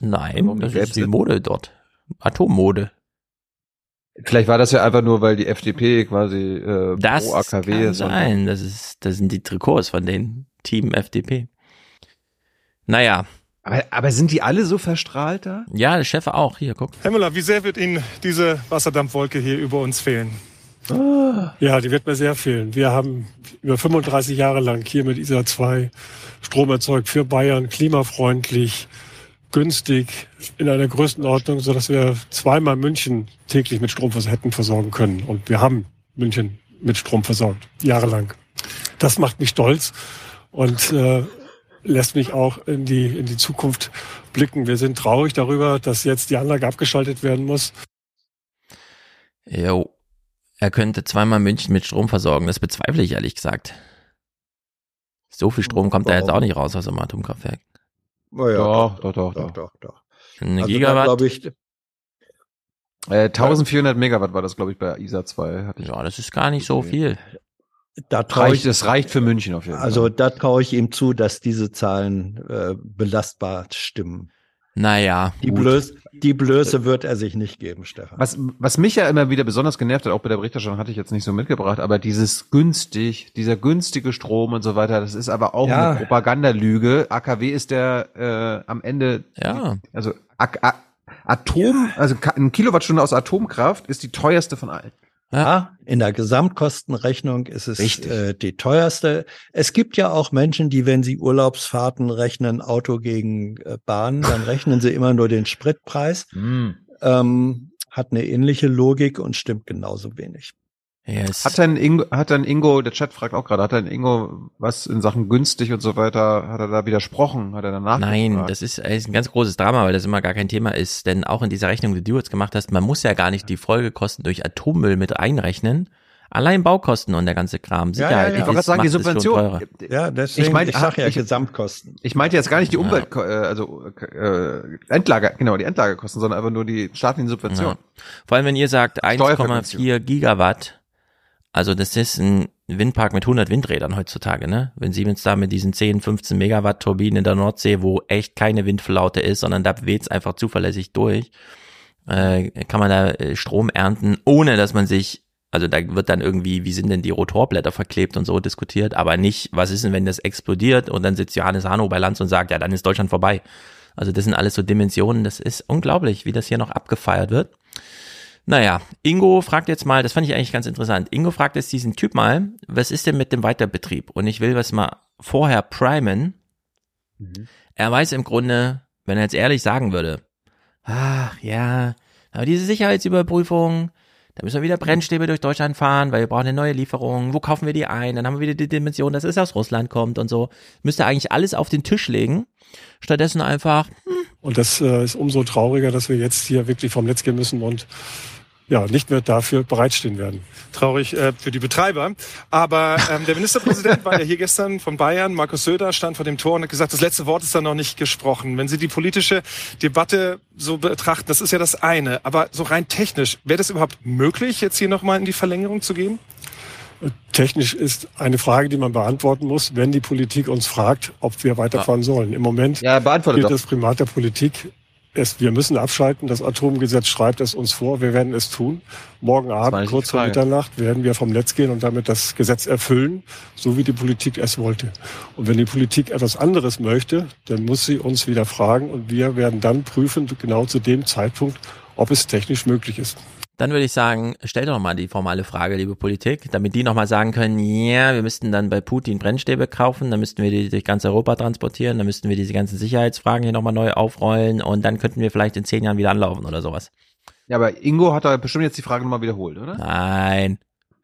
Nein, warum das ist die Mode dort. Atommode. Vielleicht war das ja einfach nur, weil die FDP quasi äh, das pro AKW kann ist. Nein, das ist, das sind die Trikots von den Team FDP. Naja. Aber, aber sind die alle so verstrahlt da? Ja, der Chef auch. Hier, guck. Herr Müller, wie sehr wird Ihnen diese Wasserdampfwolke hier über uns fehlen? Ja, die wird mir sehr fehlen. Wir haben über 35 Jahre lang hier mit ISA 2 Strom erzeugt für Bayern, klimafreundlich, günstig, in einer Größenordnung, so dass wir zweimal München täglich mit Strom hätten versorgen können. Und wir haben München mit Strom versorgt, jahrelang. Das macht mich stolz und äh, lässt mich auch in die, in die Zukunft blicken. Wir sind traurig darüber, dass jetzt die Anlage abgeschaltet werden muss. Jo, er könnte zweimal München mit Strom versorgen. Das bezweifle ich ehrlich gesagt. So viel Strom kommt da jetzt auch nicht raus aus dem Atomkraftwerk. Oh ja, doch, doch, doch, doch, doch, doch. Eine also Gigawatt? glaube ich, äh, 1400 Megawatt war das, glaube ich, bei ISA 2. ja, das ist gar nicht so viel. Da reicht, ich, das reicht für München auf jeden also Fall. Also da traue ich ihm zu, dass diese Zahlen äh, belastbar stimmen. Naja. Die, Blöß, die Blöße wird er sich nicht geben, Stefan. Was, was mich ja immer wieder besonders genervt hat, auch bei der Berichterstattung hatte ich jetzt nicht so mitgebracht, aber dieses günstig, dieser günstige Strom und so weiter, das ist aber auch ja. eine Propagandalüge. AKW ist der äh, am Ende, ja. also A A Atom, ja. also eine Kilowattstunde aus Atomkraft ist die teuerste von allen. Ja, in der Gesamtkostenrechnung ist es äh, die teuerste. Es gibt ja auch Menschen, die, wenn sie Urlaubsfahrten rechnen, Auto gegen äh, Bahn, dann *laughs* rechnen sie immer nur den Spritpreis. Mm. Ähm, hat eine ähnliche Logik und stimmt genauso wenig. Yes. Hat dann Ingo, hat dann Ingo, der Chat fragt auch gerade, hat dann Ingo was in Sachen günstig und so weiter, hat er da widersprochen, hat er danach Nein, gefragt? das ist, ist ein ganz großes Drama, weil das immer gar kein Thema ist, denn auch in dieser Rechnung, die du jetzt gemacht hast, man muss ja gar nicht die Folgekosten durch Atommüll mit einrechnen. Allein Baukosten und der ganze Kram. Sicherheit. Ja, ja, ja. Ich sagen, die Subvention. Ja, deswegen, ich, mein, ich sag ja Gesamtkosten. Ich meinte jetzt gar nicht die Umwelt, ja. Äh, also äh, Endlager, genau, die Endlagerkosten, sondern einfach nur die staatlichen Subventionen. Ja. Vor allem, wenn ihr sagt 1,4 Gigawatt also das ist ein Windpark mit 100 Windrädern heutzutage, ne? Wenn Siemens da mit diesen 10, 15 Megawatt Turbinen in der Nordsee, wo echt keine Windflaute ist, sondern da weht's einfach zuverlässig durch, äh, kann man da äh, Strom ernten, ohne dass man sich, also da wird dann irgendwie, wie sind denn die Rotorblätter verklebt und so diskutiert, aber nicht, was ist denn, wenn das explodiert und dann sitzt Johannes Hano bei Lanz und sagt, ja, dann ist Deutschland vorbei. Also das sind alles so Dimensionen, das ist unglaublich, wie das hier noch abgefeiert wird. Naja, Ingo fragt jetzt mal, das fand ich eigentlich ganz interessant. Ingo fragt jetzt diesen Typ mal, was ist denn mit dem Weiterbetrieb? Und ich will was mal vorher primen. Mhm. Er weiß im Grunde, wenn er jetzt ehrlich sagen würde, ach ja, aber diese Sicherheitsüberprüfung, da müssen wir wieder Brennstäbe durch Deutschland fahren, weil wir brauchen eine neue Lieferung. Wo kaufen wir die ein? Dann haben wir wieder die Dimension, dass es aus Russland kommt und so. Müsste eigentlich alles auf den Tisch legen. Stattdessen einfach. Hm. Und das äh, ist umso trauriger, dass wir jetzt hier wirklich vom Netz gehen müssen und ja, nicht mehr dafür bereitstehen werden. Traurig äh, für die Betreiber. Aber ähm, der Ministerpräsident war ja hier gestern von Bayern, Markus Söder, stand vor dem Tor und hat gesagt, das letzte Wort ist da noch nicht gesprochen. Wenn Sie die politische Debatte so betrachten, das ist ja das eine. Aber so rein technisch, wäre das überhaupt möglich, jetzt hier nochmal in die Verlängerung zu gehen? Technisch ist eine Frage, die man beantworten muss, wenn die Politik uns fragt, ob wir weiterfahren sollen. Im Moment ja, gilt das Primat der Politik es, wir müssen abschalten. Das Atomgesetz schreibt es uns vor. Wir werden es tun. Morgen Abend, kurz vor Mitternacht, werden wir vom Netz gehen und damit das Gesetz erfüllen, so wie die Politik es wollte. Und wenn die Politik etwas anderes möchte, dann muss sie uns wieder fragen und wir werden dann prüfen, genau zu dem Zeitpunkt, ob es technisch möglich ist. Dann würde ich sagen, stell doch mal die formale Frage, liebe Politik, damit die nochmal sagen können, ja, wir müssten dann bei Putin Brennstäbe kaufen, dann müssten wir die durch ganz Europa transportieren, dann müssten wir diese ganzen Sicherheitsfragen hier nochmal neu aufrollen und dann könnten wir vielleicht in zehn Jahren wieder anlaufen oder sowas. Ja, aber Ingo hat da bestimmt jetzt die Frage nochmal wiederholt, oder? Nein.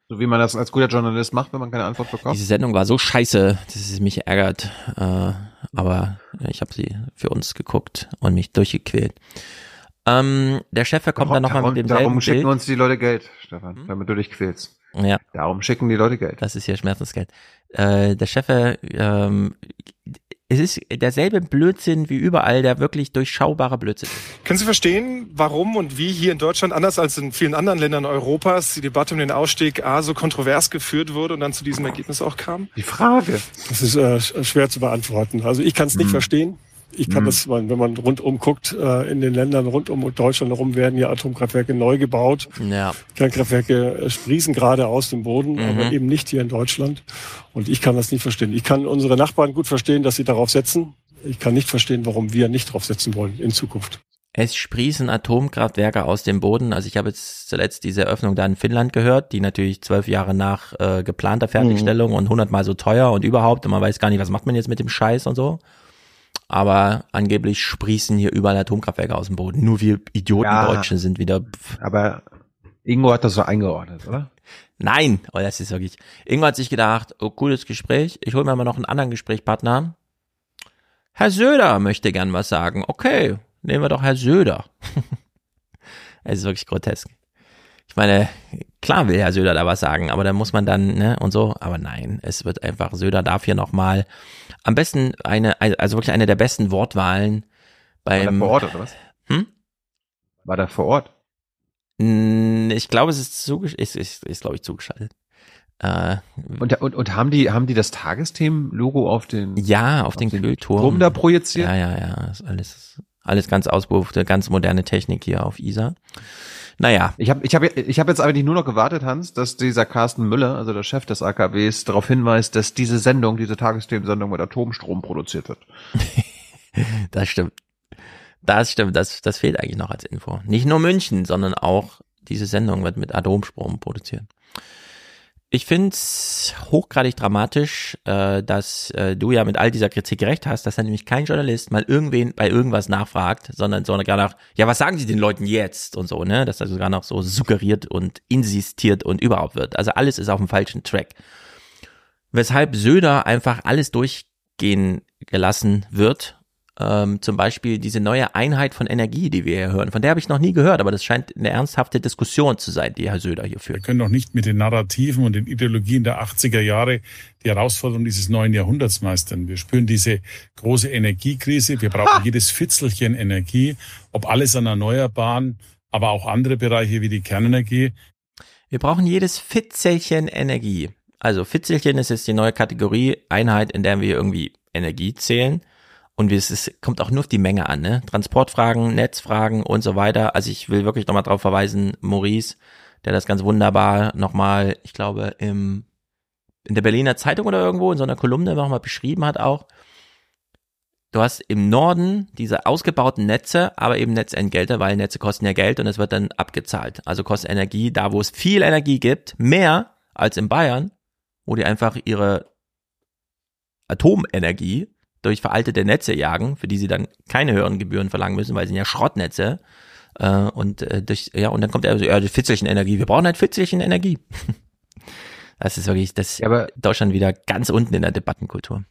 So wie man das als guter Journalist macht, wenn man keine Antwort bekommt. Diese Sendung war so scheiße, dass es mich ärgert. Äh, aber ich habe sie für uns geguckt und mich durchgequält. Ähm, der Chef kommt dann nochmal mit dem Darum schicken Bild. uns die Leute Geld, Stefan, hm? damit du dich quälst. Ja. Darum schicken die Leute Geld. Das ist hier Schmerzensgeld. Äh, der Chef, ähm, es ist derselbe Blödsinn wie überall, der wirklich durchschaubare Blödsinn. Können Sie verstehen, warum und wie hier in Deutschland, anders als in vielen anderen Ländern Europas, die Debatte um den Ausstieg A so kontrovers geführt wurde und dann zu diesem Ergebnis auch kam? Die Frage. Das ist äh, schwer zu beantworten. Also ich kann es nicht Hm. verstehen. Ich kann Hm. das, wenn man rundum guckt, äh, in den Ländern rund um Deutschland herum werden ja Atomkraftwerke neu gebaut. Ja. Kernkraftwerke äh, sprießen gerade aus dem Boden, Mhm. aber eben nicht hier in Deutschland. Und ich kann das nicht verstehen. Ich kann unsere Nachbarn gut verstehen, dass sie darauf setzen. Ich kann nicht verstehen, warum wir nicht drauf setzen wollen in Zukunft. Es sprießen Atomkraftwerke aus dem Boden. Also ich habe jetzt zuletzt diese Eröffnung da in Finnland gehört, die natürlich zwölf Jahre nach äh, geplanter Fertigstellung Mhm. und hundertmal so teuer und überhaupt und man weiß gar nicht, was macht man jetzt mit dem Scheiß und so. Aber angeblich sprießen hier überall Atomkraftwerke aus dem Boden. Nur wir Idioten Ja. Deutschen sind wieder. Aber Ingo hat das so eingeordnet, oder? Nein, oh, das ist wirklich. Ingo hat sich gedacht, oh, cooles Gespräch. Ich hole mir mal noch einen anderen Gesprächspartner. Herr Söder möchte gern was sagen. Okay, nehmen wir doch Herr Söder. *laughs* Es ist wirklich grotesk. Ich meine, klar will Herr Söder da was sagen, aber da muss man dann, ne, und so, aber nein, es wird einfach, Söder darf hier nochmal, am besten eine, also wirklich eine der besten Wortwahlen War der beim, vor Ort, oder was? Hm? War der vor Ort? Ich glaube, es ist zugeschaltet, ist, ist, ist glaube ich zugeschaltet. Äh, Und, und, und haben die, haben die das Tagesthemen-Logo auf den, ja, auf den Kühlturm. Turm da projiziert? Ja, ja, ja, ist alles, alles ganz ausberufte, ganz moderne Technik hier auf ISA. Naja. Ich habe ich hab, ich hab jetzt eigentlich nur noch gewartet, Hans, dass dieser Carsten Müller, also der Chef des AKWs, darauf hinweist, dass diese Sendung, diese Tagesthemensendung mit Atomstrom produziert wird. *laughs* Das stimmt. Das stimmt, das, das fehlt eigentlich noch als Info. Nicht nur München, sondern auch diese Sendung wird mit Atomstrom produziert. Ich find's hochgradig dramatisch, äh, dass äh, du ja mit all dieser Kritik recht hast, dass dann nämlich kein Journalist mal irgendwen bei irgendwas nachfragt, sondern sondern gar nach, ja, was sagen sie den Leuten jetzt und so, ne? Dass das sogar noch so suggeriert und insistiert und überhaupt wird. Also alles ist auf dem falschen Track. Weshalb Söder einfach alles durchgehen gelassen wird ähm, zum Beispiel diese neue Einheit von Energie, die wir hier hören. Von der habe ich noch nie gehört, aber das scheint eine ernsthafte Diskussion zu sein, die Herr Söder hier führt. Wir können doch nicht mit den Narrativen und den Ideologien der 80er Jahre die Herausforderung dieses neuen Jahrhunderts meistern. Wir spüren diese große Energiekrise. Wir brauchen jedes Fitzelchen Energie, ob alles an Erneuerbaren, aber auch andere Bereiche wie die Kernenergie. Wir brauchen jedes Fitzelchen Energie. Also Fitzelchen ist jetzt die neue Kategorie, Einheit, in der wir irgendwie Energie zählen. Und es ist, kommt auch nur auf die Menge an, ne? Transportfragen, Netzfragen und so weiter. Also ich will wirklich nochmal darauf verweisen, Maurice, der das ganz wunderbar nochmal, ich glaube, im, in der Berliner Zeitung oder irgendwo in so einer Kolumne nochmal beschrieben hat auch. Du hast im Norden diese ausgebauten Netze, aber eben Netzentgelte, weil Netze kosten ja Geld und es wird dann abgezahlt. Also kostet Energie da, wo es viel Energie gibt, mehr als in Bayern, wo die einfach ihre Atomenergie durch veraltete Netze jagen, für die sie dann keine höheren Gebühren verlangen müssen, weil sie sind ja Schrottnetze. Äh, und äh, durch, ja, und dann kommt er so, ja, die Fitzelchen Energie. Wir brauchen halt Fitzelchen Energie. *laughs* das ist wirklich, das ja, aber Deutschland wieder ganz unten in der Debattenkultur.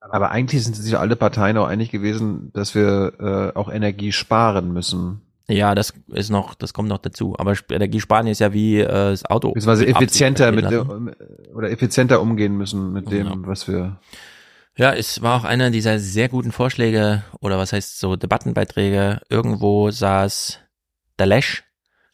Aber eigentlich sind sich alle Parteien auch einig gewesen, dass wir äh, auch Energie sparen müssen. Ja, das ist noch, das kommt noch dazu. Aber Energie sparen ist ja wie äh, das Auto. Beziehungsweise effizienter mit oder effizienter umgehen müssen mit dem, Ja. was wir. Ja, es war auch einer dieser sehr guten Vorschläge oder was heißt so Debattenbeiträge. Irgendwo saß der Lesch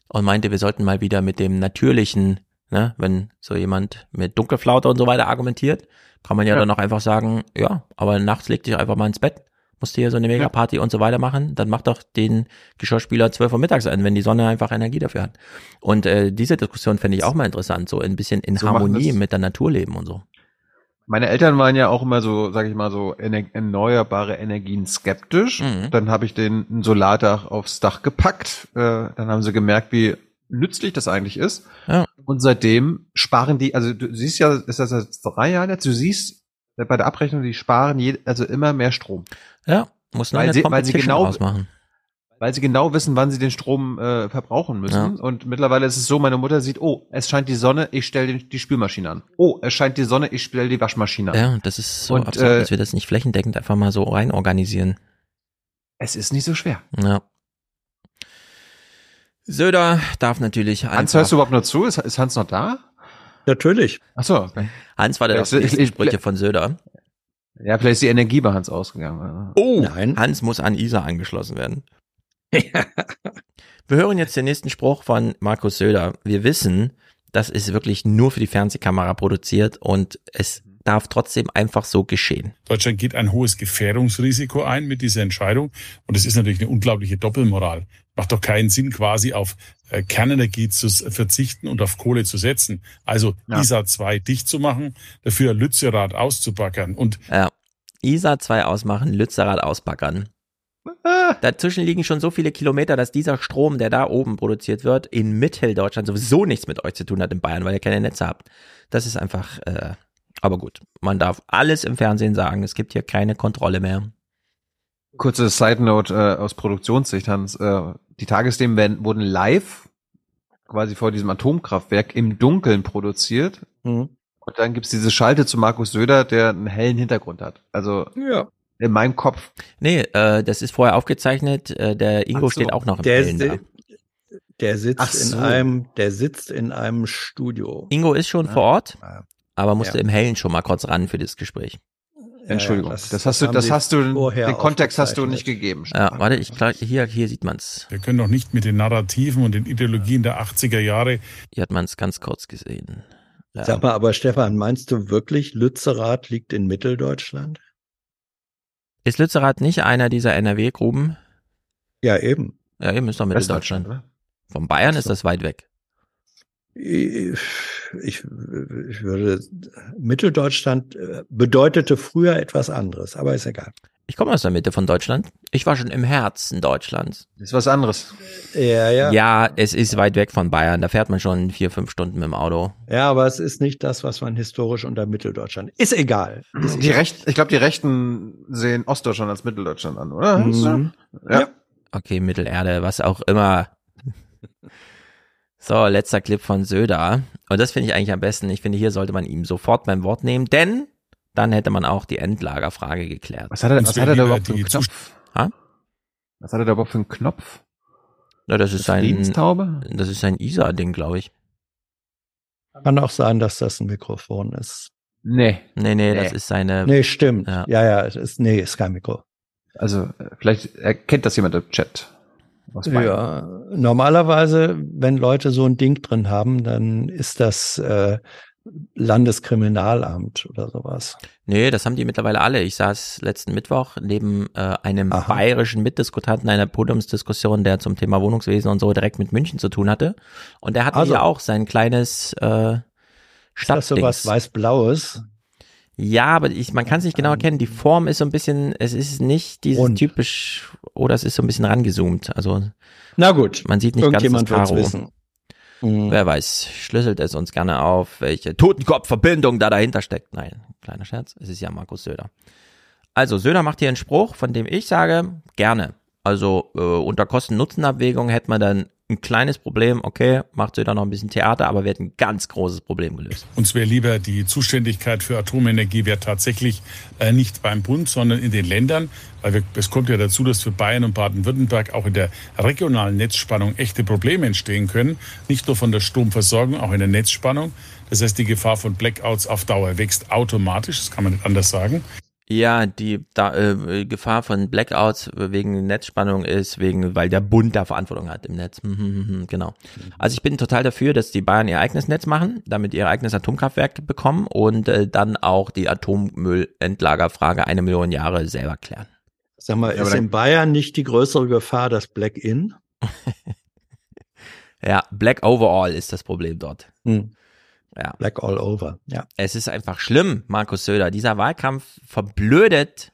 und meinte, wir sollten mal wieder mit dem natürlichen, ne, wenn so jemand mit Dunkelflaute und so weiter argumentiert, kann man ja, Ja. dann auch einfach sagen, ja, aber nachts leg dich einfach mal ins Bett, musst hier so eine Megaparty und so weiter machen, dann mach doch den Geschirrspüler 12 Uhr mittags an, wenn die Sonne einfach Energie dafür hat. Und äh, diese Diskussion fände ich auch mal interessant, so ein bisschen in So Harmonie mit der Natur leben und so. Meine Eltern waren ja auch immer so, sag ich mal, so ener erneuerbare Energien skeptisch. Mhm. Dann habe ich den Solardach aufs Dach gepackt. Äh, dann haben sie gemerkt, wie nützlich das eigentlich ist. Ja. Und seitdem sparen die, also du siehst ja, ist das jetzt drei Jahre jetzt, du siehst bei der Abrechnung, die sparen je, also immer mehr Strom. Ja, muss nur weil sie, weil sie genau ausmachen. Weil sie genau wissen, wann sie den Strom äh, verbrauchen müssen. Ja. Und mittlerweile ist es so, meine Mutter sieht, oh, es scheint die Sonne, ich stelle die Spülmaschine an. Oh, es scheint die Sonne, ich stelle die Waschmaschine an. Ja, das ist so Und, absurd, äh, dass wir das nicht flächendeckend einfach mal so rein organisieren. Es ist nicht so schwer. Ja. Söder darf natürlich Hans, hörst du überhaupt noch zu? Ist, ist Hans noch da? Natürlich. Ach so. Okay. Hans war der Ich- ich- die ich- Sprüche von Söder. Ja, vielleicht ist die Energie bei Hans ausgegangen. Oh, Nein. Hans muss an ISA angeschlossen werden. Wir hören jetzt den nächsten Spruch von Markus Söder. Wir wissen, das ist wirklich nur für die Fernsehkamera produziert und es darf trotzdem einfach so geschehen. Deutschland geht ein hohes Gefährdungsrisiko ein mit dieser Entscheidung. Und es ist natürlich eine unglaubliche Doppelmoral. Macht doch keinen Sinn, quasi auf äh, Kernenergie zu verzichten und auf Kohle zu setzen. Also Ja. ISA 2 dicht zu machen, dafür Lützerath auszubackern. Und Ja. ISA 2 ausmachen, Lützerath auspackern. *laughs* Dazwischen liegen schon so viele Kilometer, dass dieser Strom, der da oben produziert wird, in Mitteldeutschland sowieso nichts mit euch zu tun hat in Bayern, weil ihr keine Netze habt. Das ist einfach, äh, aber gut. Man darf alles im Fernsehen sagen. Es gibt hier keine Kontrolle mehr. Kurze Side Note äh, aus Produktionssicht, Hans. Äh, die Tagesthemen werden, wurden live quasi vor diesem Atomkraftwerk im Dunkeln produziert. Mhm. Und dann gibt's diese Schalte zu Markus Söder, der einen hellen Hintergrund hat. Also Ja. In meinem Kopf. Nee, äh, das ist vorher aufgezeichnet. Äh, der Ingo so. steht auch noch im Der, Hellen da. der, der sitzt so. in einem, der sitzt in einem Studio. Ingo ist schon Ja. vor Ort, aber musste Ja. im Hellen schon mal kurz ran für das Gespräch. Entschuldigung. Ja, das, das- hast das du, das hast du, den Kontext hast du nicht gegeben. Ja, warte, ich klar, hier, hier sieht man's. wir können doch nicht mit den Narrativen und den Ideologien der 80er Jahre Hier hat man's ganz kurz gesehen. Ja. Sag mal, aber Stefan, meinst du wirklich, Lützerath liegt in Mitteldeutschland? Ist Lützerath nicht einer dieser NRW-Gruben? Ja, eben. Ja, eben ist doch Mitteldeutschland. Westdeutschland, Von Bayern ist so. das weit weg. Ich, ich, ich würde, Mitteldeutschland äh, bedeutete früher etwas anderes, aber ist egal. Ich komme aus der Mitte von Deutschland. Ich war schon im Herzen Deutschlands. Ist was anderes. Ja, ja. Ja, es ist weit weg von Bayern. Da fährt man schon vier, fünf Stunden mit dem Auto. Ja, aber es ist nicht das, was man historisch unter Mitteldeutschland. Ist egal. Ist Die egal. Recht, ich glaube, die Rechten sehen Ostdeutschland als Mitteldeutschland an, oder? Mhm. Ja. Okay, Mittelerde, was auch immer. So, letzter Clip von Söder. Und das finde ich eigentlich am besten. Ich finde, hier sollte man ihm sofort beim Wort nehmen, denn dann hätte man auch die Endlagerfrage geklärt. Was hat er, was hat er da überhaupt für einen Knopf? Ha? Was hat er da überhaupt für einen Knopf? Ja, das ist sein, das ist sein ISA-Ding, glaube ich. Kann auch sein, dass das ein Mikrofon ist. Nee. Nee, nee, Nee. das ist seine, Nee, stimmt. Ja. Ja, ja, es ist, nee, ist kein Mikro. Also, äh, vielleicht erkennt das jemand im Chat. Ja, normalerweise, wenn Leute so ein Ding drin haben, dann ist das äh, Landeskriminalamt oder sowas. Nee, das haben die mittlerweile alle. Ich saß letzten Mittwoch neben äh, einem Aha. bayerischen Mitdiskutanten einer Podiumsdiskussion, der zum Thema Wohnungswesen und so direkt mit München zu tun hatte. Und der hatte Also. ja auch sein kleines äh, Ist das sowas weiß-blaues? Ja, aber ich, man kann es nicht genau erkennen. Die Form ist so ein bisschen, es ist nicht dieses Rund. typisch, oder es ist so ein bisschen rangezoomt. Also Na gut, man sieht nicht ganz das Karo. wissen. Mhm. Wer weiß, schlüsselt es uns gerne auf, welche Totenkopfverbindung da dahinter steckt. Nein, kleiner Scherz, es ist ja Markus Söder. Also Söder macht hier einen Spruch, von dem ich sage, gerne. Also äh, unter Kosten-Nutzen-Abwägung hätte man dann ein kleines Problem, okay, macht Söder noch ein bisschen Theater, aber wird ein ganz großes Problem gelöst. Uns wäre lieber die Zuständigkeit für Atomenergie wäre tatsächlich äh, nicht beim Bund, sondern in den Ländern, weil wir, es kommt ja dazu, dass für Bayern und Baden-Württemberg auch in der regionalen Netzspannung echte Probleme entstehen können, nicht nur von der Stromversorgung, auch in der Netzspannung. Das heißt, die Gefahr von Blackouts auf Dauer wächst automatisch, das kann man nicht anders sagen. Ja, die da, äh, Gefahr von Blackouts wegen Netzspannung ist, wegen, weil der Bund da Verantwortung hat im Netz. Mhm, mhm, mhm, genau. Also ich bin total dafür, dass die Bayern ihr eigenes Netz machen, damit ihr eigenes Atomkraftwerk bekommen und äh, dann auch die Atommüllendlagerfrage eine Million Jahre selber klären. Sag mal, ist in Bayern nicht die größere Gefahr das Black-In? *laughs* Ja, Black Overall ist das Problem dort. Hm. Ja. Black all over, ja. Es ist einfach schlimm, Markus Söder. Dieser Wahlkampf verblödet.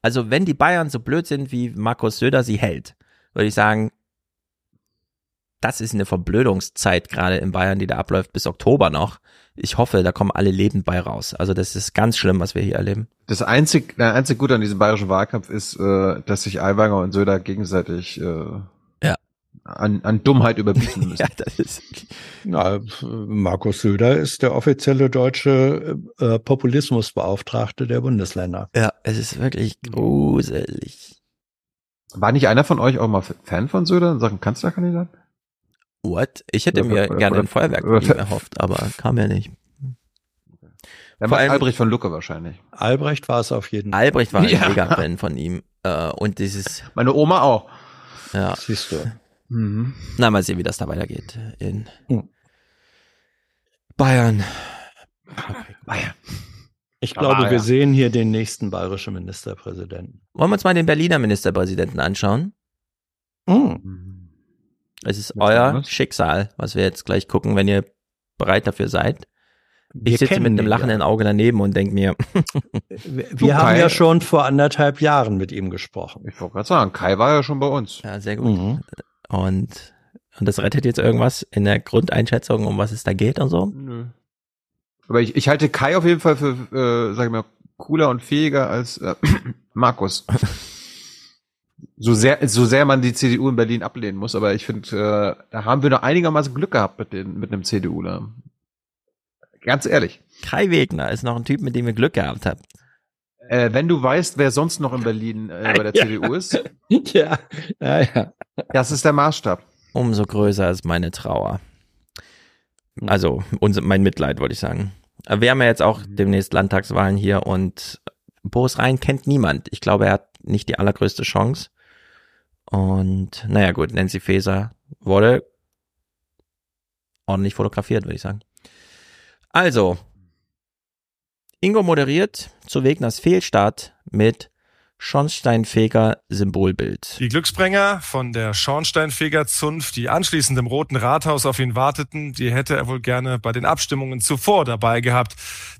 Also wenn die Bayern so blöd sind, wie Markus Söder sie hält, würde ich sagen, das ist eine Verblödungszeit gerade in Bayern, die da abläuft bis Oktober noch. Ich hoffe, da kommen alle lebend bei raus. Also das ist ganz schlimm, was wir hier erleben. Das einzig, der einzig Gute an diesem bayerischen Wahlkampf ist, äh, dass sich Aiwanger und Söder gegenseitig äh. An, an Dummheit überbieten *laughs* müssen. ja, das ist Na, Markus Söder ist der offizielle deutsche äh, Populismusbeauftragte der Bundesländer. Ja, es ist wirklich gruselig. War nicht einer von euch auch mal Fan von Söder in Sachen Kanzlerkandidat? What? Ich hätte Oder- mir oder- gerne oder- ein Feuerwerk oder- von ihm erhofft, aber kam ja nicht. Dann Vor war allem- Albrecht von Lucke wahrscheinlich. Albrecht war es auf jeden Fall. Albrecht war ein *laughs* Ja. Mega-Fan von ihm. Äh, und dieses, Meine Oma auch. ja. Siehst du. Mhm. Na, mal sehen, wie das da weitergeht in Hm. Bayern. Bayern. Ich Aber glaube, wir ja. sehen hier den nächsten bayerischen Ministerpräsidenten. Wollen wir uns mal den Berliner Ministerpräsidenten anschauen? Hm. Es ist Was euer anderes? Schicksal, was wir jetzt gleich gucken, wenn ihr bereit dafür seid. Wir Ich sitze mit einem lachenden ja. Auge daneben und denke mir, Wir, wir haben Kai- ja schon vor anderthalb Jahren mit ihm gesprochen. Ich wollte gerade sagen, Kai war ja schon bei uns. ja, sehr gut. Mhm. Und, und das rettet jetzt irgendwas in der Grundeinschätzung, um was es da geht und so. Nö. Aber ich, ich halte Kai auf jeden Fall für, äh, sag ich mal, cooler und fähiger als äh, *clears throat* Markus. *laughs* So sehr, so sehr man die CDU in Berlin ablehnen muss, aber ich finde, äh, da haben wir noch einigermaßen Glück gehabt mit, den, mit einem CDUler. Ganz ehrlich. Kai Wegner ist noch ein Typ, mit dem ihr Glück gehabt habt. Äh, wenn du weißt, wer sonst noch in Berlin äh, bei der *laughs* Ja. CDU ist, Ja, ja, ja. Das ist der Maßstab. Umso größer ist meine Trauer. Also, mein Mitleid, wollte ich sagen. Wir haben ja jetzt auch demnächst Landtagswahlen hier und Boris Rhein kennt niemand. Ich glaube, er hat nicht die allergrößte Chance. Und naja gut, Nancy Faeser wurde ordentlich fotografiert, würde ich sagen. Also, Ingo moderiert zu Wegners Fehlstart mit Schornsteinfeger Symbolbild. Die Glücksbringer von der Schornsteinfegerzunft, die anschließend im Roten Rathaus auf ihn warteten, die hätte er wohl gerne bei den Abstimmungen zuvor dabei gehabt.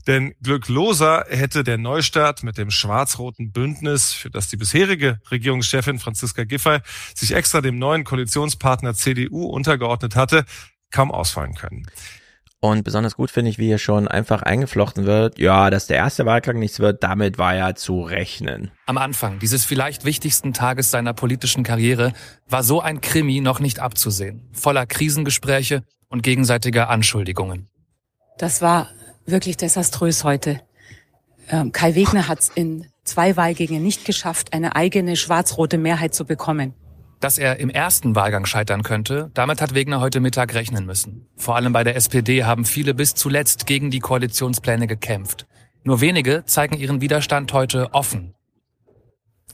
Denn glückloser hätte der Neustart mit dem schwarz-roten Bündnis, für das die bisherige Regierungschefin Franziska Giffey sich extra dem neuen Koalitionspartner CDU untergeordnet hatte, kaum ausfallen können. Und besonders gut finde ich, wie hier schon einfach eingeflochten wird, ja, dass der erste Wahlgang nichts wird, damit war ja zu rechnen. Am Anfang dieses vielleicht wichtigsten Tages seiner politischen Karriere war so ein Krimi noch nicht abzusehen, voller Krisengespräche und gegenseitiger Anschuldigungen. Das war wirklich desaströs heute. Ähm, Kai Wegner hat es in zwei Wahlgängen nicht geschafft, eine eigene schwarz-rote Mehrheit zu bekommen. Dass er im ersten Wahlgang scheitern könnte, damit hat Wegner heute Mittag rechnen müssen. Vor allem bei der SPD haben viele bis zuletzt gegen die Koalitionspläne gekämpft. Nur wenige zeigen ihren Widerstand heute offen.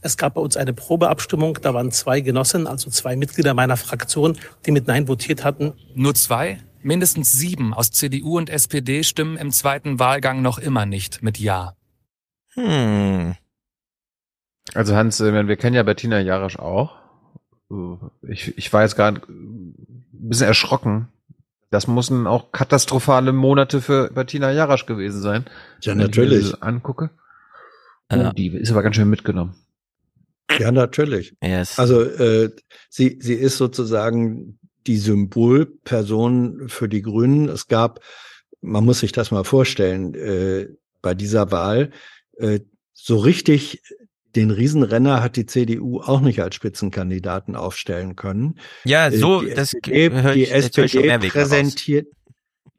Es gab bei uns eine Probeabstimmung, da waren zwei Genossen, also zwei Mitglieder meiner Fraktion, die mit Nein votiert hatten. Nur zwei? Mindestens sieben aus CDU und SPD stimmen im zweiten Wahlgang noch immer nicht mit Ja. Hm. Also Hans, äh, wir kennen ja Bettina Jarasch auch. Ich, ich war jetzt gerade ein bisschen erschrocken. Das mussten auch katastrophale Monate für Bettina Jarasch gewesen sein. Ja, wenn ich mir natürlich. das angucke. Oh, Ja. die ist aber ganz schön mitgenommen. Ja, natürlich. Yes. Also äh, sie, sie ist sozusagen die Symbolperson für die Grünen. Es gab, man muss sich das mal vorstellen, äh, bei dieser Wahl, äh, so richtig den Riesenrenner hat die CDU auch nicht als Spitzenkandidaten aufstellen können. Ja, Äh, so, die das SPD, die ich, SPD präsentiert,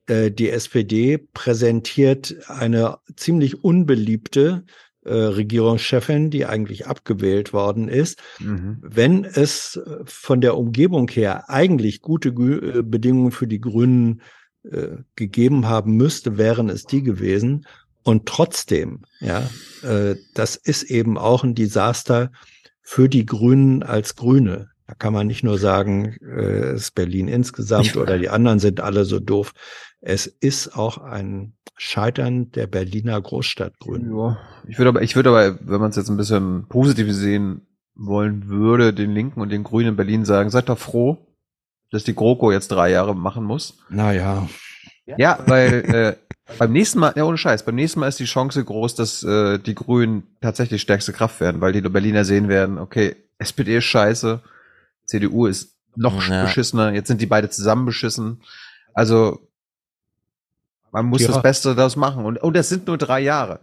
äh, die SPD präsentiert eine ziemlich unbeliebte äh, Regierungschefin, die eigentlich abgewählt worden ist. Mhm. Wenn es äh, von der Umgebung her eigentlich gute Gü- äh, Bedingungen für die Grünen äh, gegeben haben müsste, wären es die gewesen. Und trotzdem, ja, äh, das ist eben auch ein Desaster für die Grünen als Grüne. Da kann man nicht nur sagen, äh, es ist Berlin insgesamt oder die anderen sind alle so doof. Es ist auch ein Scheitern der Berliner Großstadtgrünen. Ja, ich würde aber, ich würde aber, wenn man es jetzt ein bisschen positiv sehen wollen würde, den Linken und den Grünen in Berlin sagen, seid doch froh, dass die GroKo jetzt drei Jahre machen muss. Naja. Ja, weil äh, beim nächsten Mal, ja ohne Scheiß, beim nächsten Mal ist die Chance groß, dass äh, die Grünen tatsächlich stärkste Kraft werden, weil die Berliner sehen werden, okay, SPD ist scheiße, CDU ist noch ja. beschissener, jetzt sind die beide zusammen beschissen. Also man muss ja. das Beste daraus machen. Und, und das sind nur drei Jahre.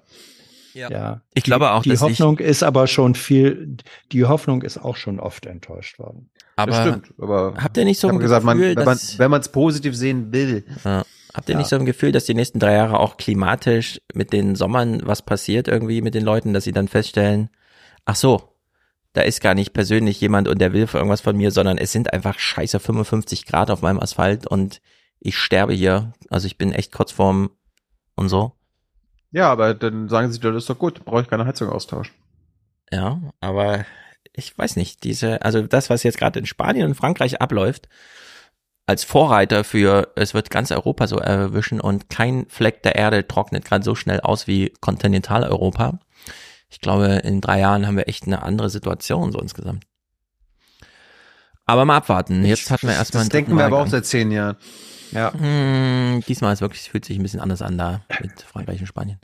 Ja. ja. Ich glaube auch, die, die Hoffnung ist aber schon viel, die Hoffnung ist auch schon oft enttäuscht worden. Aber, das stimmt, aber habt ihr nicht so ein Gefühl, gesagt, man, wenn man es positiv sehen will. Ja. Habt ihr ja. nicht so ein Gefühl, dass die nächsten drei Jahre auch klimatisch mit den Sommern was passiert irgendwie mit den Leuten, dass sie dann feststellen, ach so, da ist gar nicht persönlich jemand und der will für irgendwas von mir, sondern es sind einfach scheiße 55 Grad auf meinem Asphalt und ich sterbe hier. Also ich bin echt kurz vorm und so. Ja, aber dann sagen sie, das ist doch gut, brauche ich keine Heizung austauschen. Ja, aber ich weiß nicht, diese, also das, was jetzt gerade in Spanien und Frankreich abläuft, als Vorreiter für, es wird ganz Europa so erwischen und kein Fleck der Erde trocknet gerade so schnell aus wie Kontinentaleuropa. Ich glaube, in drei Jahren haben wir echt eine andere Situation so insgesamt. Aber mal abwarten. Jetzt hatten wir erstmal. Das denken wir aber auch seit zehn Jahren. Ja. Hm, diesmal ist wirklich, fühlt sich ein bisschen anders an da mit Frankreich und Spanien.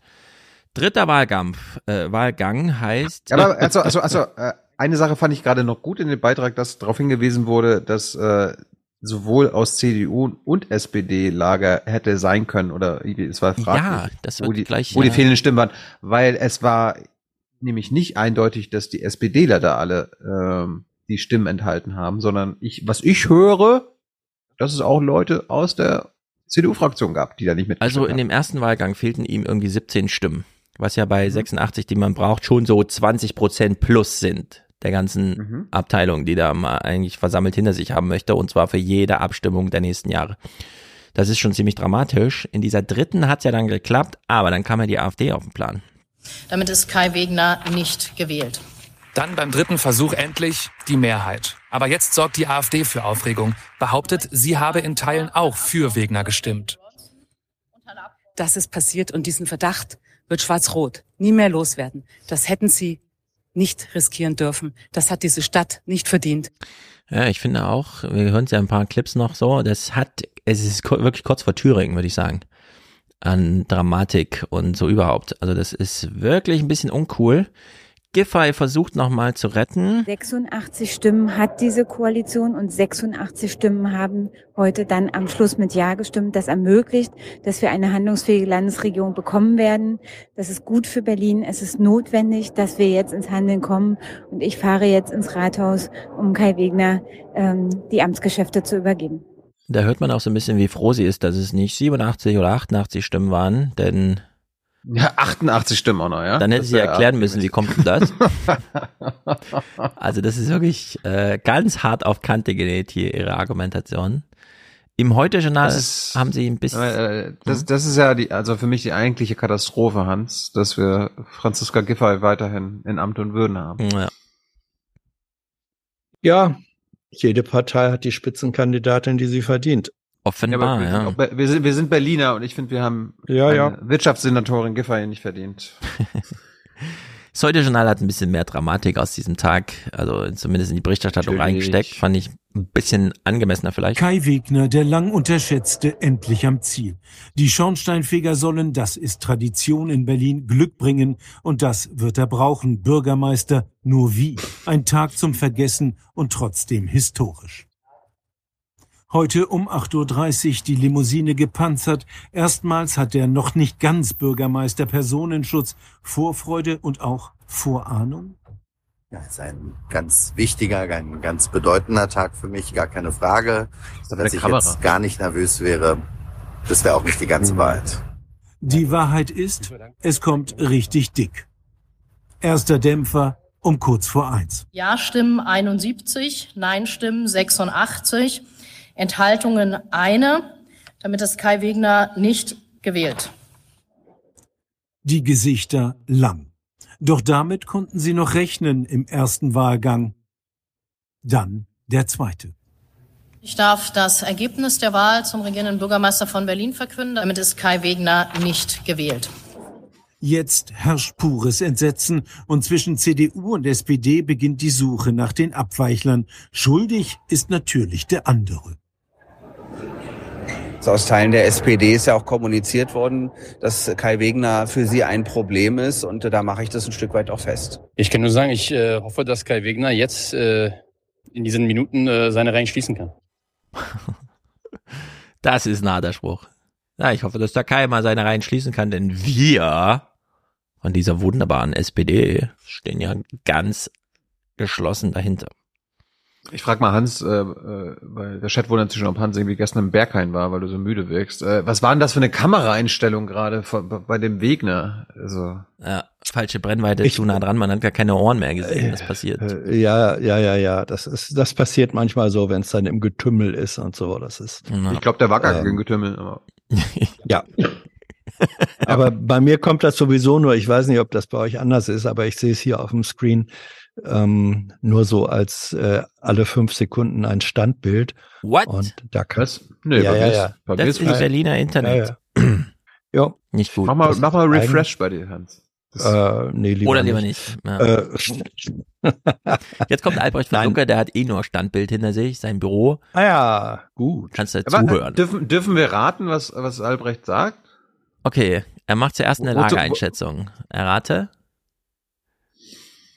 Dritter Wahlkampf, äh, Wahlgang heißt. Aber also, also, also äh, eine Sache fand ich gerade noch gut in dem Beitrag, dass darauf hingewiesen wurde, dass äh, sowohl aus CDU und SPD-Lager hätte sein können oder es war fraglich, ja, das wird wo, die, gleich, wo ja. die fehlenden Stimmen waren, weil es war nämlich nicht eindeutig, dass die SPDler da alle ähm, die Stimmen enthalten haben, sondern ich, was ich höre, dass es auch Leute aus der CDU-Fraktion gab, die da nicht mit. Also in haben. dem ersten Wahlgang fehlten ihm irgendwie 17 Stimmen, was ja bei mhm. 86, die man braucht, schon so 20 Prozent plus sind der ganzen mhm. Abteilung, die da mal eigentlich versammelt hinter sich haben möchte, und zwar für jede Abstimmung der nächsten Jahre. Das ist schon ziemlich dramatisch. In dieser dritten hat es ja dann geklappt, aber dann kam ja die AfD auf den Plan. Damit ist Kai Wegner nicht gewählt. Dann beim dritten Versuch endlich die Mehrheit. Aber jetzt sorgt die AfD für Aufregung, behauptet, sie habe in Teilen auch für Wegner gestimmt. Das ist passiert und diesen Verdacht wird Schwarz-Rot nie mehr loswerden. Das hätten sie nicht riskieren dürfen. Das hat diese Stadt nicht verdient. Ja, ich finde auch, wir hören ja ein paar Clips noch so, das hat, es ist wirklich kurz vor Thüringen, würde ich sagen. An Dramatik und so überhaupt. Also das ist wirklich ein bisschen uncool. Giffey versucht nochmal zu retten. 86 Stimmen hat diese Koalition und 86 Stimmen haben heute dann am Schluss mit Ja gestimmt. Das ermöglicht, dass wir eine handlungsfähige Landesregierung bekommen werden. Das ist gut für Berlin. Es ist notwendig, dass wir jetzt ins Handeln kommen. Und ich fahre jetzt ins Rathaus, um Kai Wegner ähm, die Amtsgeschäfte zu übergeben. Da hört man auch so ein bisschen, wie froh sie ist, dass es nicht 87 oder 88 Stimmen waren, denn ja, 88 Stimmen auch noch, ja. Dann hätte sie erklären müssen, wie kommt denn das? *laughs* also das ist wirklich äh, ganz hart auf Kante genäht hier ihre Argumentation. Im Heute-Journal haben sie ein bisschen. Äh, das, hm? das ist ja die, also für mich die eigentliche Katastrophe, Hans, dass wir Franziska Giffey weiterhin in Amt und Würden haben. Ja. ja, jede Partei hat die Spitzenkandidatin, die sie verdient. Offenbar, ja. ja. Wir, sind, wir sind Berliner und ich finde, wir haben ja, eine ja. Wirtschaftssenatorin Giffey nicht verdient. *laughs* das Heute-Journal hat ein bisschen mehr Dramatik aus diesem Tag, also zumindest in die Berichterstattung Natürlich. reingesteckt, fand ich ein bisschen angemessener vielleicht. Kai Wegner, der lang unterschätzte, endlich am Ziel. Die Schornsteinfeger sollen, das ist Tradition in Berlin, Glück bringen und das wird er brauchen, Bürgermeister, nur wie? Ein Tag zum Vergessen und trotzdem historisch. Heute um 8.30 Uhr die Limousine gepanzert. Erstmals hat der noch nicht ganz Bürgermeister Personenschutz Vorfreude und auch Vorahnung. Ja, es ist ein ganz wichtiger, ein ganz bedeutender Tag für mich, gar keine Frage. Dass ich Kamera. jetzt gar nicht nervös wäre, das wäre auch nicht die ganze Wahrheit. Die Wahrheit ist, es kommt richtig dick. Erster Dämpfer um kurz vor eins. Ja-Stimmen 71, Nein-Stimmen 86. Enthaltungen eine. Damit ist Kai Wegner nicht gewählt. Die Gesichter lang. Doch damit konnten sie noch rechnen im ersten Wahlgang. Dann der zweite. Ich darf das Ergebnis der Wahl zum regierenden Bürgermeister von Berlin verkünden. Damit ist Kai Wegner nicht gewählt. Jetzt herrscht pures Entsetzen und zwischen CDU und SPD beginnt die Suche nach den Abweichlern. Schuldig ist natürlich der andere. Aus Teilen der SPD ist ja auch kommuniziert worden, dass Kai Wegner für sie ein Problem ist und da mache ich das ein Stück weit auch fest. Ich kann nur sagen, ich äh, hoffe, dass Kai Wegner jetzt äh, in diesen Minuten äh, seine Reihen schließen kann. *laughs* Das ist ein harter Spruch. Ja, ich hoffe, dass da Kai mal seine Reihen schließen kann, denn wir von dieser wunderbaren SPD stehen ja ganz geschlossen dahinter. Ich frage mal Hans, äh, äh, weil der Chat wundert sich schon, ob Hans irgendwie gestern im Berghain war, weil du so müde wirkst. Äh, was war denn das für eine Kameraeinstellung gerade bei dem Wegner? Also ja, falsche Brennweite ich, zu nah dran, man hat gar keine Ohren mehr gesehen, was passiert. Äh, ja, ja, ja, ja, das ist, das passiert manchmal so, wenn es dann im Getümmel ist und so. Das ist. Ich glaube, der war gar ähm, kein Getümmel. Aber. *laughs* ja. aber bei mir kommt das sowieso nur. Ich weiß nicht, ob das bei euch anders ist, aber ich sehe es hier auf dem Screen ähm, nur so als äh, alle fünf Sekunden ein Standbild. What? Und da kann Was? Nee, ja, ja, ja. Das ist das Berliner Internet. Ja, *clears throat* ja. Nicht gut. Mach mal, mach mal Refresh bei dir, Hans. Äh, nee, lieber Oder lieber nicht. nicht. Ja. Äh, *laughs* Jetzt kommt Albrecht von Dunker, der hat eh nur Standbild hinter sich, sein Büro. Ah ja, gut. Kannst du zuhören. Dürfen, dürfen wir raten, was, was Albrecht sagt? Okay, er macht zuerst eine Lageeinschätzung. Errate.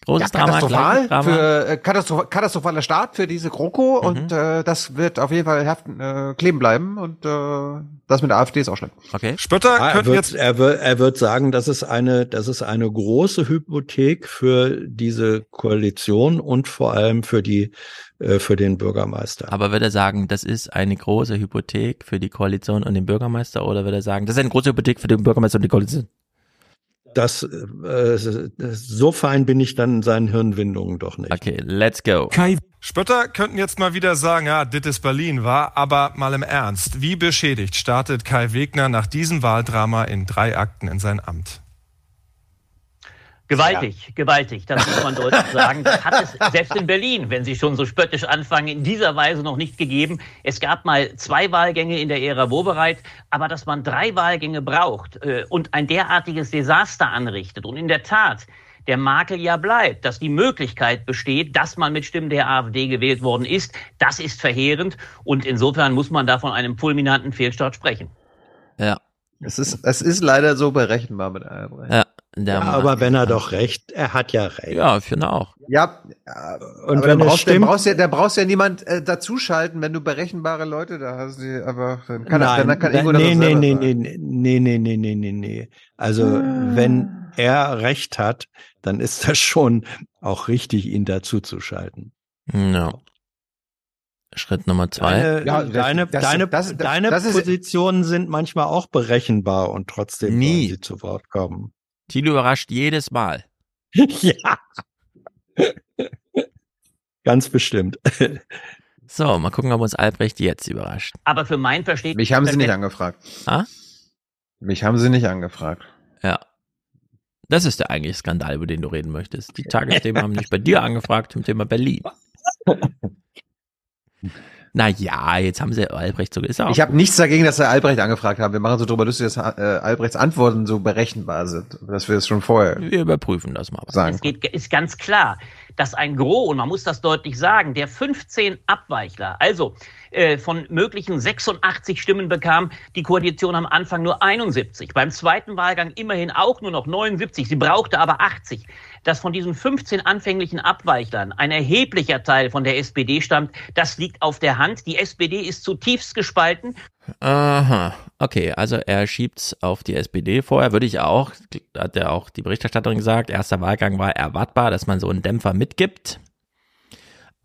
Großes ja, katastrophal Drama, Für, äh, katastroph katastrophaler Start für diese GroKo mhm. und äh, das wird auf jeden Fall haften, äh, kleben bleiben und äh, das mit der AfD ist auch schlimm. Okay. Spötter ah, er, wird, jetzt er, wird, er wird sagen, das ist eine, das ist eine große Hypothek für diese Koalition und vor allem für die äh, für den Bürgermeister. Aber wird er sagen, das ist eine große Hypothek für die Koalition und den Bürgermeister oder wird er sagen, das ist eine große Hypothek für den Bürgermeister und die Koalition? Das, äh, so fein bin ich dann in seinen Hirnwindungen doch nicht. Okay, let's go. Kai Spötter könnten jetzt mal wieder sagen, ja, dit ist Berlin war, aber mal im Ernst. Wie beschädigt startet Kai Wegner nach diesem Wahldrama in drei Akten in sein Amt? Gewaltig, ja. gewaltig, das muss man deutlich *laughs* sagen. Das hat es selbst in Berlin, wenn Sie schon so spöttisch anfangen, in dieser Weise noch nicht gegeben. Es gab mal zwei Wahlgänge in der Ära Wobereit, aber dass man drei Wahlgänge braucht äh, und ein derartiges Desaster anrichtet und in der Tat der Makel ja bleibt, dass die Möglichkeit besteht, dass man mit Stimmen der AfD gewählt worden ist, das ist verheerend und insofern muss man da von einem fulminanten Fehlstart sprechen. Ja. Es ist, es ist leider so berechenbar mit Albrecht. Ja. Ja, aber wenn er doch recht, er hat ja recht. Ja, ich finde auch. Ja, und wenn dann brauchst, stimmt, dann brauchst ja, da brauchst ja niemand äh, dazuschalten, wenn du berechenbare Leute da hast, die aber dann kann Nein, dann kann irgendwo nee, nee, nee, nee, nee, nee, nee, nee, nee, nee. Also hm. wenn er recht hat, dann ist das schon auch richtig, ihn dazuzuschalten. Ja. Schritt Nummer zwei. Deine, ja, deine, das, deine, das, das, deine Positionen sind manchmal auch berechenbar und trotzdem nie. sie zu Wort kommen. Thilo überrascht jedes Mal. *laughs* ja. Ganz bestimmt. So, mal gucken, ob uns Albrecht jetzt überrascht. Aber für mein Verständnis. Mich haben sie nicht angefragt. Ah? Mich haben sie nicht angefragt. Ja. Das ist der eigentliche Skandal, über den du reden möchtest. Die Tagesthemen haben nicht bei dir angefragt zum Thema Berlin. *laughs* Na ja, jetzt haben sie Albrecht so ist auch Ich habe nichts dagegen, dass sie Albrecht angefragt haben. Wir machen so drüber lustig, dass äh, Albrechts Antworten so berechenbar sind, dass wir es schon vorher. Wir überprüfen das mal. Sagen. Es geht, ist ganz klar, dass ein Gros, und man muss das deutlich sagen, der 15 Abweichler, also äh, von möglichen 86 Stimmen bekam die Koalition am Anfang nur 71. Beim zweiten Wahlgang immerhin auch nur noch 79. Sie brauchte aber 80 dass von diesen 15 anfänglichen Abweichlern ein erheblicher Teil von der SPD stammt, das liegt auf der Hand. Die SPD ist zutiefst gespalten. Aha, okay, also er schiebt's auf die SPD vorher, würde ich auch, hat ja auch die Berichterstatterin gesagt, erster Wahlgang war erwartbar, dass man so einen Dämpfer mitgibt.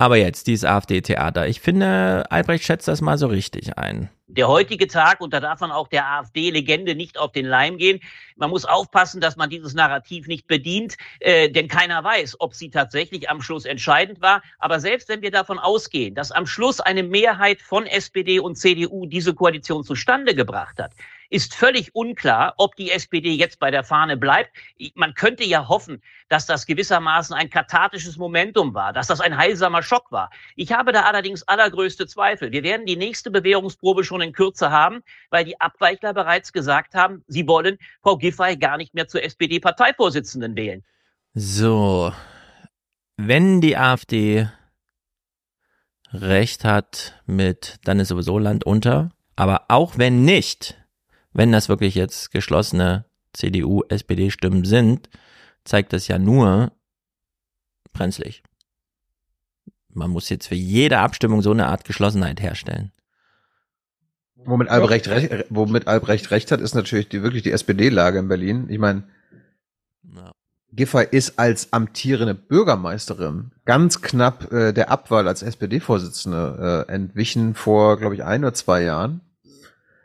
Aber jetzt, dieses AfD-Theater. Ich finde, Albrecht schätzt das mal so richtig ein. Der heutige Tag, und da darf man auch der AfD-Legende nicht auf den Leim gehen, man muss aufpassen, dass man dieses Narrativ nicht bedient, äh, denn keiner weiß, ob sie tatsächlich am Schluss entscheidend war. Aber selbst wenn wir davon ausgehen, dass am Schluss eine Mehrheit von SPD und CDU diese Koalition zustande gebracht hat, ist völlig unklar, ob die SPD jetzt bei der Fahne bleibt. Man könnte ja hoffen, dass das gewissermaßen ein kathartisches Momentum war, dass das ein heilsamer Schock war. Ich habe da allerdings allergrößte Zweifel. Wir werden die nächste Bewährungsprobe schon in Kürze haben, weil die Abweichler bereits gesagt haben, sie wollen Frau Giffey gar nicht mehr zur SPD-Parteivorsitzenden wählen. So, wenn die AfD recht hat mit, dann ist sowieso Land unter, Aber auch wenn nicht, wenn das wirklich jetzt geschlossene CDU, SPD-Stimmen sind, zeigt das ja nur brenzlig. Man muss jetzt für jede Abstimmung so eine Art Geschlossenheit herstellen. Womit Albrecht, recht, womit Albrecht recht hat, ist natürlich die, wirklich die SPD-Lage in Berlin. Ich meine, ja. Giffey ist als amtierende Bürgermeisterin ganz knapp äh, der Abwahl als SPD-Vorsitzende äh, entwichen vor, glaube ich, ein oder zwei Jahren.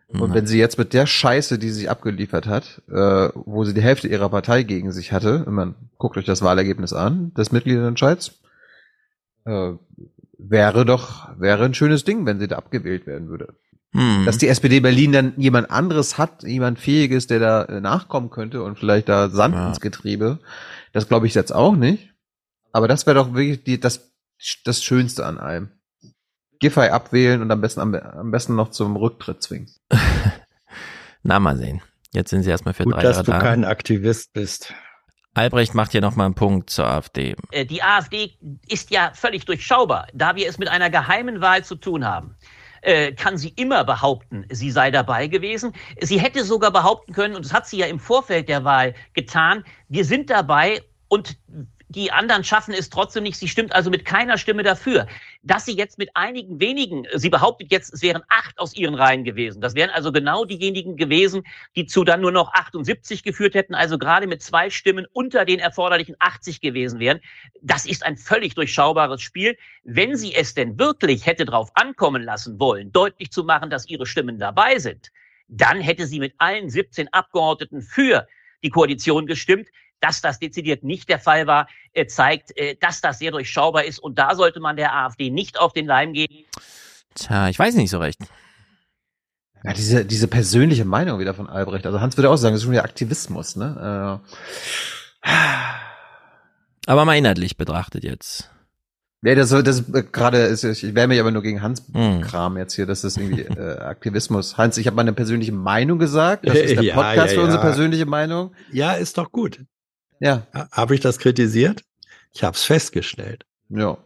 Und wenn sie jetzt mit der Scheiße, die sie sich abgeliefert hat, äh, wo sie die Hälfte ihrer Partei gegen sich hatte, man guckt euch das Wahlergebnis an, des Mitgliederentscheids, äh, wäre doch, wäre ein schönes Ding, wenn sie da abgewählt werden würde. Hm. Dass die SPD Berlin dann jemand anderes hat, jemand Fähiges, der da äh, nachkommen könnte und vielleicht da Sand ja. ins Getriebe, das glaube ich jetzt auch nicht. Aber das wäre doch wirklich die, das, das Schönste an allem. Giffey abwählen und am besten, am, am besten noch zum Rücktritt zwingen. *laughs* Na, mal sehen. Jetzt sind sie erstmal für Gut, drei dass Jahre du da. kein Aktivist bist. Albrecht macht hier nochmal einen Punkt zur AfD. Äh, Die AfD ist ja völlig durchschaubar, da wir es mit einer geheimen Wahl zu tun haben äh, kann sie immer behaupten, sie sei dabei gewesen. Sie hätte sogar behaupten können, und das hat sie ja im Vorfeld der Wahl getan, wir sind dabei und die anderen schaffen es trotzdem nicht. Sie stimmt also mit keiner Stimme dafür. Dass sie jetzt mit einigen wenigen, sie behauptet jetzt, es wären acht aus ihren Reihen gewesen. Das wären also genau diejenigen gewesen, die zu dann nur noch 78 geführt hätten, also gerade mit zwei Stimmen unter den erforderlichen 80 gewesen wären. Das ist ein völlig durchschaubares Spiel. Wenn sie es denn wirklich hätte drauf ankommen lassen wollen, deutlich zu machen, dass ihre Stimmen dabei sind, dann hätte sie mit allen 17 Abgeordneten für die Koalition gestimmt dass das dezidiert nicht der Fall war, äh, zeigt, äh, dass das sehr durchschaubar ist. Und da sollte man der AfD nicht auf den Leim gehen. Tja, ich weiß nicht so recht. Ja, diese, diese persönliche Meinung wieder von Albrecht. Also Hans würde auch sagen, das ist schon wieder Aktivismus, ne? Äh. Aber mal inhaltlich betrachtet jetzt. Ja, das, das äh, gerade ist, ich wehre mich aber nur gegen Hans hm. Kram jetzt hier, das ist irgendwie äh, Aktivismus. Hans, ich habe meine persönliche Meinung gesagt. Das *laughs* ist der Podcast ja, ja, für unsere persönliche Meinung. Ja, ist doch gut. Ja. Habe ich das kritisiert? Ich habe es festgestellt. Ja.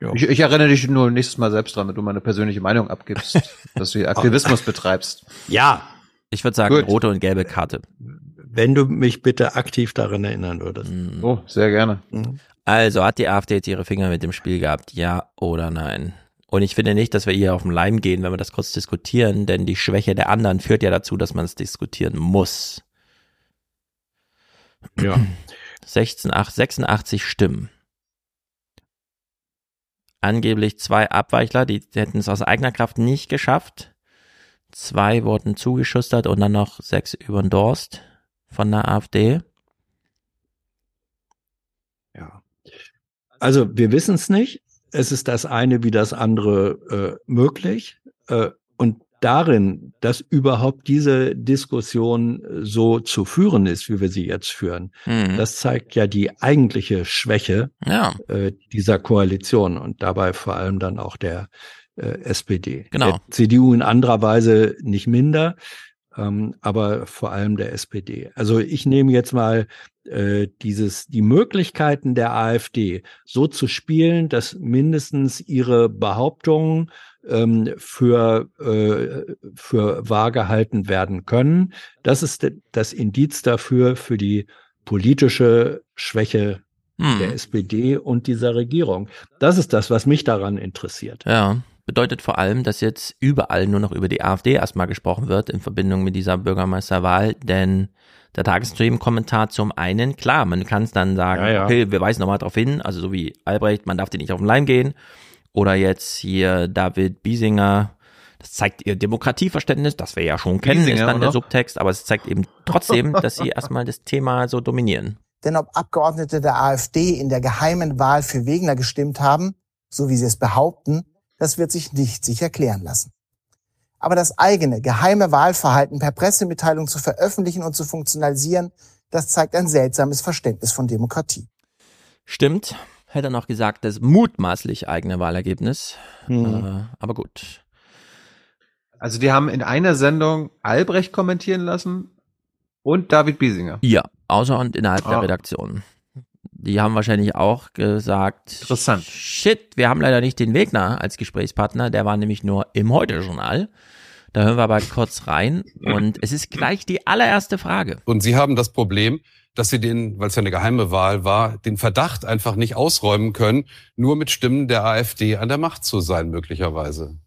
ja. Ich, ich, erinnere dich nur nächstes Mal selbst dran, wenn du meine persönliche Meinung abgibst, *laughs* dass du Aktivismus betreibst. Ja. Ich würde sagen, Gut. rote und gelbe Karte. Wenn du mich bitte aktiv daran erinnern würdest. Mhm. Oh, sehr gerne. Mhm. Also, hat die AfD jetzt ihre Finger mit dem Spiel gehabt? Ja oder nein? Und ich finde nicht, dass wir ihr auf den Leim gehen, wenn wir das kurz diskutieren, denn die Schwäche der anderen führt ja dazu, dass man es diskutieren muss. Ja. 16, 8, 86 Stimmen. Angeblich zwei Abweichler, die hätten es aus eigener Kraft nicht geschafft. Zwei wurden zugeschustert und dann noch sechs überendorst von der AfD. Ja. Also wir wissen es nicht. Es ist das eine wie das andere äh, möglich. Äh, und darin, dass überhaupt diese Diskussion äh, so zu führen ist, wie wir sie jetzt führen, mhm. das zeigt ja die eigentliche Schwäche ja. äh, dieser Koalition und dabei vor allem dann auch der äh, SPD. Genau. Der CDU in anderer Weise nicht minder, ähm, aber vor allem der SPD. Also ich nehme jetzt mal äh, dieses die Möglichkeiten der AfD so zu spielen, dass mindestens ihre Behauptungen ähm, für, äh, für wahr gehalten werden können. Das ist das Indiz dafür, für die politische Schwäche hm. der SPD und dieser Regierung. Das ist das, was mich daran interessiert. Ja. Bedeutet vor allem, dass jetzt überall nur noch über die AfD erstmal gesprochen wird in Verbindung mit dieser Bürgermeisterwahl, denn der Tagesstream-Kommentar zum einen, klar, man kann es dann sagen, ja, ja. okay, wir weisen nochmal darauf hin, also so wie Albrecht, man darf dir nicht auf den Leim gehen, oder jetzt hier David Biesinger. Das zeigt ihr Demokratieverständnis, das wir ja schon kennen, Biesinger, ist dann der Subtext, aber es zeigt eben trotzdem, *laughs* dass sie erstmal das Thema so dominieren. Denn ob Abgeordnete der AfD in der geheimen Wahl für Wegner gestimmt haben, so wie sie es behaupten, das wird sich nicht sich erklären lassen. Aber das eigene geheime Wahlverhalten per Pressemitteilung zu veröffentlichen und zu funktionalisieren, das zeigt ein seltsames Verständnis von Demokratie. Stimmt hätte er noch gesagt, das mutmaßlich eigene Wahlergebnis. Hm. Äh, aber gut. Also die haben in einer Sendung Albrecht kommentieren lassen und David Biesinger. Ja, außer und innerhalb oh. der Redaktion. Die haben wahrscheinlich auch gesagt, interessant. Shit, wir haben leider nicht den Wegner als Gesprächspartner, der war nämlich nur im Heute-Journal. Da hören wir aber kurz rein und es ist gleich die allererste Frage. Und Sie haben das Problem, dass Sie den, weil es ja eine geheime Wahl war, den Verdacht einfach nicht ausräumen können, nur mit Stimmen der AfD an der Macht zu sein, möglicherweise.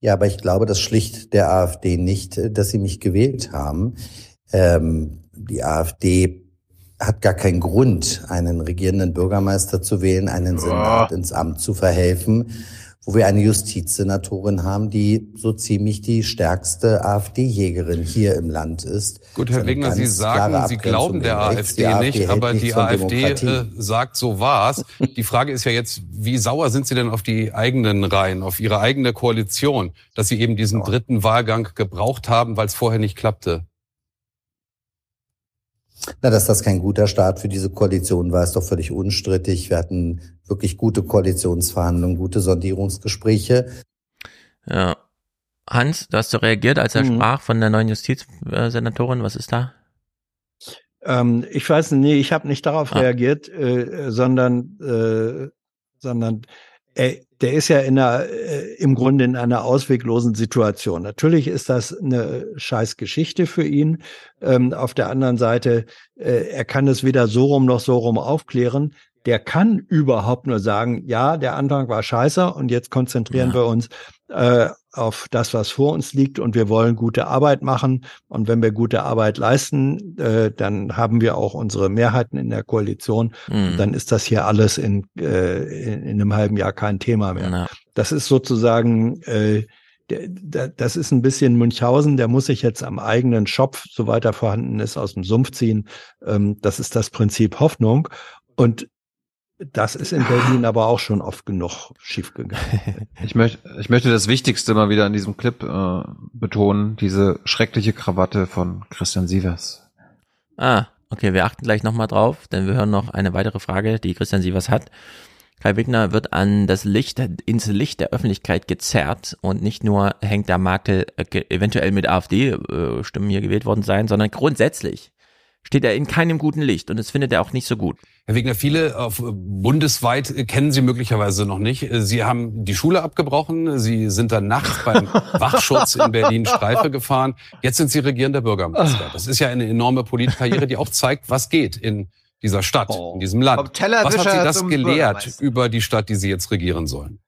Ja, aber ich glaube das schlicht der AfD nicht, dass sie mich gewählt haben. Ähm, die AfD hat gar keinen Grund, einen regierenden Bürgermeister zu wählen, einen Senat ins Amt zu verhelfen, wo wir eine Justizsenatorin haben, die so ziemlich die stärkste AfD-Jägerin hier im Land ist. Gut, Herr Wegner, Sie sagen, Sie glauben der AfD, AfD nicht, aber die AfD äh, sagt, so war's. Die Frage ist ja jetzt, wie sauer sind Sie denn auf die eigenen Reihen, auf Ihre eigene Koalition, dass Sie eben diesen dritten Wahlgang gebraucht haben, weil es vorher nicht klappte? Na, dass das kein guter Start für diese Koalition war, ist doch völlig unstrittig. Wir hatten wirklich gute Koalitionsverhandlungen, gute Sondierungsgespräche. Ja. Hans, du hast so reagiert, als er mhm. sprach von der neuen Justizsenatorin. Was ist da? Ähm, ich weiß nicht, nee, ich habe nicht darauf ah. reagiert, äh, sondern, äh, sondern er, der ist ja in einer, äh, im Grunde in einer ausweglosen Situation. Natürlich ist das eine scheiß Geschichte für ihn. Ähm, auf der anderen Seite, äh, er kann es weder so rum noch so rum aufklären. Der kann überhaupt nur sagen, ja, der Anfang war scheiße und jetzt konzentrieren ja. wir uns äh, auf das, was vor uns liegt und wir wollen gute Arbeit machen. Und wenn wir gute Arbeit leisten, äh, dann haben wir auch unsere Mehrheiten in der Koalition. Mhm. Dann ist das hier alles in, äh, in, in, einem halben Jahr kein Thema mehr. Ja. Das ist sozusagen, äh, das ist ein bisschen Münchhausen, der muss sich jetzt am eigenen Schopf, soweit er vorhanden ist, aus dem Sumpf ziehen. Ähm, das ist das Prinzip Hoffnung. Und das ist in Berlin aber auch schon oft genug schiefgegangen. Ich möchte, ich möchte das Wichtigste mal wieder in diesem Clip äh, betonen, diese schreckliche Krawatte von Christian Sievers. Ah, okay, wir achten gleich nochmal drauf, denn wir hören noch eine weitere Frage, die Christian Sievers hat. Kai Wigner wird an das Licht, ins Licht der Öffentlichkeit gezerrt und nicht nur hängt der Makel äh, eventuell mit AfD-Stimmen äh, hier gewählt worden sein, sondern grundsätzlich steht er in keinem guten Licht und das findet er auch nicht so gut. Herr Wegner, viele auf, äh, bundesweit äh, kennen Sie möglicherweise noch nicht. Äh, Sie haben die Schule abgebrochen, Sie sind dann nachts beim *laughs* Wachschutz in Berlin Streife gefahren. Jetzt sind Sie regierender Bürgermeister. Das ist ja eine enorme Politkarriere, die auch zeigt, was geht in dieser Stadt, in diesem Land. Was hat Sie das gelehrt über die Stadt, die Sie jetzt regieren sollen?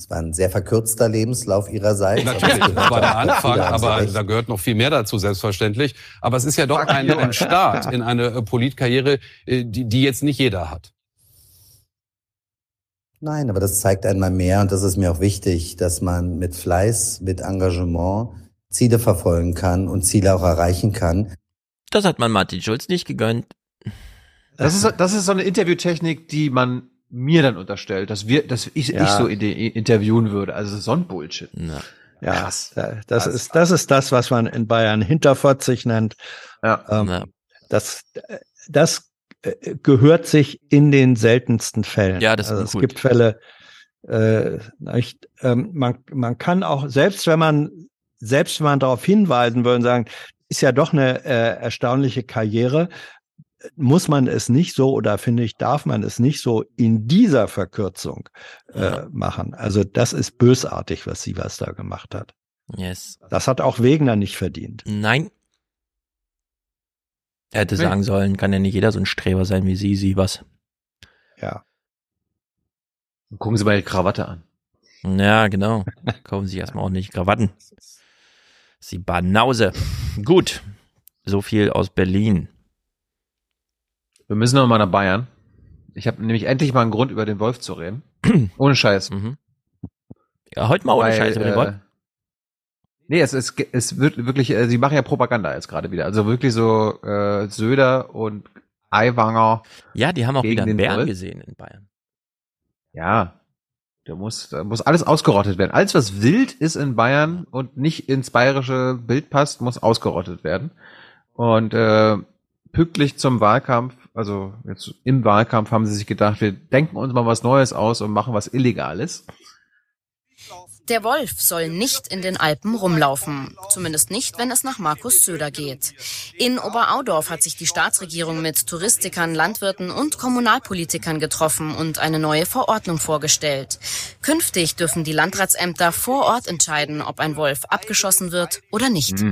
Es war ein sehr verkürzter Lebenslauf Ihrerseits. Natürlich, das war der Anfang, aber da gehört noch viel mehr dazu, selbstverständlich. Aber es ist ja doch ein, ein Start in eine äh, Politkarriere, äh, die, die jetzt nicht jeder hat. Nein, aber das zeigt einmal mehr, und das ist mir auch wichtig, dass man mit Fleiß, mit Engagement Ziele verfolgen kann und Ziele auch erreichen kann. Das hat man Martin Schulz nicht gegönnt. Das ist, das ist so eine Interviewtechnik, die man mir dann unterstellt, dass wir, dass ich, ja. ich so interviewen würde. Also so ein Bullshit. Ja. Ja, Krass. das Krass. ist das ist das, was man in Bayern hinterfotzig nennt. Ja. Ähm, ja. Das das äh, gehört sich in den seltensten Fällen. Ja, das also es gut. gibt Fälle. Äh, nicht, ähm, man man kann auch selbst wenn man selbst wenn man darauf hinweisen würde und sagen, ist ja doch eine äh, erstaunliche Karriere, muss man es nicht so oder finde ich, darf man es nicht so in dieser Verkürzung äh, ja. machen. Also das ist bösartig, was sie was da gemacht hat. Yes. Das hat auch Wegner nicht verdient. Nein. Er hätte sagen sollen, kann ja nicht jeder so ein Streber sein wie sie, sie was. Ja. Gucken Sie mal die Krawatte an. Ja, genau. *laughs* Kaufen Sie erstmal auch nicht Krawatten. Sie Banause. Gut. So viel aus Berlin. Wir müssen noch mal nach Bayern. Ich habe nämlich endlich mal einen Grund, über den Wolf zu reden. *clears throat* ohne Scheiß. Mhm. Ja, heute mal ohne Weil, Scheiß über den Wolf. Äh, nee, es, ist, es wird wirklich, äh, sie machen ja Propaganda jetzt gerade wieder. Also wirklich so äh, Söder und Aiwanger. Ja, die haben auch wieder einen Bären Wolf. gesehen in Bayern. Ja, da muss, da muss alles ausgerottet werden. Alles, was wild ist in Bayern und nicht ins bayerische Bild passt, muss ausgerottet werden. Und äh, pünktlich zum Wahlkampf also jetzt im Wahlkampf haben sie sich gedacht, wir denken uns mal was Neues aus und machen was Illegales. Der Wolf soll nicht in den Alpen rumlaufen. Zumindest nicht, wenn es nach Markus Söder geht. In Oberaudorf hat sich die Staatsregierung mit Touristikern, Landwirten und Kommunalpolitikern getroffen und eine neue Verordnung vorgestellt. Künftig dürfen die Landratsämter vor Ort entscheiden, ob ein Wolf abgeschossen wird oder nicht.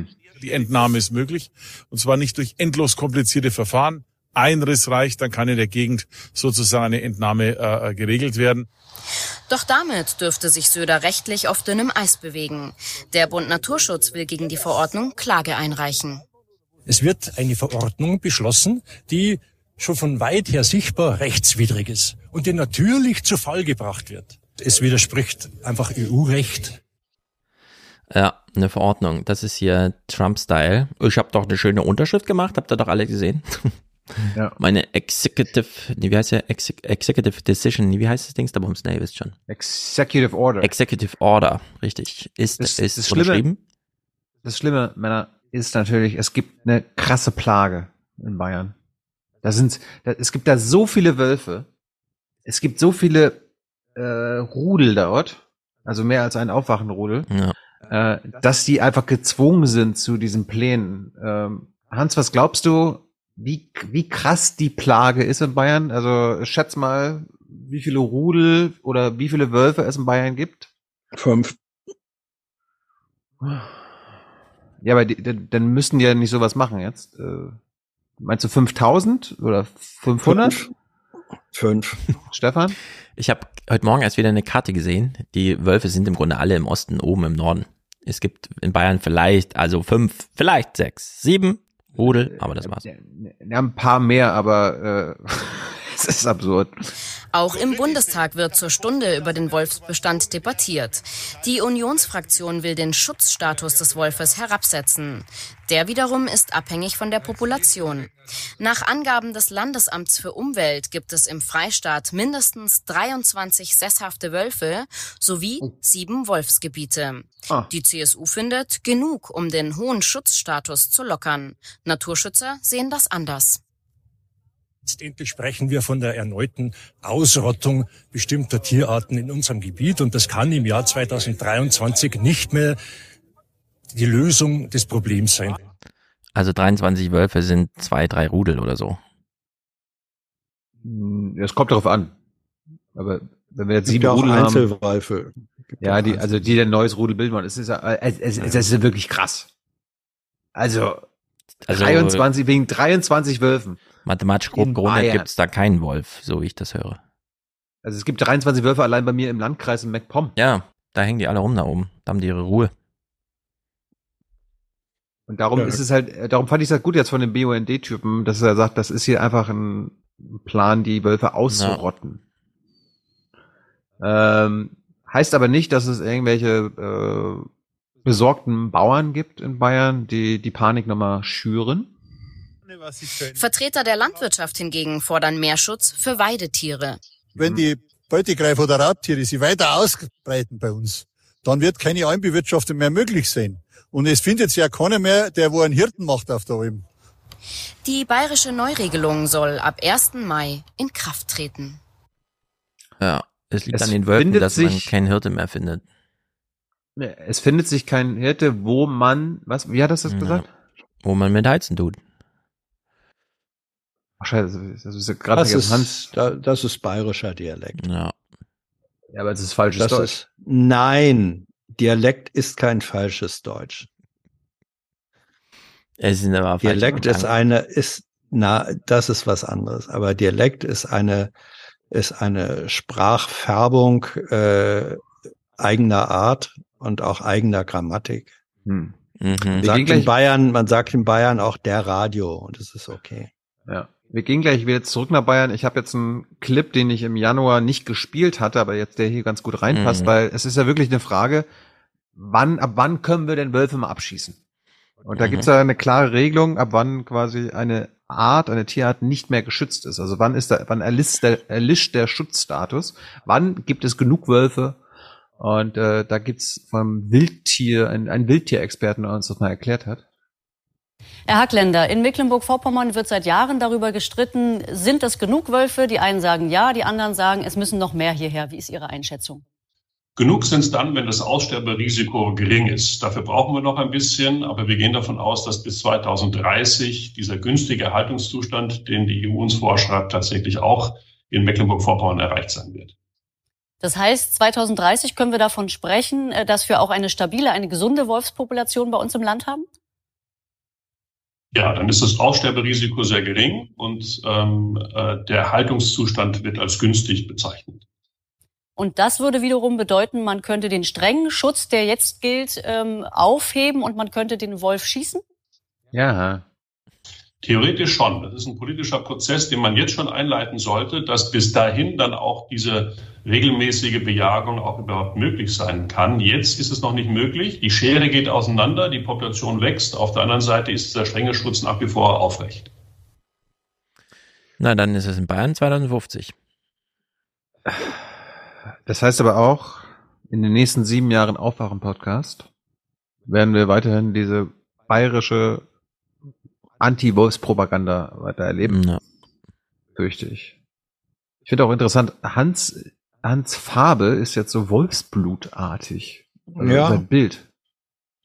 Die Entnahme ist möglich. Und zwar nicht durch endlos komplizierte Verfahren. Ein Riss reicht, dann kann in der Gegend sozusagen eine Entnahme äh, geregelt werden. Doch damit dürfte sich Söder rechtlich auf dünnem Eis bewegen. Der Bund Naturschutz will gegen die Verordnung Klage einreichen. Es wird eine Verordnung beschlossen, die schon von weit her sichtbar rechtswidrig ist und die natürlich zu Fall gebracht wird. Es widerspricht einfach EU-Recht. Ja, eine Verordnung. Das ist hier Trump-Style. Ich habe doch eine schöne Unterschrift gemacht, habt ihr doch alle gesehen. *laughs* Ja. Meine Executive, nee, wie heißt der? Exe Executive Decision, nee, wie heißt das Ding? Da bums, nee, ihr wisst schon. Executive Order. Executive Order, richtig. Ist, Das- ist das. Schlimme, das Schlimme, Männer, ist natürlich, es gibt eine krasse Plage in Bayern. Da sind, da, es gibt da so viele Wölfe. Es gibt so viele äh, Rudel dort, also mehr als ein Aufwachenrudel, Ja. äh, dass die einfach gezwungen sind zu diesen Plänen. Ähm, Hans, was glaubst du, wie, wie krass die Plage ist in Bayern? Also schätz mal, wie viele Rudel oder wie viele Wölfe es in Bayern gibt? Fünf. Ja, aber die, dann dann müssten die ja nicht sowas machen jetzt. Äh, meinst du 5000 oder 500? Fünf. Fünf. Stefan? Ich habe heute Morgen erst wieder eine Karte gesehen. Die Wölfe sind im Grunde alle im Osten, oben im Norden. Es gibt in Bayern vielleicht, also fünf, vielleicht sechs, sieben Rudel, aber das war's. Ja, ein paar mehr, aber äh, es ist absurd. Auch im Bundestag wird zur Stunde über den Wolfsbestand debattiert. Die Unionsfraktion will den Schutzstatus des Wolfes herabsetzen. Der wiederum ist abhängig von der Population. Nach Angaben des Landesamts für Umwelt gibt es im Freistaat mindestens 23 sesshafte Wölfe sowie sieben Wolfsgebiete. Ah. Die CSU findet genug, um den hohen Schutzstatus zu lockern. Naturschützer sehen das anders. Letztendlich sprechen wir von der erneuten Ausrottung bestimmter Tierarten in unserem Gebiet und das kann im Jahr 2023 nicht mehr die Lösung des Problems sein. Also 23 Wölfe sind zwei, drei Rudel oder so. Hm, Es kommt darauf an. Aber wenn wir jetzt sieben Rudel haben. Einzelwölfe. Ja, die, also die, die ein neues Rudel bilden wollen, es ist ja, es, es, es ist ja wirklich krass. Also, Also 23, wegen 23 Wölfen. Mathematisch grob gerundet Bayern. gibt's da keinen Wolf, so wie ich das höre. Also es gibt 23 Wölfe allein bei mir im Landkreis in MacPom. Ja, da hängen die alle rum da oben. Da haben die ihre Ruhe. Und darum Ja. ist es halt, äh, darum fand ich es halt gut jetzt von dem BUND-Typen, dass er sagt, das ist hier einfach ein Plan, die Wölfe auszurotten. Ähm, heißt aber nicht, dass es irgendwelche äh, besorgten Bauern gibt in Bayern, die die Panik nochmal schüren. Vertreter der Landwirtschaft hingegen fordern mehr Schutz für Weidetiere. Wenn die Beutegreifer oder Raubtiere sich weiter ausbreiten bei uns, dann wird keine Almbewirtschaftung mehr möglich sein. Und es findet sich ja keiner mehr, der wo einen Hirten macht auf der Alm. Die bayerische Neuregelung soll ab 1. Mai in Kraft treten. Ja, es liegt Es an den Wölfen, dass man sich- keinen Hirte mehr findet. Es findet sich kein Hirte, wo man, was, wie hat das das Ja. gesagt? Wo man mit heizen tut. Ach scheiße, das ist ja gerade Das ist, Hans. da, das ist bayerischer Dialekt. Ja. Ja, aber es ist falsches Das Deutsch. ist, nein, Dialekt ist kein falsches Deutsch. Es sind aber Dialekt ist eine, ist, na, das ist was anderes. Aber Dialekt ist eine, ist eine Sprachfärbung äh, eigener Art und auch eigener Grammatik. Hm. Mhm. Man sagt in Bayern, man sagt in Bayern auch der Radio und das ist okay. Ja. Wir gehen gleich wieder zurück nach Bayern. Ich habe jetzt einen Clip, den ich im Januar nicht gespielt hatte, aber jetzt der hier ganz gut reinpasst, Mhm. weil es ist ja wirklich eine Frage, wann, ab wann können wir denn Wölfe mal abschießen? Und da Mhm. gibt's ja eine klare Regelung, ab wann quasi eine Art, eine Tierart nicht mehr geschützt ist. Also wann ist da, wann erlischt der, erlischt der Schutzstatus? Wann gibt es genug Wölfe? Und äh, da gibt's vom Wildtier, ein, ein Wildtierexperten, der uns das mal erklärt hat. Herr Hackländer, in Mecklenburg-Vorpommern wird seit Jahren darüber gestritten, sind es genug Wölfe? Die einen sagen ja, die anderen sagen, es müssen noch mehr hierher. Wie ist Ihre Einschätzung? Genug sind es dann, wenn das Aussterberisiko gering ist. Dafür brauchen wir noch ein bisschen, aber wir gehen davon aus, dass bis 2030 dieser günstige Erhaltungszustand, den die EU uns vorschreibt, tatsächlich auch in Mecklenburg-Vorpommern erreicht sein wird. Das heißt, 2030 können wir davon sprechen, äh, dass wir auch eine stabile, eine gesunde Wolfspopulation bei uns im Land haben? Ja, dann ist das Aussterberisiko sehr gering und ähm, äh, der Erhaltungszustand wird als günstig bezeichnet. Und das würde wiederum bedeuten, man könnte den strengen Schutz, der jetzt gilt, ähm, aufheben und man könnte den Wolf schießen? Ja. Theoretisch schon. Das ist ein politischer Prozess, den man jetzt schon einleiten sollte, dass bis dahin dann auch diese regelmäßige Bejagung auch überhaupt möglich sein kann. Jetzt ist es noch nicht möglich. Die Schere geht auseinander, die Population wächst. Auf der anderen Seite ist dieser strenge Schutz nach wie vor aufrecht. Na, dann ist es in Bayern 2050. Das heißt aber auch, in den nächsten sieben Jahren Aufwachen-Podcast werden wir weiterhin diese bayerische Anti-Wolfs-Propaganda weiter erleben. Ja. Fürchte ich. Ich finde auch interessant, Hans, Hans Farbe ist jetzt so Wolfsblutartig. Also Ja. Sein Bild.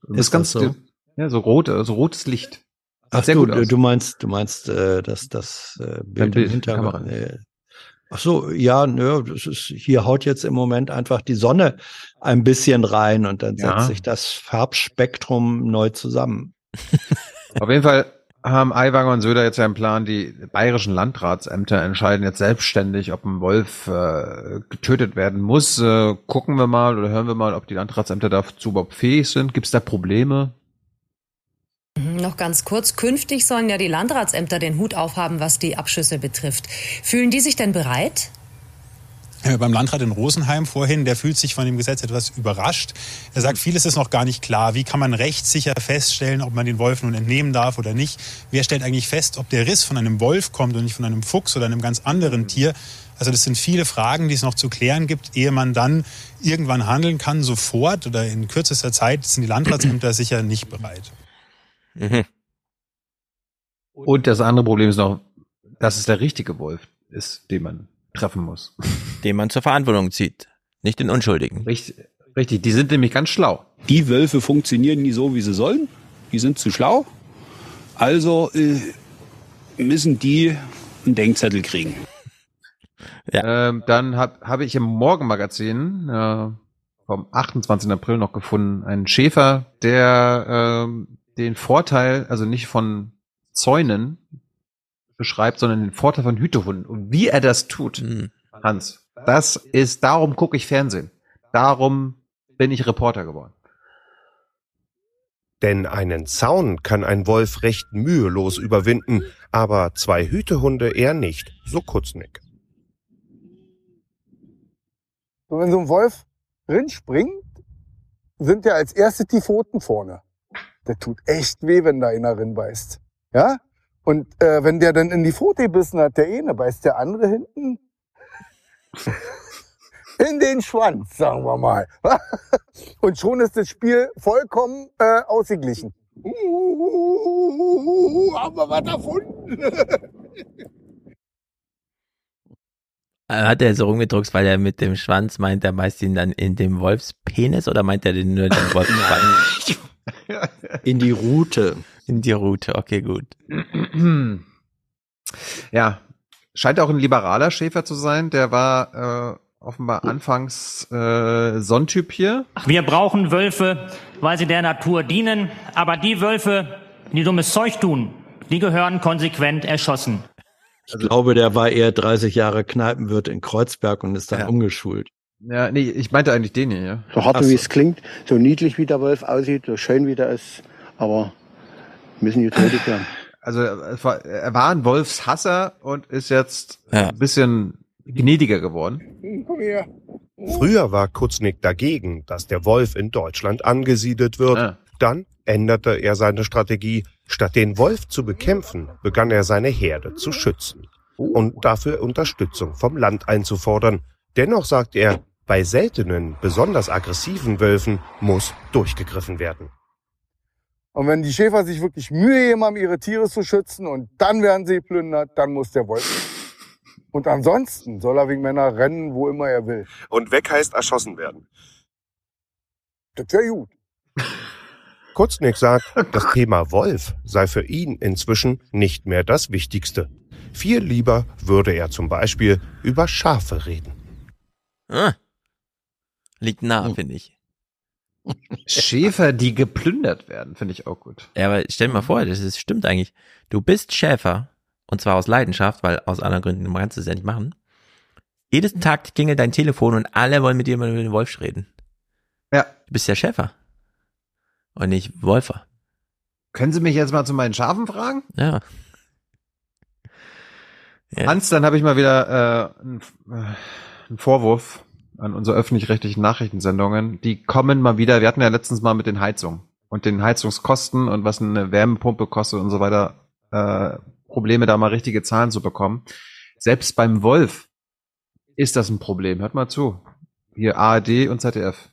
Das Ist ist ganz, das so? ja, so rot, so rotes Licht. Ach sehr du, gut aus. du meinst, du meinst, äh, dass das äh, Bild, Bild, im Hintergrund. Äh, ach so, ja, nö, das ist hier haut jetzt im Moment einfach die Sonne ein bisschen rein und dann Ja. setzt sich das Farbspektrum neu zusammen. Auf jeden Fall haben Aiwanger und Söder jetzt einen Plan, die bayerischen Landratsämter entscheiden jetzt selbstständig, ob ein Wolf äh, getötet werden muss. Äh, gucken wir mal oder hören wir mal, ob die Landratsämter dazu überhaupt fähig sind. Gibt es da Probleme? Noch ganz kurz, künftig sollen ja die Landratsämter den Hut aufhaben, was die Abschüsse betrifft. Fühlen die sich denn bereit? Äh, beim Landrat in Rosenheim vorhin, der fühlt sich von dem Gesetz etwas überrascht. Er sagt, vieles ist noch gar nicht klar. Wie kann man rechtssicher feststellen, ob man den Wolf nun entnehmen darf oder nicht? Wer stellt eigentlich fest, ob der Riss von einem Wolf kommt und nicht von einem Fuchs oder einem ganz anderen Tier? Also das sind viele Fragen, die es noch zu klären gibt, ehe man dann irgendwann handeln kann, sofort oder in kürzester Zeit sind die Landratsämter *clears throat* sicher nicht bereit. Mhm. Und das andere Problem ist noch, dass es der richtige Wolf ist, den man treffen muss. Den man zur Verantwortung zieht. Nicht den Unschuldigen. Richtig, richtig. Die sind nämlich ganz schlau. Die Wölfe funktionieren nie so, wie sie sollen. Die sind zu schlau. Also äh, müssen die einen Denkzettel kriegen. Ähm, dann habe hab ich im Morgenmagazin äh, vom 28. April noch gefunden einen Schäfer, der ähm, den Vorteil, also nicht von Zäunen beschreibt, sondern den Vorteil von Hütehunden. Und wie er das tut, Hans, das ist, darum gucke ich Fernsehen. Darum bin ich Reporter geworden. Denn einen Zaun kann ein Wolf recht mühelos überwinden, aber zwei Hütehunde eher nicht, so Kutznick. So, wenn so ein Wolf rinspringt, sind ja als erstes die Pfoten vorne. Der tut echt weh, wenn da einer rinbeißt. Ja? Und äh, wenn der dann in die Pfote gebissen hat, der eine, beißt der andere hinten *laughs* in den Schwanz, sagen wir mal. *laughs* Und schon ist das Spiel vollkommen äh, ausgeglichen. *laughs* Haben wir was erfunden? Äh, Hat er so rumgedruckt, weil er mit dem Schwanz meint, er beißt ihn dann in den Wolfspenis oder meint er den nur den Wolfsschwanz? *laughs* In die Rute. In die Rute, okay, gut. *clears throat* Ja, scheint auch ein liberaler Schäfer zu sein. Der war äh, offenbar anfangs äh, Sonnentyp hier. Wir brauchen Wölfe, weil sie der Natur dienen. Aber die Wölfe, die dummes Zeug tun, die gehören konsequent erschossen. Ich glaube, der war eher 30 Jahre Kneipenwirt in Kreuzberg und ist dann umgeschult. Ja, nee, ich meinte eigentlich den hier, ja. So hart Ach wie so. es klingt, so niedlich wie der Wolf aussieht, so schön wie der ist, aber müssen getötet werden. Also er war, er war ein Wolfshasser und ist jetzt Ja. ein bisschen gnädiger geworden. Komm her. Früher war Kutznick dagegen, dass der Wolf in Deutschland angesiedelt wird. Dann änderte er seine Strategie. Statt den Wolf zu bekämpfen, begann er seine Herde zu schützen und dafür Unterstützung vom Land einzufordern. Dennoch sagt er, bei seltenen, besonders aggressiven Wölfen muss durchgegriffen werden. Und wenn die Schäfer sich wirklich Mühe geben, haben, ihre Tiere zu schützen und dann werden sie geplündert, dann muss der Wolf. Und ansonsten soll er wegen Männer rennen, wo immer er will. Und weg heißt erschossen werden. Das wäre gut. Kurznick sagt, das Thema Wolf sei für ihn inzwischen nicht mehr das Wichtigste. Viel lieber würde er zum Beispiel über Schafe reden. Ah. Liegt nah, finde ich. *laughs* Schäfer, die geplündert werden, finde ich auch gut. Ja, aber stell dir mal vor, das ist, stimmt eigentlich. Du bist Schäfer, und zwar aus Leidenschaft, weil aus anderen Gründen kannst du es ja nicht machen. Jedes Tag klingelt dein Telefon und alle wollen mit dir mal über den Wolf reden. Ja. Du bist ja Schäfer. Und nicht Wolfer. Können Sie mich jetzt mal zu meinen Schafen fragen? Ja. ja. Hans, dann habe ich mal wieder äh, äh, einen Vorwurf an unsere öffentlich-rechtlichen Nachrichtensendungen. Die kommen mal wieder, wir hatten ja letztens mal mit den Heizungen und den Heizungskosten und was eine Wärmepumpe kostet und so weiter, äh, Probleme da mal richtige Zahlen zu bekommen. Selbst beim Wolf ist das ein Problem. Hört mal zu. Hier ARD und ZDF.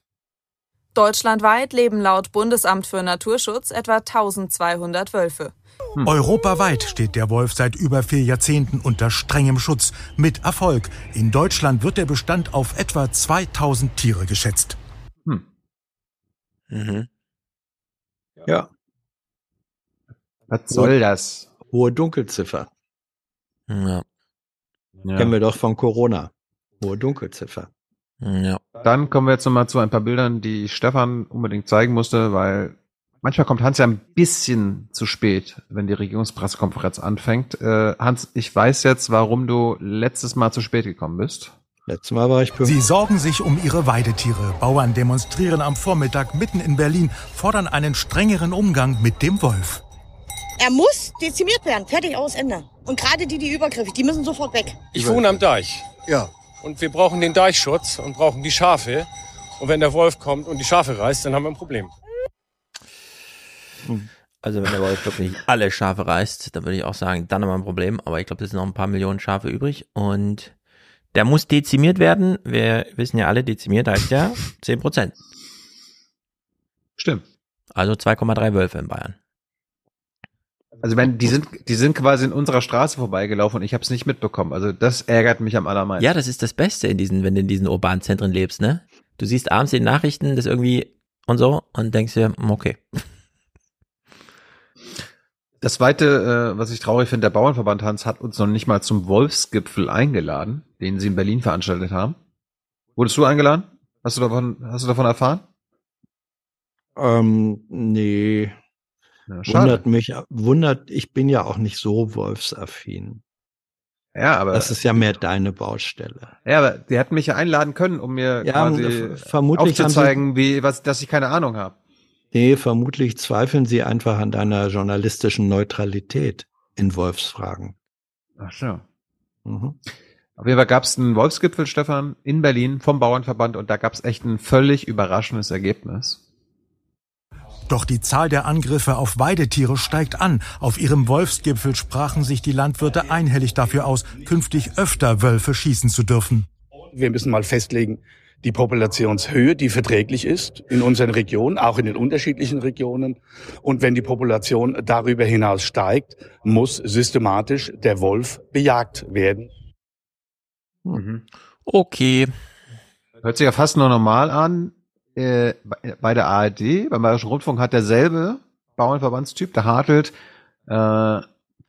Deutschlandweit leben laut Bundesamt für Naturschutz etwa 1200 Wölfe. Hm. Europaweit steht der Wolf seit über vier Jahrzehnten unter strengem Schutz. Mit Erfolg. In Deutschland wird der Bestand auf etwa 2000 Tiere geschätzt. Hm. Mhm. Ja. Was soll das? Hohe Dunkelziffer. Ja. ja. Kennen wir doch von Corona. Hohe Dunkelziffer. Ja. Dann kommen wir jetzt nochmal zu ein paar Bildern, die Stefan unbedingt zeigen musste, weil manchmal kommt Hans ja ein bisschen zu spät, wenn die Regierungspressekonferenz anfängt. Äh, Hans, ich weiß jetzt, warum du letztes Mal zu spät gekommen bist. Letztes Mal war ich pünktlich. Sie sorgen sich um ihre Weidetiere. Bauern demonstrieren am Vormittag mitten in Berlin, fordern einen strengeren Umgang mit dem Wolf. Er muss dezimiert werden. Fertig, aus, Ende. Und gerade die, die übergriffig, die müssen sofort weg. Ich wohne am Deich. Ja. Und wir brauchen den Deichschutz und brauchen die Schafe. Und wenn der Wolf kommt und die Schafe reißt, dann haben wir ein Problem. Also wenn der Wolf wirklich alle Schafe reißt, dann würde ich auch sagen, dann haben wir ein Problem. Aber ich glaube, es sind noch ein paar Millionen Schafe übrig. Und der muss dezimiert werden. Wir wissen ja alle, dezimiert heißt ja *laughs* 10 Prozent. Stimmt. Also 2,3 Wölfe in Bayern. Also wenn die sind, die sind quasi in unserer Straße vorbeigelaufen und ich habe es nicht mitbekommen. Also das ärgert mich am allermeisten. Ja, das ist das Beste in diesen, wenn du in diesen urbanen Zentren lebst, ne? Du siehst abends in den Nachrichten das irgendwie und so und denkst dir, okay. Das zweite, äh, was ich traurig finde, der Bauernverband Hans hat uns noch nicht mal zum Wolfsgipfel eingeladen, den sie in Berlin veranstaltet haben. Wurdest du eingeladen? Hast du davon, hast du davon erfahren? Ähm, nee. Ja, wundert mich, wundert, ich bin ja auch nicht so wolfsaffin. Ja, aber. Das ist ja mehr deine Baustelle. Ja, aber die hätten mich ja einladen können, um mir ja, quasi vermutlich aufzuzeigen, wie, was, dass ich keine Ahnung habe. Nee, vermutlich zweifeln sie einfach an deiner journalistischen Neutralität in Wolfsfragen. Ach so. Mhm. Auf jeden Fall gab es einen Wolfsgipfel, Stefan, in Berlin vom Bauernverband und da gab es echt ein völlig überraschendes Ergebnis. Doch die Zahl der Angriffe auf Weidetiere steigt an. Auf ihrem Wolfsgipfel sprachen sich die Landwirte einhellig dafür aus, künftig öfter Wölfe schießen zu dürfen. Wir müssen mal festlegen, die Populationshöhe, die verträglich ist in unseren Regionen, auch in den unterschiedlichen Regionen. Und wenn die Population darüber hinaus steigt, muss systematisch der Wolf bejagt werden. Mhm. Okay. Hört sich ja fast nur normal an äh, bei der ARD, beim Bayerischen Rundfunk hat derselbe Bauernverbandstyp, der Hartelt, äh,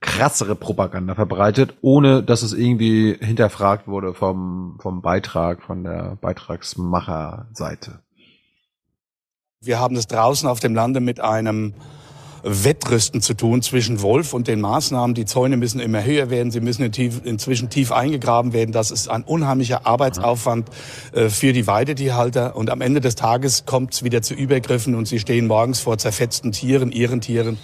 krassere Propaganda verbreitet, ohne dass es irgendwie hinterfragt wurde vom, vom Beitrag, von der Beitragsmacherseite. Wir haben es draußen auf dem Lande mit einem Wettrüsten zu tun zwischen Wolf und den Maßnahmen. Die Zäune müssen immer höher werden, sie müssen inzwischen tief eingegraben werden. Das ist ein unheimlicher Arbeitsaufwand äh, für die Weidetierhalter. Und am Ende des Tages kommt es wieder zu Übergriffen und sie stehen morgens vor zerfetzten Tieren, ihren Tieren.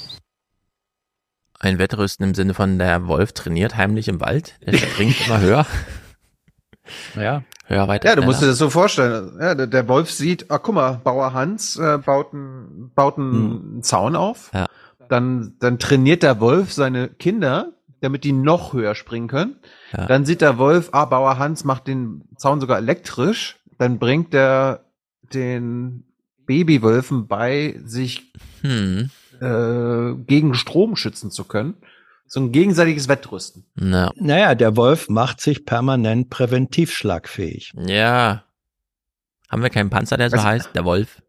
Ein Wettrüsten im Sinne von der Wolf trainiert heimlich im Wald. Der springt *laughs* immer höher. Ja. Höher, weiter. Ja, du musst dir das so vorstellen. Ja, der, der Wolf sieht, ach guck mal, Bauer Hans äh, baut, baut einen hm. Zaun auf. Ja. Dann, dann trainiert der Wolf seine Kinder, damit die noch höher springen können. Ja. Dann sieht der Wolf, ah, Bauer Hans macht den Zaun sogar elektrisch. Dann bringt er den Babywölfen bei, sich hm. Äh, gegen Strom schützen zu können. So ein gegenseitiges Wettrüsten. Ja. Naja, der Wolf macht sich permanent präventiv schlagfähig. Ja. Haben wir keinen Panzer, der so Was? heißt? Der Wolf.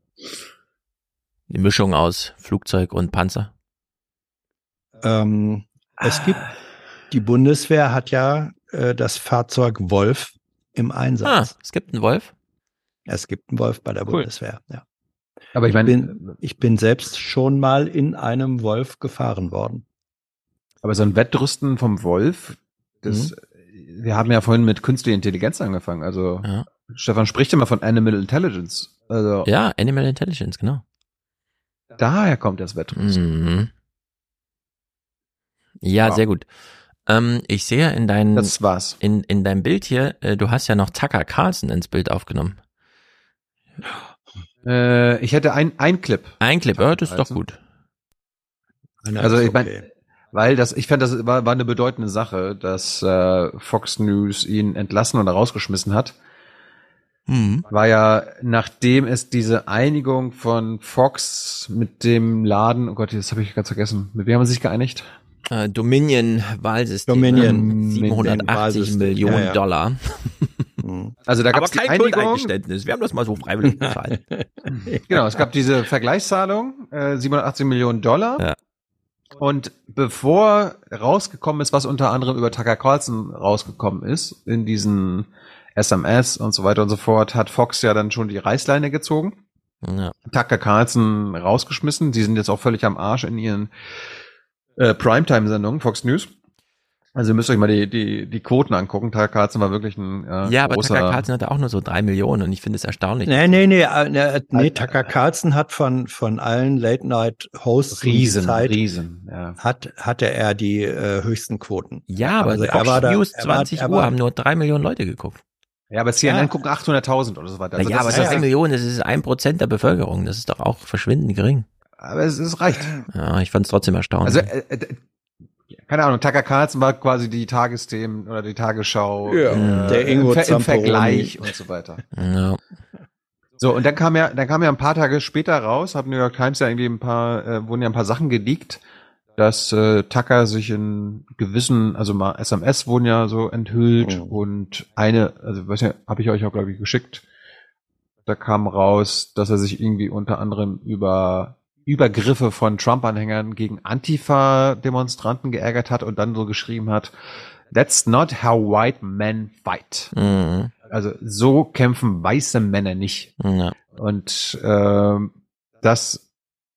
Die Mischung aus Flugzeug und Panzer. Ähm, es gibt, die Bundeswehr hat ja äh, das Fahrzeug Wolf im Einsatz. Ah, es gibt einen Wolf? Es gibt einen Wolf bei der Cool. Bundeswehr, ja. Aber ich ich, meine, bin, ich bin selbst schon mal in einem Wolf gefahren worden. aber so ein Wettrüsten vom Wolf, das, wir haben ja vorhin mit künstlicher Intelligenz angefangen. Also Ja. Stefan spricht immer von Animal Intelligence. Also Ja, Animal Intelligence, genau. daher kommt das Wettrüsten. Mhm. Ja, Wow. sehr gut. Ähm, ich sehe in dein, Das war's. in, in deinem Bild hier, äh, du hast ja noch Tucker Carlson ins Bild aufgenommen. Äh, ich hätte ein, ein Clip. Ein Clip, ja, das ist doch Carlson. gut. Also ich meine, weil das, ich fand, das war, war eine bedeutende Sache, dass äh, Fox News ihn entlassen oder rausgeschmissen hat. Mhm. War ja, nachdem es diese Einigung von Fox mit dem Laden, oh Gott, das habe ich ganz vergessen. Mit wem haben sie sich geeinigt? Äh, Dominion Wahlsystem. Dominion. 780 Wahlsystem. Millionen Ja, ja. Dollar. *laughs* Also da gab's die kein Einigung. Schuldeingeständnis. Wir haben das mal so freiwillig *laughs* bezahlt. Genau, es gab diese Vergleichszahlung, äh, 780 Millionen Dollar. Ja. Und bevor rausgekommen ist, was unter anderem über Tucker Carlson rausgekommen ist, in diesen SMS und so weiter und so fort, hat Fox ja dann schon die Reißleine gezogen. Ja. Tucker Carlson rausgeschmissen. Die sind jetzt auch völlig am Arsch in ihren äh, Primetime-Sendungen, Fox News. Also ihr müsst euch mal die, die, die Quoten angucken. Tucker Carlson war wirklich ein äh, Ja, aber großer... Tucker Carlson hatte auch nur so drei Millionen und ich finde es erstaunlich. Nee, nee, nee, äh, nee, nee Tucker Carlson hat von, von allen Late-Night-Hosts Riesen, Zeit, Riesen, ja. hat, hatte er die äh, höchsten Quoten. Ja, aber Also er Fox war da- News er war- 20 er Uhr war- haben nur drei Millionen Leute geguckt. Ja, aber CNN Ja. gucken 800.000 oder so weiter. Also naja, aber das ist drei ja- Millionen, das ist ein Prozent der Bevölkerung. Das ist doch auch verschwindend gering. Aber es, es reicht. Ja, ich fand es trotzdem erstaunlich. Also, äh, äh, keine Ahnung, Tucker Carlson war quasi die Tagesthemen oder die Tagesschau Ja, äh, der Ingo im, Ver- im. Vergleich und so weiter. *laughs* ja. So, und dann kam ja, dann kam ja ein paar Tage später raus, hat New York Times ja irgendwie ein paar, äh, wurden ja ein paar Sachen geleakt, dass äh, Tucker sich in gewissen, also mal SMS wurden ja so enthüllt und eine, also weiß ja, habe ich euch auch, glaube ich, geschickt. Da kam raus, dass er sich irgendwie unter anderem über Übergriffe von Trump-Anhängern gegen Antifa-Demonstranten geärgert hat und dann so geschrieben hat, That's not how white men fight. Mhm. Also so kämpfen weiße Männer nicht. Ja. Und ähm, das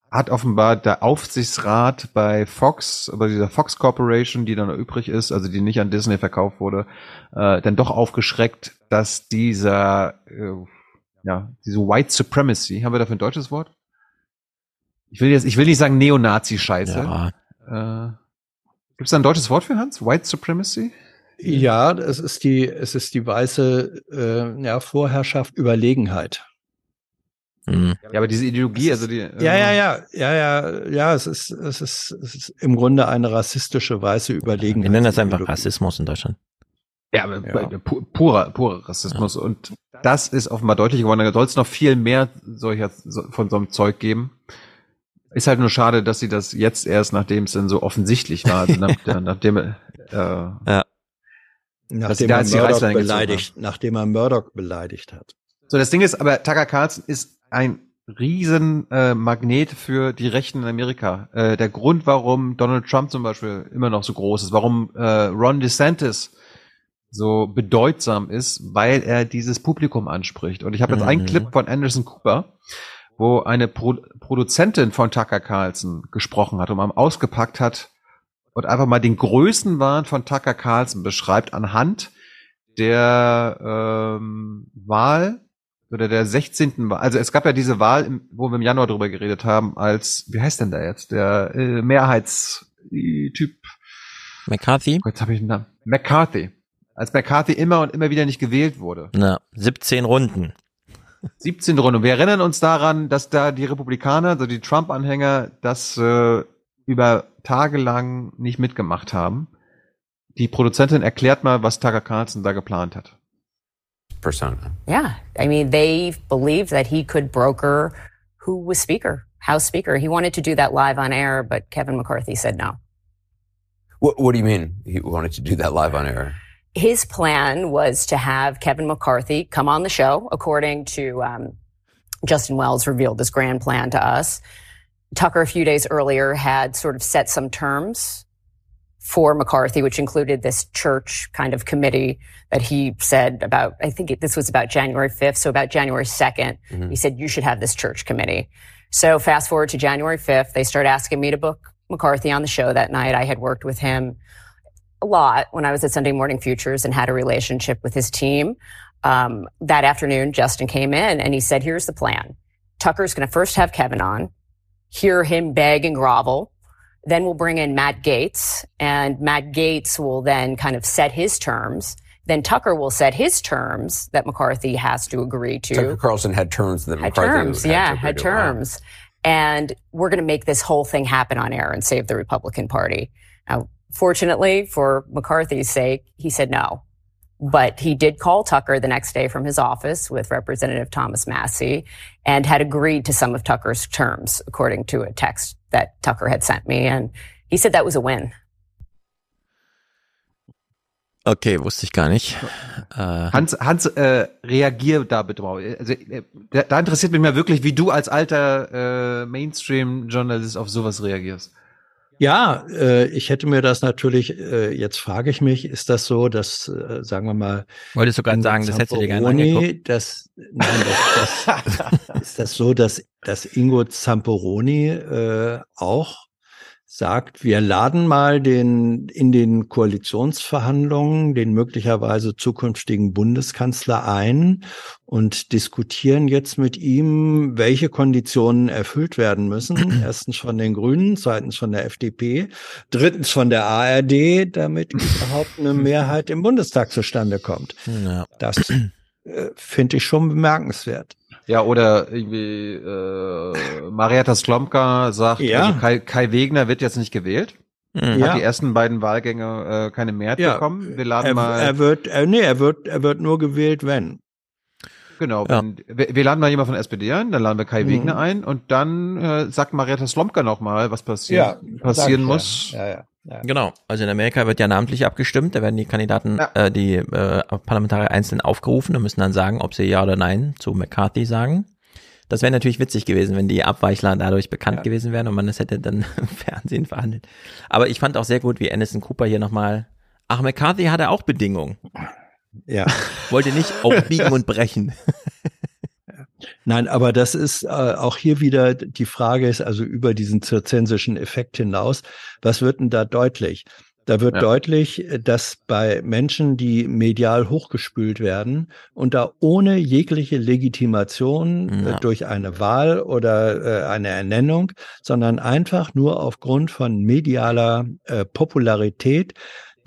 hat offenbar der Aufsichtsrat bei Fox, bei dieser Fox Corporation, die dann noch übrig ist, also die nicht an Disney verkauft wurde, äh, dann doch aufgeschreckt, dass dieser, äh, ja, diese White Supremacy, haben wir dafür ein deutsches Wort? Ich will jetzt, ich will nicht sagen Neonazi-Scheiße. Ja. Äh, Gibt es da ein deutsches Wort für Hans? White Supremacy? Ja, es ist die, es ist die weiße äh, ja, Vorherrschaft, Überlegenheit. Mhm. Ja, aber diese Ideologie, also die. Ja, ja, ja, ja, ja, ja, es ist, es ist, es ist im Grunde eine rassistische weiße Überlegenheit. Wir nennen das einfach Rassismus in Deutschland. Ja, aber pu- purer, purer Rassismus. Und das ist offenbar deutlich geworden. Da soll es noch viel mehr solcher, so- von so einem Zeug geben. Ist halt nur schade, dass sie das jetzt erst, nachdem es dann so offensichtlich war, *laughs* nach, der- nachdem, äh, Ja. Nachdem er Murdoch beleidigt, nachdem er Murdoch beleidigt hat. So, das Ding ist, aber Tucker Carlson ist ein riesen äh, Magnet für die Rechten in Amerika. Äh, der Grund, warum Donald Trump zum Beispiel immer noch so groß ist, warum äh, Ron DeSantis so bedeutsam ist, weil er dieses Publikum anspricht. Und ich habe jetzt einen Mhm. Clip von Anderson Cooper, wo eine Pro Produzentin von Tucker Carlson gesprochen hat und mal ausgepackt hat und einfach mal den Größenwahn von Tucker Carlson beschreibt anhand der ähm, Wahl oder der 16. Wahl. Also es gab ja diese Wahl, im, wo wir im Januar drüber geredet haben, als, wie heißt denn der jetzt? Der äh, Mehrheitstyp. McCarthy? Jetzt habe ich einen Namen. McCarthy. Als McCarthy immer und immer wieder nicht gewählt wurde. Na, 17 Runden. 17 Runde. Wir erinnern uns daran, dass da die Republikaner, also die Trump-Anhänger, das äh, über Tage lang nicht mitgemacht haben. Die Produzentin erklärt mal, was Tucker Carlson da geplant hat. persona. Yeah. I mean, they believed that he could broker who was Speaker, House Speaker. He wanted to do that live on air, but Kevin McCarthy said no. What, what do you mean he wanted to do that live on air? His plan was to have Kevin McCarthy come on the show, according to um, Justin Wells revealed this grand plan to us. Tucker, a few days earlier, had sort of set some terms for McCarthy, which included this church kind of committee that he said about, I think it, this was about January 5th. So about January 2nd, Mhm. he said, you should have this church committee. So fast forward to January 5th, they start asking me to book McCarthy on the show that night. I had worked with him a lot when I was at Sunday Morning Futures and had a relationship with his team. Um, that afternoon, Justin came in and he said, here's the plan. Tucker's going to first have Kevin on, hear him beg and grovel. Then we'll bring in Matt Gates and Matt Gates will then kind of set his terms. Then Tucker will set his terms that McCarthy has to agree to Tucker Carlson had terms that had McCarthy terms, had yeah, to agree had. Wow. terms. And we're going to make this whole thing happen on air and save the Republican Party. Now, fortunately, for McCarthy's sake, he said no. But he did call Tucker the next day from his office with Representative Thomas Massey and had agreed to some of Tucker's terms, according to a text that Tucker had sent me. And he said that was a win. Okay, wusste ich gar nicht. Äh, Hans, Hans, äh, reagier da bitte mal. Also, äh, da, da interessiert mich mal wirklich, wie du als alter äh, Mainstream-Journalist auf sowas reagierst. Ja, äh, ich hätte mir das natürlich, äh, jetzt frage ich mich, ist das so, dass, äh, sagen wir mal, Wolltest du gerade sagen, das hättest du dir gerne angeguckt? Das, nein, das, das, *laughs* ist das so, dass, dass Ingo Zamperoni äh, auch sagt, wir laden mal den in den Koalitionsverhandlungen den möglicherweise zukünftigen Bundeskanzler ein und diskutieren jetzt mit ihm, welche Konditionen erfüllt werden müssen. *clears throat* Erstens von den Grünen, zweitens von der FDP, drittens von der ARD, damit überhaupt eine *clears throat* Mehrheit im Bundestag zustande kommt. Ja. Das äh, finde ich schon bemerkenswert. Ja, oder irgendwie äh, Marietta Slomka sagt, Ja. also Kai, Kai Wegner wird jetzt nicht gewählt. Mhm. Hat Ja. die ersten beiden Wahlgänge äh, keine Mehrheit Ja. bekommen. Wir laden Er, mal. er wird, er, nee, er wird, er wird nur gewählt, wenn. Genau. wenn- Wir, wir laden mal jemand von der SPD ein, dann laden wir Kai Mhm. Wegner ein und dann äh, sagt Marietta Slomka noch mal, was passiert, Ja, passieren muss. Ja, ja, ja. Genau. Also in Amerika wird ja namentlich abgestimmt. Da werden die Kandidaten, äh, die äh, Parlamentarier einzeln aufgerufen und müssen dann sagen, ob sie ja oder nein zu McCarthy sagen. Das wäre natürlich witzig gewesen, wenn die Abweichler dadurch bekannt gewesen wären und man das hätte dann *laughs* im Fernsehen verhandelt. Aber ich fand auch sehr gut, wie Anderson Cooper hier nochmal, ach, McCarthy hatte auch Bedingungen. Ja. Wollte nicht aufbiegen *laughs* und brechen. Nein, aber das ist äh, auch hier wieder die Frage ist also über diesen zirzensischen Effekt hinaus. Was wird denn da deutlich? Da wird Ja. deutlich, dass bei Menschen, die medial hochgespült werden und da ohne jegliche Legitimation äh, Ja. durch eine Wahl oder äh, eine Ernennung, sondern einfach nur aufgrund von medialer äh, Popularität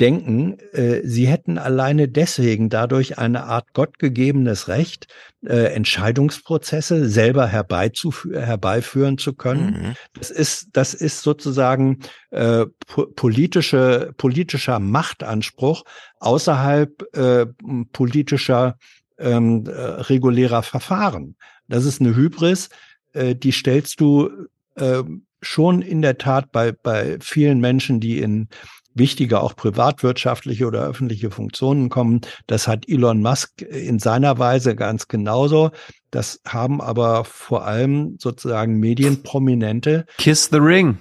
denken, äh, sie hätten alleine deswegen dadurch eine Art gottgegebenes Recht, äh, Entscheidungsprozesse selber herbeizufü- herbeiführen zu können. Mhm. Das ist, das ist sozusagen äh, po politische, politischer Machtanspruch außerhalb äh, politischer ähm, äh, regulärer Verfahren. Das ist eine Hybris, äh, die stellst du äh, schon in der Tat bei, bei vielen Menschen, die in wichtige auch privatwirtschaftliche oder öffentliche Funktionen kommen. Das hat Elon Musk in seiner Weise ganz genauso. Das haben aber vor allem sozusagen Medienprominente. Kiss the ring.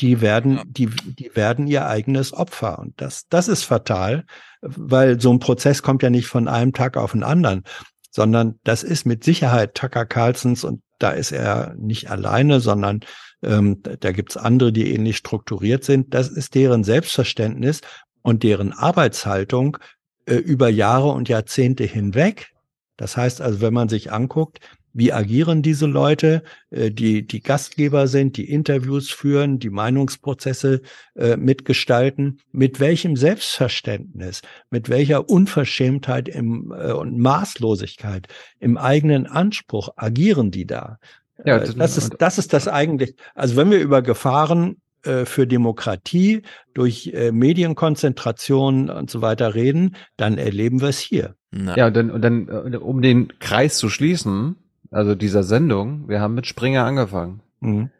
Die werden, die, die werden ihr eigenes Opfer. Und das, das ist fatal, weil so ein Prozess kommt ja nicht von einem Tag auf den anderen, sondern das ist mit Sicherheit Tucker Carlsons und da ist er nicht alleine, sondern ähm, da, gibt's andere, die ähnlich strukturiert sind. Das ist deren Selbstverständnis und deren Arbeitshaltung äh, über Jahre und Jahrzehnte hinweg. Das heißt also, wenn man sich anguckt, wie agieren diese Leute, äh, die die Gastgeber sind, die Interviews führen, die Meinungsprozesse äh, mitgestalten, mit welchem Selbstverständnis, mit welcher Unverschämtheit im, äh, und Maßlosigkeit im eigenen Anspruch agieren die da? Ja, Äh, das- das ist das ist das eigentlich. Also wenn wir über Gefahren äh, für Demokratie durch äh, Medienkonzentration und so weiter reden, dann erleben wir es hier. Ja, und dann, und dann, äh, um den Kreis zu schließen, also dieser Sendung, wir haben mit Springer angefangen. Mhm.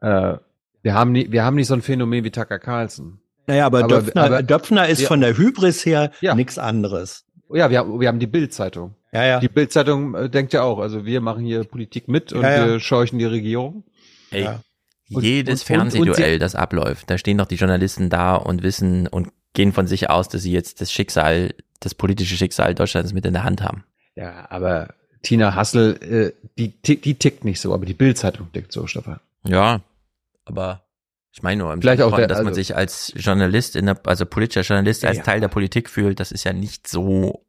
Äh, wir haben nie, wir haben nicht so ein Phänomen wie Tucker Carlson. Naja, aber, Aber- Döpfner, aber- Döpfner ist Ja. von der Hybris her Ja. nichts anderes. Ja, wir haben, wir haben die Bild-Zeitung. Ja, ja. Die Bildzeitung äh, denkt ja auch, also wir machen hier Politik mit und Ja, ja. wir scheuchen die Regierung. Ey, Ja. Und- jedes und- und- und Fernsehduell, sie- das abläuft, da stehen doch die Journalisten da und wissen und gehen von sich aus, dass sie jetzt das Schicksal, das politische Schicksal Deutschlands mit in der Hand haben. Ja, aber Tina Hassel, äh, die, die tickt nicht so, aber die Bildzeitung tickt so, Stefan. Ja, aber ich meine nur, im Vielleicht auch der- dass man also- sich als Journalist, in der, also politischer Journalist, als Ja. Teil der Politik fühlt, das ist ja nicht so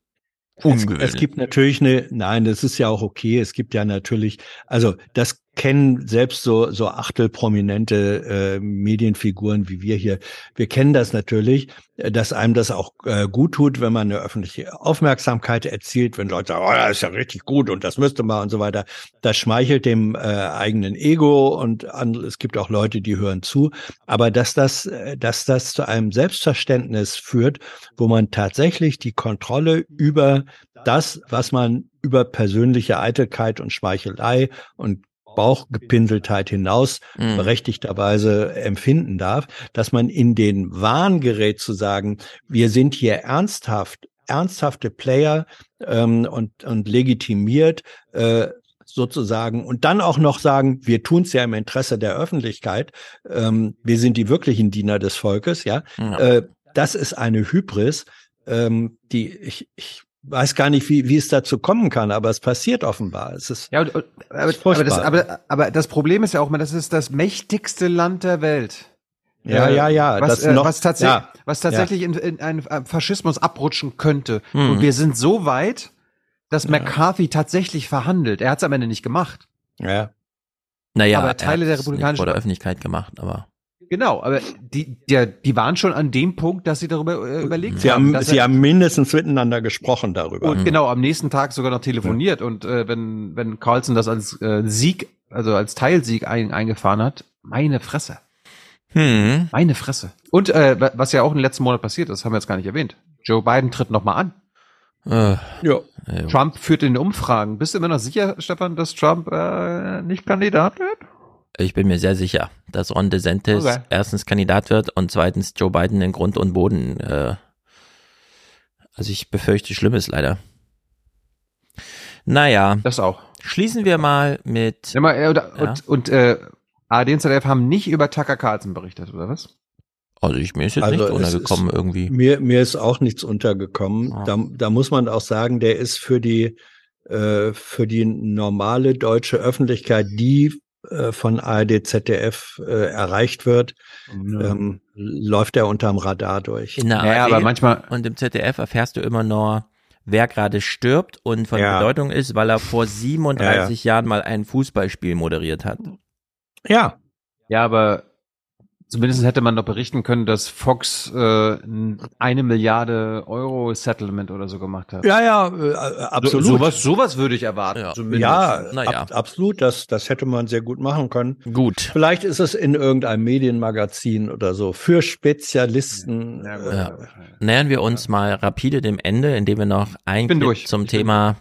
ungewöhnlich. es gibt natürlich eine, nein, das ist ja auch okay. Es gibt ja natürlich, also das kennen selbst so so achtelprominente äh, Medienfiguren wie wir hier. Wir kennen das natürlich, äh, dass einem das auch äh, gut tut, wenn man eine öffentliche Aufmerksamkeit erzielt, wenn Leute sagen, oh, das ist ja richtig gut und das müsste man und so weiter. Das schmeichelt dem äh, eigenen Ego und an, es gibt auch Leute, die hören zu. Aber dass das, äh, dass das zu einem Selbstverständnis führt, wo man tatsächlich die Kontrolle über das, was man über persönliche Eitelkeit und Schmeichelei und Bauchgepinseltheit hinaus Mhm. berechtigterweise empfinden darf, dass man in den Wahn gerät zu sagen, wir sind hier ernsthaft, ernsthafte Player ähm, und, und legitimiert äh, sozusagen und dann auch noch sagen, wir tun es ja im Interesse der Öffentlichkeit, ähm, wir sind die wirklichen Diener des Volkes, ja. Ja. Äh, das ist eine Hybris, ähm, die ich, ich weiß gar nicht, wie, wie es dazu kommen kann, aber es passiert offenbar. Es ist Ja, aber, aber, furchtbar. das, aber, aber das Problem ist ja auch mal, das ist das mächtigste Land der Welt. Ja, Äh, ja, ja, Was, das äh, noch- was, tatsä ja, was tatsächlich in, in einen äh, Faschismus abrutschen könnte. Mhm. Und wir sind so weit, dass McCarthy tatsächlich verhandelt. Er hat es am Ende nicht gemacht. ja. naja, aber Teile er der Republikanischen- vor der Öffentlichkeit gemacht, aber Genau, aber die, die, die waren schon an dem Punkt, dass sie darüber äh, überlegt Sie haben, dass Sie er- haben mindestens miteinander gesprochen darüber. Und genau, am nächsten Tag sogar noch telefoniert. Und äh, wenn, wenn Carlson das als äh, Sieg, also als Teilsieg ein, eingefahren hat, meine Fresse. hm, Meine Fresse. Und äh, wa- was ja auch im letzten Monat passiert ist, haben wir jetzt gar nicht erwähnt. Joe Biden tritt nochmal an. äh, Ja. Trump führt in den Umfragen. Bist du immer noch sicher, Stefan, dass Trump äh, nicht Kandidat wird? Ich bin mir sehr sicher, dass Ron DeSantis Okay. erstens Kandidat wird und zweitens Joe Biden in Grund und Boden. Äh, also ich befürchte Schlimmes leider. Naja, Das auch. schließen wir mal mit. Sag mal, äh, oder, Ja. Und, und äh, ARD und ZDF haben nicht über Tucker Carlson berichtet, oder was? Also ich mir ist jetzt Also nicht untergekommen ist- irgendwie. Mir, mir ist auch nichts untergekommen. Ah. Da, da muss man auch sagen, der ist für die, äh, für die normale deutsche Öffentlichkeit, die von ARD, ZDF äh, erreicht wird, ähm, läuft er unterm Radar durch. In der Ja, ARD aber manchmal- und im ZDF erfährst du immer nur, wer gerade stirbt und von Ja. Bedeutung ist, weil er vor 37 Jahren mal ein Fußballspiel moderiert hat. Ja, Ja, aber zumindest hätte man doch berichten können, dass Fox äh, ein eine Milliarde Euro Settlement oder so gemacht hat. ja, ja, äh, absolut. So, sowas, sowas würde ich erwarten. Ja. Zumindest. ja, Naja. ab, absolut. Das, das hätte man sehr gut machen können. Gut. Vielleicht ist es in irgendeinem Medienmagazin oder so für Spezialisten. Ja, gut. Ja. Nähern wir uns mal rapide dem Ende, indem wir noch ein bin Clip durch. zum Thema,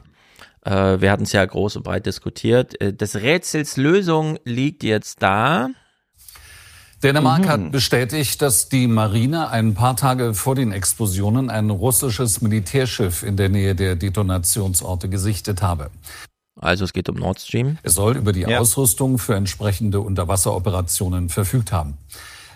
äh, wir hatten es ja groß und breit diskutiert, äh, des Rätsels Lösung liegt jetzt da. Dänemark hat bestätigt, dass die Marine ein paar Tage vor den Explosionen ein russisches Militärschiff in der Nähe der Detonationsorte gesichtet habe. Also es geht um Nord Stream. Es soll über die Ja. Ausrüstung für entsprechende Unterwasseroperationen verfügt haben.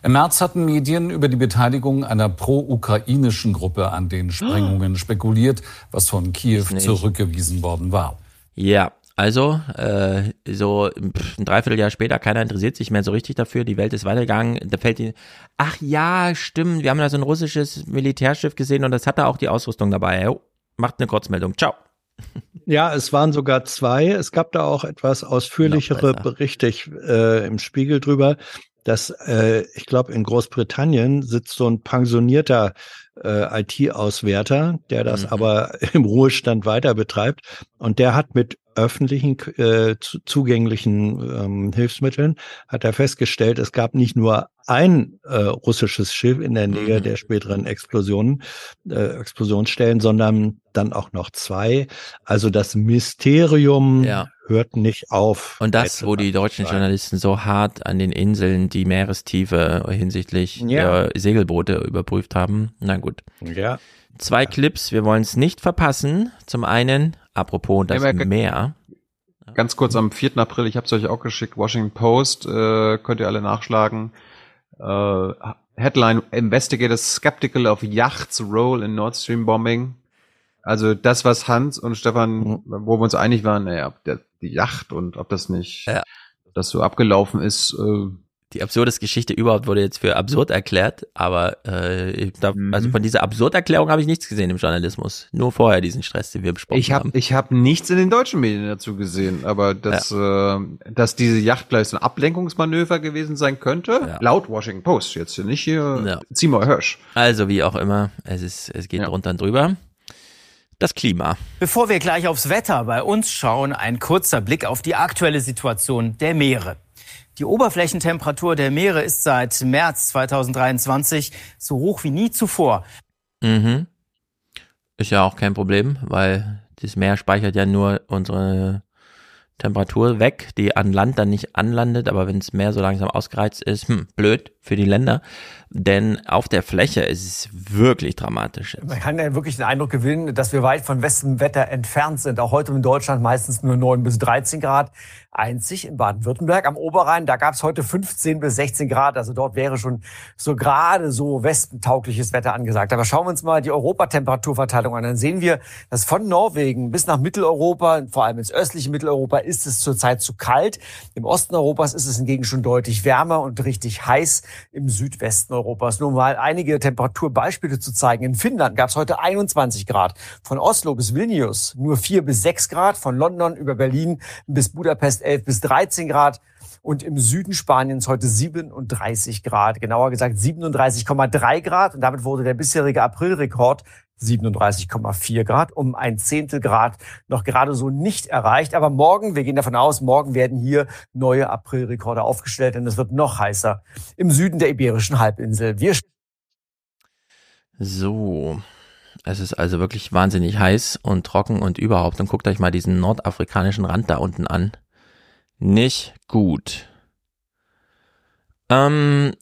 Im März hatten Medien über die Beteiligung einer pro-ukrainischen Gruppe an den Sprengungen *gasps* spekuliert, was von Kiew zurückgewiesen worden war. Ja, also äh, so pff, ein Dreivierteljahr später, keiner interessiert sich mehr so richtig dafür, die Welt ist weitergegangen, da fällt ihnen, ach ja, stimmt, wir haben da so ein russisches Militärschiff gesehen und das hatte auch die Ausrüstung dabei. Jo, macht eine Kurzmeldung, ciao. *laughs* Ja, es waren sogar zwei. Es gab da auch etwas ausführlichere. Berichte ich, äh, im Spiegel drüber, dass äh, ich glaube, in Großbritannien sitzt so ein pensionierter äh, IT-Auswerter, der das Mhm. aber *laughs* im Ruhestand weiter betreibt. Und der hat mit öffentlichen äh, zu, zugänglichen ähm, Hilfsmitteln hat er festgestellt, es gab nicht nur ein äh, russisches Schiff in der Nähe Mhm. der späteren Explosionen, äh, Explosionsstellen, sondern dann auch noch zwei. Also das Mysterium Ja. Hört nicht auf. Und das, wo die deutschen Sein. Journalisten so hart an den Inseln die Meerestiefe hinsichtlich Ja. der Segelboote überprüft haben. Na gut. Ja. Zwei Clips, wir wollen es nicht verpassen. Zum einen Apropos das Ja, Meer. Ganz kurz am 4. April, ich habe es euch auch geschickt, Washington Post, äh, könnt ihr alle nachschlagen. Äh, Headline, Investigators skeptical of Yachts role in Nord Stream Bombing. Also das, was Hans und Stefan, wo wir uns einig waren, naja, ob der, die Yacht und ob das nicht, ob das so abgelaufen ist. Äh, Die absurdeste Geschichte überhaupt wurde jetzt für absurd erklärt, aber äh, ich glaub, also Mhm. von dieser Absurderklärung habe ich nichts gesehen im Journalismus. Nur vorher diesen Stress, den wir besprochen ich habe haben. ich hab nichts in den deutschen Medien dazu gesehen, aber dass, äh, dass diese Yacht gleich so ein Ablenkungsmanöver gewesen sein könnte, laut Washington Post, jetzt hier nicht hier Ja. Seymour Hirsch. Also wie auch immer, es ist, es geht drunter und drüber. Das Klima. Bevor wir gleich aufs Wetter bei uns schauen, ein kurzer Blick auf die aktuelle Situation der Meere. Die Oberflächentemperatur der Meere ist seit März 2023 so hoch wie nie zuvor. Mhm. Ist ja auch kein Problem, weil das Meer speichert ja nur unsere Temperatur weg, die an Land dann nicht anlandet, aber wenn das Meer so langsam ausgereizt ist, hm, blöd für die Länder. Denn auf der Fläche ist es wirklich dramatisch. Man kann ja wirklich den Eindruck gewinnen, dass wir weit von bestem Wetter entfernt sind. Auch heute in Deutschland meistens nur 9 bis 13 Grad. Einzig in Baden-Württemberg am Oberrhein, da gab es heute 15 bis 16 Grad. Also dort wäre schon so gerade so wespentaugliches Wetter angesagt. Aber schauen wir uns mal die Europatemperaturverteilung an. Dann sehen wir, dass von Norwegen bis nach Mitteleuropa, vor allem ins östliche Mitteleuropa, ist es zurzeit zu kalt. Im Osten Europas ist es hingegen schon deutlich wärmer und richtig heiß. Im Südwesten Europas. Nur mal einige Temperaturbeispiele zu zeigen. In Finnland gab es heute 21 Grad. Von Oslo bis Vilnius nur 4 bis 6 Grad. Von London über Berlin bis Budapest 11 bis 13 Grad. Und im Süden Spaniens heute 37 Grad. Genauer gesagt 37,3 Grad. Und damit wurde der bisherige Aprilrekord 37,4 Grad, um ein Zehntel Grad noch gerade so nicht erreicht. Aber morgen, wir gehen davon aus, morgen werden hier neue Aprilrekorde aufgestellt, denn es wird noch heißer im Süden der Iberischen Halbinsel. Wir So. Es ist also wirklich wahnsinnig heiß und trocken und überhaupt. Und guckt euch mal diesen nordafrikanischen Rand da unten an. Nicht gut. Ähm,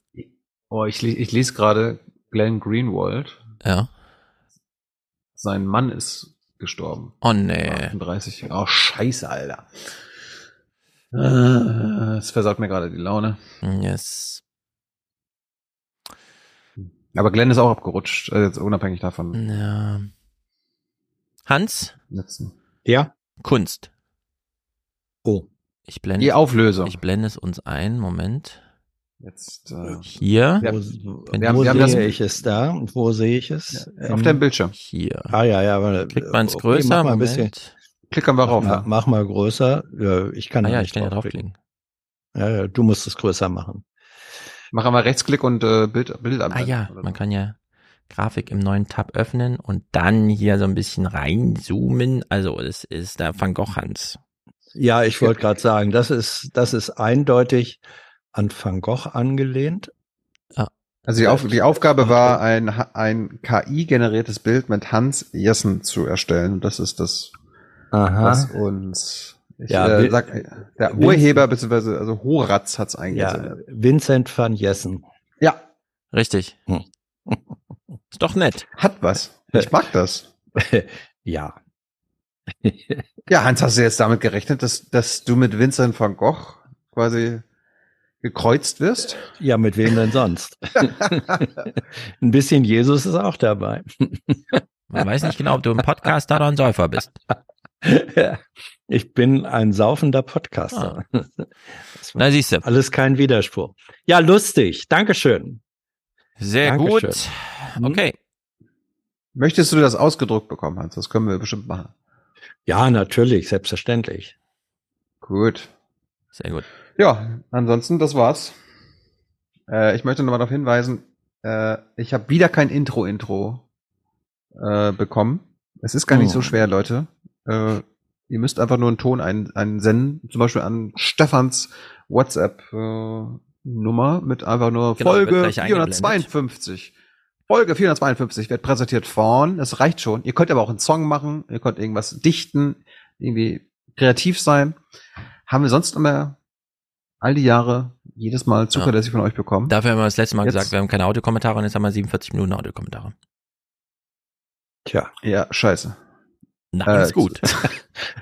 Oh, ich, ich lese gerade Glenn Greenwald. Ja. Sein Mann ist gestorben. Oh nee. 38. Oh, scheiße, Alter. Äh, Es versaut mir gerade die Laune. Yes. Aber Glenn ist auch abgerutscht, äh, jetzt unabhängig davon. Ja. Hans? Letzten. Ja. Kunst. Oh. Ich blende Die Auflösung. Ich blende es uns ein. Moment. Jetzt äh, Hier. Wir- Wo, Wenn wir haben- wo wir haben sehe das- ich es da? Und wo sehe ich es? auf Ähm, deinem Bildschirm. Hier. Ah ja, ja. Aber, Kriegt man es okay, größer? Mach mal ein bisschen. Klickern wir Mach rauf. ja. mach mal größer. Ja, ich kann Ah ja, nicht ich kann ja draufklicken. Ja, ja, du musst es größer machen. Mach einmal Rechtsklick und äh, Bild, Bild Ah ja, man kann ja Grafik im neuen Tab öffnen und dann hier so ein bisschen reinzoomen. Also das ist der Van Gogh Hans. Ja, ich wollte gerade sagen, das ist, das ist eindeutig an Van Gogh angelehnt. Also die, Auf die Aufgabe war, ein, ein KI-generiertes Bild mit Hans Jessen zu erstellen. Das ist das, Aha. was uns ich, Ja, äh, sag, der Vince- Urheber beziehungsweise also Horatz hat's Ja, eingesendet. Vincent van Jessen. Ja. Richtig. Hm. Ist doch nett. Hat was. Ich mag das. *laughs* ja. Ja, Hans, hast du jetzt damit gerechnet, dass, dass du mit Vincent van Gogh quasi gekreuzt wirst? Ja, mit wem denn sonst? *laughs* ein bisschen Jesus ist auch dabei. Man weiß nicht genau, ob du ein Podcaster oder ein Säufer bist. ich bin ein saufender Podcaster. War Na siehst du. Alles kein Widerspruch. Ja, lustig. Dankeschön. Sehr Dankeschön. gut. Okay. Möchtest du das ausgedruckt bekommen, Hans? Das können wir bestimmt machen. Ja, natürlich, selbstverständlich. Gut. Sehr gut. Ja, ansonsten, das war's. Äh, ich möchte nochmal darauf hinweisen, äh, ich habe wieder kein Intro-Intro äh, bekommen. Es ist gar nicht Oh. so schwer, Leute. Äh, ihr müsst einfach nur einen Ton ein, einsenden, zum Beispiel an Stefans WhatsApp-Nummer mit einfach nur Genau, Folge gleich eingeblendet. 452. Folge 452 wird präsentiert von, das reicht schon. Ihr könnt aber auch einen Song machen, ihr könnt irgendwas dichten, irgendwie kreativ sein. Haben wir sonst immer all die Jahre jedes Mal zuverlässig von euch bekommen. Dafür haben wir das letzte Mal Jetzt- gesagt, wir haben keine Audiokommentare und jetzt haben wir 47 Minuten Audiokommentare. Tja. Ja, scheiße. Nein, ist gut.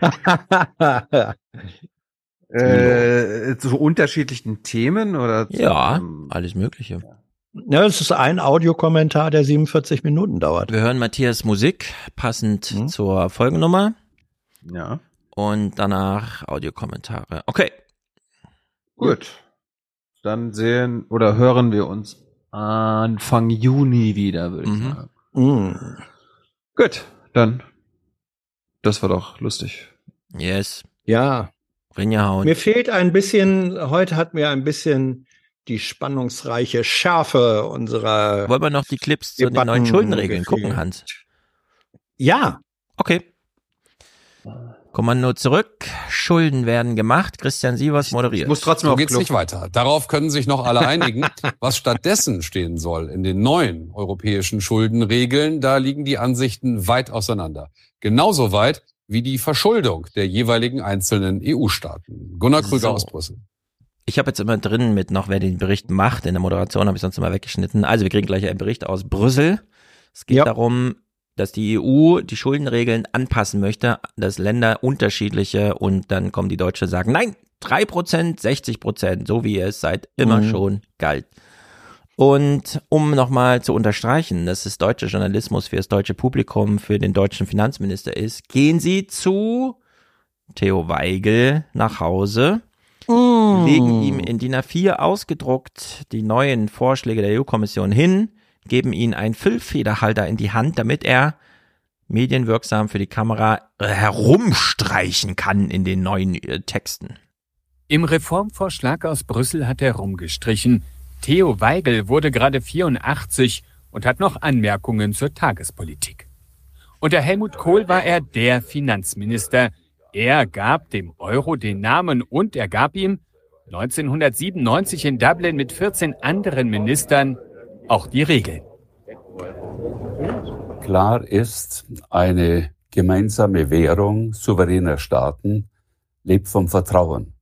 *laughs* äh, zu unterschiedlichen Themen oder? Zu, Ja, ähm, alles Mögliche. Ja, es ist ein Audiokommentar, der 47 Minuten dauert. Wir hören Matthias Musik, passend zur Folgennummer. Ja. Und danach Audiokommentare. Okay. Gut. Dann sehen oder hören wir uns Anfang Juni wieder, würde ich sagen. Mhm. Gut, dann. Das war doch lustig. Yes. Ja. Rinjahauen. Mir fehlt ein bisschen, heute hat mir ein bisschen die spannungsreiche Schärfe unserer. Wollen wir noch die Clips zu den Debatten neuen Schuldenregeln gefehlt. gucken, Hans? Ja. Okay. Kommando zurück. Schulden werden gemacht. Christian Sievers moderiert. so geht's nicht weiter. Darauf können sich noch alle einigen. *laughs* Was stattdessen stehen soll in den neuen europäischen Schuldenregeln, da liegen die Ansichten weit auseinander. Genauso weit wie die Verschuldung der jeweiligen einzelnen EU-Staaten. Gunnar Krüger So. aus Brüssel. Ich habe jetzt immer drin mit noch, wer den Bericht macht. In der Moderation habe ich sonst immer weggeschnitten. Also wir kriegen gleich einen Bericht aus Brüssel. Es geht darum, dass die EU die Schuldenregeln anpassen möchte, dass Länder unterschiedliche und dann kommen die Deutsche und sagen, nein, 3%, 60%, so wie es seit immer Mhm. schon galt. Und um nochmal zu unterstreichen, dass es deutscher Journalismus für das deutsche Publikum, für den deutschen Finanzminister ist, gehen Sie zu Theo Weigel nach Hause, legen ihm in DIN A4 ausgedruckt die neuen Vorschläge der EU-Kommission hin, geben ihm einen Füllfederhalter in die Hand, damit er medienwirksam für die Kamera äh, herumstreichen kann in den neuen äh, Texten. Im Reformvorschlag aus Brüssel hat er rumgestrichen. Theo Weigel wurde gerade 84 und hat noch Anmerkungen zur Tagespolitik. Unter Helmut Kohl war er der Finanzminister. Er gab dem Euro den Namen und er gab ihm 1997 in Dublin mit 14 anderen Ministern auch die Regeln. Klar ist, eine gemeinsame Währung souveräner Staaten lebt vom Vertrauen.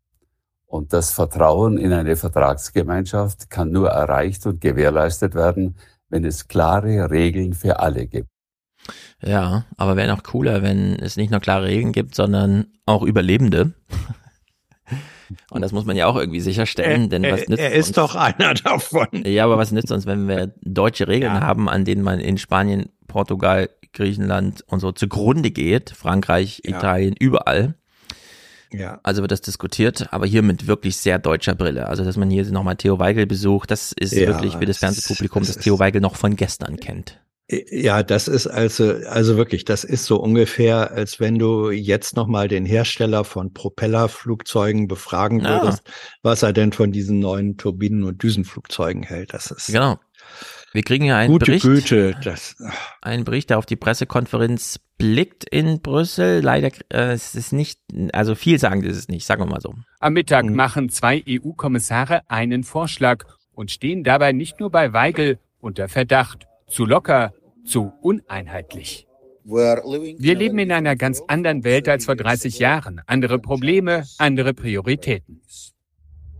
Und das Vertrauen in eine Vertragsgemeinschaft kann nur erreicht und gewährleistet werden, wenn es klare Regeln für alle gibt. Ja, aber wäre noch cooler, wenn es nicht nur klare Regeln gibt, sondern auch Überlebende. *laughs* Und das muss man ja auch irgendwie sicherstellen, denn was er, nützt er ist uns, doch einer davon. Ja, aber was nützt uns, wenn wir deutsche Regeln haben, an denen man in Spanien, Portugal, Griechenland und so zugrunde geht, Frankreich, Italien, überall. Ja. Also wird das diskutiert, aber hier mit wirklich sehr deutscher Brille. Also, dass man hier nochmal Theo Weigel besucht, das ist Ja, wirklich für das Fernsehpublikum, das das Theo Weigel noch von gestern kennt. Ja, das ist also, also wirklich, das ist so ungefähr, als wenn du jetzt nochmal den Hersteller von Propellerflugzeugen befragen Ja. würdest, was er denn von diesen neuen Turbinen- und Düsenflugzeugen hält. Das ist Genau. Wir kriegen ja einen gute Bericht. Güte. Das, Ein Bericht, der auf die Pressekonferenz blickt in Brüssel. Leider, äh, es ist nicht, also viel sagen ist es nicht, sagen wir mal so. Am Mittag machen zwei EU-Kommissare einen Vorschlag und stehen dabei nicht nur bei Weigel unter Verdacht. Zu locker, zu uneinheitlich. Wir leben in einer ganz anderen Welt als vor 30 Jahren. Andere Probleme, andere Prioritäten.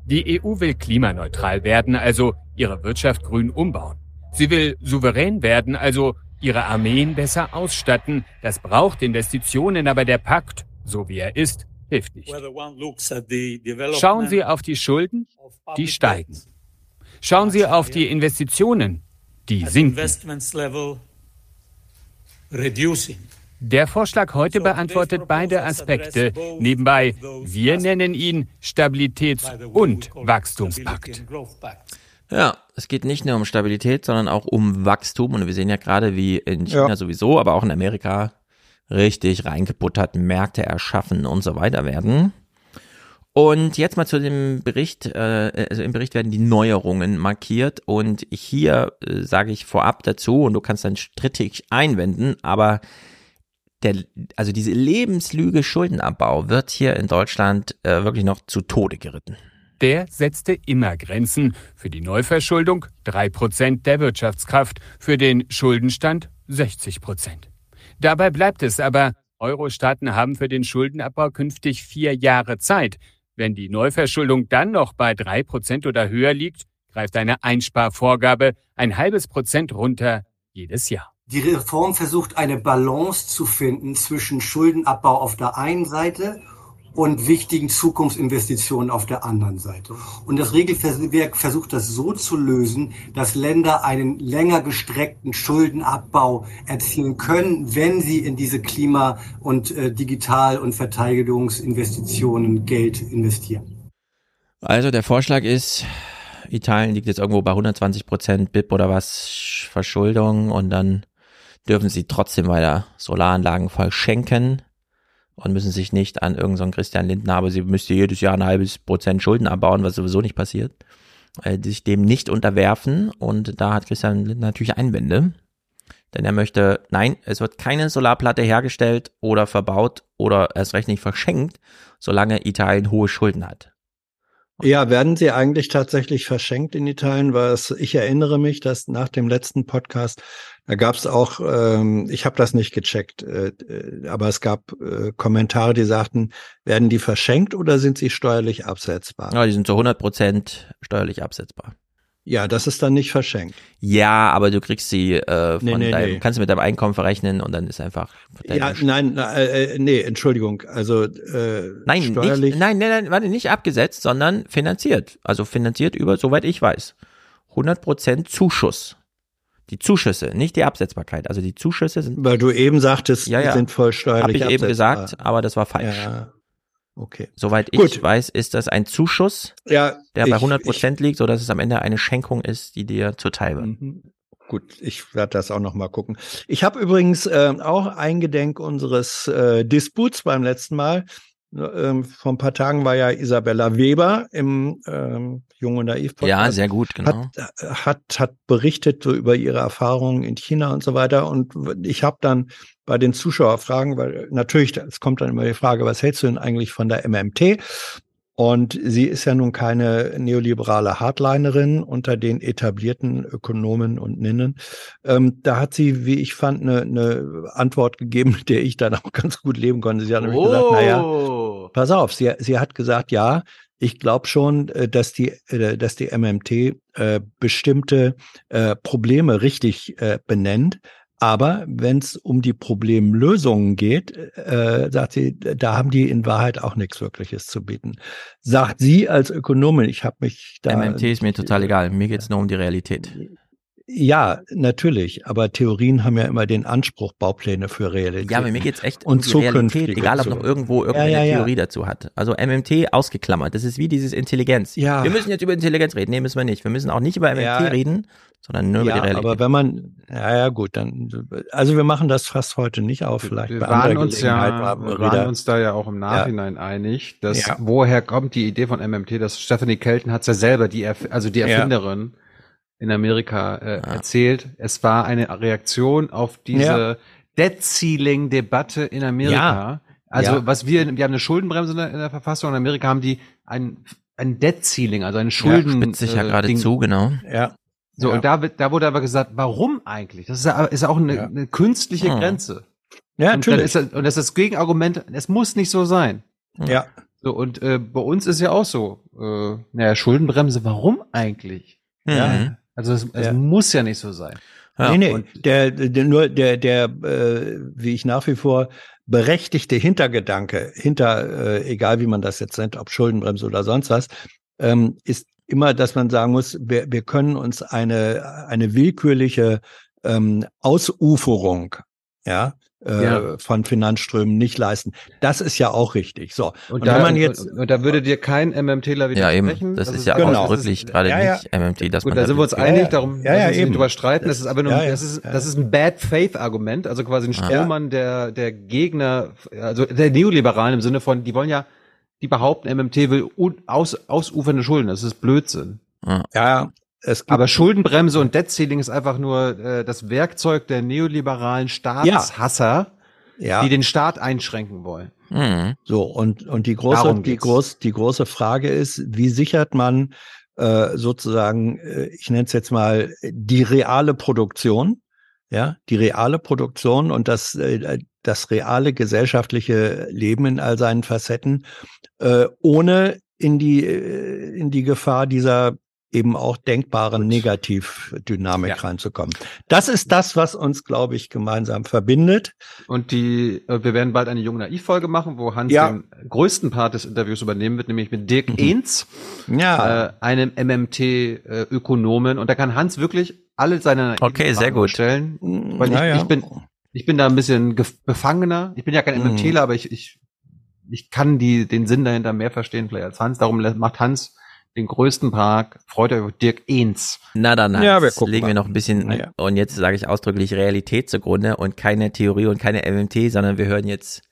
Die EU will klimaneutral werden, also ihre Wirtschaft grün umbauen. Sie will souverän werden, also ihre Armeen besser ausstatten. Das braucht Investitionen, aber der Pakt, so wie er ist, hilft nicht. Schauen Sie auf die Schulden, die steigen. Schauen Sie auf die Investitionen, die sinken. Der Vorschlag heute beantwortet beide Aspekte. Nebenbei, wir nennen ihn Stabilitäts- und Wachstumspakt. Ja, es geht nicht nur um Stabilität, sondern auch um Wachstum. Und wir sehen ja gerade, wie in China Ja. sowieso, aber auch in Amerika richtig reingebuttert Märkte erschaffen und so weiter werden. Und jetzt mal zu dem Bericht, äh, also im Bericht werden die Neuerungen markiert und hier äh, sage ich vorab dazu und du kannst dann strittig einwenden, aber der, also diese Lebenslüge Schuldenabbau wird hier in Deutschland äh, wirklich noch zu Tode geritten. Der setzte immer Grenzen. Für die Neuverschuldung 3% der Wirtschaftskraft, für den Schuldenstand 60%. Dabei bleibt es aber, Euro-Staaten haben für den Schuldenabbau künftig vier Jahre Zeit. Wenn die Neuverschuldung dann noch bei 3% oder höher liegt, greift eine Einsparvorgabe ein halbes Prozent runter jedes Jahr. Die Reform versucht eine Balance zu finden zwischen Schuldenabbau auf der einen Seite und wichtigen Zukunftsinvestitionen auf der anderen Seite. Und das Regelwerk versucht das so zu lösen, dass Länder einen länger gestreckten Schuldenabbau erzielen können, wenn sie in diese Klima- und äh, Digital- und Verteidigungsinvestitionen Geld investieren. Also der Vorschlag ist, Italien liegt jetzt irgendwo bei 120 Prozent BIP oder was Verschuldung und dann dürfen sie trotzdem weiter Solaranlagen verschenken und müssen sich nicht an irgendeinen so Christian Lindner, aber sie müsste jedes Jahr ein halbes Prozent Schulden abbauen, was sowieso nicht passiert, äh, sich dem nicht unterwerfen. Und da hat Christian Lindner natürlich Einwände. Denn er möchte, nein, es wird keine Solarplatte hergestellt oder verbaut oder erst recht nicht verschenkt, solange Italien hohe Schulden hat. Ja, werden sie eigentlich tatsächlich verschenkt in Italien? Es, ich erinnere mich, dass nach dem letzten Podcast, da gab es auch, ähm, ich habe das nicht gecheckt, äh, äh, aber es gab äh, Kommentare, die sagten, werden die verschenkt oder sind sie steuerlich absetzbar? Ja, die sind zu 100 Prozent steuerlich absetzbar. Ja, das ist dann nicht verschenkt. Ja, aber du kriegst sie äh, von Nee, nee, deinem, nee. kannst du mit deinem Einkommen verrechnen und dann ist einfach Ja, nein, äh, äh, nee, Entschuldigung. Also äh, Nein, steuerlich. nicht, nein, nein, nein, warte, nicht abgesetzt, sondern finanziert. Also finanziert über, soweit ich weiß, 100% Zuschuss. Die Zuschüsse, nicht die Absetzbarkeit. Also die Zuschüsse sind. Weil du eben sagtest, ja, ja. die sind voll steuerlich Habe ich eben absetzbar. gesagt, aber das war falsch. Ja, okay. Soweit Gut. ich weiß, ist das ein Zuschuss, Ja, der bei ich- 100 Prozent liegt, sodass es am Ende eine Schenkung ist, die dir zuteil wird. Mhm. Gut, ich werde das auch noch mal gucken. Ich habe übrigens äh, auch eingedenk unseres äh, Disputs beim letzten Mal. Ähm, vor ein paar Tagen war ja Isabella Weber im ähm, Jung und Naiv Podcast. Ja, sehr gut, genau. Hat, hat, hat berichtet so über ihre Erfahrungen in China und so weiter. Und ich habe dann bei den Zuschauerfragen, weil natürlich, es kommt dann immer die Frage, was hältst du denn eigentlich von der MMT? Und sie ist ja nun keine neoliberale Hardlinerin unter den etablierten Ökonomen und Ninnen. Ähm, da hat sie, wie ich fand, eine, eine Antwort gegeben, *laughs* mit der ich dann auch ganz gut leben konnte. Sie hat nämlich gesagt, naja, pass auf, sie, sie hat gesagt, ja, ich glaube schon, äh, dass die, äh, dass die MMT äh, bestimmte äh, Probleme richtig äh, benennt. Aber wenn es um die Problemlösungen geht, äh, sagt sie, da haben die in Wahrheit auch nichts Wirkliches zu bieten. Sagt sie als Ökonomin, ich habe mich da. MMT ist mir total egal. Mir geht's nur um die Realität. Ja, natürlich. Aber Theorien haben ja immer den Anspruch, Baupläne für Realität. Ja, aber mir geht's echt und um die zukünftige Realität, egal ob noch irgendwo irgendeine ja, ja, ja. Theorie dazu hat. Also MMT ausgeklammert. Das ist wie dieses Intelligenz. Ja. Wir müssen jetzt über Intelligenz reden. Nee, müssen wir nicht. Wir müssen auch nicht über MMT Ja. reden, sondern nur ja, über die Realität. aber wenn man, ja, ja, gut, dann, also wir machen das fast heute nicht auf, vielleicht Wir bei waren uns ja, wir waren uns da ja auch im Nachhinein einig, dass Ja. woher kommt die Idee von MMT, dass Stephanie Kelton hat ja selber die, Erf also die Ja. Erfinderin in Amerika äh, erzählt. Es war eine Reaktion auf diese Ja. Debt Ceiling Debatte in Amerika. Ja. Also Ja. was wir, wir haben eine Schuldenbremse in der, in der Verfassung. In Amerika haben die ein ein Debt Ceiling, also ein Schulden. spitzt sich ja äh, gerade zu, genau. Ja. So, Ja. und da, wird- da wurde aber gesagt, warum eigentlich? Das ist, ja- ist auch eine, eine künstliche Hm. Grenze. Ja, und natürlich. ist das, und das ist das Gegenargument, es muss nicht so sein. Ja. So, und äh, bei uns ist ja auch so, äh, naja, Schuldenbremse, warum eigentlich? Ja. Also es, es Ja. muss ja nicht so sein. nee, nee, der, der, nur der, der, äh, wie ich nach wie vor berechtigte Hintergedanke, hinter, äh, egal wie man das jetzt nennt, ob Schuldenbremse oder sonst was, ähm, ist immer, dass man sagen muss, wir, wir können uns eine, eine willkürliche ähm, Ausuferung, ja, äh, Ja. von Finanzströmen nicht leisten. Das ist ja auch richtig. So. Und, da, und, und da würde dir kein MMTler Ja, eben. widersprechen. Das dass ist ja einfach- ausdrücklich das ist- gerade ja, ja. nicht MMT, dass Gut, man da da sind wir uns einig, darum Ja, ja, uns nicht eben. drüber streiten. Das ist aber nur, Ja, ja. das ist, das ist ein Bad Faith Argument, also quasi ein Strohmann der, der Gegner, also der Neoliberalen im Sinne von, die wollen ja, die behaupten, MMT will un, aus, ausufernde Schulden. Das ist Blödsinn. Ja, Aber Schuldenbremse und Debt Ceiling ist einfach nur äh, das Werkzeug der neoliberalen Staatshasser, Ja. die den Staat einschränken wollen. Mhm. So, und, und die große, die groß, die große Frage ist, wie sichert man äh, sozusagen, äh, ich nenne es jetzt mal, die reale Produktion, ja, die reale Produktion und das, äh, das reale gesellschaftliche Leben in all seinen Facetten, äh, ohne in die, in die Gefahr dieser eben auch denkbaren Negativdynamik ja. reinzukommen. Das ist das, was uns, glaube ich, gemeinsam verbindet. Und die, äh, wir werden bald eine junge Naiv-Folge machen, wo Hans ja. den größten Part des Interviews übernehmen wird, nämlich mit Dirk mhm. Ehns, ja. äh, einem MMT-Ökonomen. Und da kann Hans wirklich alle seine okay, sehr gut. stellen. Weil ich, ja, ich bin, ich bin da ein bisschen befangener. Ich bin ja kein MMTler, mhm. aber ich, ich, ich kann die, den Sinn dahinter mehr verstehen vielleicht als Hans. Darum macht Hans den größten Park. Freut euch auf Dirk Ehns. Na dann, ja, wir legen mal. wir noch ein bisschen, ja. und jetzt sage ich ausdrücklich Realität zugrunde und keine Theorie und keine MMT, sondern wir hören jetzt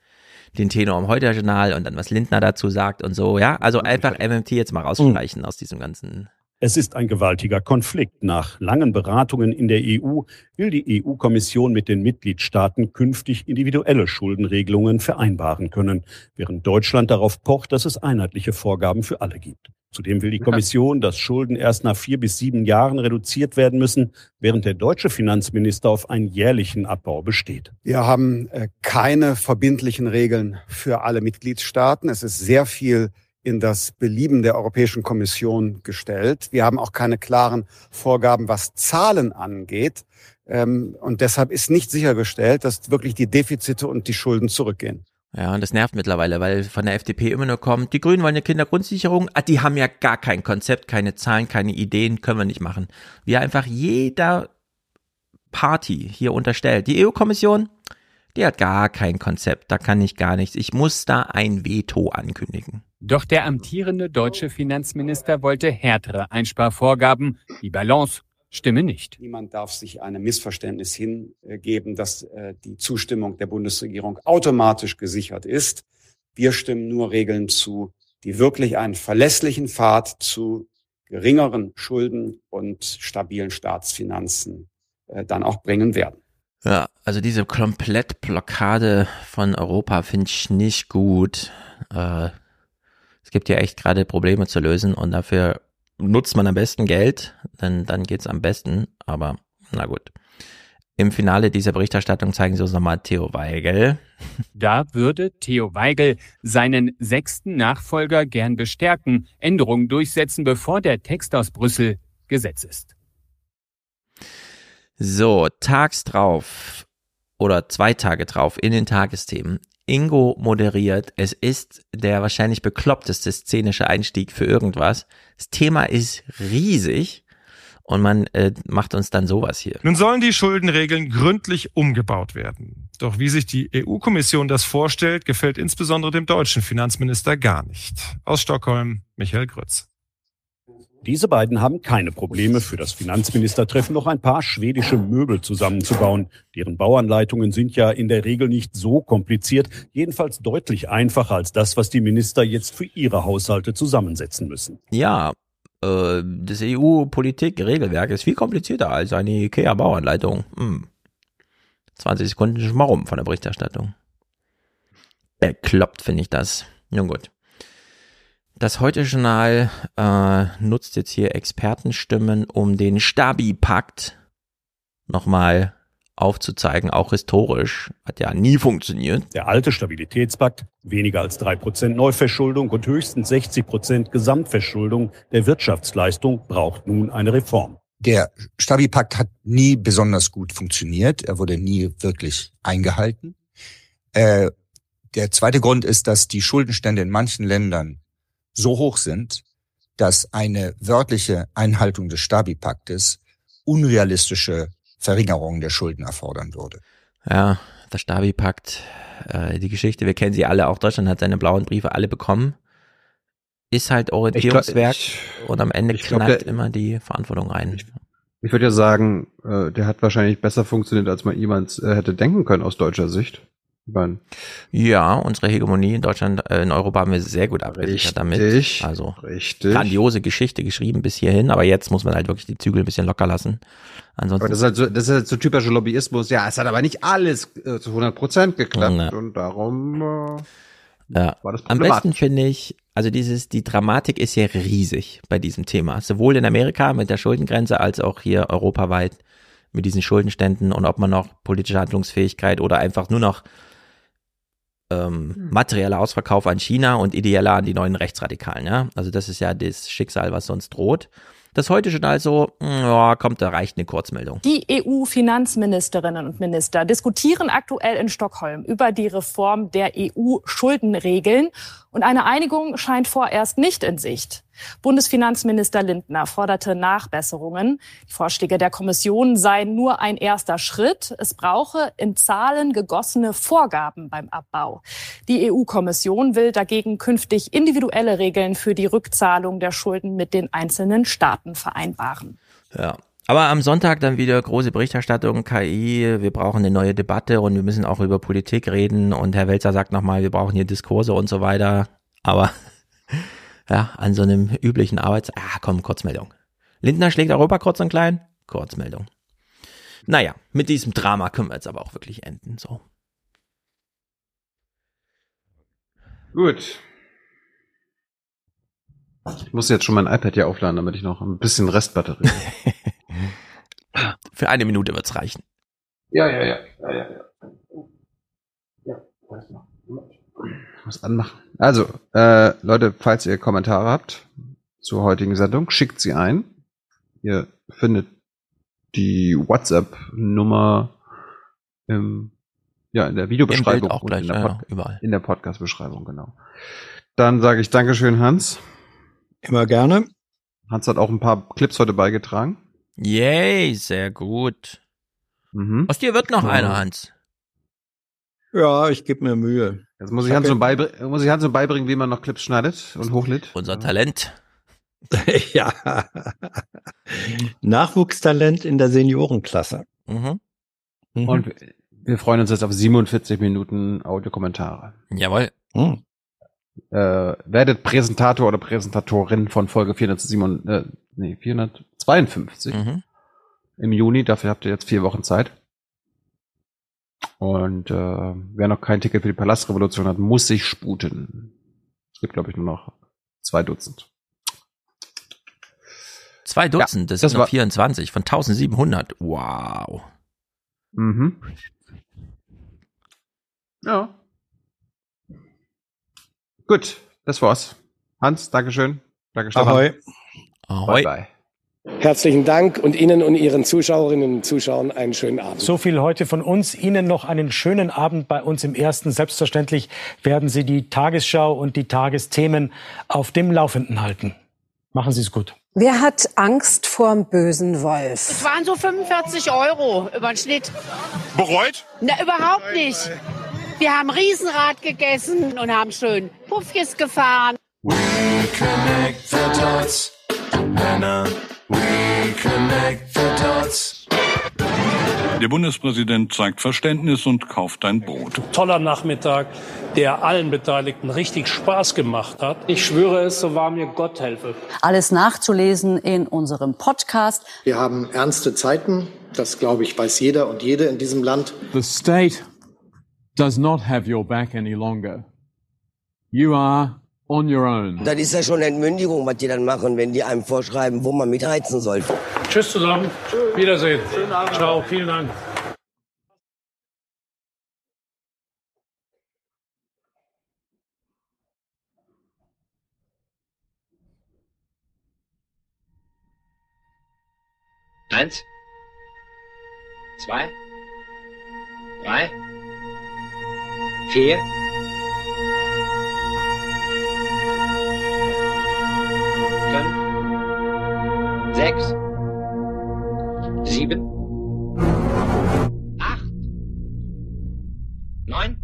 den Tenor am Heute-Journal und dann was Lindner dazu sagt und so, ja. Also einfach MMT jetzt mal rausstreichen mhm. aus diesem ganzen es ist ein gewaltiger Konflikt. Nach langen Beratungen in der EU will die EU-Kommission mit den Mitgliedstaaten künftig individuelle Schuldenregelungen vereinbaren können, während Deutschland darauf pocht, dass es einheitliche Vorgaben für alle gibt. Zudem will die Kommission, dass Schulden erst nach vier bis sieben Jahren reduziert werden müssen, während der deutsche Finanzminister auf einen jährlichen Abbau besteht. Wir haben äh, keine verbindlichen Regeln für alle Mitgliedstaaten. Es ist sehr viel in das Belieben der Europäischen Kommission gestellt. Wir haben auch keine klaren Vorgaben, was Zahlen angeht. Ähm, und deshalb ist nicht sichergestellt, dass wirklich die Defizite und die Schulden zurückgehen. Ja, und das nervt mittlerweile, weil von der FDP immer nur kommt, die Grünen wollen eine Kindergrundsicherung, ah, die haben ja gar kein Konzept, keine Zahlen, keine Ideen, können wir nicht machen. Wie einfach jeder Party hier unterstellt. Die EU-Kommission, die hat gar kein Konzept, da kann ich gar nichts. Ich muss da ein Veto ankündigen. Doch der amtierende deutsche Finanzminister wollte härtere Einsparvorgaben. Die Balance stimme nicht. Niemand darf sich einem Missverständnis hingeben, dass äh, die Zustimmung der Bundesregierung automatisch gesichert ist. Wir stimmen nur Regeln zu, die wirklich einen verlässlichen Pfad zu geringeren Schulden und stabilen Staatsfinanzen äh, dann auch bringen werden. Ja, also diese Komplettblockade von Europa finde ich nicht gut. Äh, es gibt ja echt gerade Probleme zu lösen und dafür nutzt man am besten Geld, denn dann geht's am besten, aber na gut. Im Finale dieser Berichterstattung zeigen sie uns nochmal Theo Weigel. Da würde Theo Weigel seinen sechsten Nachfolger gern bestärken, Änderungen durchsetzen, bevor der Text aus Brüssel Gesetz ist. So, tags drauf oder zwei Tage drauf in den Tagesthemen Ingo moderiert. Es ist der wahrscheinlich bekloppteste szenische Einstieg für irgendwas. Das Thema ist riesig und man äh, macht uns dann sowas hier. Nun sollen die Schuldenregeln gründlich umgebaut werden. Doch wie sich die EU-Kommission das vorstellt, gefällt insbesondere dem deutschen Finanzminister gar nicht. Aus Stockholm, Michael Grütz. Diese beiden haben keine Probleme, für das Finanzministertreffen noch ein paar schwedische Möbel zusammenzubauen. Deren Bauanleitungen sind ja in der Regel nicht so kompliziert, jedenfalls deutlich einfacher als das, was die Minister jetzt für ihre Haushalte zusammensetzen müssen. Ja, äh, das EU-Politik-Regelwerk ist viel komplizierter als eine IKEA-Bauanleitung. Hm. 20 Sekunden schon mal rum von der Berichterstattung. Bekloppt finde ich das. Nun gut. Das Heute-Journal äh, nutzt jetzt hier Expertenstimmen, um den Stabi-Pakt nochmal aufzuzeigen, auch historisch, hat ja nie funktioniert. Der alte Stabilitätspakt, weniger als drei Prozent Neuverschuldung und höchstens 60 Prozent Gesamtverschuldung der Wirtschaftsleistung, braucht nun eine Reform. Der Stabi-Pakt hat nie besonders gut funktioniert. Er wurde nie wirklich eingehalten. Äh, der zweite Grund ist, dass die Schuldenstände in manchen Ländern so hoch sind, dass eine wörtliche Einhaltung des Stabi-Paktes unrealistische Verringerungen der Schulden erfordern würde. Ja, der Stabi-Pakt, äh, die Geschichte, wir kennen sie alle, auch Deutschland hat seine blauen Briefe alle bekommen. Ist halt Orientierungswerk ich glaub, ich, und am Ende knallt glaub, der, immer die Verantwortung rein. Ich, ich würde ja sagen, äh, der hat wahrscheinlich besser funktioniert, als man jemand äh, hätte denken können aus deutscher Sicht. Bahn. Ja, unsere Hegemonie in Deutschland, äh, in Europa haben wir sehr gut abgesichert damit. Also richtig. grandiose Geschichte geschrieben bis hierhin, aber jetzt muss man halt wirklich die Zügel ein bisschen locker lassen. Ansonsten. Aber das ist halt so, das ist halt so typischer Lobbyismus. Ja, es hat aber nicht alles äh, zu 100 Prozent geklappt ja. und darum äh, ja. war das Am besten finde ich, also dieses, die Dramatik ist ja riesig bei diesem Thema. Sowohl in Amerika mit der Schuldengrenze als auch hier europaweit mit diesen Schuldenständen und ob man noch politische Handlungsfähigkeit oder einfach nur noch ähm, hm. materieller Ausverkauf an China und ideeller an die neuen Rechtsradikalen. Ja? Also das ist ja das Schicksal, was sonst droht. Das heute Journal so, hm, ja, kommt, da reicht eine Kurzmeldung. Die EU-Finanzministerinnen und Minister diskutieren aktuell in Stockholm über die Reform der EU-Schuldenregeln und eine Einigung scheint vorerst nicht in Sicht. Bundesfinanzminister Lindner forderte Nachbesserungen. Die Vorschläge der Kommission seien nur ein erster Schritt. Es brauche in Zahlen gegossene Vorgaben beim Abbau. Die EU-Kommission will dagegen künftig individuelle Regeln für die Rückzahlung der Schulden mit den einzelnen Staaten vereinbaren. Ja. Aber am Sonntag dann wieder große Berichterstattung, KI, wir brauchen eine neue Debatte und wir müssen auch über Politik reden und Herr Welzer sagt nochmal, wir brauchen hier Diskurse und so weiter. Aber ja, an so einem üblichen Arbeits... Ah, komm, Kurzmeldung. Lindner schlägt Europa kurz und klein. Kurzmeldung. Naja, mit diesem Drama können wir jetzt aber auch wirklich enden. So. Gut. Ich muss jetzt schon mein iPad hier aufladen, damit ich noch ein bisschen Restbatterie habe. *laughs* Für eine Minute wird's reichen. Ja, ja, ja. Ja, ja, ja. Ja. Ich muss anmachen. Also, äh, Leute, falls ihr Kommentare habt zur heutigen Sendung, schickt sie ein. Ihr findet die WhatsApp-Nummer im, ja, in der Videobeschreibung auch gleich, in der, ja, Pod überall. in der Podcast-Beschreibung, genau. Dann sage ich Dankeschön, Hans. Immer gerne. Hans hat auch ein paar Clips heute beigetragen. Yay, sehr gut. Mhm. Aus dir wird noch Ja. einer, Hans. Ja, ich gebe mir Mühe. Jetzt muss ich, Hans so beibringen, muss ich Hans so beibringen, wie man noch Clips schneidet und hochlädt. Unser Talent. *laughs* ja. Nachwuchstalent in der Seniorenklasse. Mhm. Mhm. Und wir- freuen uns jetzt auf 47 Minuten Audiokommentare. Jawohl. Hm. Äh, werdet Präsentator oder Präsentatorin von Folge 407, äh, nee, 452 Mhm. im Juni. Dafür habt ihr jetzt vier Wochen Zeit. Und äh, wer noch kein Ticket für die Palastrevolution hat, muss sich sputen. Es gibt, glaube ich, nur noch zwei Dutzend. Zwei Dutzend, das, das sind noch war- 24 von 1700. Wow. Mhm. Ja. Gut, das war's. Hans, Dankeschön. Danke, Stefan. Ahoi. Ahoi. Bye, bye. Herzlichen Dank und Ihnen und Ihren Zuschauerinnen und Zuschauern einen schönen Abend. So viel heute von uns. Ihnen noch einen schönen Abend bei uns im Ersten. Selbstverständlich werden Sie die Tagesschau und die Tagesthemen auf dem Laufenden halten. Machen Sie es gut. Wer hat Angst vorm bösen Wolf? Es waren so 45 Euro über den Schnitt. Bereut? Na, überhaupt nicht. Wir haben Riesenrad gegessen und haben schön Puffjes gefahren. We connect the dots. Männer. We connect the dots. Der Bundespräsident zeigt Verständnis und kauft ein Brot. Toller Nachmittag, der allen Beteiligten richtig Spaß gemacht hat. Ich schwöre es, so wahr mir Gott helfe. Alles nachzulesen in unserem Podcast. Wir haben ernste Zeiten, das glaube ich weiß jeder und jede in diesem Land. The state does not have your back any longer. You are on your own. Das ist ja schon Entmündigung, was die dann machen, wenn die einem vorschreiben, wo man mitheizen soll. Tschüss zusammen. Wiedersehen. Ciao, vielen Dank. Eins, zwei, drei, vier, sechs, sieben, acht, neun.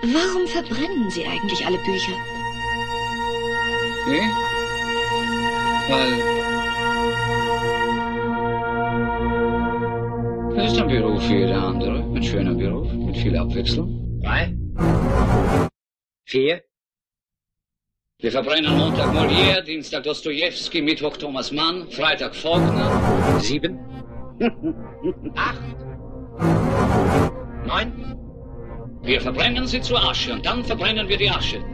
Warum verbrennen Sie eigentlich alle Bücher? Nee? Weil. Es ist ein Beruf wie jeder andere. Ein schöner Beruf mit viel Abwechslung. Drei. Vier. Wir verbrennen Montag Molière, Dienstag Dostoevsky, Mittwoch Thomas Mann, Freitag Faulkner. Sieben. *laughs* Acht. Neun. Wir verbrennen sie zur Asche und dann verbrennen wir die Asche.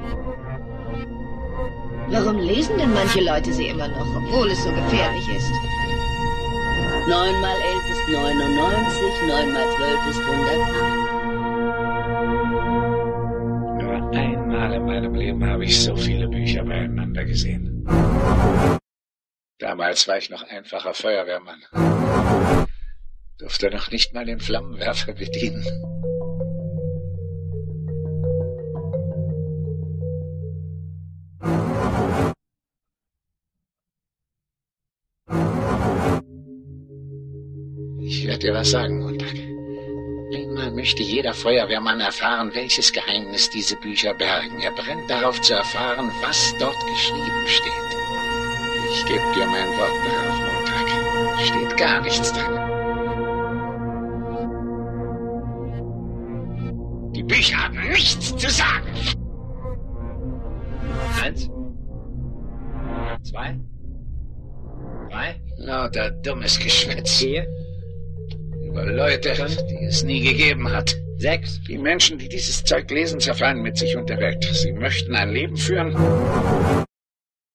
Warum lesen denn manche Leute sie immer noch, obwohl es so gefährlich ist? 9 mal 11 ist 99, 9 mal 12 ist 108. Mal in meinem Leben habe ich so viele Bücher beieinander gesehen. Damals war ich noch einfacher Feuerwehrmann. Durfte noch nicht mal den Flammenwerfer bedienen. Ich werde dir was sagen, Einmal möchte jeder Feuerwehrmann erfahren, welches Geheimnis diese Bücher bergen. Er brennt darauf zu erfahren, was dort geschrieben steht. Ich gebe dir mein Wort darauf, Montag. Steht gar nichts drin. Die Bücher haben nichts zu sagen. Eins. Zwei. Drei. Lauter dummes Geschwätz. Vier. Leute, die es nie gegeben hat. Sechs. Die Menschen, die dieses Zeug lesen, zerfallen mit sich und der Welt. Sie möchten ein Leben führen.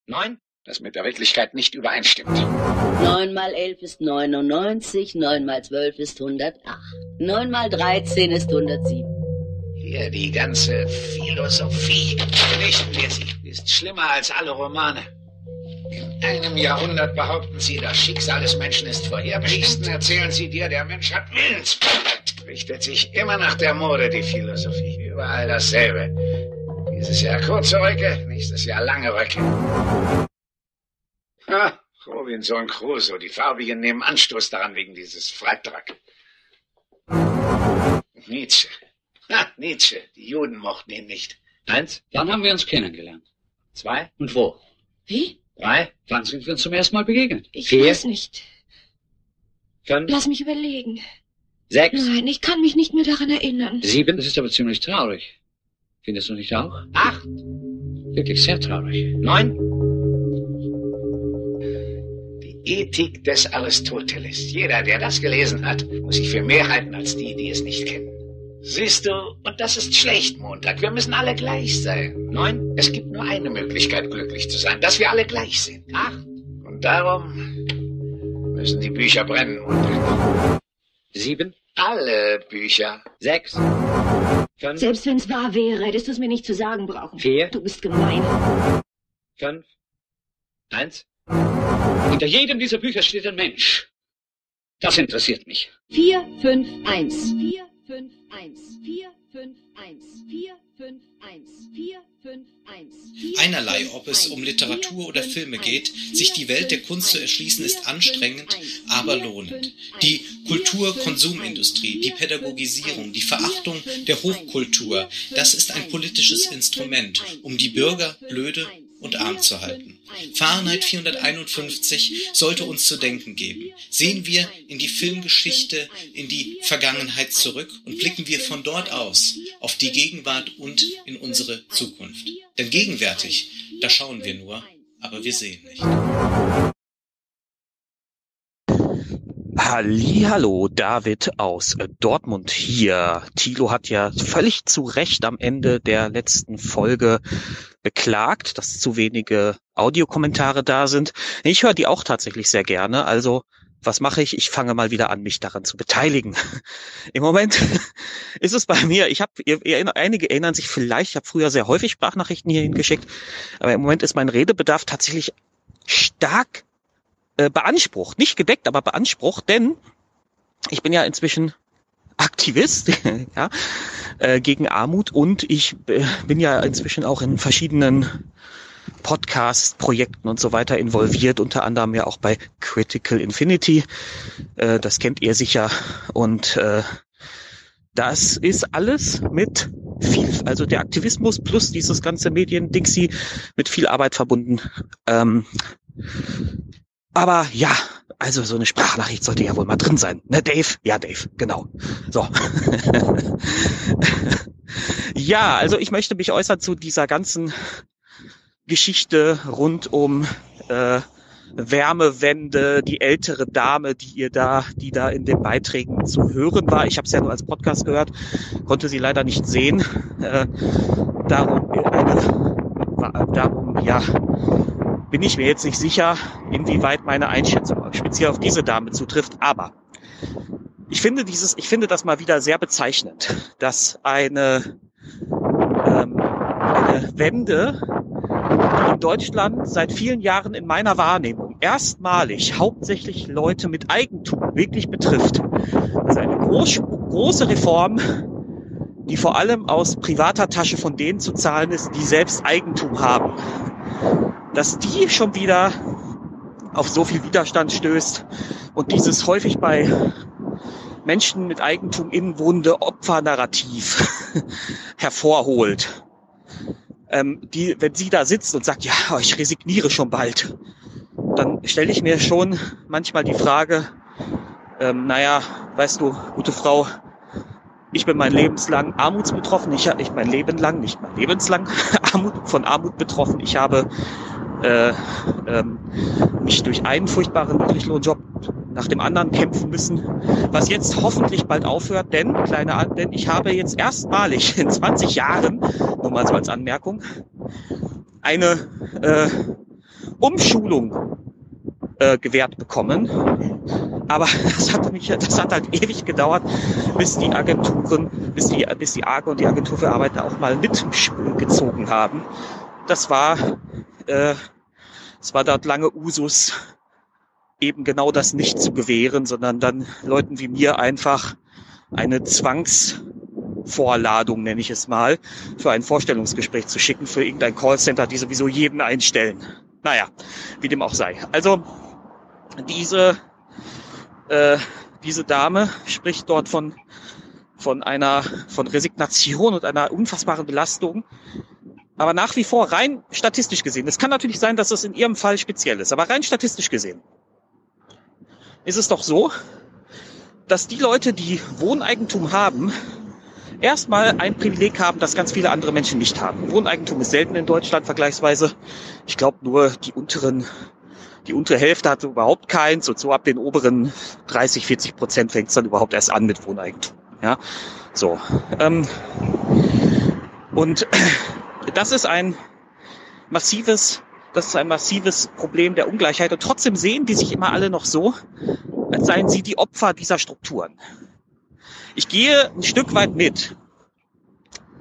Neun. Das mit der Wirklichkeit nicht übereinstimmt. 9 mal 11 ist 99, 9 mal 12 ist 108. 9 mal 13 ist 107. Hier die ganze Philosophie. Richten wir sie. Ist schlimmer als alle Romane. In einem Jahrhundert behaupten sie, das Schicksal des Menschen ist vorherbestimmt. erzählen sie dir, der Mensch hat Willensfreiheit. Richtet sich immer nach der Mode, die Philosophie. Überall dasselbe. Dieses Jahr kurze Röcke, nächstes Jahr lange Röcke. Ah, Robinson Crusoe, die Farbigen nehmen Anstoß daran wegen dieses Freitag. Nietzsche. Ha, Nietzsche. Die Juden mochten ihn nicht. Eins. Wann haben wir uns kennengelernt? Zwei. Und wo? Wie? Drei. Wann sind wir uns zum ersten Mal begegnet? Ich Vier. weiß nicht. Fünf. Lass mich überlegen. Sechs. Nein, ich kann mich nicht mehr daran erinnern. Sieben. Das ist aber ziemlich traurig. Findest du nicht auch? Acht. Wirklich sehr traurig. Neun. Die Ethik des Aristoteles. Jeder, der das gelesen hat, muss sich für mehr halten als die, die es nicht kennen. Siehst du, und das ist schlecht, Montag. Wir müssen alle gleich sein. Neun. Es gibt nur eine Möglichkeit, glücklich zu sein, dass wir alle gleich sind. Acht. Und darum müssen die Bücher brennen, Montag. Sieben. Alle Bücher. Sechs. Fünf. Selbst wenn es wahr wäre, hättest du es mir nicht zu sagen brauchen. Vier. Du bist gemein. Fünf. Eins. Hinter jedem dieser Bücher steht ein Mensch. Das interessiert mich. 4, 5, 1. 4, 5, 1. 4, 5, 1. 4, 5, 1. 4, 5, 1. Einerlei, ob es um Literatur oder Filme geht, sich die Welt der Kunst zu erschließen, ist anstrengend, aber lohnend. Die Kultur-Konsumindustrie, die Pädagogisierung, die Verachtung der Hochkultur, das ist ein politisches Instrument, um die Bürger blöde und arm zu halten. Fahrenheit 451 sollte uns zu denken geben. Sehen wir in die Filmgeschichte, in die Vergangenheit zurück und blicken wir von dort aus auf die Gegenwart und in unsere Zukunft. Denn gegenwärtig, da schauen wir nur, aber wir sehen nicht. Hallo, David aus Dortmund hier. Thilo hat ja völlig zu Recht am Ende der letzten Folge beklagt, dass zu wenige Audiokommentare da sind. Ich höre die auch tatsächlich sehr gerne. Also was mache ich? Ich fange mal wieder an, mich daran zu beteiligen. *laughs* Im Moment *laughs* ist es bei mir, ich habe, einige erinnern sich vielleicht, ich habe früher sehr häufig Sprachnachrichten hierhin geschickt, aber im Moment ist mein Redebedarf tatsächlich stark äh, beansprucht. Nicht gedeckt, aber beansprucht, denn ich bin ja inzwischen Aktivist *laughs* ja, äh, gegen Armut und ich äh, bin ja inzwischen auch in verschiedenen Podcast-Projekten und so weiter involviert, unter anderem ja auch bei Critical Infinity. Äh, das kennt ihr sicher. Und äh, das ist alles mit viel, also der Aktivismus plus dieses ganze Medien-Dixie mit viel Arbeit verbunden. Ähm, aber ja, also so eine Sprachnachricht sollte ja wohl mal drin sein. Ne, Dave? Ja, Dave, genau. So. *laughs* ja, also ich möchte mich äußern zu dieser ganzen Geschichte rund um äh, Wärmewende, die ältere Dame, die ihr da, die da in den Beiträgen zu hören war. Ich habe es ja nur als Podcast gehört, konnte sie leider nicht sehen. Äh, darum, äh, darum, ja, bin ich mir jetzt nicht sicher, inwieweit meine Einschätzung speziell auf diese Dame zutrifft. Aber ich finde dieses, ich finde das mal wieder sehr bezeichnend, dass eine ähm, eine Wende, in Deutschland seit vielen Jahren in meiner Wahrnehmung erstmalig hauptsächlich Leute mit Eigentum wirklich betrifft. Ist eine groß, große Reform, die vor allem aus privater Tasche von denen zu zahlen ist, die selbst Eigentum haben. Dass die schon wieder auf so viel Widerstand stößt und dieses häufig bei Menschen mit Eigentum inwohnende Opfernarrativ *laughs* hervorholt. Ähm, die, wenn sie da sitzt und sagt, ja, ich resigniere schon bald, dann stelle ich mir schon manchmal die Frage, ähm, naja, weißt du, gute Frau, ich bin mein lebenslang armutsbetroffen. Ich, ich mein Leben lang, nicht mein lebenslang Armut, von Armut betroffen. Ich habe äh, ähm, mich durch einen furchtbaren Niedriglohnjob nach dem anderen kämpfen müssen, was jetzt hoffentlich bald aufhört, denn, kleine, denn ich habe jetzt erstmalig *laughs* in 20 Jahren, nur mal so als Anmerkung, eine äh, Umschulung äh, gewährt bekommen. Aber *laughs* das hat mich, das hat halt ewig gedauert, bis die Agenturen, bis die, bis die AGE und die Agentur für Arbeit da auch mal mitgezogen haben. Das war, äh, es war dort lange Usus, eben genau das nicht zu gewähren, sondern dann Leuten wie mir einfach eine Zwangsvorladung, nenne ich es mal, für ein Vorstellungsgespräch zu schicken für irgendein Callcenter, die sowieso jeden einstellen. Naja, wie dem auch sei. Also diese, äh, diese Dame spricht dort von, von einer, von Resignation und einer unfassbaren Belastung. Aber nach wie vor rein statistisch gesehen, es kann natürlich sein, dass es in ihrem Fall speziell ist, aber rein statistisch gesehen ist es doch so, dass die Leute, die Wohneigentum haben, erstmal ein Privileg haben, das ganz viele andere Menschen nicht haben. Wohneigentum ist selten in Deutschland vergleichsweise. Ich glaube nur die unteren, die untere Hälfte hat überhaupt keins und so ab den oberen 30, 40 Prozent fängt es dann überhaupt erst an mit Wohneigentum. Ja, so. Ähm, und *clears throat* das ist ein massives das ist ein massives Problem der Ungleichheit. Und trotzdem sehen die sich immer alle noch so, als seien sie die Opfer dieser Strukturen. Ich gehe ein Stück weit mit,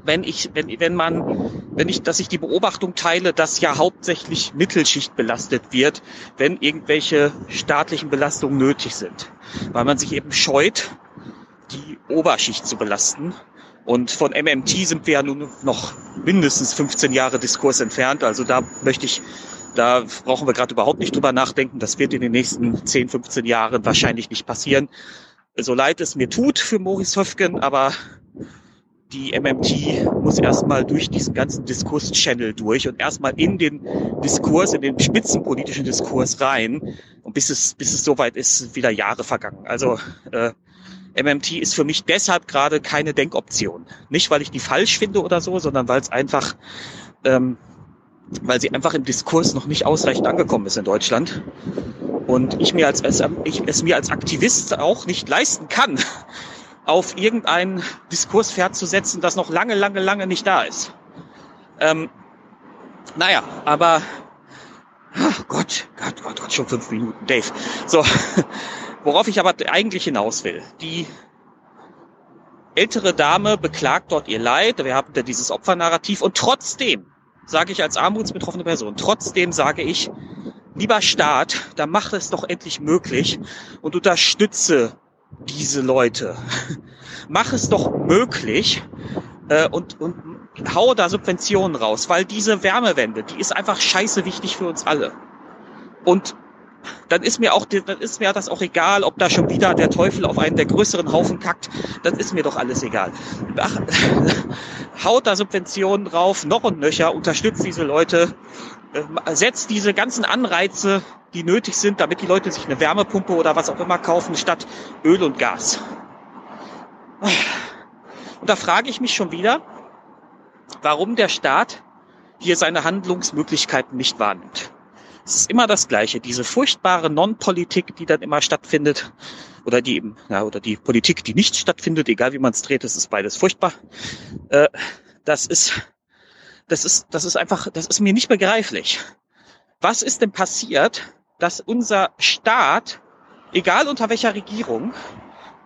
wenn ich, wenn, wenn man, wenn ich, dass ich die Beobachtung teile, dass ja hauptsächlich Mittelschicht belastet wird, wenn irgendwelche staatlichen Belastungen nötig sind. Weil man sich eben scheut, die Oberschicht zu belasten. Und von MMT sind wir ja nun noch mindestens 15 Jahre Diskurs entfernt. Also da möchte ich, da brauchen wir gerade überhaupt nicht drüber nachdenken. Das wird in den nächsten 10, 15 Jahren wahrscheinlich nicht passieren. So leid es mir tut für Maurice Höfgen, aber die MMT muss erstmal durch diesen ganzen Diskurs-Channel durch und erstmal in den Diskurs, in den spitzenpolitischen Diskurs rein. Und bis es, bis es soweit ist, wieder Jahre vergangen. Also äh, MMT ist für mich deshalb gerade keine Denkoption. Nicht, weil ich die falsch finde oder so, sondern weil es einfach, ähm, weil sie einfach im Diskurs noch nicht ausreichend angekommen ist in Deutschland. Und ich mir als, ich es mir als Aktivist auch nicht leisten kann, auf irgendein Diskurspferd zu setzen, das noch lange, lange, lange nicht da ist. Ähm, naja, aber ach Gott, Gott, Gott, Gott, schon fünf Minuten, Dave. So, *laughs* Worauf ich aber eigentlich hinaus will. Die ältere Dame beklagt dort ihr Leid. Wir haben da dieses Opfernarrativ. Und trotzdem, sage ich als armutsbetroffene Person, trotzdem sage ich, lieber Staat, da mach es doch endlich möglich und unterstütze diese Leute. mach es doch möglich äh, und, und hau da Subventionen raus, weil diese Wärmewende, die ist einfach scheiße wichtig für uns alle. Und dann ist mir auch, dann ist mir das auch egal, ob da schon wieder der Teufel auf einen der größeren Haufen kackt. Das ist mir doch alles egal. Ach, *laughs* haut da Subventionen drauf, noch und nöcher, unterstützt diese Leute, setzt diese ganzen Anreize, die nötig sind, damit die Leute sich eine Wärmepumpe oder was auch immer kaufen, statt Öl und Gas. Und da frage ich mich schon wieder, warum der Staat hier seine Handlungsmöglichkeiten nicht wahrnimmt. Es ist immer das Gleiche, diese furchtbare Non-Politik, die dann immer stattfindet, oder die eben, ja, oder die Politik, die nicht stattfindet, egal wie man es dreht, es ist beides furchtbar. Äh, das ist, das ist, das ist einfach, das ist mir nicht begreiflich. Was ist denn passiert, dass unser Staat, egal unter welcher Regierung,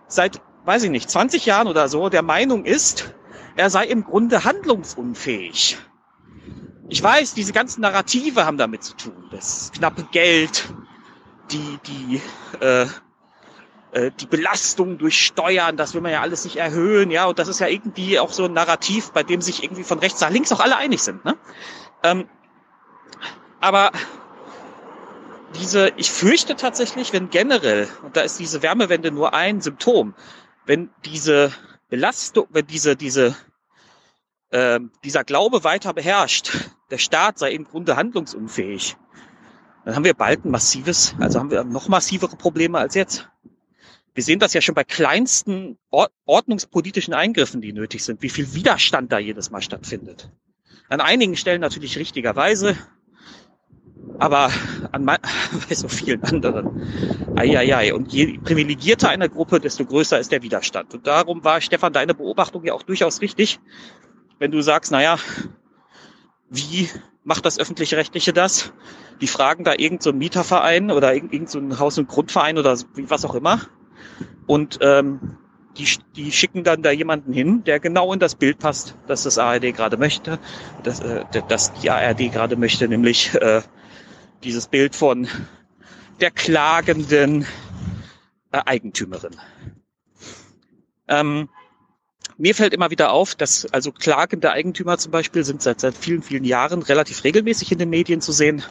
seit, weiß ich nicht, 20 Jahren oder so, der Meinung ist, er sei im Grunde handlungsunfähig. ich weiß, diese ganzen Narrative haben damit zu tun. Das knappe Geld, die, die, äh, äh, die Belastung durch Steuern, das will man ja alles nicht erhöhen, ja, und das ist ja irgendwie auch so ein Narrativ, bei dem sich irgendwie von rechts nach links auch alle einig sind, ne? Ähm, aber diese, ich fürchte tatsächlich, wenn generell, und da ist diese Wärmewende nur ein Symptom, wenn diese Belastung, wenn diese, diese, äh, dieser Glaube weiter beherrscht, der Staat sei im Grunde handlungsunfähig, dann haben wir bald ein massives, also haben wir noch massivere Probleme als jetzt. Wir sehen das ja schon bei kleinsten ordnungspolitischen Eingriffen, die nötig sind, wie viel Widerstand da jedes Mal stattfindet. An einigen Stellen natürlich richtigerweise, aber an *laughs* bei so vielen anderen. Eieiei. Und je privilegierter eine Gruppe, desto größer ist der Widerstand. Und darum war, Stefan, deine Beobachtung ja auch durchaus richtig, wenn du sagst, naja, wie macht das öffentlich-rechtliche das? Die fragen da irgendeinen so Mieterverein oder irgendeinen so Haus- und Grundverein oder was auch immer. Und ähm, die, die schicken dann da jemanden hin, der genau in das Bild passt, dass das ARD gerade möchte, dass, äh, dass die ARD gerade möchte, nämlich äh, dieses Bild von der klagenden äh, Eigentümerin. Ähm, mir fällt immer wieder auf, dass also klagende Eigentümer zum Beispiel sind seit, seit vielen, vielen Jahren relativ regelmäßig in den Medien zu sehen,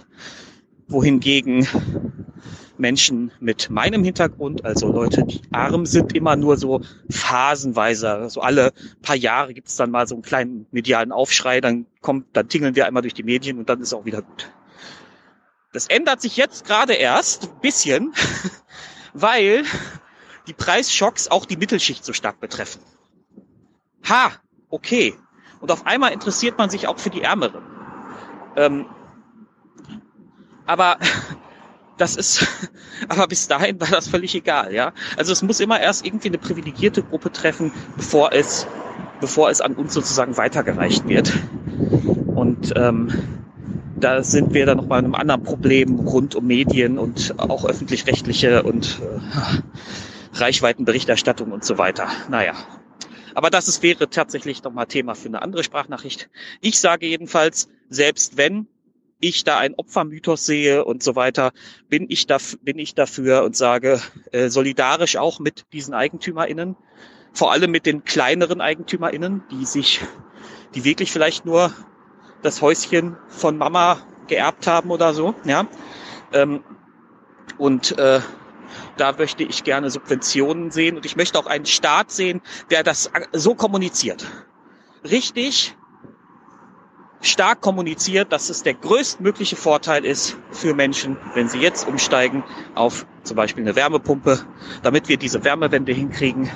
wohingegen Menschen mit meinem Hintergrund, also Leute, die arm sind, immer nur so phasenweise, so alle paar Jahre gibt es dann mal so einen kleinen medialen Aufschrei, dann kommt, dann tingeln wir einmal durch die Medien und dann ist auch wieder gut. Das ändert sich jetzt gerade erst ein bisschen, *laughs* weil die Preisschocks auch die Mittelschicht so stark betreffen. Ha, okay. Und auf einmal interessiert man sich auch für die Ärmeren. Ähm, aber *laughs* das ist, *laughs* aber bis dahin war das völlig egal, ja. Also es muss immer erst irgendwie eine privilegierte Gruppe treffen, bevor es, bevor es an uns sozusagen weitergereicht wird. Und ähm, da sind wir dann nochmal in einem anderen Problem rund um Medien und auch öffentlich-rechtliche und äh, Reichweitenberichterstattung und so weiter. Naja. Aber das ist, wäre tatsächlich nochmal Thema für eine andere Sprachnachricht. Ich sage jedenfalls, selbst wenn ich da einen Opfermythos sehe und so weiter, bin ich, da, bin ich dafür und sage äh, solidarisch auch mit diesen EigentümerInnen, vor allem mit den kleineren EigentümerInnen, die sich, die wirklich vielleicht nur das Häuschen von Mama geerbt haben oder so, ja. Ähm, und äh, da möchte ich gerne Subventionen sehen und ich möchte auch einen Staat sehen, der das so kommuniziert. Richtig stark kommuniziert, dass es der größtmögliche Vorteil ist für Menschen, wenn sie jetzt umsteigen auf zum Beispiel eine Wärmepumpe, damit wir diese Wärmewende hinkriegen.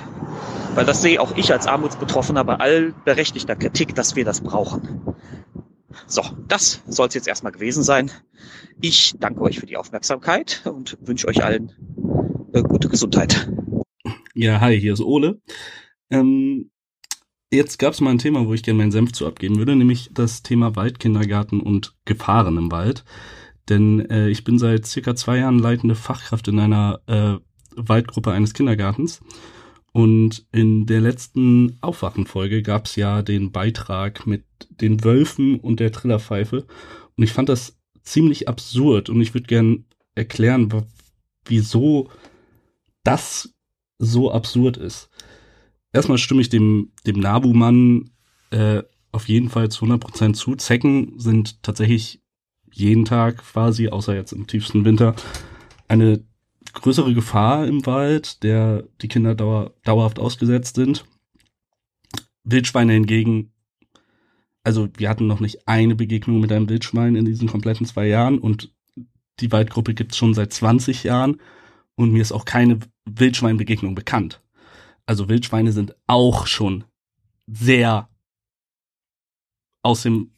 Weil das sehe auch ich als Armutsbetroffener bei all berechtigter Kritik, dass wir das brauchen. So, das soll es jetzt erstmal gewesen sein. Ich danke euch für die Aufmerksamkeit und wünsche euch allen äh, gute Gesundheit. Ja, hi, hier ist Ole. Ähm, jetzt gab es mal ein Thema, wo ich gerne meinen Senf zu abgeben würde, nämlich das Thema Waldkindergarten und Gefahren im Wald. Denn äh, ich bin seit circa zwei Jahren leitende Fachkraft in einer äh, Waldgruppe eines Kindergartens. Und in der letzten Aufwachenfolge gab es ja den Beitrag mit den Wölfen und der Trillerpfeife. Und ich fand das ziemlich absurd. Und ich würde gern erklären, wieso das so absurd ist erstmal stimme ich dem, dem Nabu-Mann äh, auf jeden Fall zu 100% zu. Zecken sind tatsächlich jeden Tag quasi, außer jetzt im tiefsten Winter, eine größere Gefahr im Wald, der die Kinder dauer, dauerhaft ausgesetzt sind. Wildschweine hingegen, also wir hatten noch nicht eine Begegnung mit einem Wildschwein in diesen kompletten zwei Jahren und die Waldgruppe gibt es schon seit 20 Jahren und mir ist auch keine Wildschweinbegegnung bekannt also Wildschweine sind auch schon sehr aus dem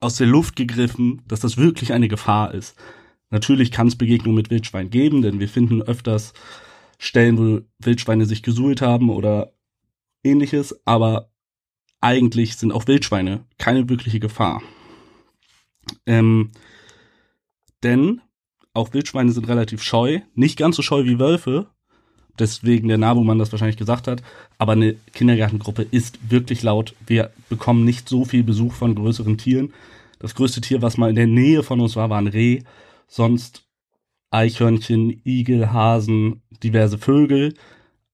aus der Luft gegriffen, dass das wirklich eine Gefahr ist. Natürlich kann es Begegnungen mit Wildschweinen geben, denn wir finden öfters Stellen, wo Wildschweine sich gesuhlt haben oder ähnliches, aber eigentlich sind auch Wildschweine keine wirkliche Gefahr. Ähm, denn auch Wildschweine sind relativ scheu, nicht ganz so scheu wie Wölfe, deswegen der Nabumann das wahrscheinlich gesagt hat. Aber eine Kindergartengruppe ist wirklich laut. Wir bekommen nicht so viel Besuch von größeren Tieren. Das größte Tier, was mal in der Nähe von uns war, war ein Reh. Sonst Eichhörnchen, Igel, Hasen, diverse Vögel.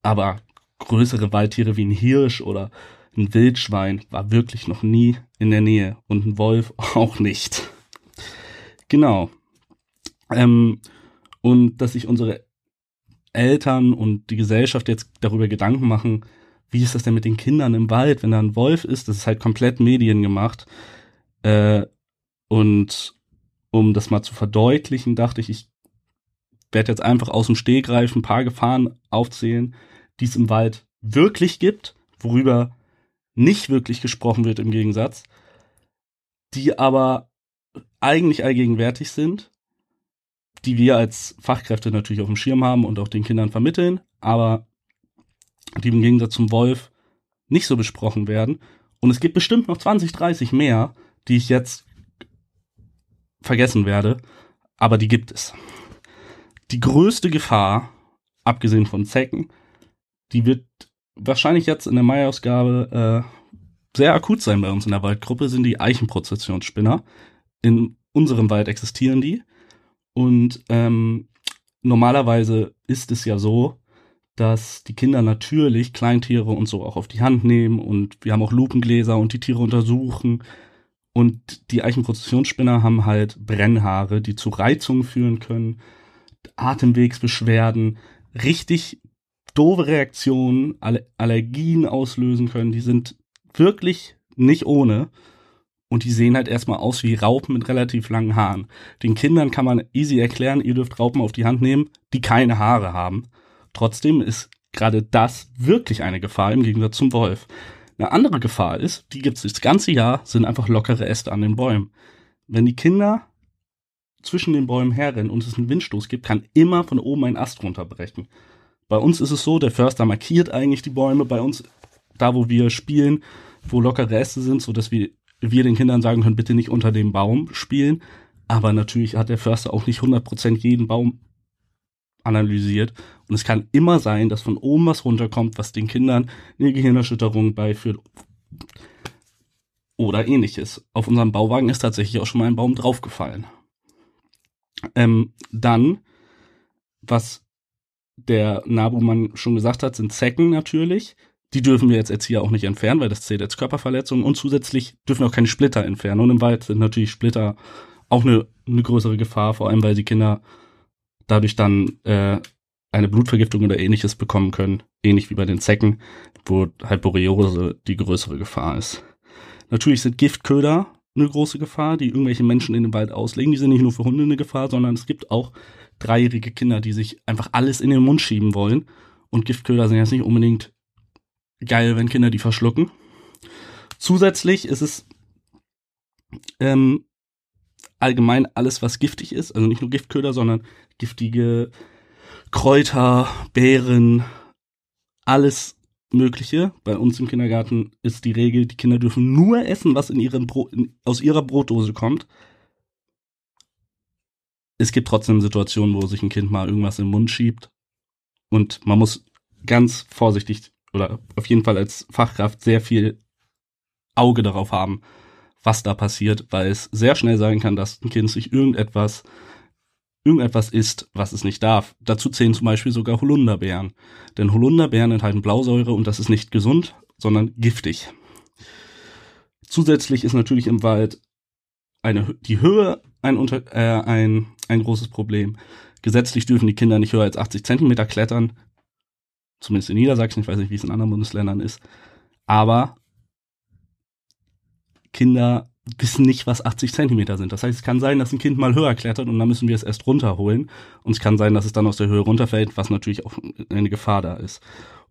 Aber größere Waldtiere wie ein Hirsch oder ein Wildschwein war wirklich noch nie in der Nähe und ein Wolf *laughs* auch nicht. Genau. Ähm, und dass sich unsere Eltern und die Gesellschaft jetzt darüber Gedanken machen, wie ist das denn mit den Kindern im Wald, wenn da ein Wolf ist, das ist halt komplett mediengemacht. Äh, und um das mal zu verdeutlichen, dachte ich, ich werde jetzt einfach aus dem Stehgreif ein paar Gefahren aufzählen, die es im Wald wirklich gibt, worüber nicht wirklich gesprochen wird im Gegensatz, die aber eigentlich allgegenwärtig sind, die wir als Fachkräfte natürlich auf dem Schirm haben und auch den Kindern vermitteln, aber die im Gegensatz zum Wolf nicht so besprochen werden. Und es gibt bestimmt noch 20, 30 mehr, die ich jetzt vergessen werde, aber die gibt es. Die größte Gefahr, abgesehen von Zecken, die wird wahrscheinlich jetzt in der Mai-Ausgabe äh, sehr akut sein bei uns in der Waldgruppe, sind die Eichenprozessionsspinner. In unserem Wald existieren die. Und ähm, normalerweise ist es ja so, dass die Kinder natürlich Kleintiere und so auch auf die Hand nehmen und wir haben auch Lupengläser und die Tiere untersuchen. Und die Eichenprozessionsspinner haben halt Brennhaare, die zu Reizungen führen können, Atemwegsbeschwerden, richtig doofe Reaktionen, Allergien auslösen können. Die sind wirklich nicht ohne. Und die sehen halt erstmal aus wie Raupen mit relativ langen Haaren. Den Kindern kann man easy erklären, ihr dürft Raupen auf die Hand nehmen, die keine Haare haben. Trotzdem ist gerade das wirklich eine Gefahr im Gegensatz zum Wolf. Eine andere Gefahr ist, die gibt es das ganze Jahr, sind einfach lockere Äste an den Bäumen. Wenn die Kinder zwischen den Bäumen herrennen und es einen Windstoß gibt, kann immer von oben ein Ast runterbrechen. Bei uns ist es so, der Förster markiert eigentlich die Bäume bei uns, da wo wir spielen, wo lockere Äste sind, so dass wir, wir den Kindern sagen können, bitte nicht unter dem Baum spielen. Aber natürlich hat der Förster auch nicht 100% jeden Baum analysiert. Und es kann immer sein, dass von oben was runterkommt, was den Kindern eine Gehirnerschütterung beiführt oder ähnliches. Auf unserem Bauwagen ist tatsächlich auch schon mal ein Baum draufgefallen. Ähm, dann, was der Nabumann schon gesagt hat, sind Zecken natürlich. Die dürfen wir jetzt Erzieher auch nicht entfernen, weil das zählt als Körperverletzung. Und zusätzlich dürfen wir auch keine Splitter entfernen. Und im Wald sind natürlich Splitter auch eine, eine größere Gefahr, vor allem weil die Kinder dadurch dann äh, eine Blutvergiftung oder ähnliches bekommen können, ähnlich wie bei den Zecken, wo halt Borreliose die größere Gefahr ist. Natürlich sind Giftköder eine große Gefahr, die irgendwelche Menschen in den Wald auslegen. Die sind nicht nur für Hunde eine Gefahr, sondern es gibt auch dreijährige Kinder, die sich einfach alles in den Mund schieben wollen. Und Giftköder sind jetzt nicht unbedingt geil, wenn Kinder die verschlucken. Zusätzlich ist es ähm, allgemein alles, was giftig ist, also nicht nur Giftköder, sondern giftige Kräuter, Beeren, alles Mögliche. Bei uns im Kindergarten ist die Regel, die Kinder dürfen nur essen, was in ihrem Brot, in, aus ihrer Brotdose kommt. Es gibt trotzdem Situationen, wo sich ein Kind mal irgendwas im Mund schiebt. Und man muss ganz vorsichtig oder auf jeden Fall als Fachkraft sehr viel Auge darauf haben, was da passiert, weil es sehr schnell sein kann, dass ein Kind sich irgendetwas irgendetwas isst, was es nicht darf. Dazu zählen zum Beispiel sogar Holunderbeeren. Denn Holunderbeeren enthalten Blausäure und das ist nicht gesund, sondern giftig. Zusätzlich ist natürlich im Wald eine, die Höhe ein, äh, ein, ein großes Problem. Gesetzlich dürfen die Kinder nicht höher als 80 Zentimeter klettern. Zumindest in Niedersachsen, ich weiß nicht, wie es in anderen Bundesländern ist. Aber Kinder wissen nicht, was 80 Zentimeter sind. Das heißt, es kann sein, dass ein Kind mal höher klettert und dann müssen wir es erst runterholen. Und es kann sein, dass es dann aus der Höhe runterfällt, was natürlich auch eine Gefahr da ist.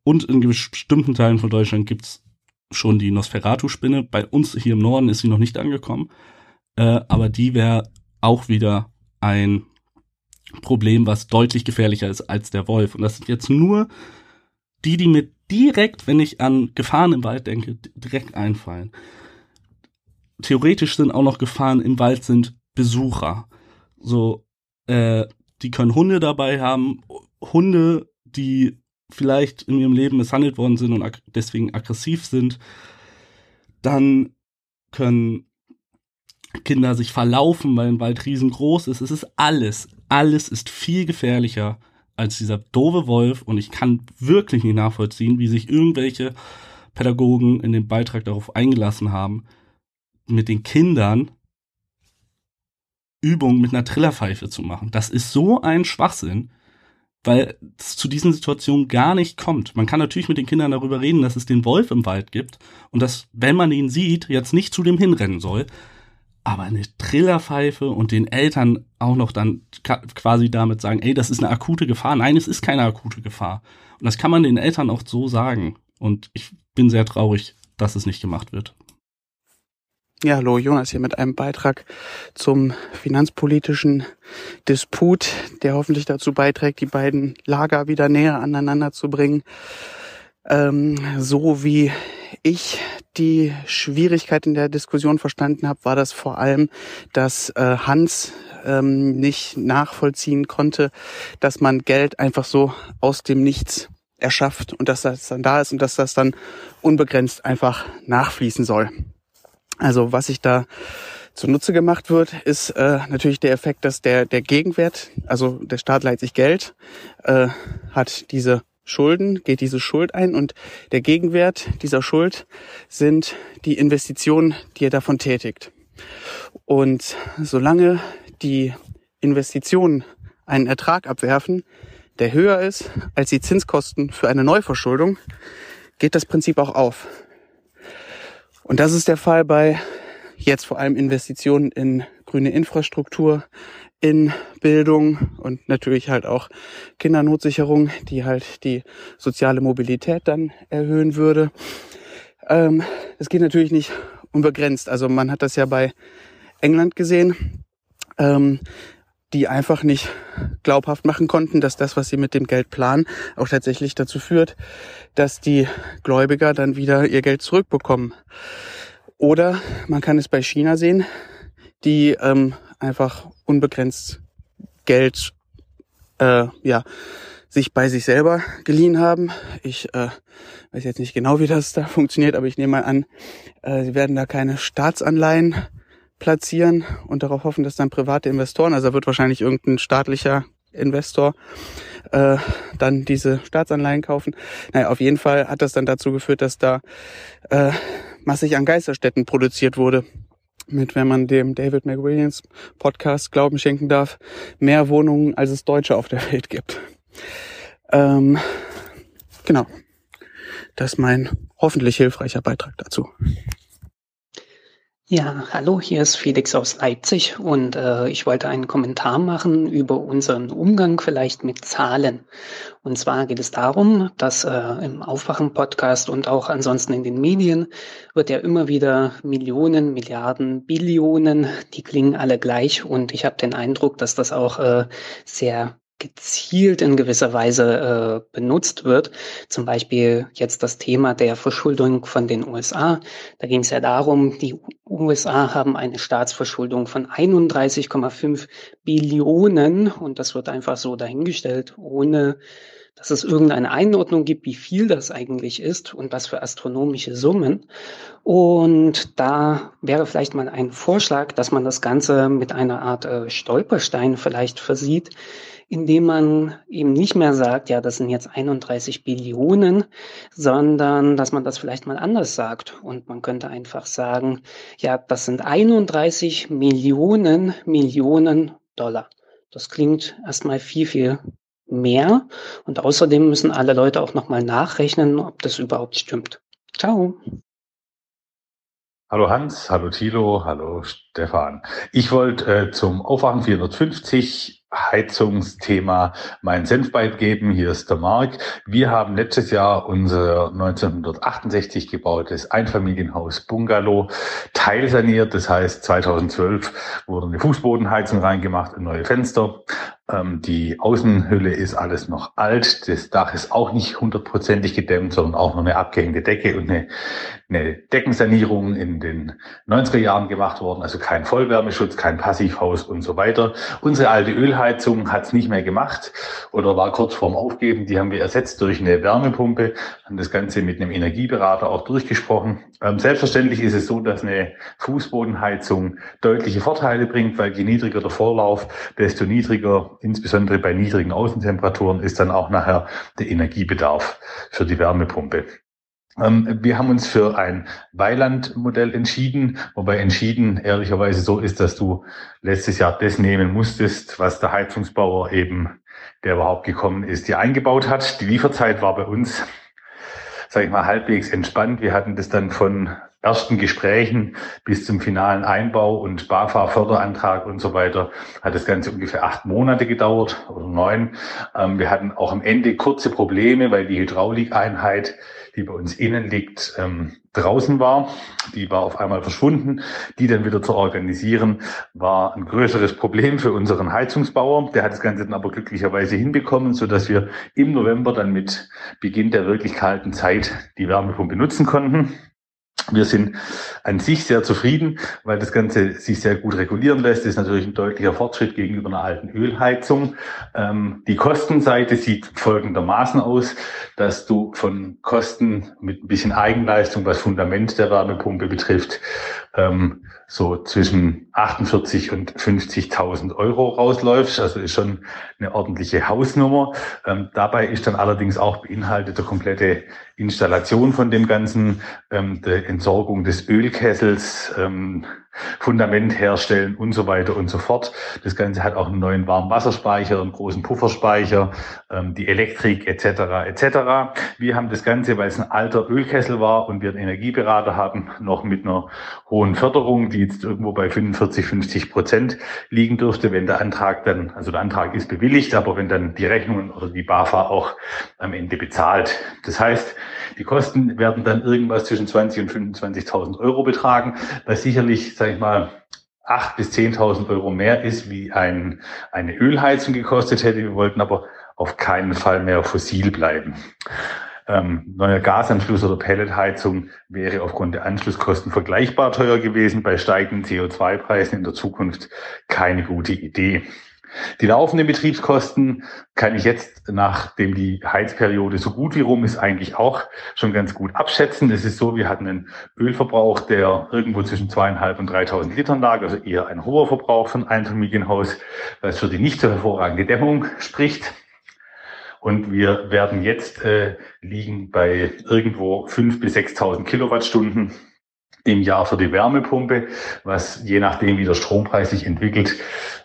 Und in bestimmten Teilen von Deutschland gibt's schon die Nosferatu-Spinne. Bei uns hier im Norden ist sie noch nicht angekommen. Äh, aber die wäre auch wieder ein Problem, was deutlich gefährlicher ist als der Wolf. Und das sind jetzt nur die, die mir direkt, wenn ich an Gefahren im Wald denke, direkt einfallen theoretisch sind auch noch Gefahren im Wald sind Besucher. So, äh, die können Hunde dabei haben, Hunde, die vielleicht in ihrem Leben misshandelt worden sind und ag deswegen aggressiv sind. Dann können Kinder sich verlaufen, weil ein Wald riesengroß ist. Es ist alles, alles ist viel gefährlicher als dieser doofe Wolf und ich kann wirklich nicht nachvollziehen, wie sich irgendwelche Pädagogen in dem Beitrag darauf eingelassen haben, mit den Kindern Übungen mit einer Trillerpfeife zu machen. Das ist so ein Schwachsinn, weil es zu diesen Situationen gar nicht kommt. Man kann natürlich mit den Kindern darüber reden, dass es den Wolf im Wald gibt und dass, wenn man ihn sieht, jetzt nicht zu dem hinrennen soll. Aber eine Trillerpfeife und den Eltern auch noch dann quasi damit sagen, ey, das ist eine akute Gefahr. Nein, es ist keine akute Gefahr. Und das kann man den Eltern auch so sagen. Und ich bin sehr traurig, dass es nicht gemacht wird. Ja, hallo, Jonas hier mit einem Beitrag zum finanzpolitischen Disput, der hoffentlich dazu beiträgt, die beiden Lager wieder näher aneinander zu bringen. Ähm, so wie ich die Schwierigkeit in der Diskussion verstanden habe, war das vor allem, dass äh, Hans ähm, nicht nachvollziehen konnte, dass man Geld einfach so aus dem Nichts erschafft und dass das dann da ist und dass das dann unbegrenzt einfach nachfließen soll. Also was sich da zunutze gemacht wird, ist äh, natürlich der Effekt, dass der, der Gegenwert, also der Staat leiht sich Geld, äh, hat diese Schulden, geht diese Schuld ein und der Gegenwert dieser Schuld sind die Investitionen, die er davon tätigt. Und solange die Investitionen einen Ertrag abwerfen, der höher ist als die Zinskosten für eine Neuverschuldung, geht das Prinzip auch auf. Und das ist der Fall bei jetzt vor allem Investitionen in grüne Infrastruktur, in Bildung und natürlich halt auch Kindernotsicherung, die halt die soziale Mobilität dann erhöhen würde. Ähm, das geht natürlich nicht unbegrenzt. Also man hat das ja bei England gesehen, ähm, die einfach nicht glaubhaft machen konnten, dass das, was sie mit dem Geld planen, auch tatsächlich dazu führt, dass die Gläubiger dann wieder ihr Geld zurückbekommen. Oder man kann es bei China sehen, die ähm, einfach unbegrenzt Geld äh, ja sich bei sich selber geliehen haben. Ich äh, weiß jetzt nicht genau, wie das da *laughs* funktioniert, aber ich nehme mal an, äh, sie werden da keine Staatsanleihen platzieren und darauf hoffen, dass dann private Investoren, also wird wahrscheinlich irgendein staatlicher Investor äh, dann diese Staatsanleihen kaufen. Naja, auf jeden Fall hat das dann dazu geführt, dass da äh, massig an Geisterstädten produziert wurde. Mit, wenn man dem David McWilliams Podcast Glauben schenken darf, mehr Wohnungen, als es Deutsche auf der Welt gibt. Ähm, genau. Das ist mein hoffentlich hilfreicher Beitrag dazu. Ja, hallo, hier ist Felix aus Leipzig und äh, ich wollte einen Kommentar machen über unseren Umgang vielleicht mit Zahlen. Und zwar geht es darum, dass äh, im Aufwachen-Podcast und auch ansonsten in den Medien wird ja immer wieder Millionen, Milliarden, Billionen, die klingen alle gleich und ich habe den Eindruck, dass das auch äh, sehr gezielt in gewisser Weise äh, benutzt wird. Zum Beispiel jetzt das Thema der Verschuldung von den USA. Da ging es ja darum, die USA haben eine Staatsverschuldung von 31,5 Billionen und das wird einfach so dahingestellt, ohne dass es irgendeine Einordnung gibt, wie viel das eigentlich ist und was für astronomische Summen. Und da wäre vielleicht mal ein Vorschlag, dass man das Ganze mit einer Art äh, Stolperstein vielleicht versieht, indem man eben nicht mehr sagt, ja, das sind jetzt 31 Billionen, sondern dass man das vielleicht mal anders sagt. Und man könnte einfach sagen, ja, das sind 31 Millionen Millionen Dollar. Das klingt erstmal viel, viel mehr. Und außerdem müssen alle Leute auch nochmal nachrechnen, ob das überhaupt stimmt. Ciao. Hallo Hans, hallo Thilo, hallo Stefan. Ich wollte äh, zum Aufwachen 450 Heizungsthema meinen Senf beigeben. Hier ist der Marc. Wir haben letztes Jahr unser 1968 gebautes Einfamilienhaus Bungalow teilsaniert. Das heißt, 2012 wurde eine Fußbodenheizung reingemacht und neue Fenster. Ähm, die Außenhülle ist alles noch alt. Das Dach ist auch nicht hundertprozentig gedämmt, sondern auch noch eine abgehängte Decke und eine, eine Deckensanierung in den 90er Jahren gemacht worden. Also kein Vollwärmeschutz, kein Passivhaus und so weiter. Unsere alte Ölheizung hat es nicht mehr gemacht oder war kurz vorm Aufgeben. Die haben wir ersetzt durch eine Wärmepumpe, haben das Ganze mit einem Energieberater auch durchgesprochen. Ähm, selbstverständlich ist es so, dass eine Fußbodenheizung deutliche Vorteile bringt, weil je niedriger der Vorlauf, desto niedriger insbesondere bei niedrigen Außentemperaturen ist dann auch nachher der Energiebedarf für die Wärmepumpe. Ähm, wir haben uns für ein Weilandmodell entschieden, wobei entschieden ehrlicherweise so ist, dass du letztes Jahr das nehmen musstest, was der Heizungsbauer eben, der überhaupt gekommen ist, dir eingebaut hat. Die Lieferzeit war bei uns, sage ich mal, halbwegs entspannt. Wir hatten das dann von ersten Gesprächen bis zum finalen Einbau und BAFA-Förderantrag und so weiter hat das Ganze ungefähr acht Monate gedauert oder neun. Ähm, wir hatten auch am Ende kurze Probleme, weil die Hydraulikeinheit, die bei uns innen liegt, ähm, draußen war. Die war auf einmal verschwunden. Die dann wieder zu organisieren, war ein größeres Problem für unseren Heizungsbauer. Der hat das Ganze dann aber glücklicherweise hinbekommen, so dass wir im November dann mit Beginn der wirklich kalten Zeit die Wärmepumpe nutzen konnten. Wir sind an sich sehr zufrieden, weil das Ganze sich sehr gut regulieren lässt. Das ist natürlich ein deutlicher Fortschritt gegenüber einer alten Ölheizung. Ähm, die Kostenseite sieht folgendermaßen aus, dass du von Kosten mit ein bisschen Eigenleistung, was Fundament der Wärmepumpe betrifft, ähm, so zwischen 48 und 50.000 Euro rausläufst. Also ist schon eine ordentliche Hausnummer. Ähm, dabei ist dann allerdings auch beinhaltet der komplette Installation von dem Ganzen, ähm, der Entsorgung des Ölkessels, ähm, Fundament herstellen und so weiter und so fort. Das Ganze hat auch einen neuen Warmwasserspeicher, einen großen Pufferspeicher, ähm, die Elektrik etc. etc. Wir haben das Ganze, weil es ein alter Ölkessel war und wir einen Energieberater haben, noch mit einer hohen Förderung, die jetzt irgendwo bei 45, 50 Prozent liegen dürfte, wenn der Antrag dann, also der Antrag ist bewilligt, aber wenn dann die Rechnungen oder die BAFA auch am Ende bezahlt. Das heißt, die Kosten werden dann irgendwas zwischen 20 und 25.000 Euro betragen, was sicherlich, sage ich mal, 8.000 bis 10.000 Euro mehr ist, wie ein, eine Ölheizung gekostet hätte. Wir wollten aber auf keinen Fall mehr fossil bleiben. Ähm, neuer Gasanschluss oder Pelletheizung wäre aufgrund der Anschlusskosten vergleichbar teuer gewesen. Bei steigenden CO2-Preisen in der Zukunft keine gute Idee. Die laufenden Betriebskosten kann ich jetzt, nachdem die Heizperiode so gut wie rum ist, eigentlich auch schon ganz gut abschätzen. Es ist so, wir hatten einen Ölverbrauch, der irgendwo zwischen zweieinhalb und 3000 Litern lag, also eher ein hoher Verbrauch von Einfamilienhaus, was für die nicht so hervorragende Dämmung spricht. Und wir werden jetzt äh, liegen bei irgendwo fünf bis 6.000 Kilowattstunden im Jahr für die Wärmepumpe, was je nachdem, wie der Strompreis sich entwickelt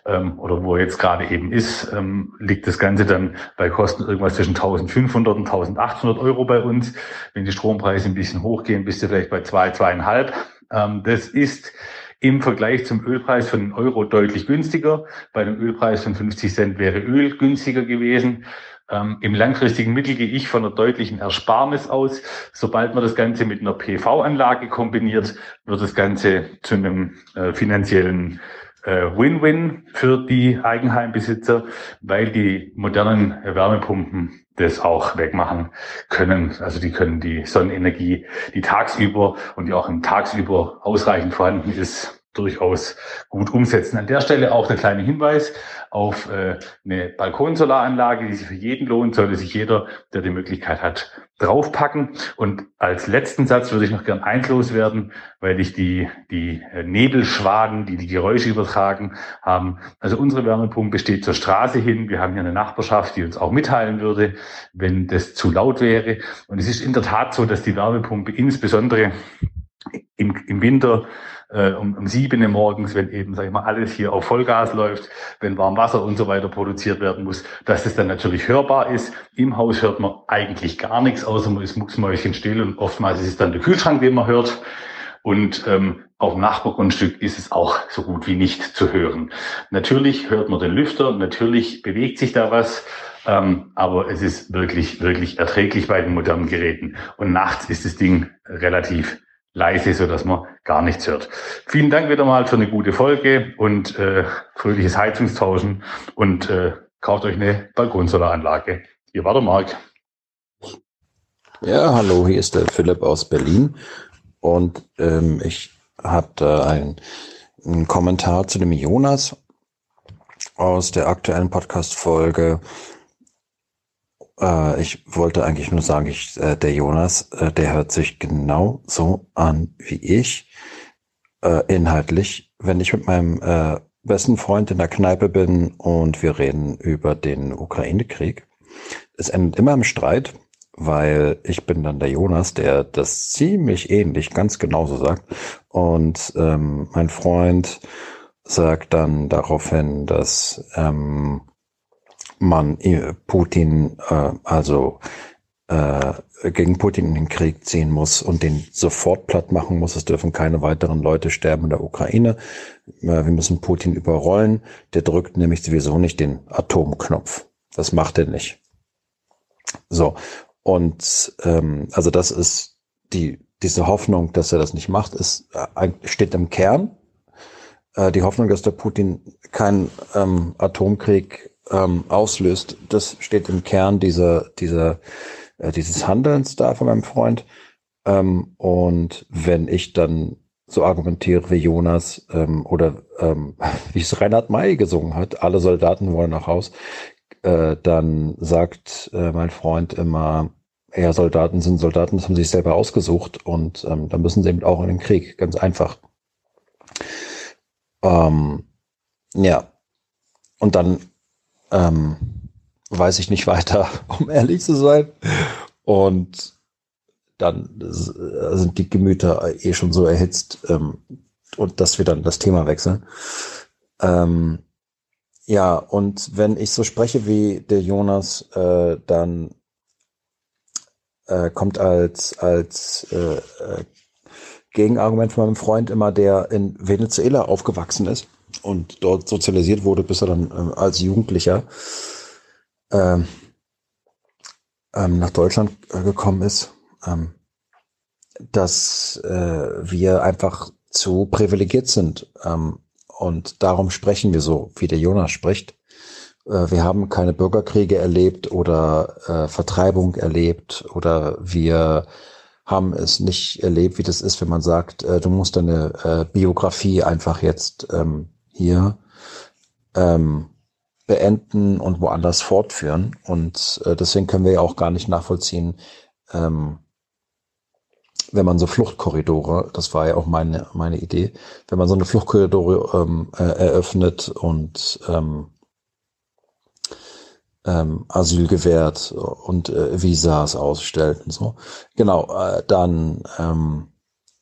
ähm, oder wo er jetzt gerade eben ist, ähm, liegt das Ganze dann bei Kosten irgendwas zwischen 1500 und 1800 Euro bei uns. Wenn die Strompreise ein bisschen hochgehen, bist du vielleicht bei zwei, zweieinhalb. Ähm, das ist im Vergleich zum Ölpreis von Euro deutlich günstiger. Bei einem Ölpreis von 50 Cent wäre Öl günstiger gewesen. Ähm, Im langfristigen Mittel gehe ich von einer deutlichen Ersparnis aus. Sobald man das Ganze mit einer PV-Anlage kombiniert, wird das Ganze zu einem äh, finanziellen Win-Win für die Eigenheimbesitzer, weil die modernen Wärmepumpen das auch wegmachen können. Also die können die Sonnenenergie, die tagsüber und die auch im tagsüber ausreichend vorhanden ist, durchaus gut umsetzen. An der Stelle auch der kleine Hinweis auf äh, eine Balkonsolaranlage, die sich für jeden lohnt, sollte sich jeder, der die Möglichkeit hat, draufpacken. Und als letzten Satz würde ich noch gern eins loswerden, weil ich die, die äh, Nebelschwaden, die die Geräusche übertragen haben. Also unsere Wärmepumpe steht zur Straße hin. Wir haben hier eine Nachbarschaft, die uns auch mitteilen würde, wenn das zu laut wäre. Und es ist in der Tat so, dass die Wärmepumpe insbesondere im, im Winter äh, um, um sieben Uhr morgens, wenn eben, sag ich mal, alles hier auf Vollgas läuft, wenn Warmwasser und so weiter produziert werden muss, dass es dann natürlich hörbar ist. Im Haus hört man eigentlich gar nichts, außer man ist mucksmäuschenstill und oftmals ist es dann der Kühlschrank, den man hört. Und ähm, auf dem Nachbargrundstück ist es auch so gut wie nicht zu hören. Natürlich hört man den Lüfter, natürlich bewegt sich da was, ähm, aber es ist wirklich, wirklich erträglich bei den modernen Geräten. Und nachts ist das Ding relativ leise, so dass man gar nichts hört. Vielen Dank wieder mal für eine gute Folge und äh, fröhliches Heizungstauschen und äh, kauft euch eine Balkonsolaranlage. Hier war der Marc. Ja, hallo, hier ist der Philipp aus Berlin und ähm, ich habe da einen, einen Kommentar zu dem Jonas aus der aktuellen Podcast-Folge. Äh, ich wollte eigentlich nur sagen, ich, äh, der Jonas, äh, der hört sich genau so an wie ich, äh, inhaltlich. Wenn ich mit meinem äh, besten Freund in der Kneipe bin und wir reden über den Ukraine-Krieg, es endet immer im Streit, weil ich bin dann der Jonas, der das ziemlich ähnlich, ganz genauso sagt. Und ähm, mein Freund sagt dann daraufhin, dass ähm, man Putin, äh, also äh, gegen Putin in den Krieg ziehen muss und den sofort platt machen muss. Es dürfen keine weiteren Leute sterben in der Ukraine. Äh, wir müssen Putin überrollen. Der drückt nämlich sowieso nicht den Atomknopf. Das macht er nicht. So. Und ähm, also das ist die diese Hoffnung, dass er das nicht macht, ist äh, steht im Kern. Äh, die Hoffnung, dass der Putin keinen ähm, Atomkrieg ähm, auslöst, das steht im Kern dieser dieser äh, dieses Handelns da von meinem Freund. Ähm, und wenn ich dann so argumentiere wie Jonas ähm, oder ähm, *laughs* wie es Reinhard May gesungen hat, alle Soldaten wollen nach Haus, äh, dann sagt äh, mein Freund immer, ja, Soldaten sind Soldaten, das haben sie sich selber ausgesucht und ähm, da müssen sie eben auch in den Krieg, ganz einfach. Ähm, ja, und dann ähm, weiß ich nicht weiter, *laughs* um ehrlich zu sein. Und dann sind die Gemüter eh schon so erhitzt ähm, und dass wir dann das Thema wechseln. Ähm, ja, und wenn ich so spreche wie der Jonas, äh, dann äh, kommt als, als äh, äh, Gegenargument von meinem Freund immer, der in Venezuela aufgewachsen ist und dort sozialisiert wurde, bis er dann äh, als Jugendlicher ähm, ähm, nach Deutschland äh, gekommen ist, ähm, dass äh, wir einfach zu privilegiert sind. Ähm, und darum sprechen wir so, wie der Jonas spricht. Äh, wir haben keine Bürgerkriege erlebt oder äh, Vertreibung erlebt oder wir haben es nicht erlebt, wie das ist, wenn man sagt, äh, du musst deine Biografie einfach jetzt ähm, hier ähm, beenden und woanders fortführen. Und äh, deswegen können wir ja auch gar nicht nachvollziehen, ähm, wenn man so Fluchtkorridore, das war ja auch meine, meine Idee, wenn man so eine Fluchtkorridore ähm, äh, eröffnet und ähm, ähm, Asyl gewährt und äh, Visas ausstellt und so. Genau, äh, dann ähm,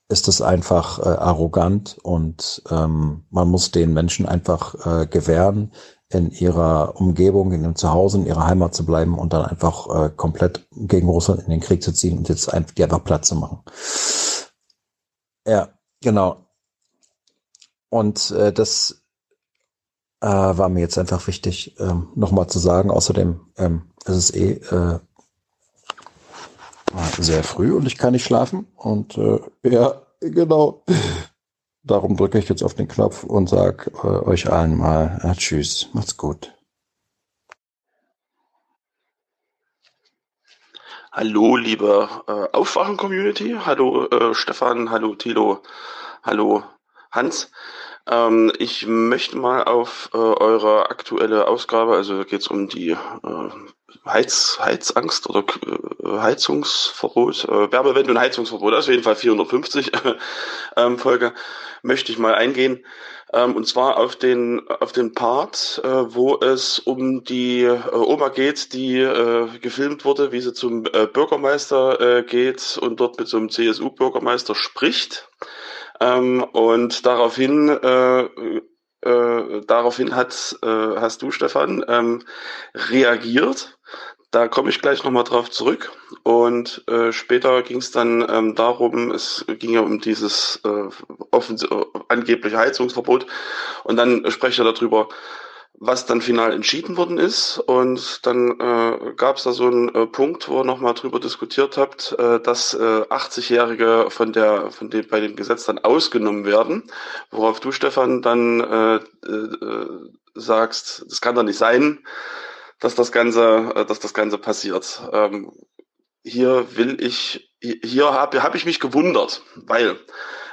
ist es einfach äh, arrogant und ähm, man muss den Menschen einfach äh, gewähren, in ihrer Umgebung, in ihrem Zuhause, in ihrer Heimat zu bleiben und dann einfach äh, komplett gegen Russland in den Krieg zu ziehen und jetzt einfach, die einfach Platz zu machen. Ja, genau. Und äh, das äh, war mir jetzt einfach wichtig, ähm, nochmal zu sagen. Außerdem ähm, es ist eh äh, sehr früh und ich kann nicht schlafen. Und äh, ja, genau. Darum drücke ich jetzt auf den Knopf und sage äh, euch allen mal äh, Tschüss, macht's gut. Hallo, liebe äh, Aufwachen-Community. Hallo äh, Stefan, hallo Tilo, hallo Hans. Ähm, ich möchte mal auf äh, eure aktuelle Ausgabe, also geht es um die äh, Heiz, Heizangst oder äh, Heizungsverbot, äh, Werbewende und Heizungsverbot, also jeden Fall 450 *laughs* ähm, Folge, möchte ich mal eingehen. Ähm, und zwar auf den, auf den Part, äh, wo es um die äh, Oma geht, die äh, gefilmt wurde, wie sie zum äh, Bürgermeister äh, geht und dort mit so einem CSU-Bürgermeister spricht. Ähm, und daraufhin, äh, äh, daraufhin hat, äh, hast du, Stefan, ähm, reagiert. Da komme ich gleich nochmal drauf zurück. Und äh, später ging es dann ähm, darum, es ging ja um dieses äh, angebliche Heizungsverbot. Und dann spreche ich darüber, was dann final entschieden worden ist. Und dann äh, gab es da so einen äh, Punkt, wo ihr nochmal drüber diskutiert habt, äh, dass äh, 80-Jährige von der, von dem, bei dem Gesetz dann ausgenommen werden. Worauf du, Stefan, dann äh, äh, sagst, das kann doch nicht sein. Dass das Ganze, äh, dass das Ganze passiert. Ähm, hier will ich, hier habe hab ich mich gewundert, weil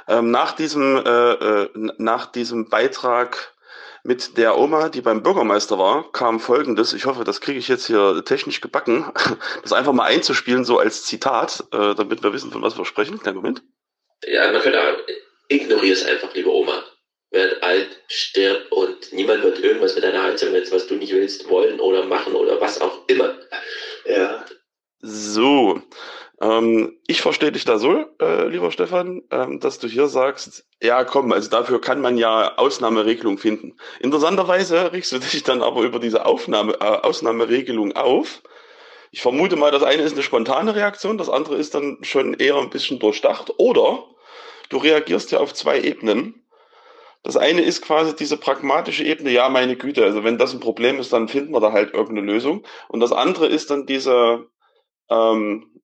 ähm, nach diesem, äh, äh, nach diesem Beitrag mit der Oma, die beim Bürgermeister war, kam folgendes. Ich hoffe, das kriege ich jetzt hier technisch gebacken, *laughs* das einfach mal einzuspielen, so als Zitat, äh, damit wir wissen, von was wir sprechen. Kleinen Moment. Ja, man könnte auch, ignoriere es einfach, liebe Oma. Werd alt, stirb und niemand wird irgendwas mit deiner Heizung jetzt, was du nicht willst, wollen oder machen oder was auch immer. Ja. So, ähm, ich verstehe dich da so, äh, lieber Stefan, ähm, dass du hier sagst, ja komm, also dafür kann man ja Ausnahmeregelung finden. Interessanterweise regst du dich dann aber über diese Aufnahme, äh, Ausnahmeregelung auf. Ich vermute mal, das eine ist eine spontane Reaktion, das andere ist dann schon eher ein bisschen durchdacht. Oder du reagierst ja auf zwei Ebenen. Das eine ist quasi diese pragmatische Ebene, ja, meine Güte, also wenn das ein Problem ist, dann finden wir da halt irgendeine Lösung. Und das andere ist dann diese, ähm,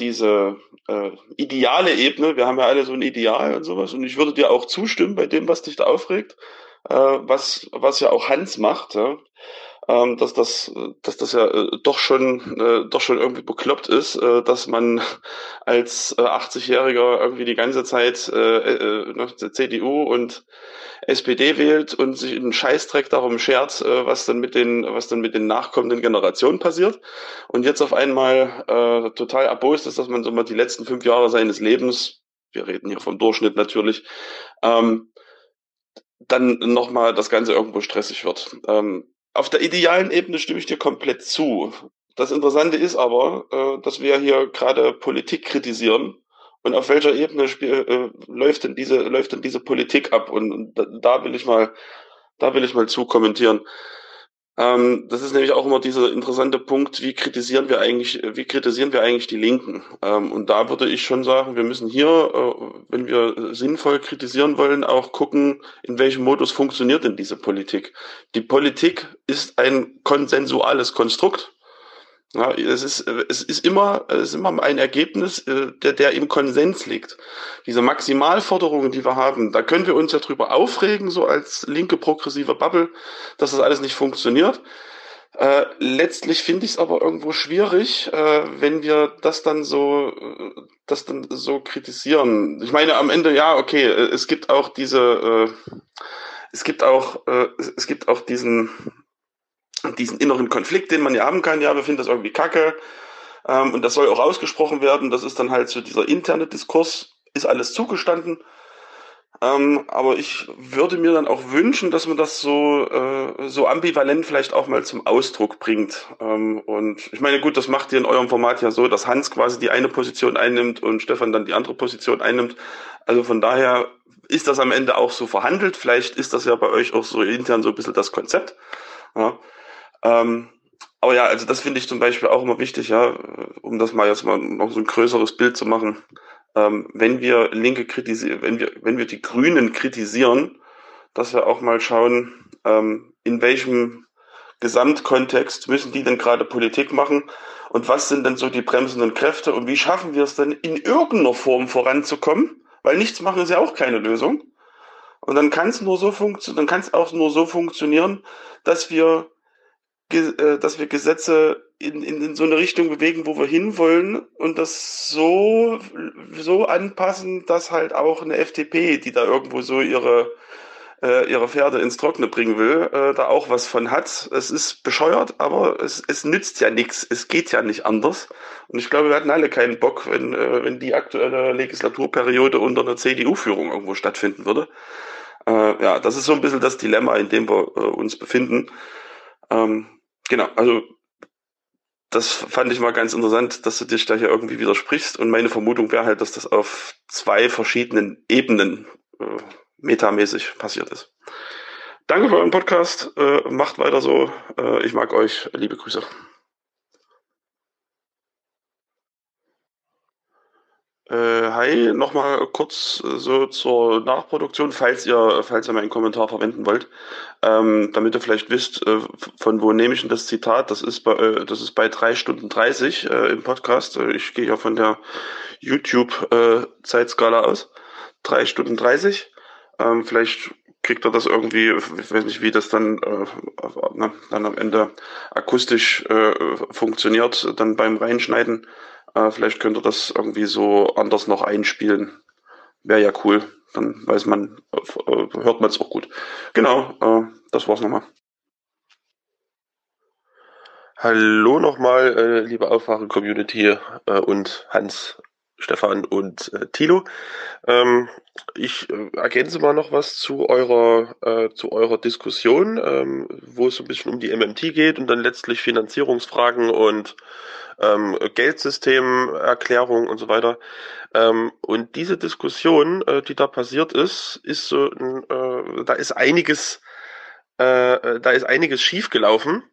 diese äh, ideale Ebene, wir haben ja alle so ein Ideal und sowas, und ich würde dir auch zustimmen bei dem, was dich da aufregt, äh, was, was ja auch Hans macht, ja, ähm, dass das, dass das ja äh, doch schon, äh, doch schon irgendwie bekloppt ist, äh, dass man *laughs* als äh, 80-Jähriger irgendwie die ganze Zeit äh, äh, ne, CDU und SPD wählt und sich einen Scheißdreck darum schert, äh, was dann mit den, was dann mit den nachkommenden Generationen passiert. Und jetzt auf einmal äh, total erbost ist, dass man so mal die letzten fünf Jahre seines Lebens, wir reden hier vom Durchschnitt natürlich, ähm, dann nochmal das Ganze irgendwo stressig wird. Ähm, auf der idealen Ebene stimme ich dir komplett zu. Das Interessante ist aber, äh, dass wir hier gerade Politik kritisieren und auf welcher Ebene spiel, äh, läuft denn diese läuft denn diese Politik ab und, da, da, will ich mal da will ich mal zu kommentieren. Ähm, das ist nämlich auch immer dieser interessante Punkt, wie kritisieren wir eigentlich wie kritisieren wir eigentlich die Linken? Ähm, und da würde ich schon sagen, wir müssen hier, äh, wenn wir sinnvoll kritisieren wollen, auch gucken, in welchem Modus funktioniert denn diese Politik. Die Politik ist ein konsensuales Konstrukt. Ja, es ist, es ist immer, es ist immer ein Ergebnis, äh, der, der im Konsens liegt. Diese Maximalforderungen, die wir haben, da können wir uns ja drüber aufregen, so als linke progressive Bubble, dass das alles nicht funktioniert. Äh, letztlich finde ich es aber irgendwo schwierig, äh, wenn wir das dann so, äh, das dann so kritisieren. Ich meine, am Ende, ja, okay, äh, es gibt auch diese, äh, es gibt auch, äh, es gibt auch diesen, diesen inneren Konflikt, den man ja haben kann, ja, wir finden das irgendwie kacke ähm, und das soll auch ausgesprochen werden. Das ist dann halt so dieser interne Diskurs, ist alles zugestanden. Ähm, aber ich würde mir dann auch wünschen, dass man das so, äh, so ambivalent vielleicht auch mal zum Ausdruck bringt. Ähm, und ich meine, gut, das macht ihr in eurem Format ja so, dass Hans quasi die eine Position einnimmt und Stefan dann die andere Position einnimmt. Also von daher ist das am Ende auch so verhandelt. Vielleicht ist das ja bei euch auch so intern so ein bisschen das Konzept. Ja. Ähm, aber ja, also das finde ich zum Beispiel auch immer wichtig, ja, um das mal jetzt mal noch so ein größeres Bild zu machen. Ähm, wenn wir Linke kritisieren, wenn wir, wenn wir die Grünen kritisieren, dass wir auch mal schauen, ähm, in welchem Gesamtkontext müssen die denn gerade Politik machen und was sind denn so die bremsenden Kräfte und wie schaffen wir es denn in irgendeiner Form voranzukommen? Weil nichts machen ist ja auch keine Lösung. Und dann kann es nur so funktionieren, dann kann es auch nur so funktionieren, dass wir dass wir Gesetze in, in, in so eine Richtung bewegen, wo wir hinwollen und das so, so anpassen, dass halt auch eine FDP, die da irgendwo so ihre, äh, ihre Pferde ins Trockene bringen will, äh, da auch was von hat. Es ist bescheuert, aber es, es nützt ja nichts. Es geht ja nicht anders. Und ich glaube, wir hatten alle keinen Bock, wenn, äh, wenn die aktuelle Legislaturperiode unter einer CDU-Führung irgendwo stattfinden würde. Äh, ja, das ist so ein bisschen das Dilemma, in dem wir äh, uns befinden. Ähm, Genau, also das fand ich mal ganz interessant, dass du dich da hier irgendwie widersprichst. Und meine Vermutung wäre halt, dass das auf zwei verschiedenen Ebenen äh, metamäßig passiert ist. Danke für euren Podcast. Äh, macht weiter so. Äh, ich mag euch. Liebe Grüße. Äh, hi, nochmal kurz äh, so zur Nachproduktion, falls ihr, falls ihr meinen Kommentar verwenden wollt, ähm, damit ihr vielleicht wisst, äh, von wo nehme ich denn das Zitat. Das ist bei, äh, das ist bei drei Stunden 30 äh, im Podcast. Äh, ich gehe ja von der YouTube-Zeitskala aus. Drei Stunden 30. Ähm, vielleicht kriegt er das irgendwie, ich weiß nicht, wie das dann, äh, ne, dann am Ende akustisch äh, funktioniert, dann beim Reinschneiden. Äh, vielleicht könnte das irgendwie so anders noch einspielen. Wäre ja cool. Dann weiß man, äh, hört man es auch gut. Genau, äh, das war's nochmal. Hallo nochmal, äh, liebe Aufwachen-Community äh, und Hans, Stefan und äh, Thilo. Ähm, ich äh, ergänze mal noch was zu eurer, äh, zu eurer Diskussion, ähm, wo es so ein bisschen um die MMT geht und dann letztlich Finanzierungsfragen und ähm, Geldsystemerklärung und so weiter. Ähm, und diese Diskussion, äh, die da passiert ist, ist so, äh, da ist einiges, äh, da ist einiges schiefgelaufen.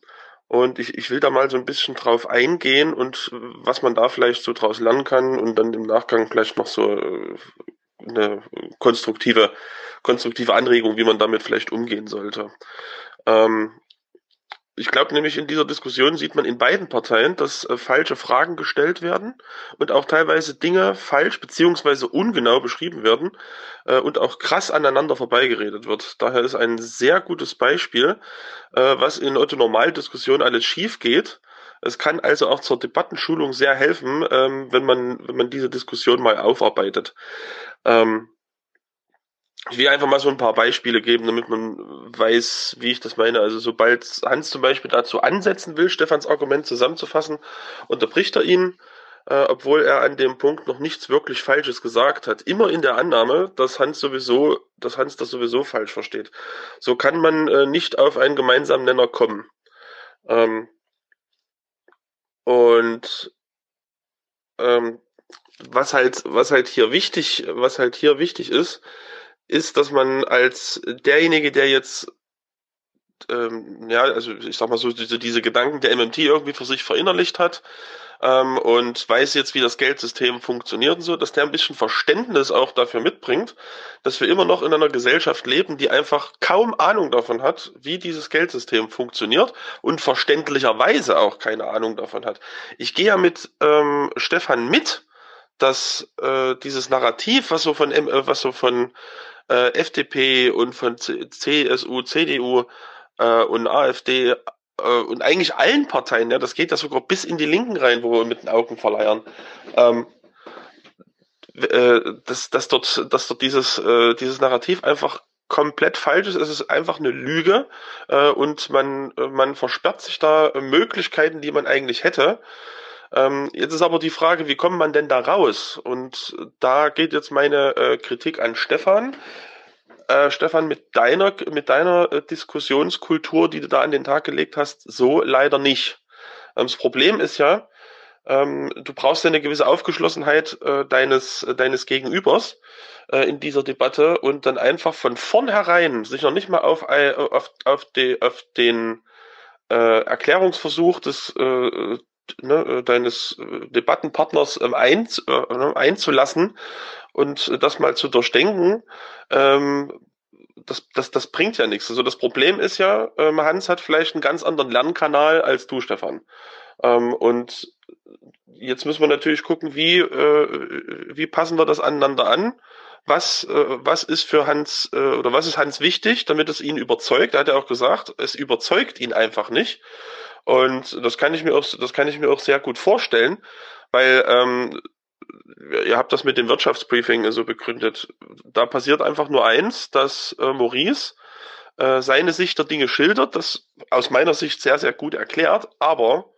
Und ich, ich will da mal so ein bisschen drauf eingehen und was man da vielleicht so draus lernen kann und dann im Nachgang vielleicht noch so äh, eine konstruktive, konstruktive Anregung, wie man damit vielleicht umgehen sollte. Ähm, ich glaube nämlich, in dieser Diskussion sieht man in beiden Parteien, dass äh, falsche Fragen gestellt werden und auch teilweise Dinge falsch beziehungsweise ungenau beschrieben werden äh, und auch krass aneinander vorbeigeredet wird. Daher ist ein sehr gutes Beispiel, äh, was in Otto-Normaldiskussionen alles schief geht. Es kann also auch zur Debattenschulung sehr helfen, ähm, wenn man, wenn man diese Diskussion mal aufarbeitet. Ähm, ich will einfach mal so ein paar Beispiele geben, damit man weiß, wie ich das meine. Also sobald Hans zum Beispiel dazu ansetzen will, Stefans Argument zusammenzufassen, unterbricht er ihn, äh, obwohl er an dem Punkt noch nichts wirklich Falsches gesagt hat. Immer in der Annahme, dass Hans sowieso, dass Hans das sowieso falsch versteht. So kann man äh, nicht auf einen gemeinsamen Nenner kommen. Ähm, und ähm, was halt, was halt hier wichtig, was halt hier wichtig ist, ist, dass man als derjenige, der jetzt ähm, ja, also ich sag mal so, diese, diese Gedanken der MMT irgendwie für sich verinnerlicht hat ähm, und weiß jetzt, wie das Geldsystem funktioniert und so, dass der ein bisschen Verständnis auch dafür mitbringt, dass wir immer noch in einer Gesellschaft leben, die einfach kaum Ahnung davon hat, wie dieses Geldsystem funktioniert und verständlicherweise auch keine Ahnung davon hat. Ich gehe ja mit ähm, Stefan mit, dass äh, dieses Narrativ, was so von, äh, was so von äh, FDP und von C CSU, CDU äh, und AfD äh, und eigentlich allen Parteien, ja, das geht ja sogar bis in die Linken rein, wo wir mit den Augen verleiern, ähm, äh, dass, dass, dort, dass dort dieses, äh, dieses Narrativ einfach komplett falsch ist. Es ist einfach eine Lüge äh, und man, man versperrt sich da Möglichkeiten, die man eigentlich hätte. Ähm, jetzt ist aber die Frage, wie kommt man denn da raus? Und da geht jetzt meine äh, Kritik an Stefan. Äh, Stefan, mit deiner, mit deiner äh, Diskussionskultur, die du da an den Tag gelegt hast, so leider nicht. Ähm, das Problem ist ja, ähm, du brauchst ja eine gewisse Aufgeschlossenheit äh, deines, äh, deines Gegenübers äh, in dieser Debatte und dann einfach von vornherein sich noch nicht mal auf, auf, auf, die, auf den äh, Erklärungsversuch des ne, äh, deines äh, Debattenpartners ähm, ein, äh, ne, einzulassen und das mal zu durchdenken, ähm, das, das, das bringt ja nichts. Also das Problem ist ja, ähm, Hans hat vielleicht einen ganz anderen Lernkanal als du, Stefan. Ähm, und jetzt müssen wir natürlich gucken, wie, äh, wie passen wir das aneinander an? Was, äh, was ist für Hans äh, oder was ist Hans wichtig, damit es ihn überzeugt? Er hat ja auch gesagt, es überzeugt ihn einfach nicht. Und das kann ich mir auch, das kann ich mir auch sehr gut vorstellen, weil ähm, ihr habt das mit dem Wirtschaftsbriefing so begründet. Da passiert einfach nur eins, dass äh, Maurice äh, seine Sicht der Dinge schildert, das aus meiner Sicht sehr, sehr gut erklärt, aber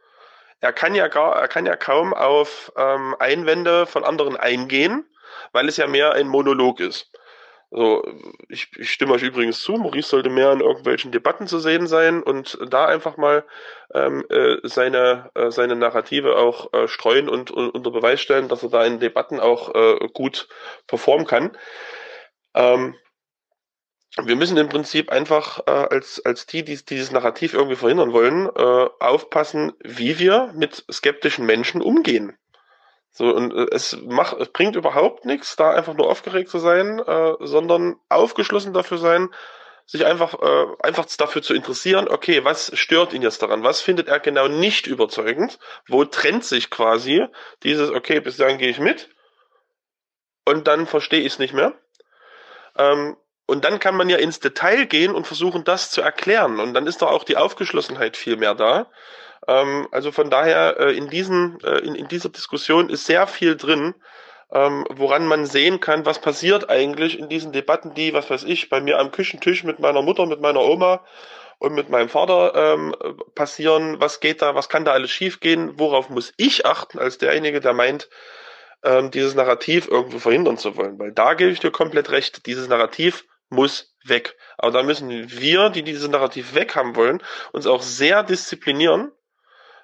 er kann ja gar, er kann ja kaum auf ähm, Einwände von anderen eingehen, weil es ja mehr ein Monolog ist. Also, ich, ich stimme euch übrigens zu, Maurice sollte mehr in irgendwelchen Debatten zu sehen sein und da einfach mal ähm, äh, seine, äh, seine Narrative auch äh, streuen und, und unter Beweis stellen, dass er da in Debatten auch äh, gut performen kann. Ähm, wir müssen im Prinzip einfach äh, als, als die, die dieses Narrativ irgendwie verhindern wollen, äh, aufpassen, wie wir mit skeptischen Menschen umgehen. So, und äh, es macht, es bringt überhaupt nichts, da einfach nur aufgeregt zu sein, äh, sondern aufgeschlossen dafür sein, sich einfach, äh, einfach dafür zu interessieren, okay, was stört ihn jetzt daran? Was findet er genau nicht überzeugend? Wo trennt sich quasi dieses, okay, bis dahin gehe ich mit und dann verstehe ich es nicht mehr. Ähm, und dann kann man ja ins Detail gehen und versuchen, das zu erklären. Und dann ist doch auch die Aufgeschlossenheit viel mehr da. Ähm, also von daher, äh, in, diesen, äh, in, in dieser Diskussion ist sehr viel drin, ähm, woran man sehen kann, was passiert eigentlich in diesen Debatten, die, was weiß ich, bei mir am Küchentisch mit meiner Mutter, mit meiner Oma und mit meinem Vater ähm, passieren, was geht da, was kann da alles schiefgehen, worauf muss ich achten als derjenige, der meint, ähm, dieses Narrativ irgendwo verhindern zu wollen. Weil da gebe ich dir komplett recht, dieses Narrativ muss weg. Aber da müssen wir, die dieses Narrativ weg haben wollen, uns auch sehr disziplinieren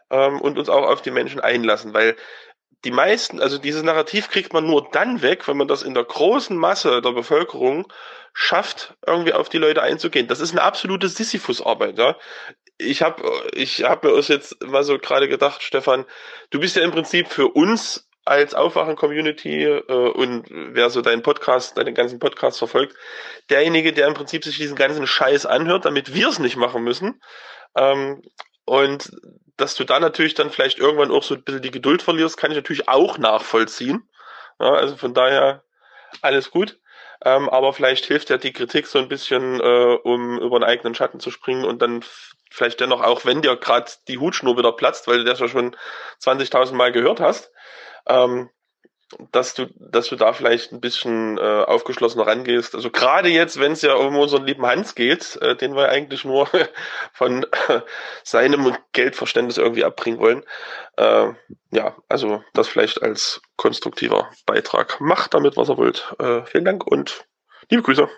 ähm, und uns auch auf die Menschen einlassen, weil die meisten, also dieses Narrativ kriegt man nur dann weg, wenn man das in der großen Masse der Bevölkerung schafft, irgendwie auf die Leute einzugehen. Das ist eine absolute Sisyphus-Arbeit, ja. Ich habe ich hab mir jetzt mal so gerade gedacht, Stefan, du bist ja im Prinzip für uns als Aufwachen-Community äh, und wer so deinen Podcast, deinen ganzen Podcast verfolgt, derjenige, der im Prinzip sich diesen ganzen Scheiß anhört, damit wir es nicht machen müssen. Ähm, und dass du da natürlich dann vielleicht irgendwann auch so ein bisschen die Geduld verlierst, kann ich natürlich auch nachvollziehen. Ja, also von daher alles gut. Ähm, aber vielleicht hilft ja die Kritik so ein bisschen, äh, um über den eigenen Schatten zu springen und dann vielleicht dennoch auch, wenn dir gerade die Hutschnur wieder platzt, weil du das ja schon 20.000 Mal gehört hast, ähm, dass du, dass du da vielleicht ein bisschen äh, aufgeschlossener rangehst. Also gerade jetzt, wenn es ja um unseren lieben Hans geht, äh, den wir eigentlich nur *laughs* von äh, *laughs* seinem Geldverständnis irgendwie abbringen wollen. Äh, ja, also das vielleicht als konstruktiver Beitrag. Macht damit, was ihr wollt. Äh, vielen Dank und liebe Grüße.